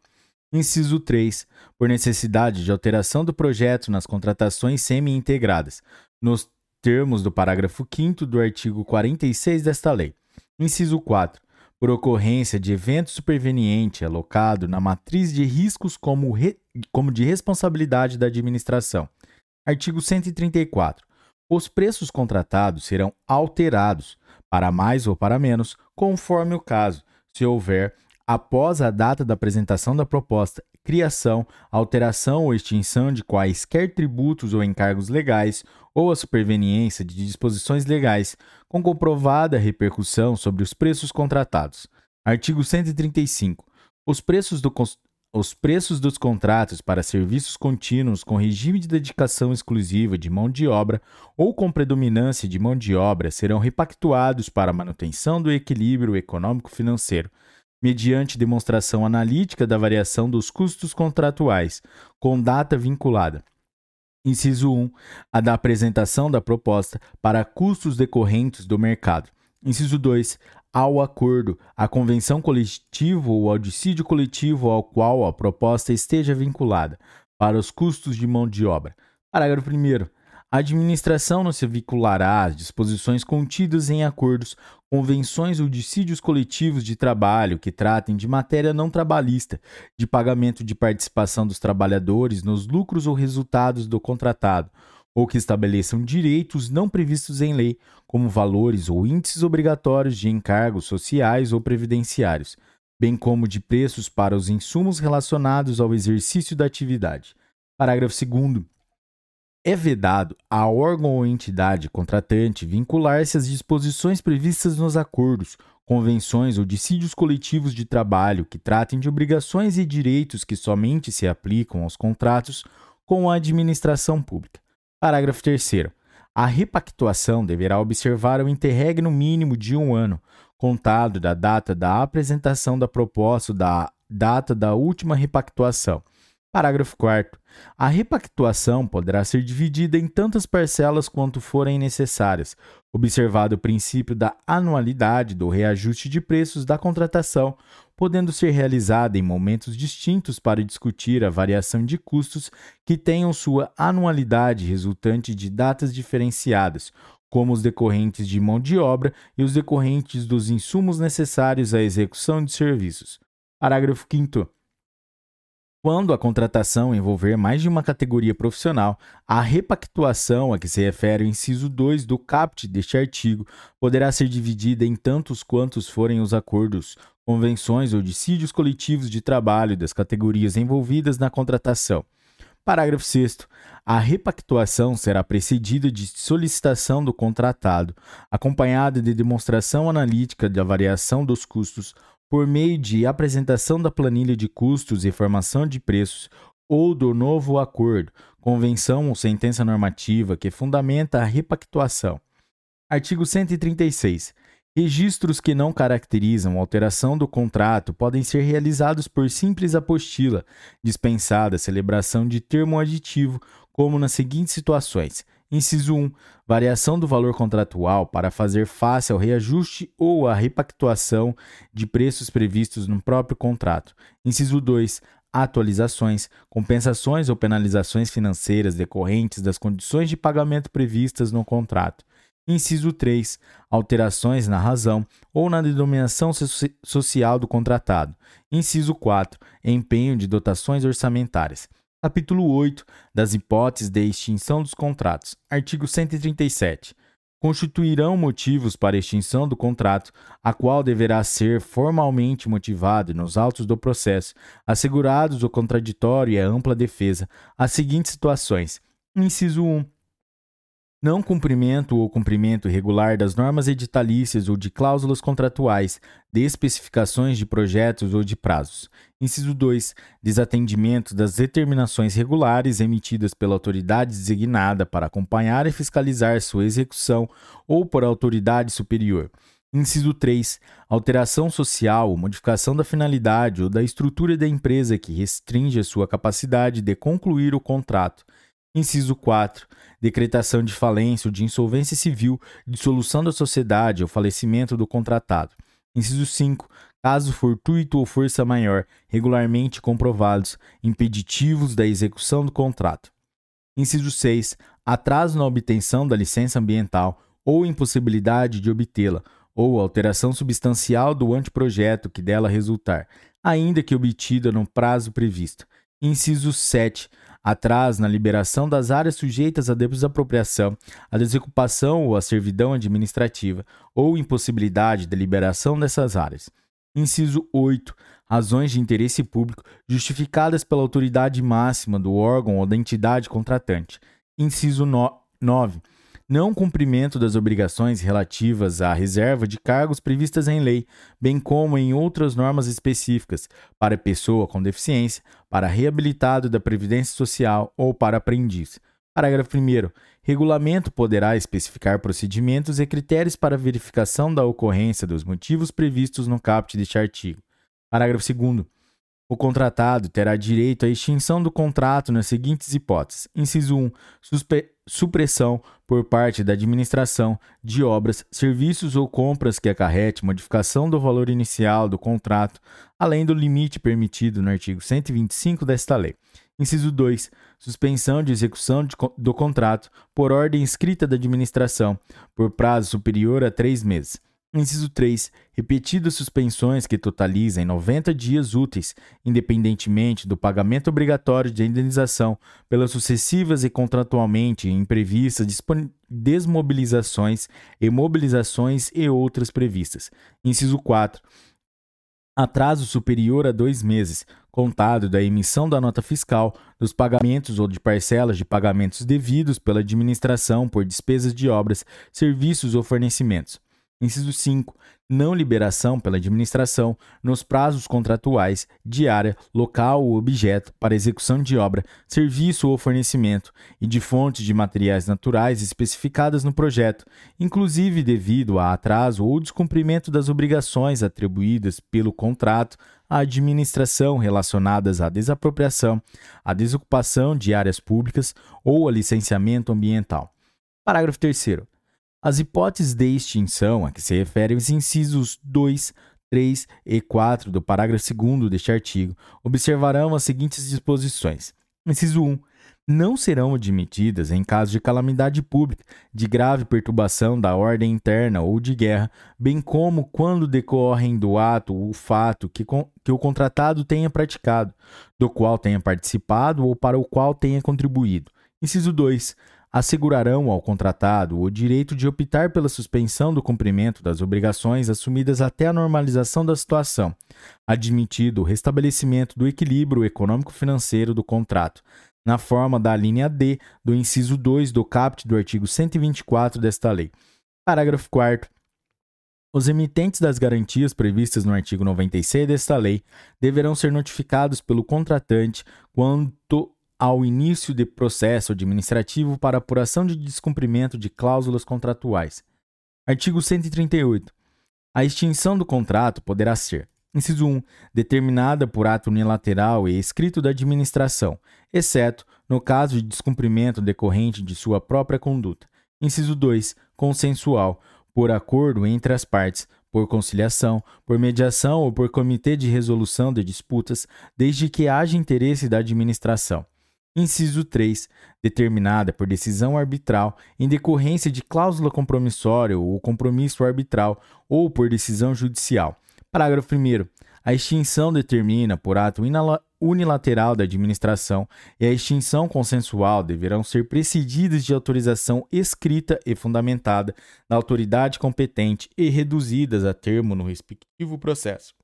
Inciso 3. Por necessidade de alteração do projeto nas contratações semi-integradas, nos termos do parágrafo 5 do artigo 46 desta lei. Inciso 4 por ocorrência de evento superveniente alocado na matriz de riscos como, re... como de responsabilidade da administração. Artigo 134. Os preços contratados serão alterados, para mais ou para menos, conforme o caso, se houver, após a data da apresentação da proposta, criação, alteração ou extinção de quaisquer tributos ou encargos legais ou a superveniência de disposições legais com comprovada repercussão sobre os preços contratados. Artigo 135. Os preços, do, os preços dos contratos para serviços contínuos com regime de dedicação exclusiva de mão de obra ou com predominância de mão de obra serão repactuados para manutenção do equilíbrio econômico-financeiro, mediante demonstração analítica da variação dos custos contratuais, com data vinculada Inciso 1. A da apresentação da proposta para custos decorrentes do mercado. Inciso 2. Ao acordo, a convenção coletiva ou ao dissídio coletivo ao qual a proposta esteja vinculada, para os custos de mão de obra. Parágrafo 1. A administração não se vinculará às disposições contidas em acordos, convenções ou dissídios coletivos de trabalho que tratem de matéria não trabalhista, de pagamento de participação dos trabalhadores nos lucros ou resultados do contratado, ou que estabeleçam direitos não previstos em lei, como valores ou índices obrigatórios de encargos sociais ou previdenciários, bem como de preços para os insumos relacionados ao exercício da atividade. Parágrafo 2 é vedado a órgão ou entidade contratante vincular-se às disposições previstas nos acordos, convenções ou dissídios coletivos de trabalho que tratem de obrigações e direitos que somente se aplicam aos contratos com a administração pública. Parágrafo 3. A repactuação deverá observar o interregno mínimo de um ano, contado da data da apresentação da proposta da data da última repactuação Parágrafo 4. A repactuação poderá ser dividida em tantas parcelas quanto forem necessárias, observado o princípio da anualidade do reajuste de preços da contratação, podendo ser realizada em momentos distintos para discutir a variação de custos que tenham sua anualidade resultante de datas diferenciadas, como os decorrentes de mão de obra e os decorrentes dos insumos necessários à execução de serviços. Parágrafo 5. Quando a contratação envolver mais de uma categoria profissional, a repactuação a que se refere o inciso 2 do caput deste artigo poderá ser dividida em tantos quantos forem os acordos, convenções ou dissídios coletivos de trabalho das categorias envolvidas na contratação. Parágrafo 6. A repactuação será precedida de solicitação do contratado, acompanhada de demonstração analítica da variação dos custos por meio de apresentação da planilha de custos e formação de preços ou do novo acordo, convenção ou sentença normativa que fundamenta a repactuação. Artigo 136. Registros que não caracterizam alteração do contrato podem ser realizados por simples apostila, dispensada a celebração de termo aditivo, como nas seguintes situações: Inciso 1. Variação do valor contratual para fazer face ao reajuste ou à repactuação de preços previstos no próprio contrato. Inciso 2. Atualizações, compensações ou penalizações financeiras decorrentes das condições de pagamento previstas no contrato. Inciso 3. Alterações na razão ou na denominação social do contratado. Inciso 4. Empenho de dotações orçamentárias. Capítulo 8 das hipóteses de extinção dos contratos. Artigo 137. Constituirão motivos para extinção do contrato, a qual deverá ser formalmente motivado nos autos do processo, assegurados o contraditório e a ampla defesa, as seguintes situações: inciso 1 não cumprimento ou cumprimento irregular das normas editalícias ou de cláusulas contratuais, de especificações de projetos ou de prazos. Inciso 2. Desatendimento das determinações regulares emitidas pela autoridade designada para acompanhar e fiscalizar sua execução ou por autoridade superior. Inciso 3. Alteração social ou modificação da finalidade ou da estrutura da empresa que restringe a sua capacidade de concluir o contrato. Inciso 4. Decretação de falência ou de insolvência civil, dissolução da sociedade ou falecimento do contratado. Inciso 5. Caso fortuito ou força maior, regularmente comprovados, impeditivos da execução do contrato. Inciso 6. Atraso na obtenção da licença ambiental ou impossibilidade de obtê-la, ou alteração substancial do anteprojeto que dela resultar, ainda que obtida no prazo previsto. Inciso 7 atrás na liberação das áreas sujeitas à desapropriação, à desocupação ou à servidão administrativa, ou impossibilidade de liberação dessas áreas. Inciso 8. Razões de interesse público justificadas pela autoridade máxima do órgão ou da entidade contratante. Inciso 9 não cumprimento das obrigações relativas à reserva de cargos previstas em lei, bem como em outras normas específicas, para pessoa com deficiência, para reabilitado da Previdência Social ou para aprendiz. Parágrafo 1. Regulamento poderá especificar procedimentos e critérios para verificação da ocorrência dos motivos previstos no caput deste artigo. Parágrafo 2. O contratado terá direito à extinção do contrato nas seguintes hipóteses: inciso 1, supressão por parte da administração de obras, serviços ou compras que acarrete modificação do valor inicial do contrato, além do limite permitido no artigo 125 desta lei. Inciso 2. Suspensão de execução de, do contrato por ordem escrita da administração, por prazo superior a três meses. Inciso 3. Repetidas suspensões que totalizem 90 dias úteis, independentemente do pagamento obrigatório de indenização pelas sucessivas e contratualmente imprevistas desmobilizações e mobilizações e outras previstas. Inciso 4. Atraso superior a dois meses, contado da emissão da nota fiscal, dos pagamentos ou de parcelas de pagamentos devidos pela administração por despesas de obras, serviços ou fornecimentos. Inciso 5. Não liberação pela administração, nos prazos contratuais, de área, local ou objeto para execução de obra, serviço ou fornecimento, e de fontes de materiais naturais especificadas no projeto, inclusive devido a atraso ou descumprimento das obrigações atribuídas pelo contrato à administração relacionadas à desapropriação, à desocupação de áreas públicas ou a licenciamento ambiental. Parágrafo 3. As hipóteses de extinção a que se referem os incisos 2, 3 e 4 do parágrafo 2 deste artigo observarão as seguintes disposições. Inciso 1. não serão admitidas em caso de calamidade pública, de grave perturbação da ordem interna ou de guerra, bem como quando decorrem do ato o fato que, que o contratado tenha praticado, do qual tenha participado ou para o qual tenha contribuído. Inciso 2 assegurarão ao contratado o direito de optar pela suspensão do cumprimento das obrigações assumidas até a normalização da situação, admitido o restabelecimento do equilíbrio econômico-financeiro do contrato, na forma da linha D do inciso 2 do caput do artigo 124 desta lei. Parágrafo 4 os emitentes das garantias previstas no artigo 96 desta lei deverão ser notificados pelo contratante quanto ao início de processo administrativo para apuração de descumprimento de cláusulas contratuais. Artigo 138. A extinção do contrato poderá ser: inciso 1, determinada por ato unilateral e escrito da administração, exceto no caso de descumprimento decorrente de sua própria conduta. Inciso 2, consensual, por acordo entre as partes, por conciliação, por mediação ou por comitê de resolução de disputas, desde que haja interesse da administração. Inciso 3. Determinada por decisão arbitral em decorrência de cláusula compromissória ou compromisso arbitral ou por decisão judicial. Parágrafo 1. A extinção determina por ato unilateral da administração e a extinção consensual deverão ser precedidas de autorização escrita e fundamentada da autoridade competente e reduzidas a termo no respectivo processo.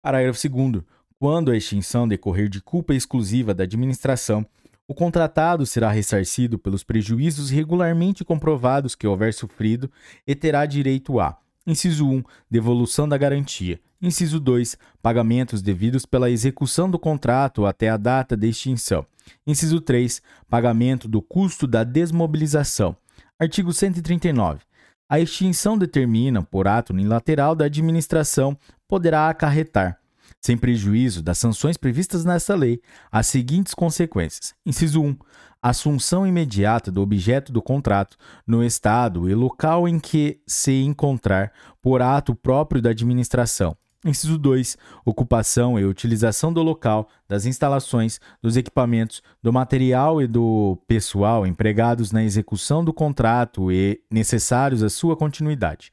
Parágrafo 2. Quando a extinção decorrer de culpa exclusiva da administração, o contratado será ressarcido pelos prejuízos regularmente comprovados que houver sofrido e terá direito a: inciso 1, devolução da garantia; inciso 2, pagamentos devidos pela execução do contrato até a data de extinção; inciso 3, pagamento do custo da desmobilização. Artigo 139. A extinção determina, por ato unilateral da administração, poderá acarretar sem prejuízo das sanções previstas nesta lei, as seguintes consequências: inciso 1. Assunção imediata do objeto do contrato no estado e local em que se encontrar por ato próprio da administração. Inciso 2. Ocupação e utilização do local, das instalações, dos equipamentos, do material e do pessoal empregados na execução do contrato e necessários à sua continuidade.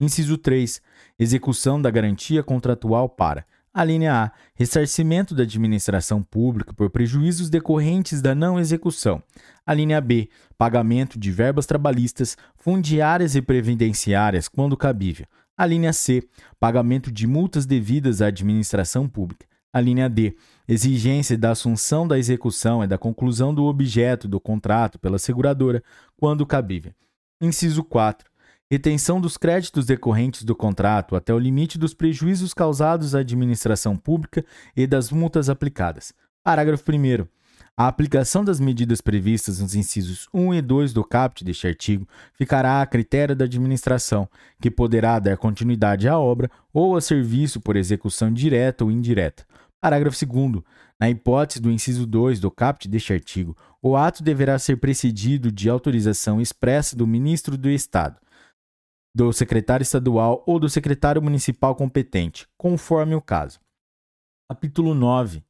Inciso 3. Execução da garantia contratual para a linha A, ressarcimento da administração pública por prejuízos decorrentes da não execução. A linha B, pagamento de verbas trabalhistas, fundiárias e previdenciárias quando cabível. A linha C, pagamento de multas devidas à administração pública. A linha D, exigência da assunção da execução e da conclusão do objeto do contrato pela seguradora quando cabível. Inciso 4 retenção dos créditos decorrentes do contrato até o limite dos prejuízos causados à administração pública e das multas aplicadas. Parágrafo 1. A aplicação das medidas previstas nos incisos 1 e 2 do caput deste artigo ficará a critério da administração, que poderá dar continuidade à obra ou a serviço por execução direta ou indireta. Parágrafo 2. Na hipótese do inciso 2 do caput deste artigo, o ato deverá ser precedido de autorização expressa do ministro do Estado do secretário estadual ou do secretário municipal competente, conforme o caso. Capítulo 9.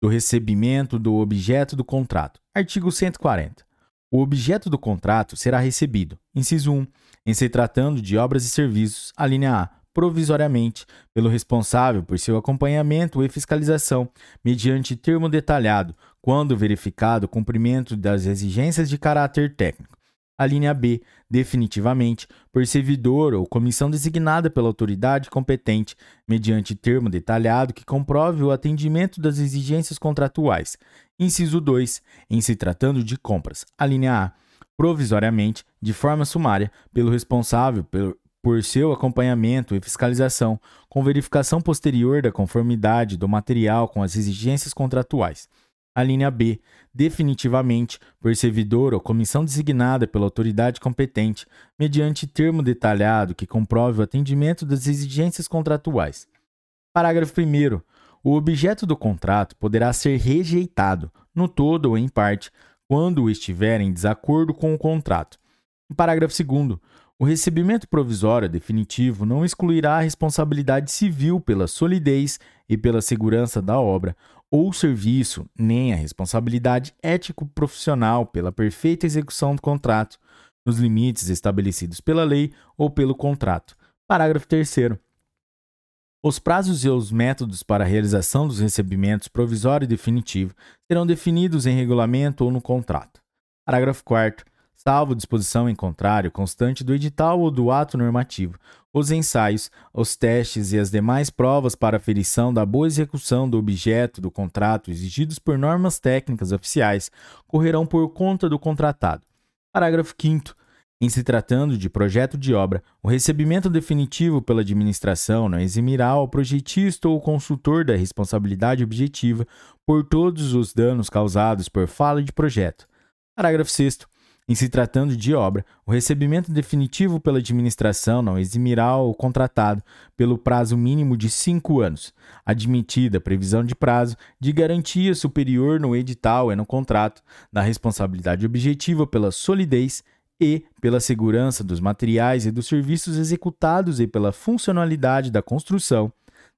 Do recebimento do objeto do contrato. Artigo 140. O objeto do contrato será recebido, inciso 1, em se tratando de obras e serviços, a linha A, provisoriamente, pelo responsável por seu acompanhamento e fiscalização, mediante termo detalhado, quando verificado o cumprimento das exigências de caráter técnico a linha B, definitivamente, por servidor ou comissão designada pela autoridade competente, mediante termo detalhado que comprove o atendimento das exigências contratuais. Inciso 2. Em se tratando de compras, a linha A, provisoriamente, de forma sumária, pelo responsável por, por seu acompanhamento e fiscalização, com verificação posterior da conformidade do material com as exigências contratuais. A linha B, definitivamente, por servidor ou comissão designada pela autoridade competente, mediante termo detalhado que comprove o atendimento das exigências contratuais. Parágrafo 1. O objeto do contrato poderá ser rejeitado, no todo ou em parte, quando estiver em desacordo com o contrato. Parágrafo 2. O recebimento provisório definitivo não excluirá a responsabilidade civil pela solidez e pela segurança da obra ou serviço, nem a responsabilidade ético-profissional pela perfeita execução do contrato, nos limites estabelecidos pela lei ou pelo contrato. Parágrafo 3. Os prazos e os métodos para a realização dos recebimentos provisório e definitivo serão definidos em regulamento ou no contrato. Parágrafo 4 salvo disposição em contrário constante do edital ou do ato normativo, os ensaios, os testes e as demais provas para aferição da boa execução do objeto do contrato exigidos por normas técnicas oficiais correrão por conta do contratado. Parágrafo 5 em se tratando de projeto de obra, o recebimento definitivo pela administração não eximirá ao projetista ou consultor da responsabilidade objetiva por todos os danos causados por fala de projeto. Parágrafo 6. Em se tratando de obra, o recebimento definitivo pela administração não eximirá o contratado pelo prazo mínimo de cinco anos, admitida previsão de prazo de garantia superior no edital e no contrato, da responsabilidade objetiva pela solidez e pela segurança dos materiais e dos serviços executados e pela funcionalidade da construção,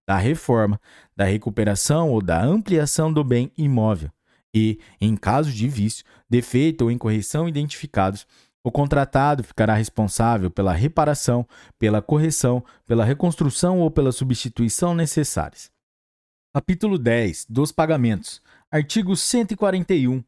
da reforma, da recuperação ou da ampliação do bem imóvel. E, em caso de vício, defeito ou incorreção identificados, o contratado ficará responsável pela reparação, pela correção, pela reconstrução ou pela substituição necessárias. Capítulo 10 dos pagamentos. Artigo 141.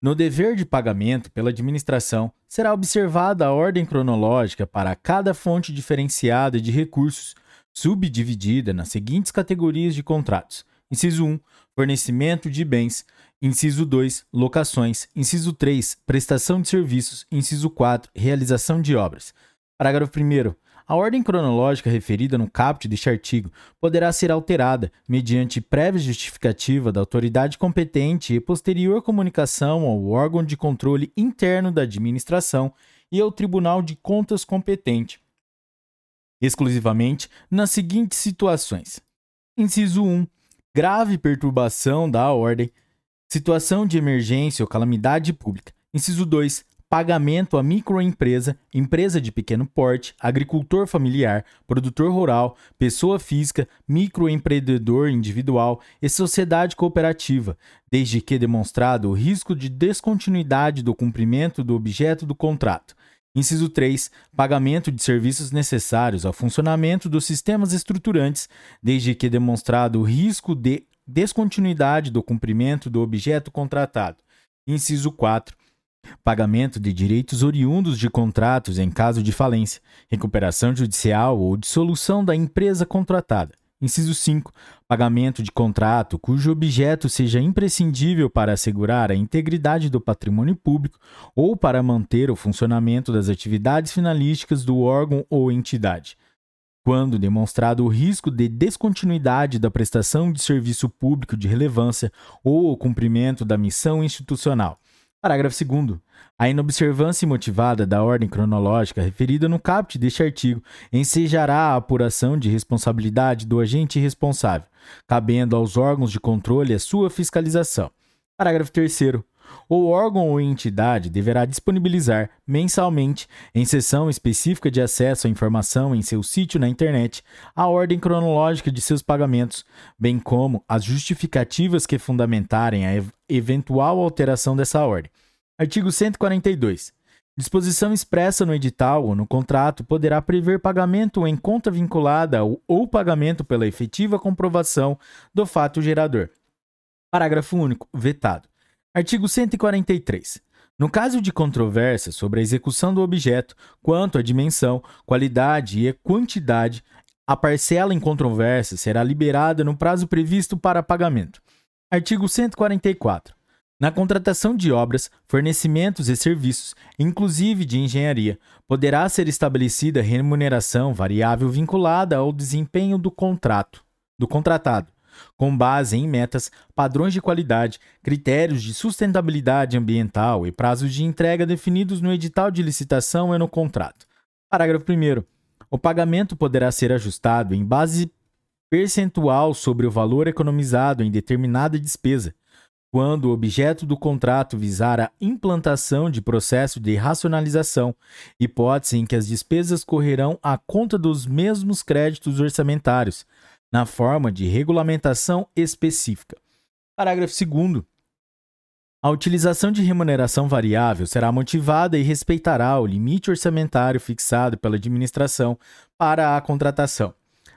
No dever de pagamento pela administração, será observada a ordem cronológica para cada fonte diferenciada de recursos, subdividida nas seguintes categorias de contratos: inciso 1, fornecimento de bens, inciso 2, locações, inciso 3, prestação de serviços, inciso 4, realização de obras. Parágrafo 1 a ordem cronológica referida no caput deste artigo poderá ser alterada mediante prévia justificativa da autoridade competente e posterior comunicação ao órgão de controle interno da administração e ao Tribunal de Contas competente, exclusivamente nas seguintes situações: inciso 1, grave perturbação da ordem, situação de emergência ou calamidade pública. Inciso 2, pagamento a microempresa, empresa de pequeno porte, agricultor familiar, produtor rural, pessoa física, microempreendedor individual e sociedade cooperativa, desde que demonstrado o risco de descontinuidade do cumprimento do objeto do contrato. Inciso 3. Pagamento de serviços necessários ao funcionamento dos sistemas estruturantes, desde que demonstrado o risco de descontinuidade do cumprimento do objeto contratado. Inciso 4 pagamento de direitos oriundos de contratos em caso de falência, recuperação judicial ou dissolução da empresa contratada. Inciso 5. Pagamento de contrato cujo objeto seja imprescindível para assegurar a integridade do patrimônio público ou para manter o funcionamento das atividades finalísticas do órgão ou entidade. Quando demonstrado o risco de descontinuidade da prestação de serviço público de relevância ou o cumprimento da missão institucional Parágrafo 2. A inobservância imotivada da ordem cronológica referida no caput deste artigo ensejará a apuração de responsabilidade do agente responsável, cabendo aos órgãos de controle a sua fiscalização. Parágrafo 3. O órgão ou entidade deverá disponibilizar mensalmente, em sessão específica de acesso à informação em seu sítio na internet, a ordem cronológica de seus pagamentos, bem como as justificativas que fundamentarem a eventual alteração dessa ordem. Artigo 142. Disposição expressa no edital ou no contrato poderá prever pagamento em conta vinculada ou, ou pagamento pela efetiva comprovação do fato gerador. Parágrafo único. Vetado. Artigo 143. No caso de controvérsia sobre a execução do objeto, quanto à dimensão, qualidade e quantidade, a parcela em controvérsia será liberada no prazo previsto para pagamento. Artigo 144. Na contratação de obras, fornecimentos e serviços, inclusive de engenharia, poderá ser estabelecida remuneração variável vinculada ao desempenho do contrato, do contratado, com base em metas, padrões de qualidade, critérios de sustentabilidade ambiental e prazos de entrega definidos no edital de licitação e no contrato. Parágrafo 1. O pagamento poderá ser ajustado em base percentual sobre o valor economizado em determinada despesa, quando o objeto do contrato visar a implantação de processo de racionalização, hipótese em que as despesas correrão à conta dos mesmos créditos orçamentários, na forma de regulamentação específica. Parágrafo 2. A utilização de remuneração variável será motivada e respeitará o limite orçamentário fixado pela administração para a contratação.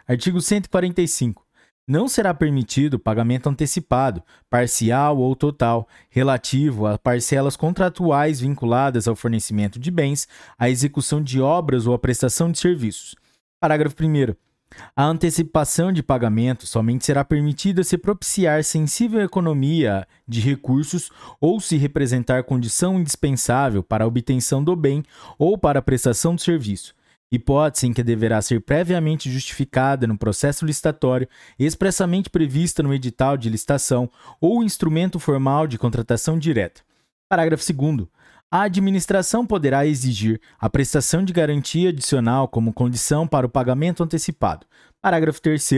Artigo 145. Não será permitido pagamento antecipado, parcial ou total, relativo a parcelas contratuais vinculadas ao fornecimento de bens, à execução de obras ou à prestação de serviços. Parágrafo 1. A antecipação de pagamento somente será permitida se propiciar sensível economia de recursos ou se representar condição indispensável para a obtenção do bem ou para a prestação do serviço, hipótese em que deverá ser previamente justificada no processo licitatório, expressamente prevista no edital de licitação ou instrumento formal de contratação direta. Parágrafo 2 a administração poderá exigir a prestação de garantia adicional como condição para o pagamento antecipado. Parágrafo 3.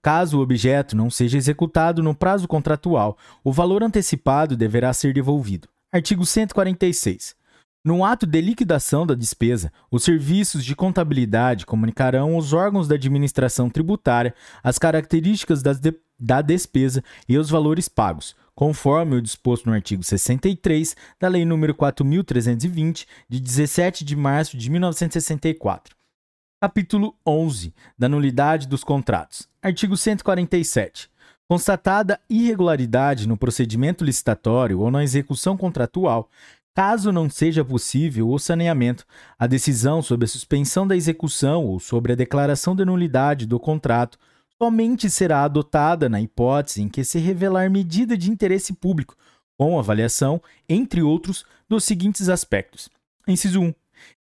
Caso o objeto não seja executado no prazo contratual, o valor antecipado deverá ser devolvido. Artigo 146. No ato de liquidação da despesa, os serviços de contabilidade comunicarão aos órgãos da administração tributária as características de, da despesa e os valores pagos, conforme o disposto no artigo 63 da Lei nº 4320, de 17 de março de 1964. Capítulo 11 da nulidade dos contratos. Artigo 147. Constatada irregularidade no procedimento licitatório ou na execução contratual, caso não seja possível o saneamento, a decisão sobre a suspensão da execução ou sobre a declaração de nulidade do contrato somente será adotada na hipótese em que se revelar medida de interesse público, com avaliação, entre outros, dos seguintes aspectos. Inciso 1.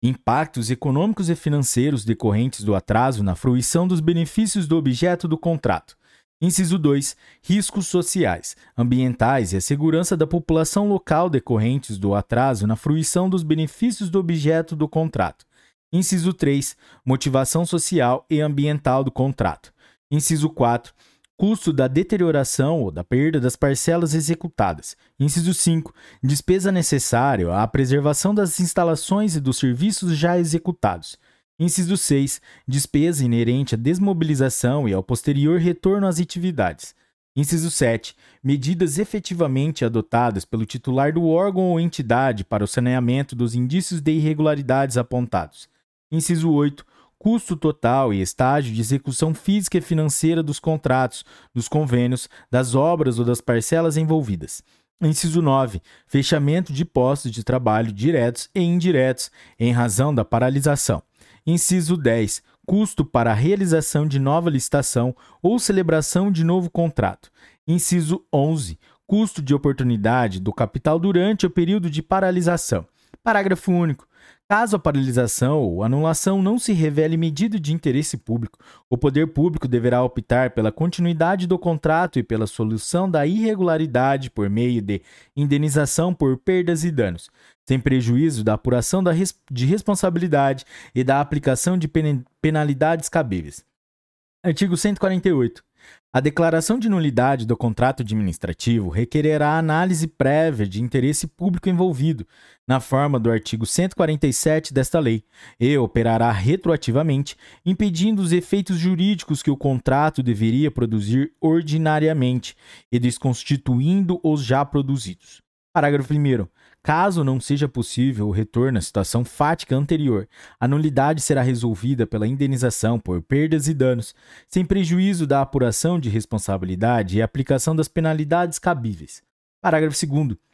Impactos econômicos e financeiros decorrentes do atraso na fruição dos benefícios do objeto do contrato. Inciso 2. Riscos sociais, ambientais e a segurança da população local decorrentes do atraso na fruição dos benefícios do objeto do contrato. Inciso 3. Motivação social e ambiental do contrato. Inciso 4. Custo da deterioração ou da perda das parcelas executadas. Inciso 5. Despesa necessária à preservação das instalações e dos serviços já executados. Inciso 6. Despesa inerente à desmobilização e ao posterior retorno às atividades. Inciso 7. Medidas efetivamente adotadas pelo titular do órgão ou entidade para o saneamento dos indícios de irregularidades apontados. Inciso 8 custo total e estágio de execução física e financeira dos contratos, dos convênios, das obras ou das parcelas envolvidas. Inciso 9. Fechamento de postos de trabalho diretos e indiretos em razão da paralisação. Inciso 10. Custo para a realização de nova licitação ou celebração de novo contrato. Inciso 11. Custo de oportunidade do capital durante o período de paralisação. Parágrafo único. Caso a paralisação ou anulação não se revele medida de interesse público, o poder público deverá optar pela continuidade do contrato e pela solução da irregularidade por meio de indenização por perdas e danos, sem prejuízo da apuração da res de responsabilidade e da aplicação de penalidades cabíveis. Artigo 148. A declaração de nulidade do contrato administrativo requererá análise prévia de interesse público envolvido, na forma do artigo 147 desta lei, e operará retroativamente, impedindo os efeitos jurídicos que o contrato deveria produzir ordinariamente e desconstituindo os já produzidos. Parágrafo 1. Caso não seja possível o retorno à situação fática anterior, a nulidade será resolvida pela indenização por perdas e danos, sem prejuízo da apuração de responsabilidade e aplicação das penalidades cabíveis. Parágrafo 2.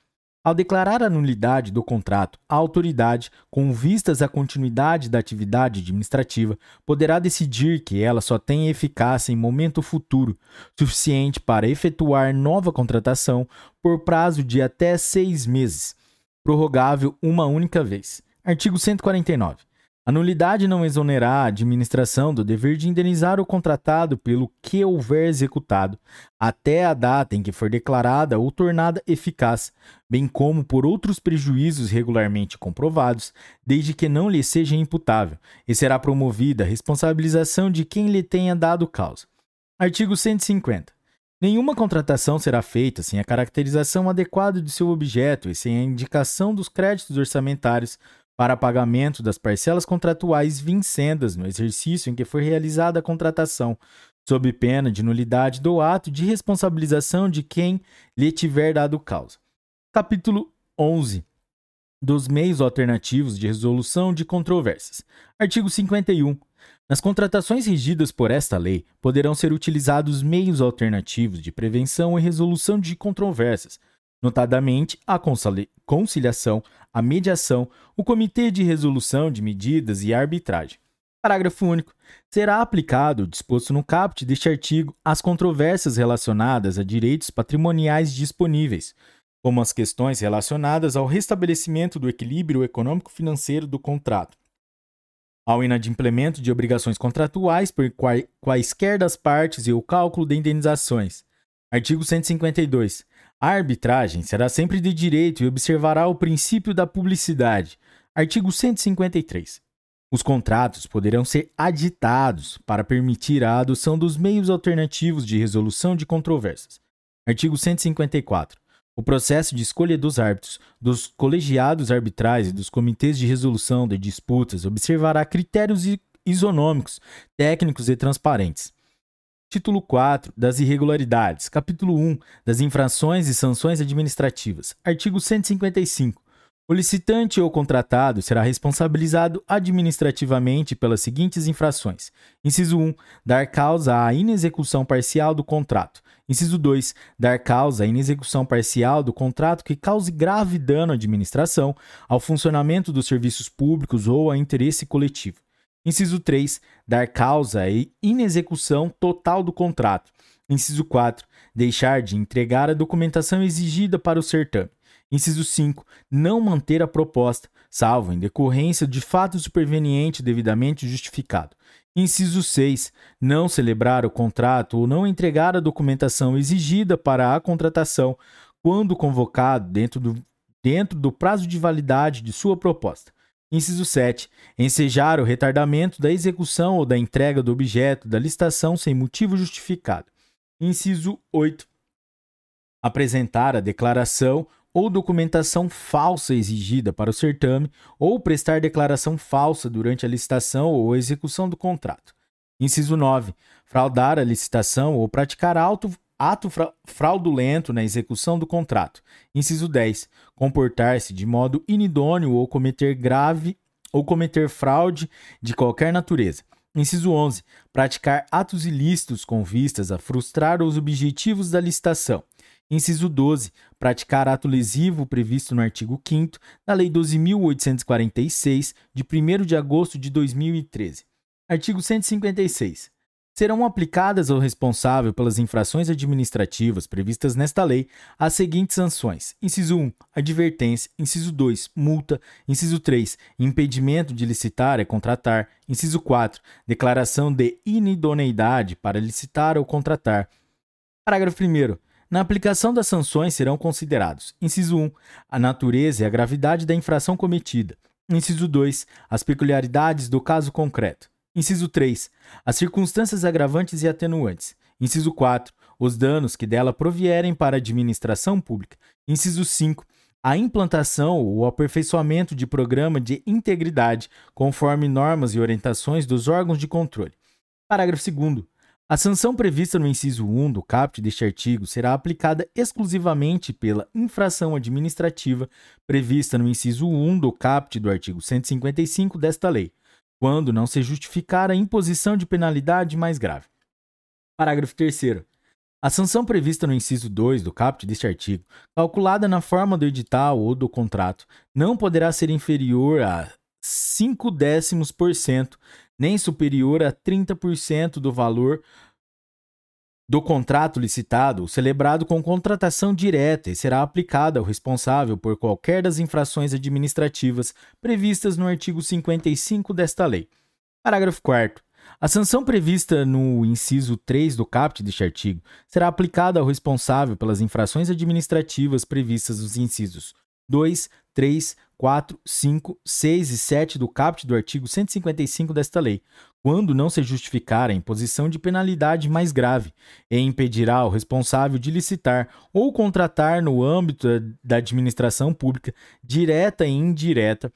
Ao declarar a nulidade do contrato, a autoridade, com vistas à continuidade da atividade administrativa, poderá decidir que ela só tenha eficácia em momento futuro, suficiente para efetuar nova contratação por prazo de até seis meses prorrogável uma única vez. Artigo 149. A nulidade não exonerará a administração do dever de indenizar o contratado pelo que houver executado, até a data em que for declarada ou tornada eficaz, bem como por outros prejuízos regularmente comprovados, desde que não lhe seja imputável, e será promovida a responsabilização de quem lhe tenha dado causa. Artigo 150. Nenhuma contratação será feita sem a caracterização adequada de seu objeto e sem a indicação dos créditos orçamentários para pagamento das parcelas contratuais vincendas no exercício em que foi realizada a contratação, sob pena de nulidade do ato de responsabilização de quem lhe tiver dado causa. Capítulo 11 dos meios alternativos de resolução de controvérsias. Artigo 51. Nas contratações regidas por esta lei, poderão ser utilizados meios alternativos de prevenção e resolução de controvérsias, notadamente a conciliação, a mediação, o comitê de resolução de medidas e arbitragem. Parágrafo único. Será aplicado o disposto no caput deste artigo às controvérsias relacionadas a direitos patrimoniais disponíveis, como as questões relacionadas ao restabelecimento do equilíbrio econômico-financeiro do contrato, ao inadimplemento de obrigações contratuais por quaisquer das partes e o cálculo de indenizações. Artigo 152. A arbitragem será sempre de direito e observará o princípio da publicidade. Artigo 153. Os contratos poderão ser aditados para permitir a adoção dos meios alternativos de resolução de controvérsias. Artigo 154. O processo de escolha dos árbitros, dos colegiados arbitrais e dos comitês de resolução de disputas observará critérios isonômicos, técnicos e transparentes. Título 4 das irregularidades. Capítulo 1 das infrações e sanções administrativas. Artigo 155. O licitante ou contratado será responsabilizado administrativamente pelas seguintes infrações: inciso 1, dar causa à inexecução parcial do contrato. Inciso 2, dar causa à inexecução parcial do contrato que cause grave dano à administração, ao funcionamento dos serviços públicos ou a interesse coletivo. Inciso 3, dar causa à inexecução total do contrato. Inciso 4, deixar de entregar a documentação exigida para o certame. Inciso 5. Não manter a proposta, salvo em decorrência de fato superveniente devidamente justificado. Inciso 6. Não celebrar o contrato ou não entregar a documentação exigida para a contratação quando convocado dentro do, dentro do prazo de validade de sua proposta. Inciso 7. Ensejar o retardamento da execução ou da entrega do objeto da licitação sem motivo justificado. Inciso 8. Apresentar a declaração ou documentação falsa exigida para o certame, ou prestar declaração falsa durante a licitação ou execução do contrato. Inciso 9. Fraudar a licitação ou praticar auto, ato fra fraudulento na execução do contrato. Inciso 10. Comportar-se de modo inidôneo ou cometer grave ou cometer fraude de qualquer natureza. Inciso 11. Praticar atos ilícitos com vistas a frustrar os objetivos da licitação. Inciso 12. Praticar ato lesivo previsto no artigo 5 da Lei 12.846, de 1 de agosto de 2013. Artigo 156. Serão aplicadas ao responsável pelas infrações administrativas previstas nesta lei as seguintes sanções: inciso 1, advertência, inciso 2, multa, inciso 3, impedimento de licitar e contratar, inciso 4, declaração de inidoneidade para licitar ou contratar. Parágrafo 1 na aplicação das sanções serão considerados: inciso 1, a natureza e a gravidade da infração cometida. Inciso 2, as peculiaridades do caso concreto. Inciso 3, as circunstâncias agravantes e atenuantes. Inciso 4, os danos que dela provierem para a administração pública. Inciso 5, a implantação ou aperfeiçoamento de programa de integridade conforme normas e orientações dos órgãos de controle. Parágrafo 2 a sanção prevista no inciso 1 do caput deste artigo será aplicada exclusivamente pela infração administrativa prevista no inciso 1 do caput do artigo 155 desta lei, quando não se justificar a imposição de penalidade mais grave. Parágrafo 3 a sanção prevista no inciso 2 do caput deste artigo, calculada na forma do edital ou do contrato, não poderá ser inferior a 5 décimos por cento nem superior a 30% do valor do contrato licitado celebrado com contratação direta e será aplicada ao responsável por qualquer das infrações administrativas previstas no artigo 55 desta lei. Parágrafo 4 a sanção prevista no inciso 3 do caput deste artigo será aplicada ao responsável pelas infrações administrativas previstas nos incisos 2, 3, 4, 5, 6 e 7 do caput do artigo 155 desta lei, quando não se justificar a imposição de penalidade mais grave, e impedirá o responsável de licitar ou contratar no âmbito da administração pública, direta e indireta,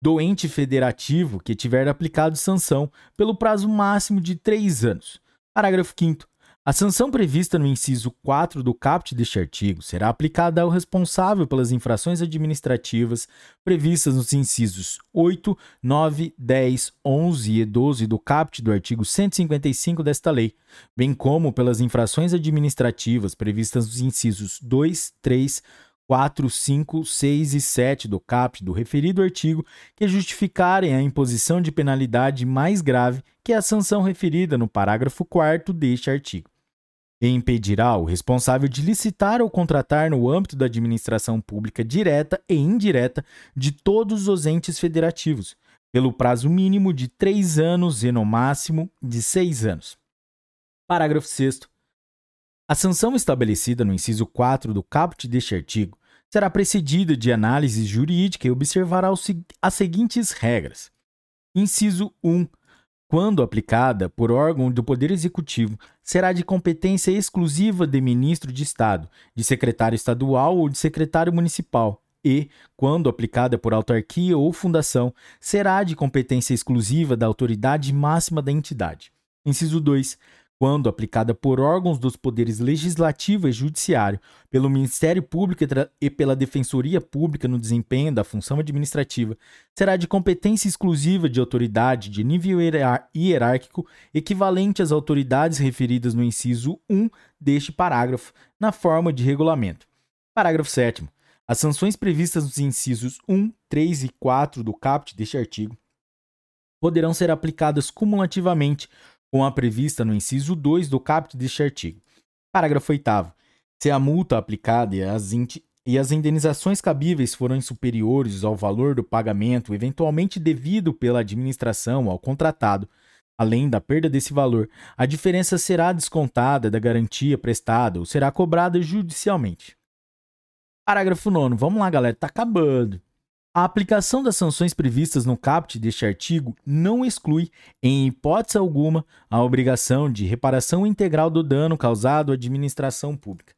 do ente federativo que tiver aplicado sanção pelo prazo máximo de três anos. Parágrafo 5 a sanção prevista no inciso 4 do caput deste artigo será aplicada ao responsável pelas infrações administrativas previstas nos incisos 8, 9, 10, 11 e 12 do caput do artigo 155 desta lei, bem como pelas infrações administrativas previstas nos incisos 2, 3, 4, 5, 6 e 7 do caput do referido artigo que justificarem a imposição de penalidade mais grave que a sanção referida no parágrafo 4 deste artigo e impedirá o responsável de licitar ou contratar no âmbito da administração pública direta e indireta de todos os entes federativos, pelo prazo mínimo de três anos e no máximo de seis anos. Parágrafo 6. A sanção estabelecida no inciso 4 do caput deste artigo será precedida de análise jurídica e observará as seguintes regras. Inciso 1 quando aplicada por órgão do Poder Executivo, será de competência exclusiva de ministro de Estado, de secretário estadual ou de secretário municipal, e, quando aplicada por autarquia ou fundação, será de competência exclusiva da autoridade máxima da entidade. Inciso 2 quando aplicada por órgãos dos poderes legislativo e judiciário, pelo Ministério Público e pela Defensoria Pública no desempenho da função administrativa, será de competência exclusiva de autoridade de nível hierárquico equivalente às autoridades referidas no inciso 1 deste parágrafo, na forma de regulamento. Parágrafo 7. As sanções previstas nos incisos 1, 3 e 4 do caput deste artigo poderão ser aplicadas cumulativamente com a prevista no inciso 2 do caput deste artigo. Parágrafo 8 Se a multa aplicada e as, e as indenizações cabíveis forem superiores ao valor do pagamento eventualmente devido pela administração ao contratado, além da perda desse valor, a diferença será descontada da garantia prestada ou será cobrada judicialmente. Parágrafo 9. Vamos lá, galera, tá acabando. A aplicação das sanções previstas no caput deste artigo não exclui, em hipótese alguma, a obrigação de reparação integral do dano causado à administração pública.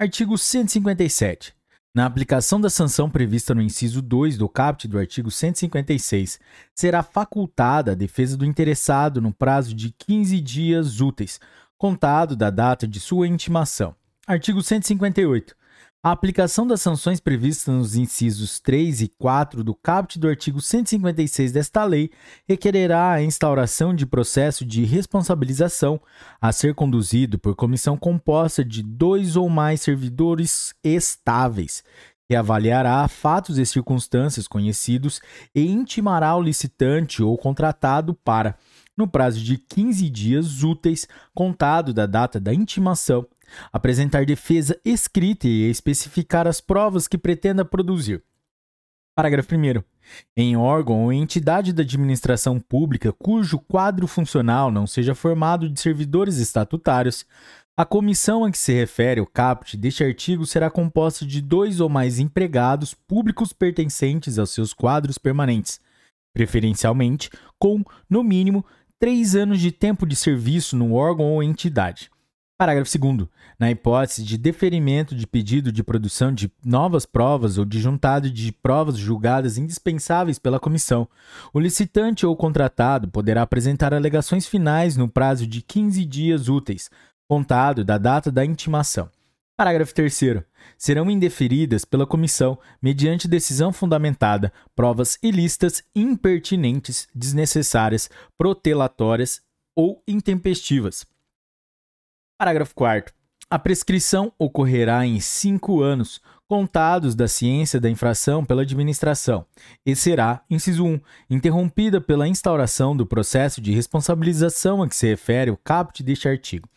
Artigo 157. Na aplicação da sanção prevista no inciso 2 do caput do artigo 156, será facultada a defesa do interessado no prazo de 15 dias úteis, contado da data de sua intimação. Artigo 158. A aplicação das sanções previstas nos incisos 3 e 4 do caput do artigo 156 desta lei requererá a instauração de processo de responsabilização a ser conduzido por comissão composta de dois ou mais servidores estáveis, que avaliará fatos e circunstâncias conhecidos e intimará o licitante ou contratado para, no prazo de 15 dias úteis, contado da data da intimação, apresentar defesa escrita e especificar as provas que pretenda produzir. Parágrafo 1. Em órgão ou entidade da administração pública cujo quadro funcional não seja formado de servidores estatutários, a comissão a que se refere o caput deste artigo será composta de dois ou mais empregados públicos pertencentes aos seus quadros permanentes, preferencialmente com, no mínimo, três anos de tempo de serviço no órgão ou entidade. Parágrafo 2. Na hipótese de deferimento de pedido de produção de novas provas ou de juntado de provas julgadas indispensáveis pela comissão, o licitante ou contratado poderá apresentar alegações finais no prazo de 15 dias úteis, contado da data da intimação. Parágrafo 3. Serão indeferidas pela comissão, mediante decisão fundamentada, provas ilícitas, impertinentes, desnecessárias, protelatórias ou intempestivas Parágrafo 4. A prescrição ocorrerá em cinco anos, contados da ciência da infração pela administração, e será, inciso 1, interrompida pela instauração do processo de responsabilização a que se refere o caput deste artigo.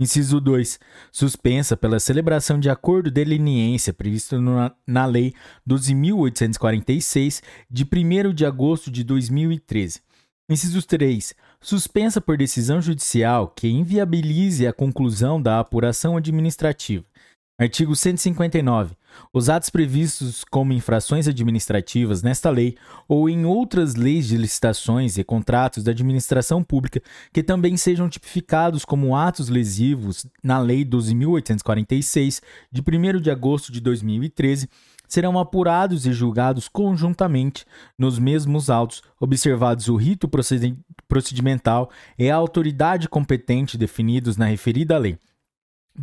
Inciso 2. Suspensa pela celebração de acordo de leniência previsto na, na Lei 12.846, de 1 de agosto de 2013. Inciso 3 suspensa por decisão judicial que inviabilize a conclusão da apuração administrativa. Artigo 159. Os atos previstos como infrações administrativas nesta lei ou em outras leis de licitações e contratos da administração pública que também sejam tipificados como atos lesivos na Lei 12.846, de 1 de agosto de 2013, serão apurados e julgados conjuntamente nos mesmos autos, observados o rito procedimental é a autoridade competente definidos na referida lei.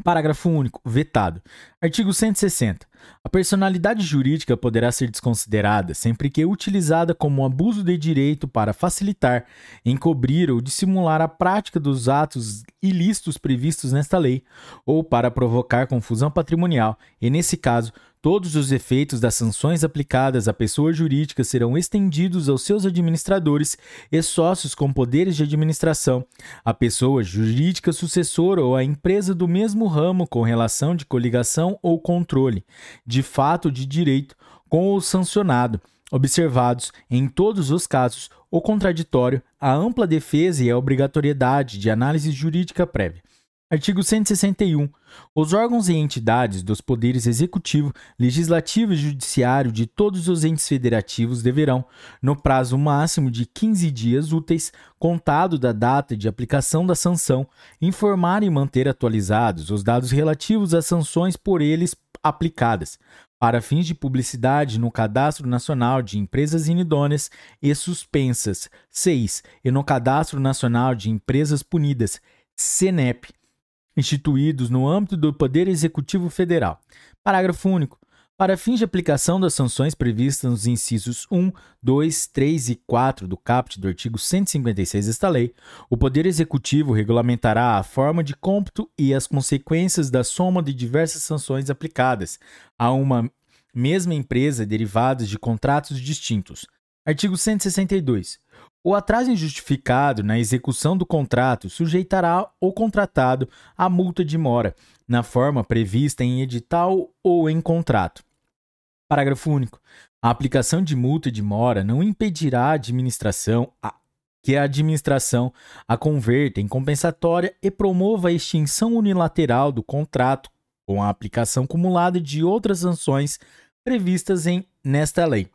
Parágrafo único. Vetado. Artigo 160. A personalidade jurídica poderá ser desconsiderada sempre que utilizada como abuso de direito para facilitar, encobrir ou dissimular a prática dos atos ilícitos previstos nesta lei, ou para provocar confusão patrimonial, e, nesse caso, Todos os efeitos das sanções aplicadas à pessoa jurídica serão estendidos aos seus administradores e sócios com poderes de administração, à pessoa jurídica sucessora ou à empresa do mesmo ramo com relação de coligação ou controle, de fato de direito, com o sancionado, observados, em todos os casos, o contraditório, a ampla defesa e a obrigatoriedade de análise jurídica prévia. Artigo 161. Os órgãos e entidades dos poderes executivo, legislativo e judiciário de todos os entes federativos deverão, no prazo máximo de 15 dias úteis, contado da data de aplicação da sanção, informar e manter atualizados os dados relativos às sanções por eles aplicadas, para fins de publicidade no Cadastro Nacional de Empresas Inidôneas e Suspensas. 6. E no Cadastro Nacional de Empresas Punidas, CENEP instituídos no âmbito do Poder Executivo Federal. Parágrafo único. Para fins de aplicação das sanções previstas nos incisos 1, 2, 3 e 4 do caput do artigo 156 desta lei, o Poder Executivo regulamentará a forma de cômputo e as consequências da soma de diversas sanções aplicadas a uma mesma empresa derivadas de contratos distintos. Artigo 162. O atraso injustificado na execução do contrato sujeitará o contratado à multa de mora, na forma prevista em edital ou em contrato. Parágrafo único. A aplicação de multa de mora não impedirá a administração a, que a administração a converta em compensatória e promova a extinção unilateral do contrato com a aplicação cumulada de outras sanções previstas em nesta lei.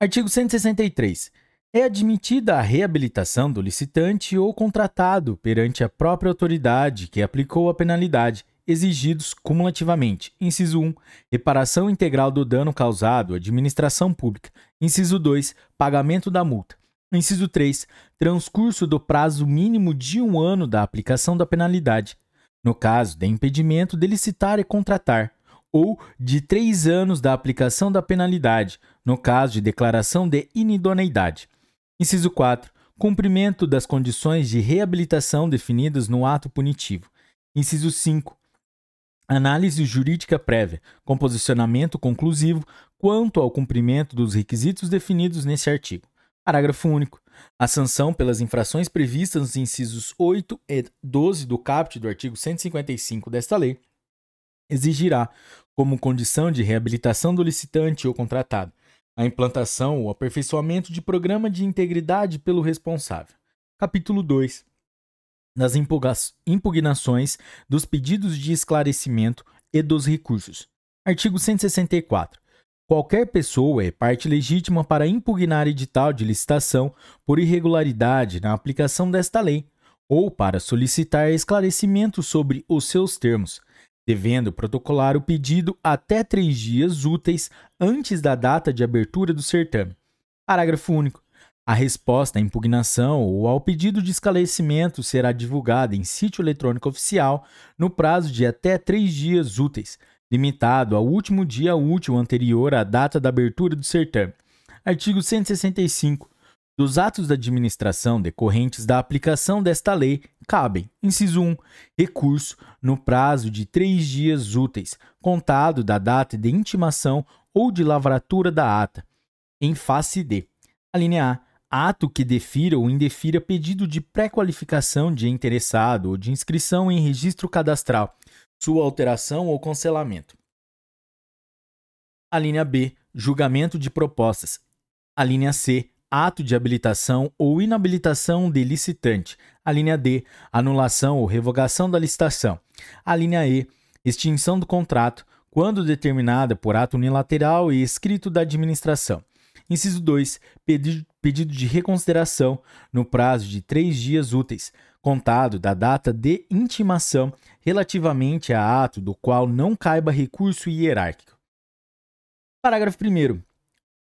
Artigo 163. É admitida a reabilitação do licitante ou contratado perante a própria autoridade que aplicou a penalidade, exigidos cumulativamente. Inciso 1. Reparação integral do dano causado à administração pública. Inciso 2. Pagamento da multa. Inciso 3. Transcurso do prazo mínimo de um ano da aplicação da penalidade. No caso de impedimento de licitar e contratar, ou de três anos da aplicação da penalidade, no caso de declaração de inidoneidade. Inciso 4. Cumprimento das condições de reabilitação definidas no ato punitivo. Inciso 5. Análise jurídica prévia, com posicionamento conclusivo quanto ao cumprimento dos requisitos definidos nesse artigo. Parágrafo único. A sanção pelas infrações previstas nos incisos 8 e 12 do caput do artigo 155 desta lei exigirá, como condição de reabilitação do licitante ou contratado, a implantação ou aperfeiçoamento de programa de integridade pelo responsável. Capítulo 2 das impugnações, dos pedidos de esclarecimento e dos recursos. Artigo 164. Qualquer pessoa é parte legítima para impugnar edital de licitação por irregularidade na aplicação desta lei ou para solicitar esclarecimento sobre os seus termos, devendo protocolar o pedido até três dias úteis antes da data de abertura do certame. Parágrafo único. A resposta à impugnação ou ao pedido de esclarecimento será divulgada em sítio eletrônico oficial no prazo de até três dias úteis, limitado ao último dia útil anterior à data da abertura do certame. Artigo 165 dos atos da administração decorrentes da aplicação desta lei cabem, inciso 1, recurso no prazo de três dias úteis, contado da data de intimação ou de lavratura da ata, em face de. A linha A. Ato que defira ou indefira pedido de pré-qualificação de interessado ou de inscrição em registro cadastral, sua alteração ou cancelamento. A linha B. Julgamento de propostas. A linha C ato de habilitação ou inabilitação de licitante. A linha D, anulação ou revogação da licitação. A linha E, extinção do contrato, quando determinada por ato unilateral e escrito da administração. Inciso 2. Pedido de reconsideração no prazo de três dias úteis, contado da data de intimação relativamente a ato do qual não caiba recurso hierárquico. Parágrafo 1.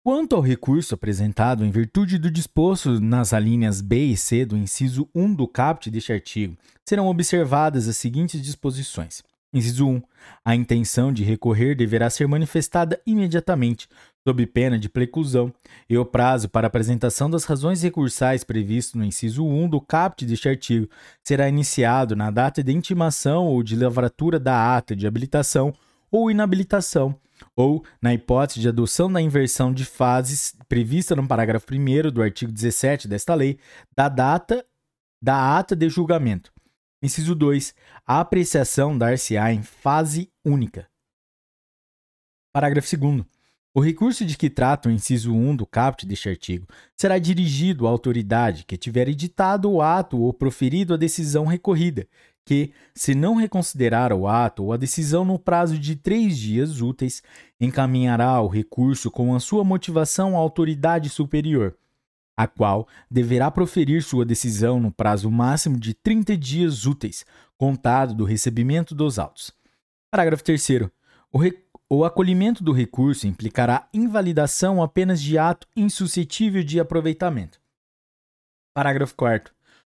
Quanto ao recurso apresentado em virtude do disposto nas alíneas B e C do inciso 1 do caput deste artigo, serão observadas as seguintes disposições. Inciso 1. A intenção de recorrer deverá ser manifestada imediatamente, sob pena de preclusão, e o prazo para apresentação das razões recursais previsto no inciso 1 do caput deste artigo será iniciado na data de intimação ou de lavratura da ata de habilitação ou inabilitação ou na hipótese de adoção da inversão de fases prevista no parágrafo 1 do artigo 17 desta lei, da data da ata de julgamento. Inciso 2. A apreciação dar-se-á em fase única. Parágrafo 2. O recurso de que trata o inciso 1 do caput deste artigo será dirigido à autoridade que tiver editado o ato ou proferido a decisão recorrida, que, se não reconsiderar o ato ou a decisão no prazo de três dias úteis, encaminhará o recurso com a sua motivação à autoridade superior, a qual deverá proferir sua decisão no prazo máximo de 30 dias úteis, contado do recebimento dos autos. Parágrafo 3. O, o acolhimento do recurso implicará invalidação apenas de ato insuscetível de aproveitamento. Parágrafo 4.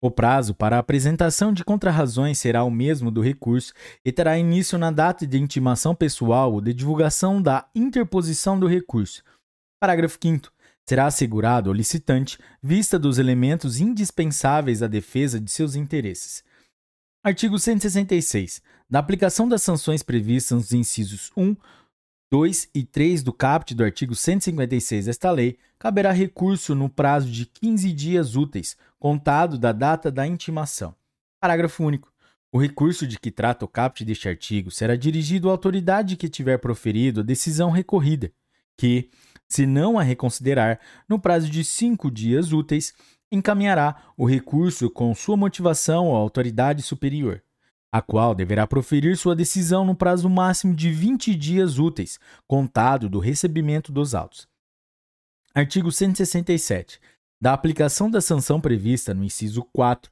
O prazo para a apresentação de contrarrazões será o mesmo do recurso e terá início na data de intimação pessoal ou de divulgação da interposição do recurso. Parágrafo 5. Será assegurado ao licitante vista dos elementos indispensáveis à defesa de seus interesses. Artigo 166. Da aplicação das sanções previstas nos incisos 1, 2 e 3 do caput do artigo 156 desta lei, caberá recurso no prazo de 15 dias úteis, contado da data da intimação. Parágrafo único. O recurso de que trata o caput deste artigo será dirigido à autoridade que tiver proferido a decisão recorrida, que, se não a reconsiderar, no prazo de cinco dias úteis, encaminhará o recurso com sua motivação à autoridade superior a qual deverá proferir sua decisão no prazo máximo de 20 dias úteis, contado do recebimento dos autos. Artigo 167. Da aplicação da sanção prevista no inciso 4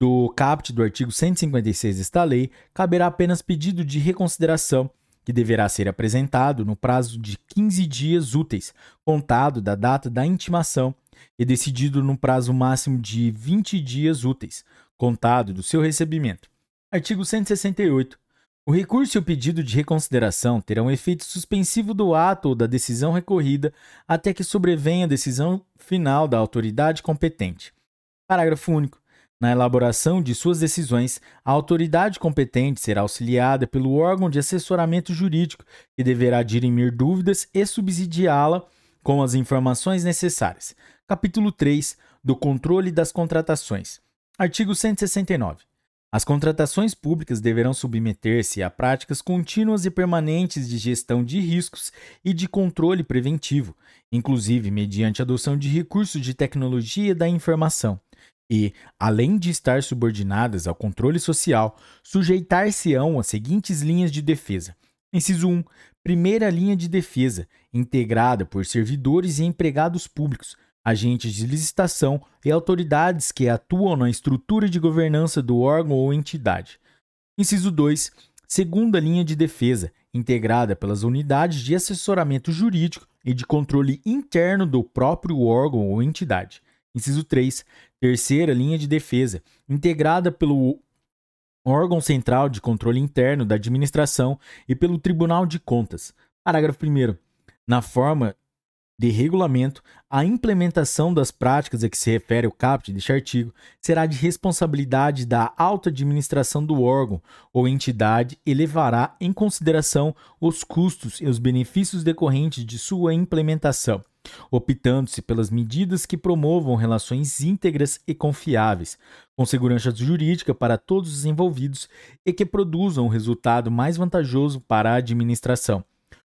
do caput do artigo 156 desta lei, caberá apenas pedido de reconsideração, que deverá ser apresentado no prazo de 15 dias úteis, contado da data da intimação, e decidido no prazo máximo de 20 dias úteis, contado do seu recebimento. Artigo 168. O recurso e o pedido de reconsideração terão efeito suspensivo do ato ou da decisão recorrida até que sobrevenha a decisão final da autoridade competente. Parágrafo único. Na elaboração de suas decisões, a autoridade competente será auxiliada pelo órgão de assessoramento jurídico, que deverá dirimir dúvidas e subsidiá-la com as informações necessárias. Capítulo 3 do Controle das Contratações. Artigo 169. As contratações públicas deverão submeter-se a práticas contínuas e permanentes de gestão de riscos e de controle preventivo, inclusive mediante adoção de recursos de tecnologia da informação. E, além de estar subordinadas ao controle social, sujeitar-se-ão às seguintes linhas de defesa. Inciso 1. Primeira linha de defesa, integrada por servidores e empregados públicos, agentes de licitação e autoridades que atuam na estrutura de governança do órgão ou entidade. Inciso 2. Segunda linha de defesa, integrada pelas unidades de assessoramento jurídico e de controle interno do próprio órgão ou entidade. Inciso 3. Terceira linha de defesa, integrada pelo órgão central de controle interno da administração e pelo Tribunal de Contas. Parágrafo 1. Na forma de regulamento, a implementação das práticas a que se refere o caput deste artigo será de responsabilidade da alta administração do órgão ou entidade e levará em consideração os custos e os benefícios decorrentes de sua implementação, optando-se pelas medidas que promovam relações íntegras e confiáveis, com segurança jurídica para todos os envolvidos e que produzam o resultado mais vantajoso para a administração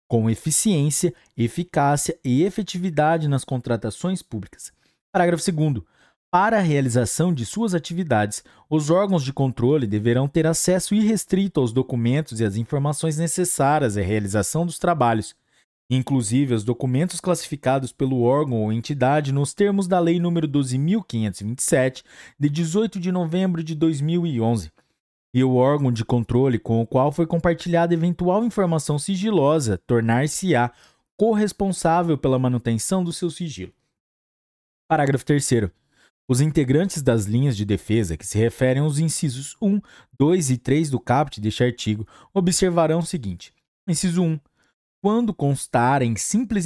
com eficiência, eficácia e efetividade nas contratações públicas. Parágrafo 2. Para a realização de suas atividades, os órgãos de controle deverão ter acesso irrestrito aos documentos e às informações necessárias à realização dos trabalhos, inclusive aos documentos classificados pelo órgão ou entidade nos termos da Lei nº 12.527, de 18 de novembro de 2011 e o órgão de controle com o qual foi compartilhada eventual informação sigilosa tornar-se-á corresponsável pela manutenção do seu sigilo. Parágrafo 3. Os integrantes das linhas de defesa que se referem aos incisos 1, 2 e 3 do caput deste artigo observarão o seguinte: inciso 1. Quando constarem simples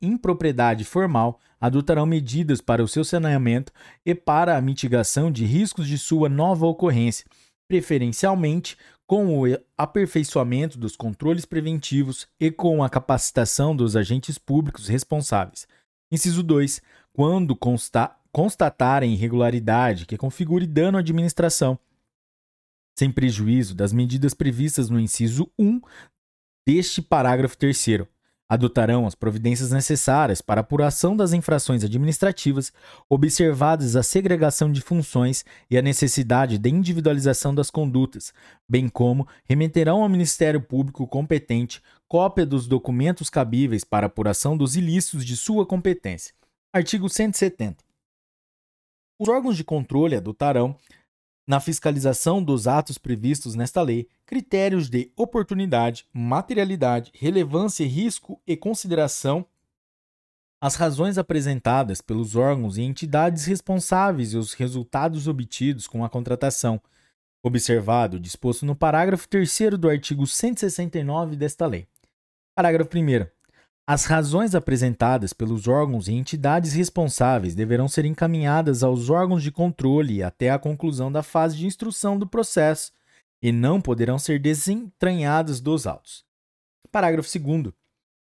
impropriedade formal, adotarão medidas para o seu saneamento e para a mitigação de riscos de sua nova ocorrência, preferencialmente com o aperfeiçoamento dos controles preventivos e com a capacitação dos agentes públicos responsáveis. Inciso 2. Quando consta constatarem irregularidade que configure dano à administração, sem prejuízo das medidas previstas no inciso 1 deste parágrafo 3 adotarão as providências necessárias para apuração das infrações administrativas, observadas a segregação de funções e a necessidade de individualização das condutas, bem como remeterão ao Ministério Público competente cópia dos documentos cabíveis para apuração dos ilícitos de sua competência. Artigo 170. Os órgãos de controle adotarão na fiscalização dos atos previstos nesta lei, critérios de oportunidade, materialidade, relevância, risco e consideração as razões apresentadas pelos órgãos e entidades responsáveis e os resultados obtidos com a contratação, observado o disposto no parágrafo 3 do artigo 169 desta lei. Parágrafo 1. As razões apresentadas pelos órgãos e entidades responsáveis deverão ser encaminhadas aos órgãos de controle até a conclusão da fase de instrução do processo e não poderão ser desentranhadas dos autos. Parágrafo 2.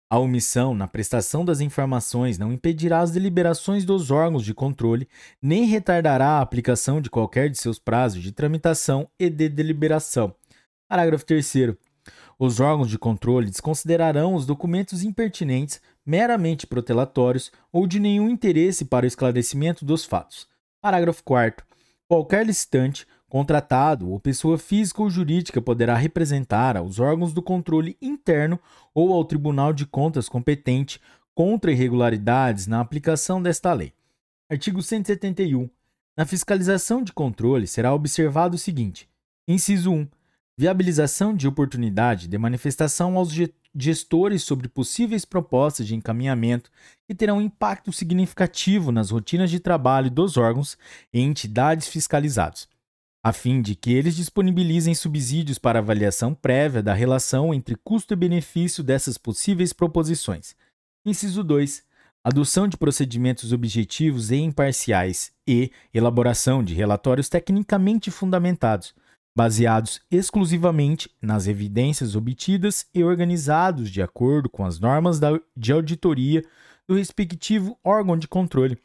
A omissão na prestação das informações não impedirá as deliberações dos órgãos de controle, nem retardará a aplicação de qualquer de seus prazos de tramitação e de deliberação. Parágrafo 3. Os órgãos de controle desconsiderarão os documentos impertinentes, meramente protelatórios ou de nenhum interesse para o esclarecimento dos fatos. Parágrafo 4. Qualquer licitante, contratado ou pessoa física ou jurídica poderá representar aos órgãos do controle interno ou ao Tribunal de Contas competente contra irregularidades na aplicação desta lei. Artigo 171. Na fiscalização de controle será observado o seguinte: inciso 1 viabilização de oportunidade de manifestação aos gestores sobre possíveis propostas de encaminhamento que terão impacto significativo nas rotinas de trabalho dos órgãos e entidades fiscalizados, a fim de que eles disponibilizem subsídios para avaliação prévia da relação entre custo e benefício dessas possíveis proposições. Inciso 2. Adoção de procedimentos objetivos e imparciais e elaboração de relatórios tecnicamente fundamentados baseados exclusivamente nas evidências obtidas e organizados de acordo com as normas de auditoria do respectivo órgão de controle,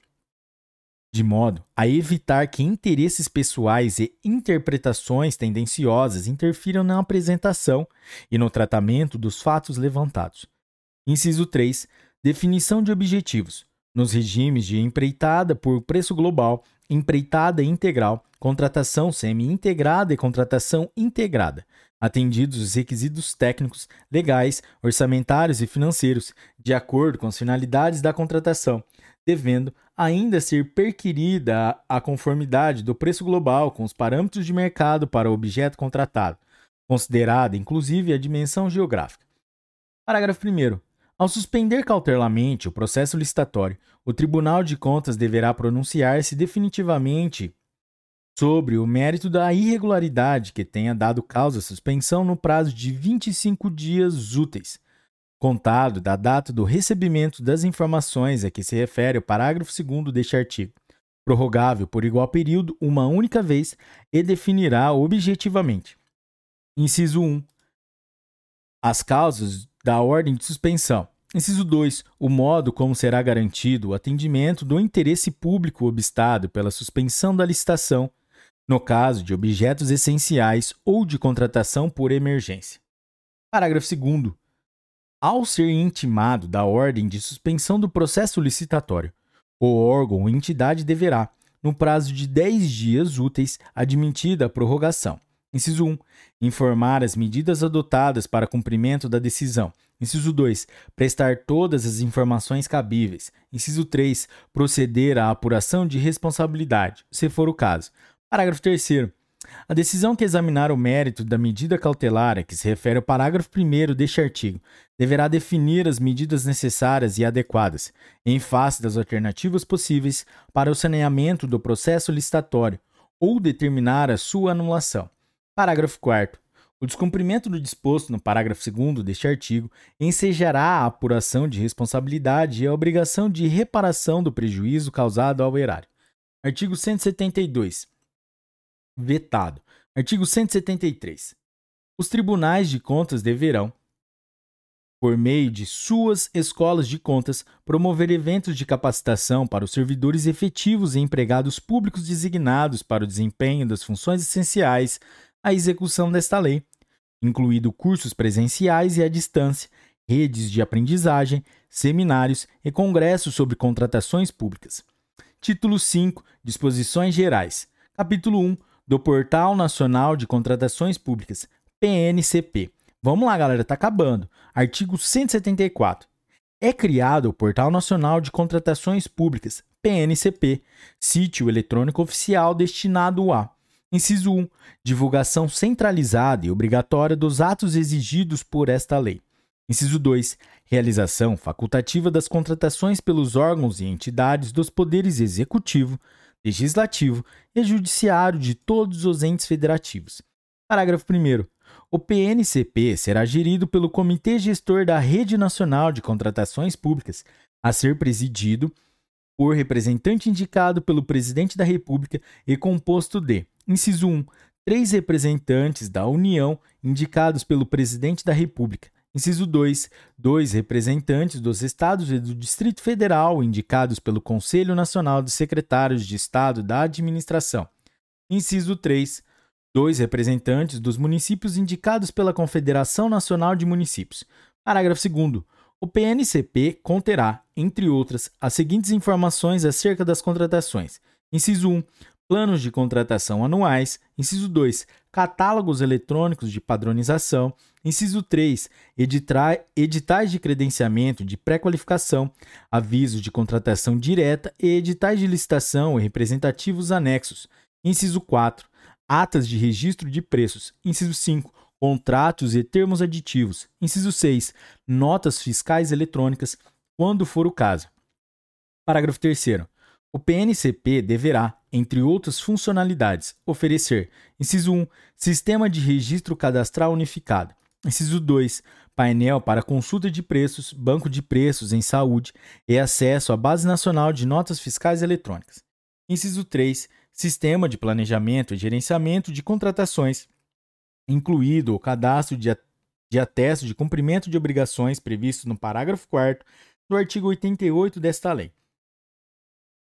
de modo a evitar que interesses pessoais e interpretações tendenciosas interfiram na apresentação e no tratamento dos fatos levantados. Inciso 3. Definição de objetivos. Nos regimes de empreitada por preço global, empreitada integral, contratação semi-integrada e contratação integrada, atendidos os requisitos técnicos, legais, orçamentários e financeiros, de acordo com as finalidades da contratação, devendo ainda ser perquirida a conformidade do preço global com os parâmetros de mercado para o objeto contratado, considerada inclusive a dimensão geográfica. Parágrafo 1. Ao suspender cautelarmente o processo licitatório, o Tribunal de Contas deverá pronunciar-se definitivamente sobre o mérito da irregularidade que tenha dado causa à suspensão no prazo de 25 dias úteis, contado da data do recebimento das informações a que se refere o parágrafo 2 deste artigo, prorrogável por igual período uma única vez e definirá objetivamente. Inciso 1. As causas da ordem de suspensão. Inciso 2. O modo como será garantido o atendimento do interesse público obstado pela suspensão da licitação no caso de objetos essenciais ou de contratação por emergência. Parágrafo 2. Ao ser intimado da ordem de suspensão do processo licitatório, o órgão ou entidade deverá, no prazo de 10 dias úteis, admitida a prorrogação. Inciso 1. Informar as medidas adotadas para cumprimento da decisão. Inciso 2. Prestar todas as informações cabíveis. Inciso 3. Proceder à apuração de responsabilidade, se for o caso. Parágrafo 3. A decisão que examinar o mérito da medida cautelar a que se refere ao parágrafo 1 deste artigo deverá definir as medidas necessárias e adequadas, em face das alternativas possíveis para o saneamento do processo licitatório ou determinar a sua anulação. Parágrafo 4. O descumprimento do disposto no parágrafo 2 deste artigo ensejará a apuração de responsabilidade e a obrigação de reparação do prejuízo causado ao erário. Artigo 172 vetado. Artigo 173. Os tribunais de contas deverão, por meio de suas escolas de contas, promover eventos de capacitação para os servidores efetivos e empregados públicos designados para o desempenho das funções essenciais à execução desta lei, incluído cursos presenciais e à distância, redes de aprendizagem, seminários e congressos sobre contratações públicas. Título 5 Disposições Gerais. Capítulo 1 do Portal Nacional de Contratações Públicas, PNCP. Vamos lá, galera, tá acabando. Artigo 174. É criado o Portal Nacional de Contratações Públicas, PNCP, sítio eletrônico oficial destinado a Inciso 1. Divulgação centralizada e obrigatória dos atos exigidos por esta lei. Inciso 2. Realização facultativa das contratações pelos órgãos e entidades dos poderes executivo, legislativo e judiciário de todos os entes federativos. Parágrafo 1. O PNCP será gerido pelo Comitê Gestor da Rede Nacional de Contratações Públicas, a ser presidido por representante indicado pelo Presidente da República e composto de: inciso 1, três representantes da União indicados pelo Presidente da República, Inciso 2. Dois representantes dos Estados e do Distrito Federal indicados pelo Conselho Nacional de Secretários de Estado da Administração. Inciso 3. Dois representantes dos municípios indicados pela Confederação Nacional de Municípios. Parágrafo 2. O PNCP conterá, entre outras, as seguintes informações acerca das contratações. Inciso 1 planos de contratação anuais. Inciso 2, catálogos eletrônicos de padronização. Inciso 3, editais de credenciamento de pré-qualificação, avisos de contratação direta e editais de licitação e representativos anexos. Inciso 4, atas de registro de preços. Inciso 5, contratos e termos aditivos. Inciso 6, notas fiscais eletrônicas, quando for o caso. Parágrafo 3 o PNCP deverá, entre outras funcionalidades, oferecer: inciso 1, sistema de registro cadastral unificado. Inciso 2, painel para consulta de preços, banco de preços em saúde e acesso à base nacional de notas fiscais eletrônicas. Inciso 3, sistema de planejamento e gerenciamento de contratações, incluído o cadastro de, de atesto de cumprimento de obrigações previsto no parágrafo 4 do artigo 88 desta lei.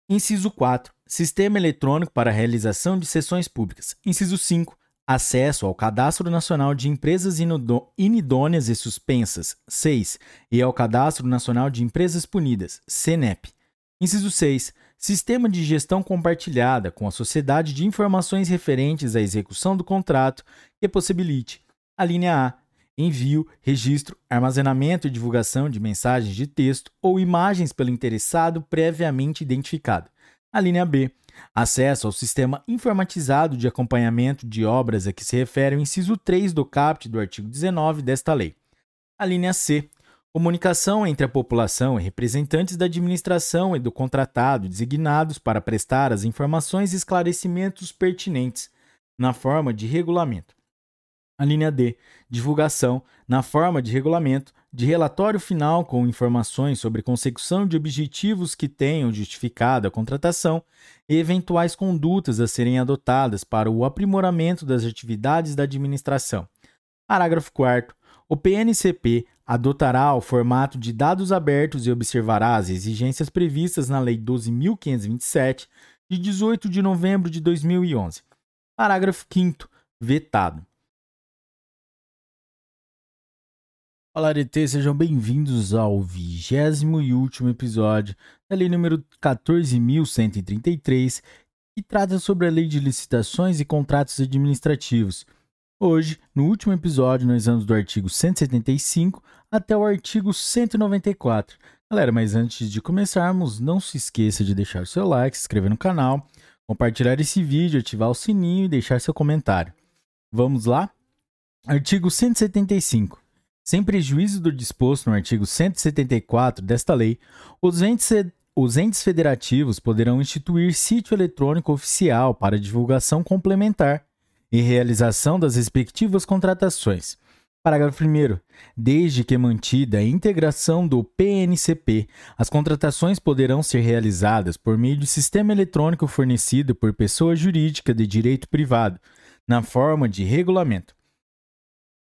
Inciso 4. Sistema eletrônico para realização de sessões públicas. Inciso 5. Acesso ao Cadastro Nacional de Empresas Inidôneas e Suspensas, 6, e ao Cadastro Nacional de Empresas Punidas, CNEP. Inciso 6. Sistema de gestão compartilhada com a sociedade de informações referentes à execução do contrato que possibilite. A linha A. Envio, registro, armazenamento e divulgação de mensagens de texto ou imagens pelo interessado previamente identificado. A linha B. Acesso ao sistema informatizado de acompanhamento de obras a que se refere o inciso 3 do caput do artigo 19 desta lei. A linha C. Comunicação entre a população e representantes da administração e do contratado designados para prestar as informações e esclarecimentos pertinentes, na forma de regulamento. A linha D, divulgação, na forma de regulamento, de relatório final com informações sobre consecução de objetivos que tenham justificado a contratação e eventuais condutas a serem adotadas para o aprimoramento das atividades da administração. Parágrafo 4. O PNCP adotará o formato de dados abertos e observará as exigências previstas na Lei 12.527, de 18 de novembro de 2011. Parágrafo 5. Vetado. Olá, DT, sejam bem-vindos ao vigésimo e último episódio da lei número 14.133, que trata sobre a lei de licitações e contratos administrativos. Hoje, no último episódio, nós vamos do artigo 175 até o artigo 194. Galera, mas antes de começarmos, não se esqueça de deixar o seu like, se inscrever no canal, compartilhar esse vídeo, ativar o sininho e deixar seu comentário. Vamos lá? Artigo 175. Sem prejuízo do disposto no artigo 174 desta lei, os entes, os entes federativos poderão instituir sítio eletrônico oficial para divulgação complementar e realização das respectivas contratações. Parágrafo 1. Desde que mantida a integração do PNCP, as contratações poderão ser realizadas por meio de sistema eletrônico fornecido por pessoa jurídica de direito privado, na forma de regulamento.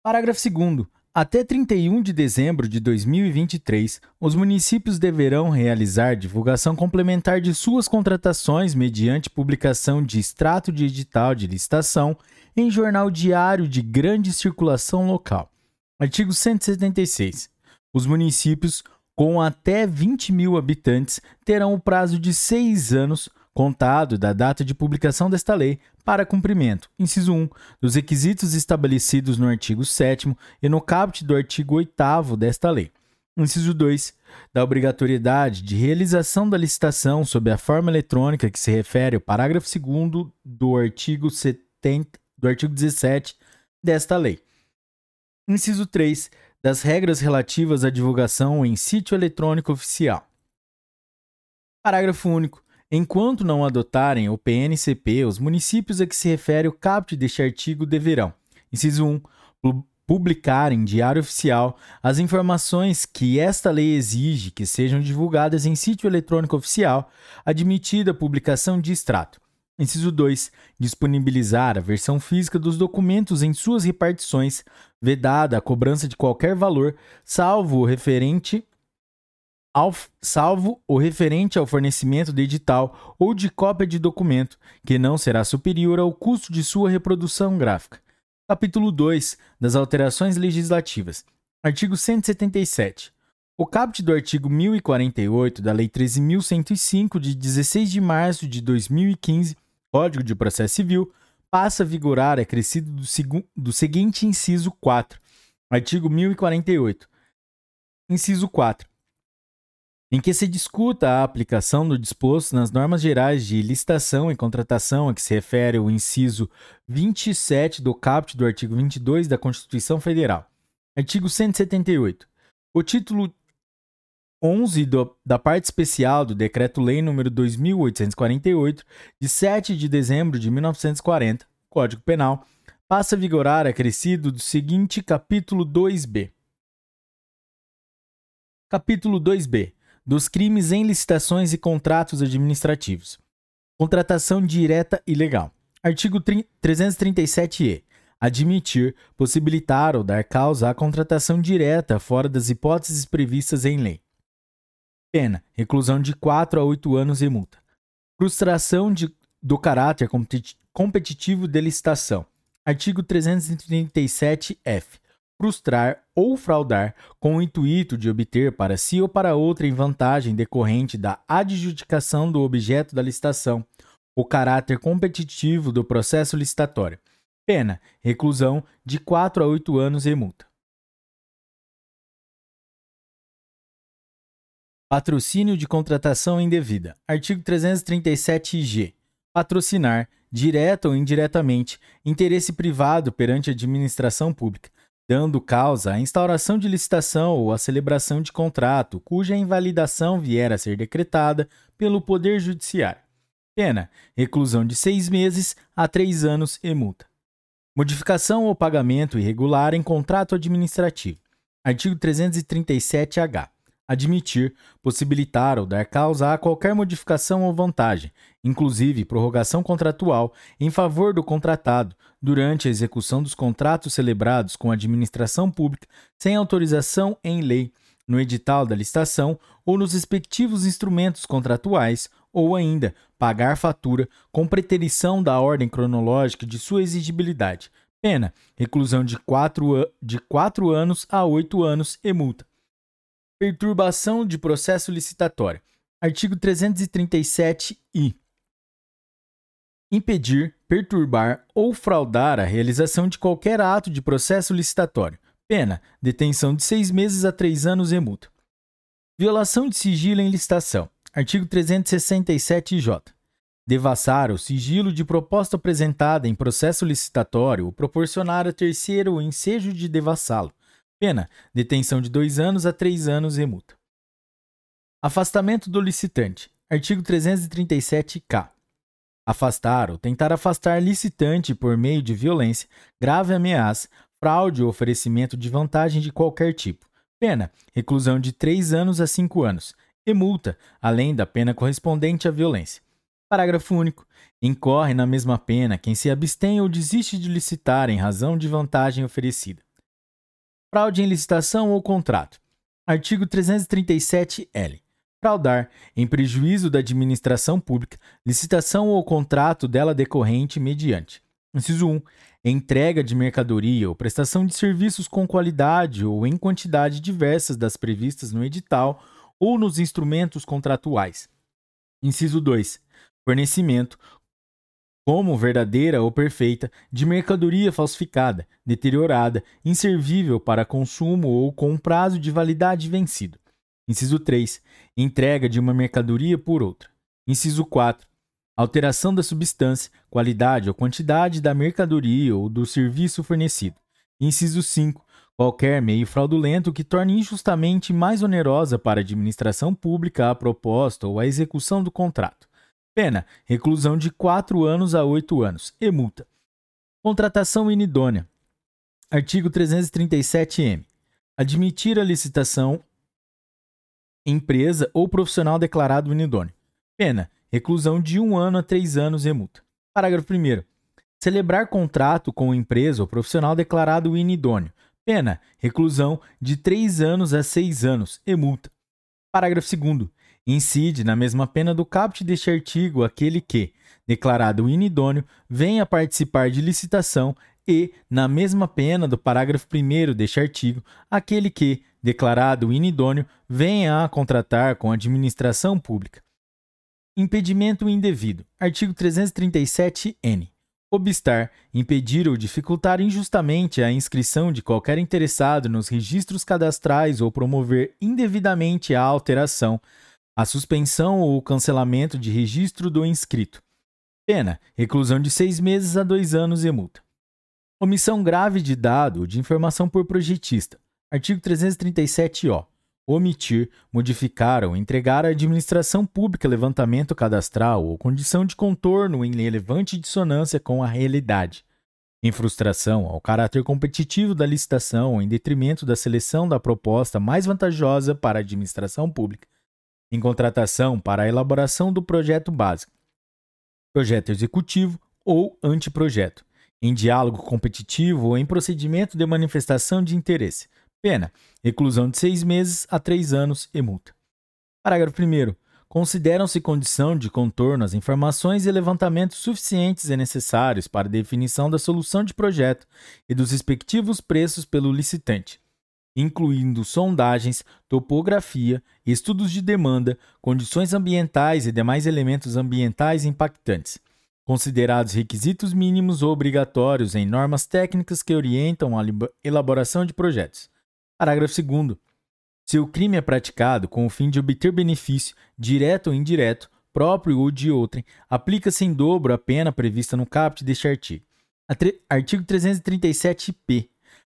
Parágrafo 2. Até 31 de dezembro de 2023, os municípios deverão realizar divulgação complementar de suas contratações mediante publicação de extrato de edital de licitação em jornal diário de grande circulação local. Artigo 176. Os municípios com até 20 mil habitantes terão o prazo de seis anos contado da data de publicação desta lei, para cumprimento, inciso 1, dos requisitos estabelecidos no artigo 7 e no caput do artigo 8 desta lei. Inciso 2, da obrigatoriedade de realização da licitação sob a forma eletrônica que se refere ao parágrafo 2 do artigo 70 do artigo 17 desta lei. Inciso 3, das regras relativas à divulgação em sítio eletrônico oficial. Parágrafo único. Enquanto não adotarem o PNCP, os municípios a que se refere o caput deste artigo deverão, inciso 1, publicar em diário oficial as informações que esta lei exige que sejam divulgadas em sítio eletrônico oficial, admitida a publicação de extrato. Inciso 2. Disponibilizar a versão física dos documentos em suas repartições, vedada a cobrança de qualquer valor, salvo o referente ao, salvo o referente ao fornecimento de edital ou de cópia de documento, que não será superior ao custo de sua reprodução gráfica. Capítulo 2 das Alterações Legislativas. Artigo 177. O caput do artigo 1048 da Lei 13.105, de 16 de março de 2015, Código de Processo Civil, passa a vigorar acrescido do, do seguinte inciso 4. Artigo 1048. Inciso 4 em que se discuta a aplicação do disposto nas normas gerais de licitação e contratação a que se refere o inciso 27 do caput do artigo 22 da Constituição Federal. Artigo 178. O título 11 do, da parte especial do Decreto-Lei nº 2848, de 7 de dezembro de 1940, Código Penal, passa a vigorar acrescido do seguinte capítulo 2b. Capítulo 2b dos crimes em licitações e contratos administrativos. Contratação direta e legal. Artigo 337-E. Admitir, possibilitar ou dar causa à contratação direta fora das hipóteses previstas em lei. Pena: reclusão de 4 a 8 anos e multa. Frustração de, do caráter competitivo de licitação. Artigo 337-F frustrar ou fraudar com o intuito de obter para si ou para outra vantagem decorrente da adjudicação do objeto da licitação, o caráter competitivo do processo licitatório. Pena: reclusão de 4 a 8 anos e multa. Patrocínio de contratação indevida. Artigo 337-G. Patrocinar, direta ou indiretamente, interesse privado perante a administração pública, dando causa à instauração de licitação ou à celebração de contrato, cuja invalidação vier a ser decretada pelo Poder Judiciário. Pena: reclusão de seis meses a três anos e multa. Modificação ou pagamento irregular em contrato administrativo. Artigo 337-H admitir, possibilitar ou dar causa a qualquer modificação ou vantagem, inclusive prorrogação contratual, em favor do contratado, durante a execução dos contratos celebrados com a administração pública sem autorização em lei, no edital da licitação ou nos respectivos instrumentos contratuais, ou ainda pagar fatura com preterição da ordem cronológica de sua exigibilidade. Pena: reclusão de 4 de quatro anos a 8 anos e multa. Perturbação de processo licitatório. Artigo 337-I. Impedir, perturbar ou fraudar a realização de qualquer ato de processo licitatório. Pena: detenção de seis meses a três anos e multa. Violação de sigilo em licitação. Artigo 367-J. devassar o sigilo de proposta apresentada em processo licitatório ou proporcionar a terceiro o ensejo de devassá-lo. Pena: detenção de dois anos a três anos e multa. Afastamento do licitante. Artigo 337-K. Afastar ou tentar afastar licitante por meio de violência, grave ameaça, fraude ou oferecimento de vantagem de qualquer tipo. Pena: reclusão de 3 anos a 5 anos e multa, além da pena correspondente à violência. Parágrafo único. Incorre na mesma pena quem se abstém ou desiste de licitar em razão de vantagem oferecida. Fraude em licitação ou contrato. Artigo 337-L. Fraudar, em prejuízo da administração pública, licitação ou contrato dela decorrente mediante. Inciso 1. Entrega de mercadoria ou prestação de serviços com qualidade ou em quantidade diversas das previstas no edital ou nos instrumentos contratuais. Inciso 2. Fornecimento, como verdadeira ou perfeita, de mercadoria falsificada, deteriorada, inservível para consumo ou com prazo de validade vencido. Inciso 3. Entrega de uma mercadoria por outra. Inciso 4. Alteração da substância, qualidade ou quantidade da mercadoria ou do serviço fornecido. Inciso 5. Qualquer meio fraudulento que torne injustamente mais onerosa para a administração pública a proposta ou a execução do contrato. Pena: reclusão de 4 anos a 8 anos e multa. Contratação inidônea. Artigo 337-M. Admitir a licitação empresa ou profissional declarado inidôneo. Pena: reclusão de 1 ano a 3 anos e multa. Parágrafo 1. Celebrar contrato com empresa ou profissional declarado inidôneo. Pena: reclusão de 3 anos a 6 anos e multa. Parágrafo 2. Incide na mesma pena do caput deste artigo aquele que, declarado inidôneo, venha participar de licitação e, na mesma pena do parágrafo 1 deste artigo, aquele que, declarado inidôneo, venha a contratar com a administração pública. Impedimento indevido. Artigo 337-N. Obstar, impedir ou dificultar injustamente a inscrição de qualquer interessado nos registros cadastrais ou promover indevidamente a alteração, a suspensão ou o cancelamento de registro do inscrito. Pena: reclusão de seis meses a dois anos e multa. Omissão grave de dado ou de informação por projetista. Artigo 337-O. Omitir, modificar ou entregar à administração pública levantamento cadastral ou condição de contorno em relevante dissonância com a realidade. Em frustração ao caráter competitivo da licitação ou em detrimento da seleção da proposta mais vantajosa para a administração pública em contratação para a elaboração do projeto básico, projeto executivo ou anteprojeto, em diálogo competitivo ou em procedimento de manifestação de interesse. Pena: reclusão de seis meses a três anos e multa. Parágrafo 1. Consideram-se condição de contorno as informações e levantamentos suficientes e necessários para definição da solução de projeto e dos respectivos preços pelo licitante, incluindo sondagens, topografia, estudos de demanda, condições ambientais e demais elementos ambientais impactantes, considerados requisitos mínimos ou obrigatórios em normas técnicas que orientam a elaboração de projetos. Parágrafo 2. Se o crime é praticado com o fim de obter benefício, direto ou indireto, próprio ou de outrem, aplica-se em dobro a pena prevista no caput deste artigo. Artigo 337-P.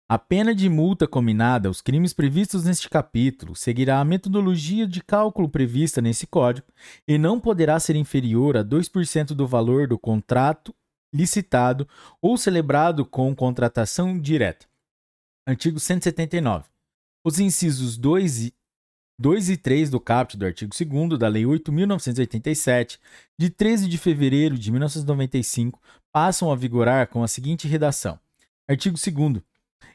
A pena de multa combinada aos crimes previstos neste capítulo seguirá a metodologia de cálculo prevista nesse Código e não poderá ser inferior a 2% do valor do contrato licitado ou celebrado com contratação direta. Artigo 179. Os incisos 2 e 2 e 3 do caput do artigo 2 da Lei 8.987, de 13 de fevereiro de 1995, passam a vigorar com a seguinte redação: Artigo 2.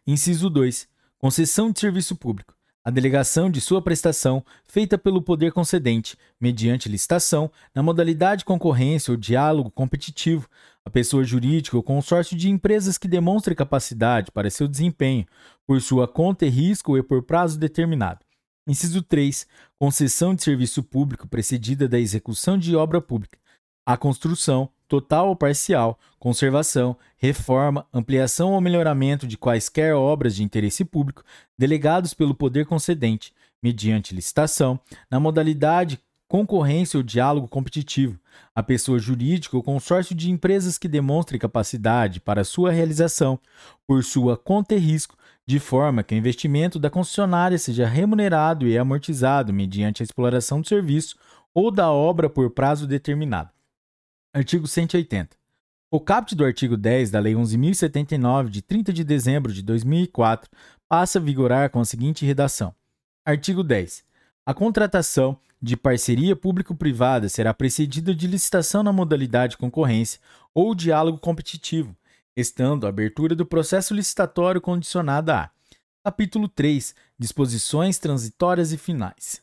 Inciso 2. Concessão de serviço público. A delegação de sua prestação, feita pelo poder concedente, mediante licitação, na modalidade concorrência ou diálogo competitivo, a pessoa jurídica ou consórcio de empresas que demonstre capacidade para seu desempenho, por sua conta e risco e por prazo determinado. Inciso 3. Concessão de serviço público precedida da execução de obra pública. A construção, total ou parcial, conservação, reforma, ampliação ou melhoramento de quaisquer obras de interesse público delegados pelo poder concedente, mediante licitação, na modalidade concorrência ou diálogo competitivo, a pessoa jurídica ou consórcio de empresas que demonstre capacidade para sua realização, por sua conta e risco, de forma que o investimento da concessionária seja remunerado e amortizado mediante a exploração do serviço ou da obra por prazo determinado. Artigo 180. O caput do artigo 10 da Lei 11.079, de 30 de dezembro de 2004, passa a vigorar com a seguinte redação: Artigo 10. A contratação de parceria público-privada será precedida de licitação na modalidade concorrência ou diálogo competitivo, estando a abertura do processo licitatório condicionada a Capítulo 3 Disposições transitórias e finais.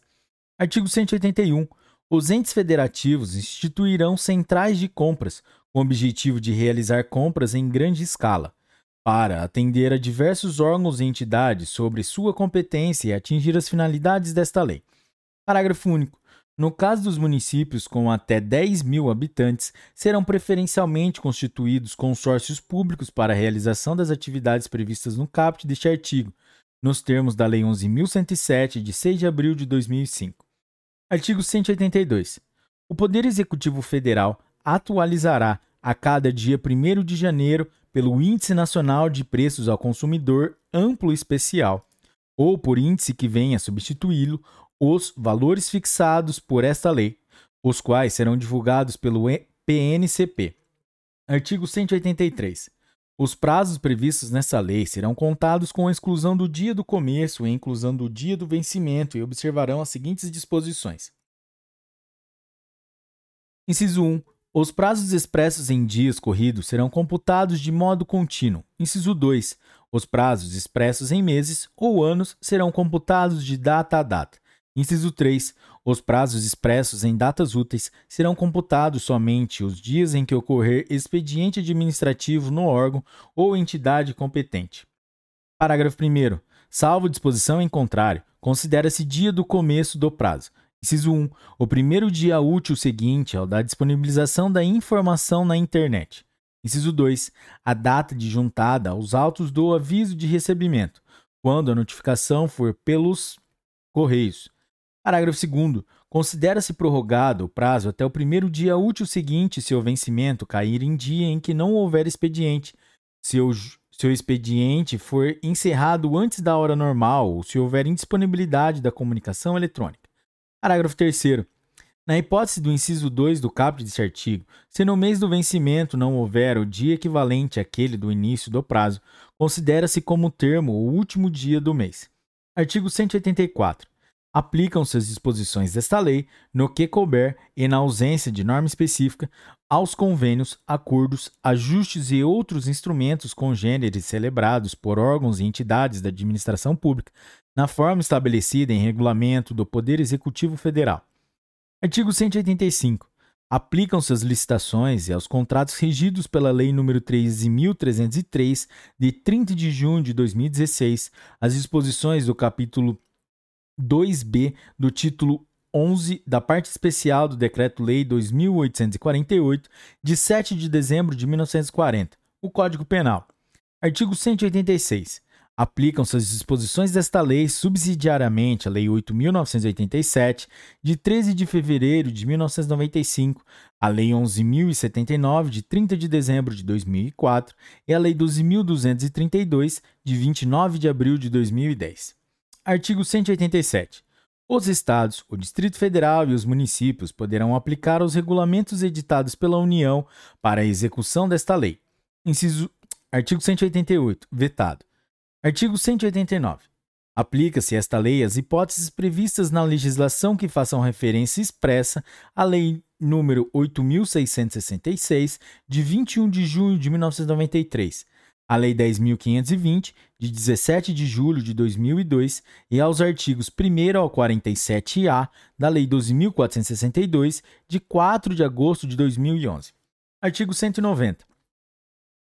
Artigo 181. Os entes federativos instituirão centrais de compras com o objetivo de realizar compras em grande escala, para atender a diversos órgãos e entidades sobre sua competência e atingir as finalidades desta lei. Parágrafo único. No caso dos municípios com até 10 mil habitantes, serão preferencialmente constituídos consórcios públicos para a realização das atividades previstas no caput deste artigo, nos termos da Lei 11.107, de 6 de abril de 2005. Artigo 182. O Poder Executivo Federal atualizará a cada dia 1 de janeiro pelo Índice Nacional de Preços ao Consumidor Amplo Especial, ou por índice que venha substituí-lo, os valores fixados por esta lei, os quais serão divulgados pelo PNCP. Artigo 183. Os prazos previstos nessa lei serão contados com a exclusão do dia do começo e a inclusão do dia do vencimento e observarão as seguintes disposições. Inciso 1. Os prazos expressos em dias corridos serão computados de modo contínuo. Inciso 2. Os prazos expressos em meses ou anos serão computados de data a data. Inciso 3. Os prazos expressos em datas úteis serão computados somente os dias em que ocorrer expediente administrativo no órgão ou entidade competente. Parágrafo 1. Salvo disposição em contrário, considera-se dia do começo do prazo. Inciso 1. O primeiro dia útil seguinte ao da disponibilização da informação na internet. Inciso 2. A data de juntada aos autos do aviso de recebimento, quando a notificação for pelos Correios. Parágrafo 2. Considera-se prorrogado o prazo até o primeiro dia útil seguinte se o vencimento cair em dia em que não houver expediente, se o, se o expediente for encerrado antes da hora normal ou se houver indisponibilidade da comunicação eletrônica. Parágrafo 3. Na hipótese do inciso 2 do caput deste artigo, se no mês do vencimento não houver o dia equivalente àquele do início do prazo, considera-se como termo o último dia do mês. Artigo 184 aplicam-se as disposições desta lei no que couber e na ausência de norma específica aos convênios, acordos, ajustes e outros instrumentos congêneres celebrados por órgãos e entidades da administração pública na forma estabelecida em regulamento do Poder Executivo Federal. Artigo 185. Aplicam-se às licitações e aos contratos regidos pela Lei nº 13.303, de 30 de junho de 2016, as disposições do capítulo 2b do título 11 da parte especial do Decreto-Lei 2848, de 7 de dezembro de 1940, o Código Penal. Artigo 186. Aplicam-se as disposições desta lei subsidiariamente à Lei 8.987, de 13 de fevereiro de 1995, à Lei 11.079, de 30 de dezembro de 2004 e à Lei 12.232, de 29 de abril de 2010. Artigo 187. Os Estados, o Distrito Federal e os municípios poderão aplicar os regulamentos editados pela União para a execução desta lei. Inciso. Artigo 188. Vetado. Artigo 189. Aplica-se esta lei às hipóteses previstas na legislação que façam referência expressa à Lei nº 8.666, de 21 de junho de 1993, à Lei 10.520, de 17 de julho de 2002, e aos artigos 1 ao 47-A da Lei 12.462, de 4 de agosto de 2011. Artigo 190.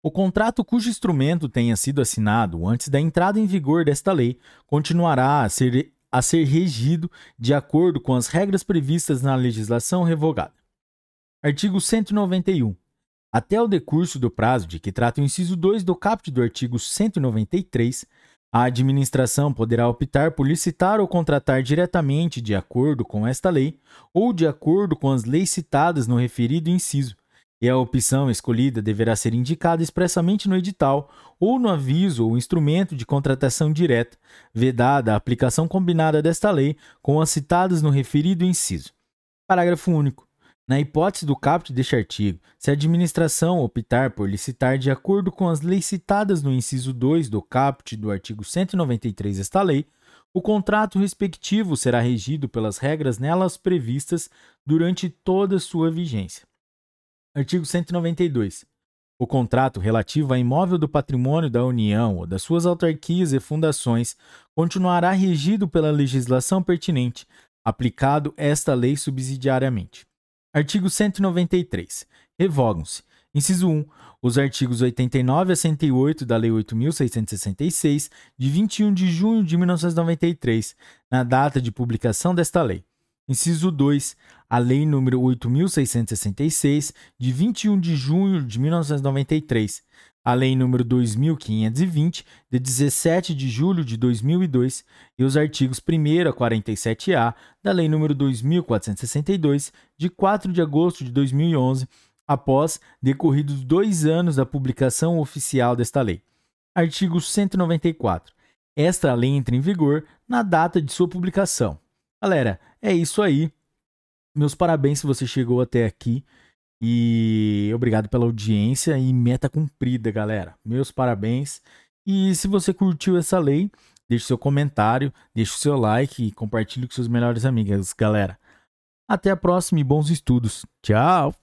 O contrato cujo instrumento tenha sido assinado antes da entrada em vigor desta lei continuará a ser, a ser regido de acordo com as regras previstas na legislação revogada. Artigo 191. Até o decurso do prazo de que trata o inciso 2 do caput do artigo 193, A administração poderá optar por licitar ou contratar diretamente de acordo com esta lei ou de acordo com as leis citadas no referido inciso, e a opção escolhida deverá ser indicada expressamente no edital ou no aviso ou instrumento de contratação direta, vedada a aplicação combinada desta lei com as citadas no referido inciso. Parágrafo único. Na hipótese do caput deste artigo, se a administração optar por licitar de acordo com as leis citadas no inciso 2 do caput do artigo 193 desta lei, o contrato respectivo será regido pelas regras nelas previstas durante toda sua vigência. Artigo 192. O contrato relativo a imóvel do patrimônio da União ou das suas autarquias e fundações continuará regido pela legislação pertinente, aplicado esta lei subsidiariamente. Artigo 193. Revogam-se. Inciso 1. Os artigos 89 a 108 da Lei 8.666, de 21 de junho de 1993, na data de publicação desta lei. Inciso 2. A Lei nº 8.666, de 21 de junho de 1993, a Lei nº 2.520, de 17 de julho de 2002, e os artigos 1 a 47-A da Lei nº 2.462, de 4 de agosto de 2011, após decorridos dois anos da publicação oficial desta lei. Artigo 194. Esta lei entra em vigor na data de sua publicação. Galera, é isso aí. Meus parabéns se você chegou até aqui. E obrigado pela audiência e meta cumprida, galera. Meus parabéns. E se você curtiu essa lei, deixe seu comentário, deixe o seu like e compartilhe com seus melhores amigos, galera. Até a próxima e bons estudos. Tchau!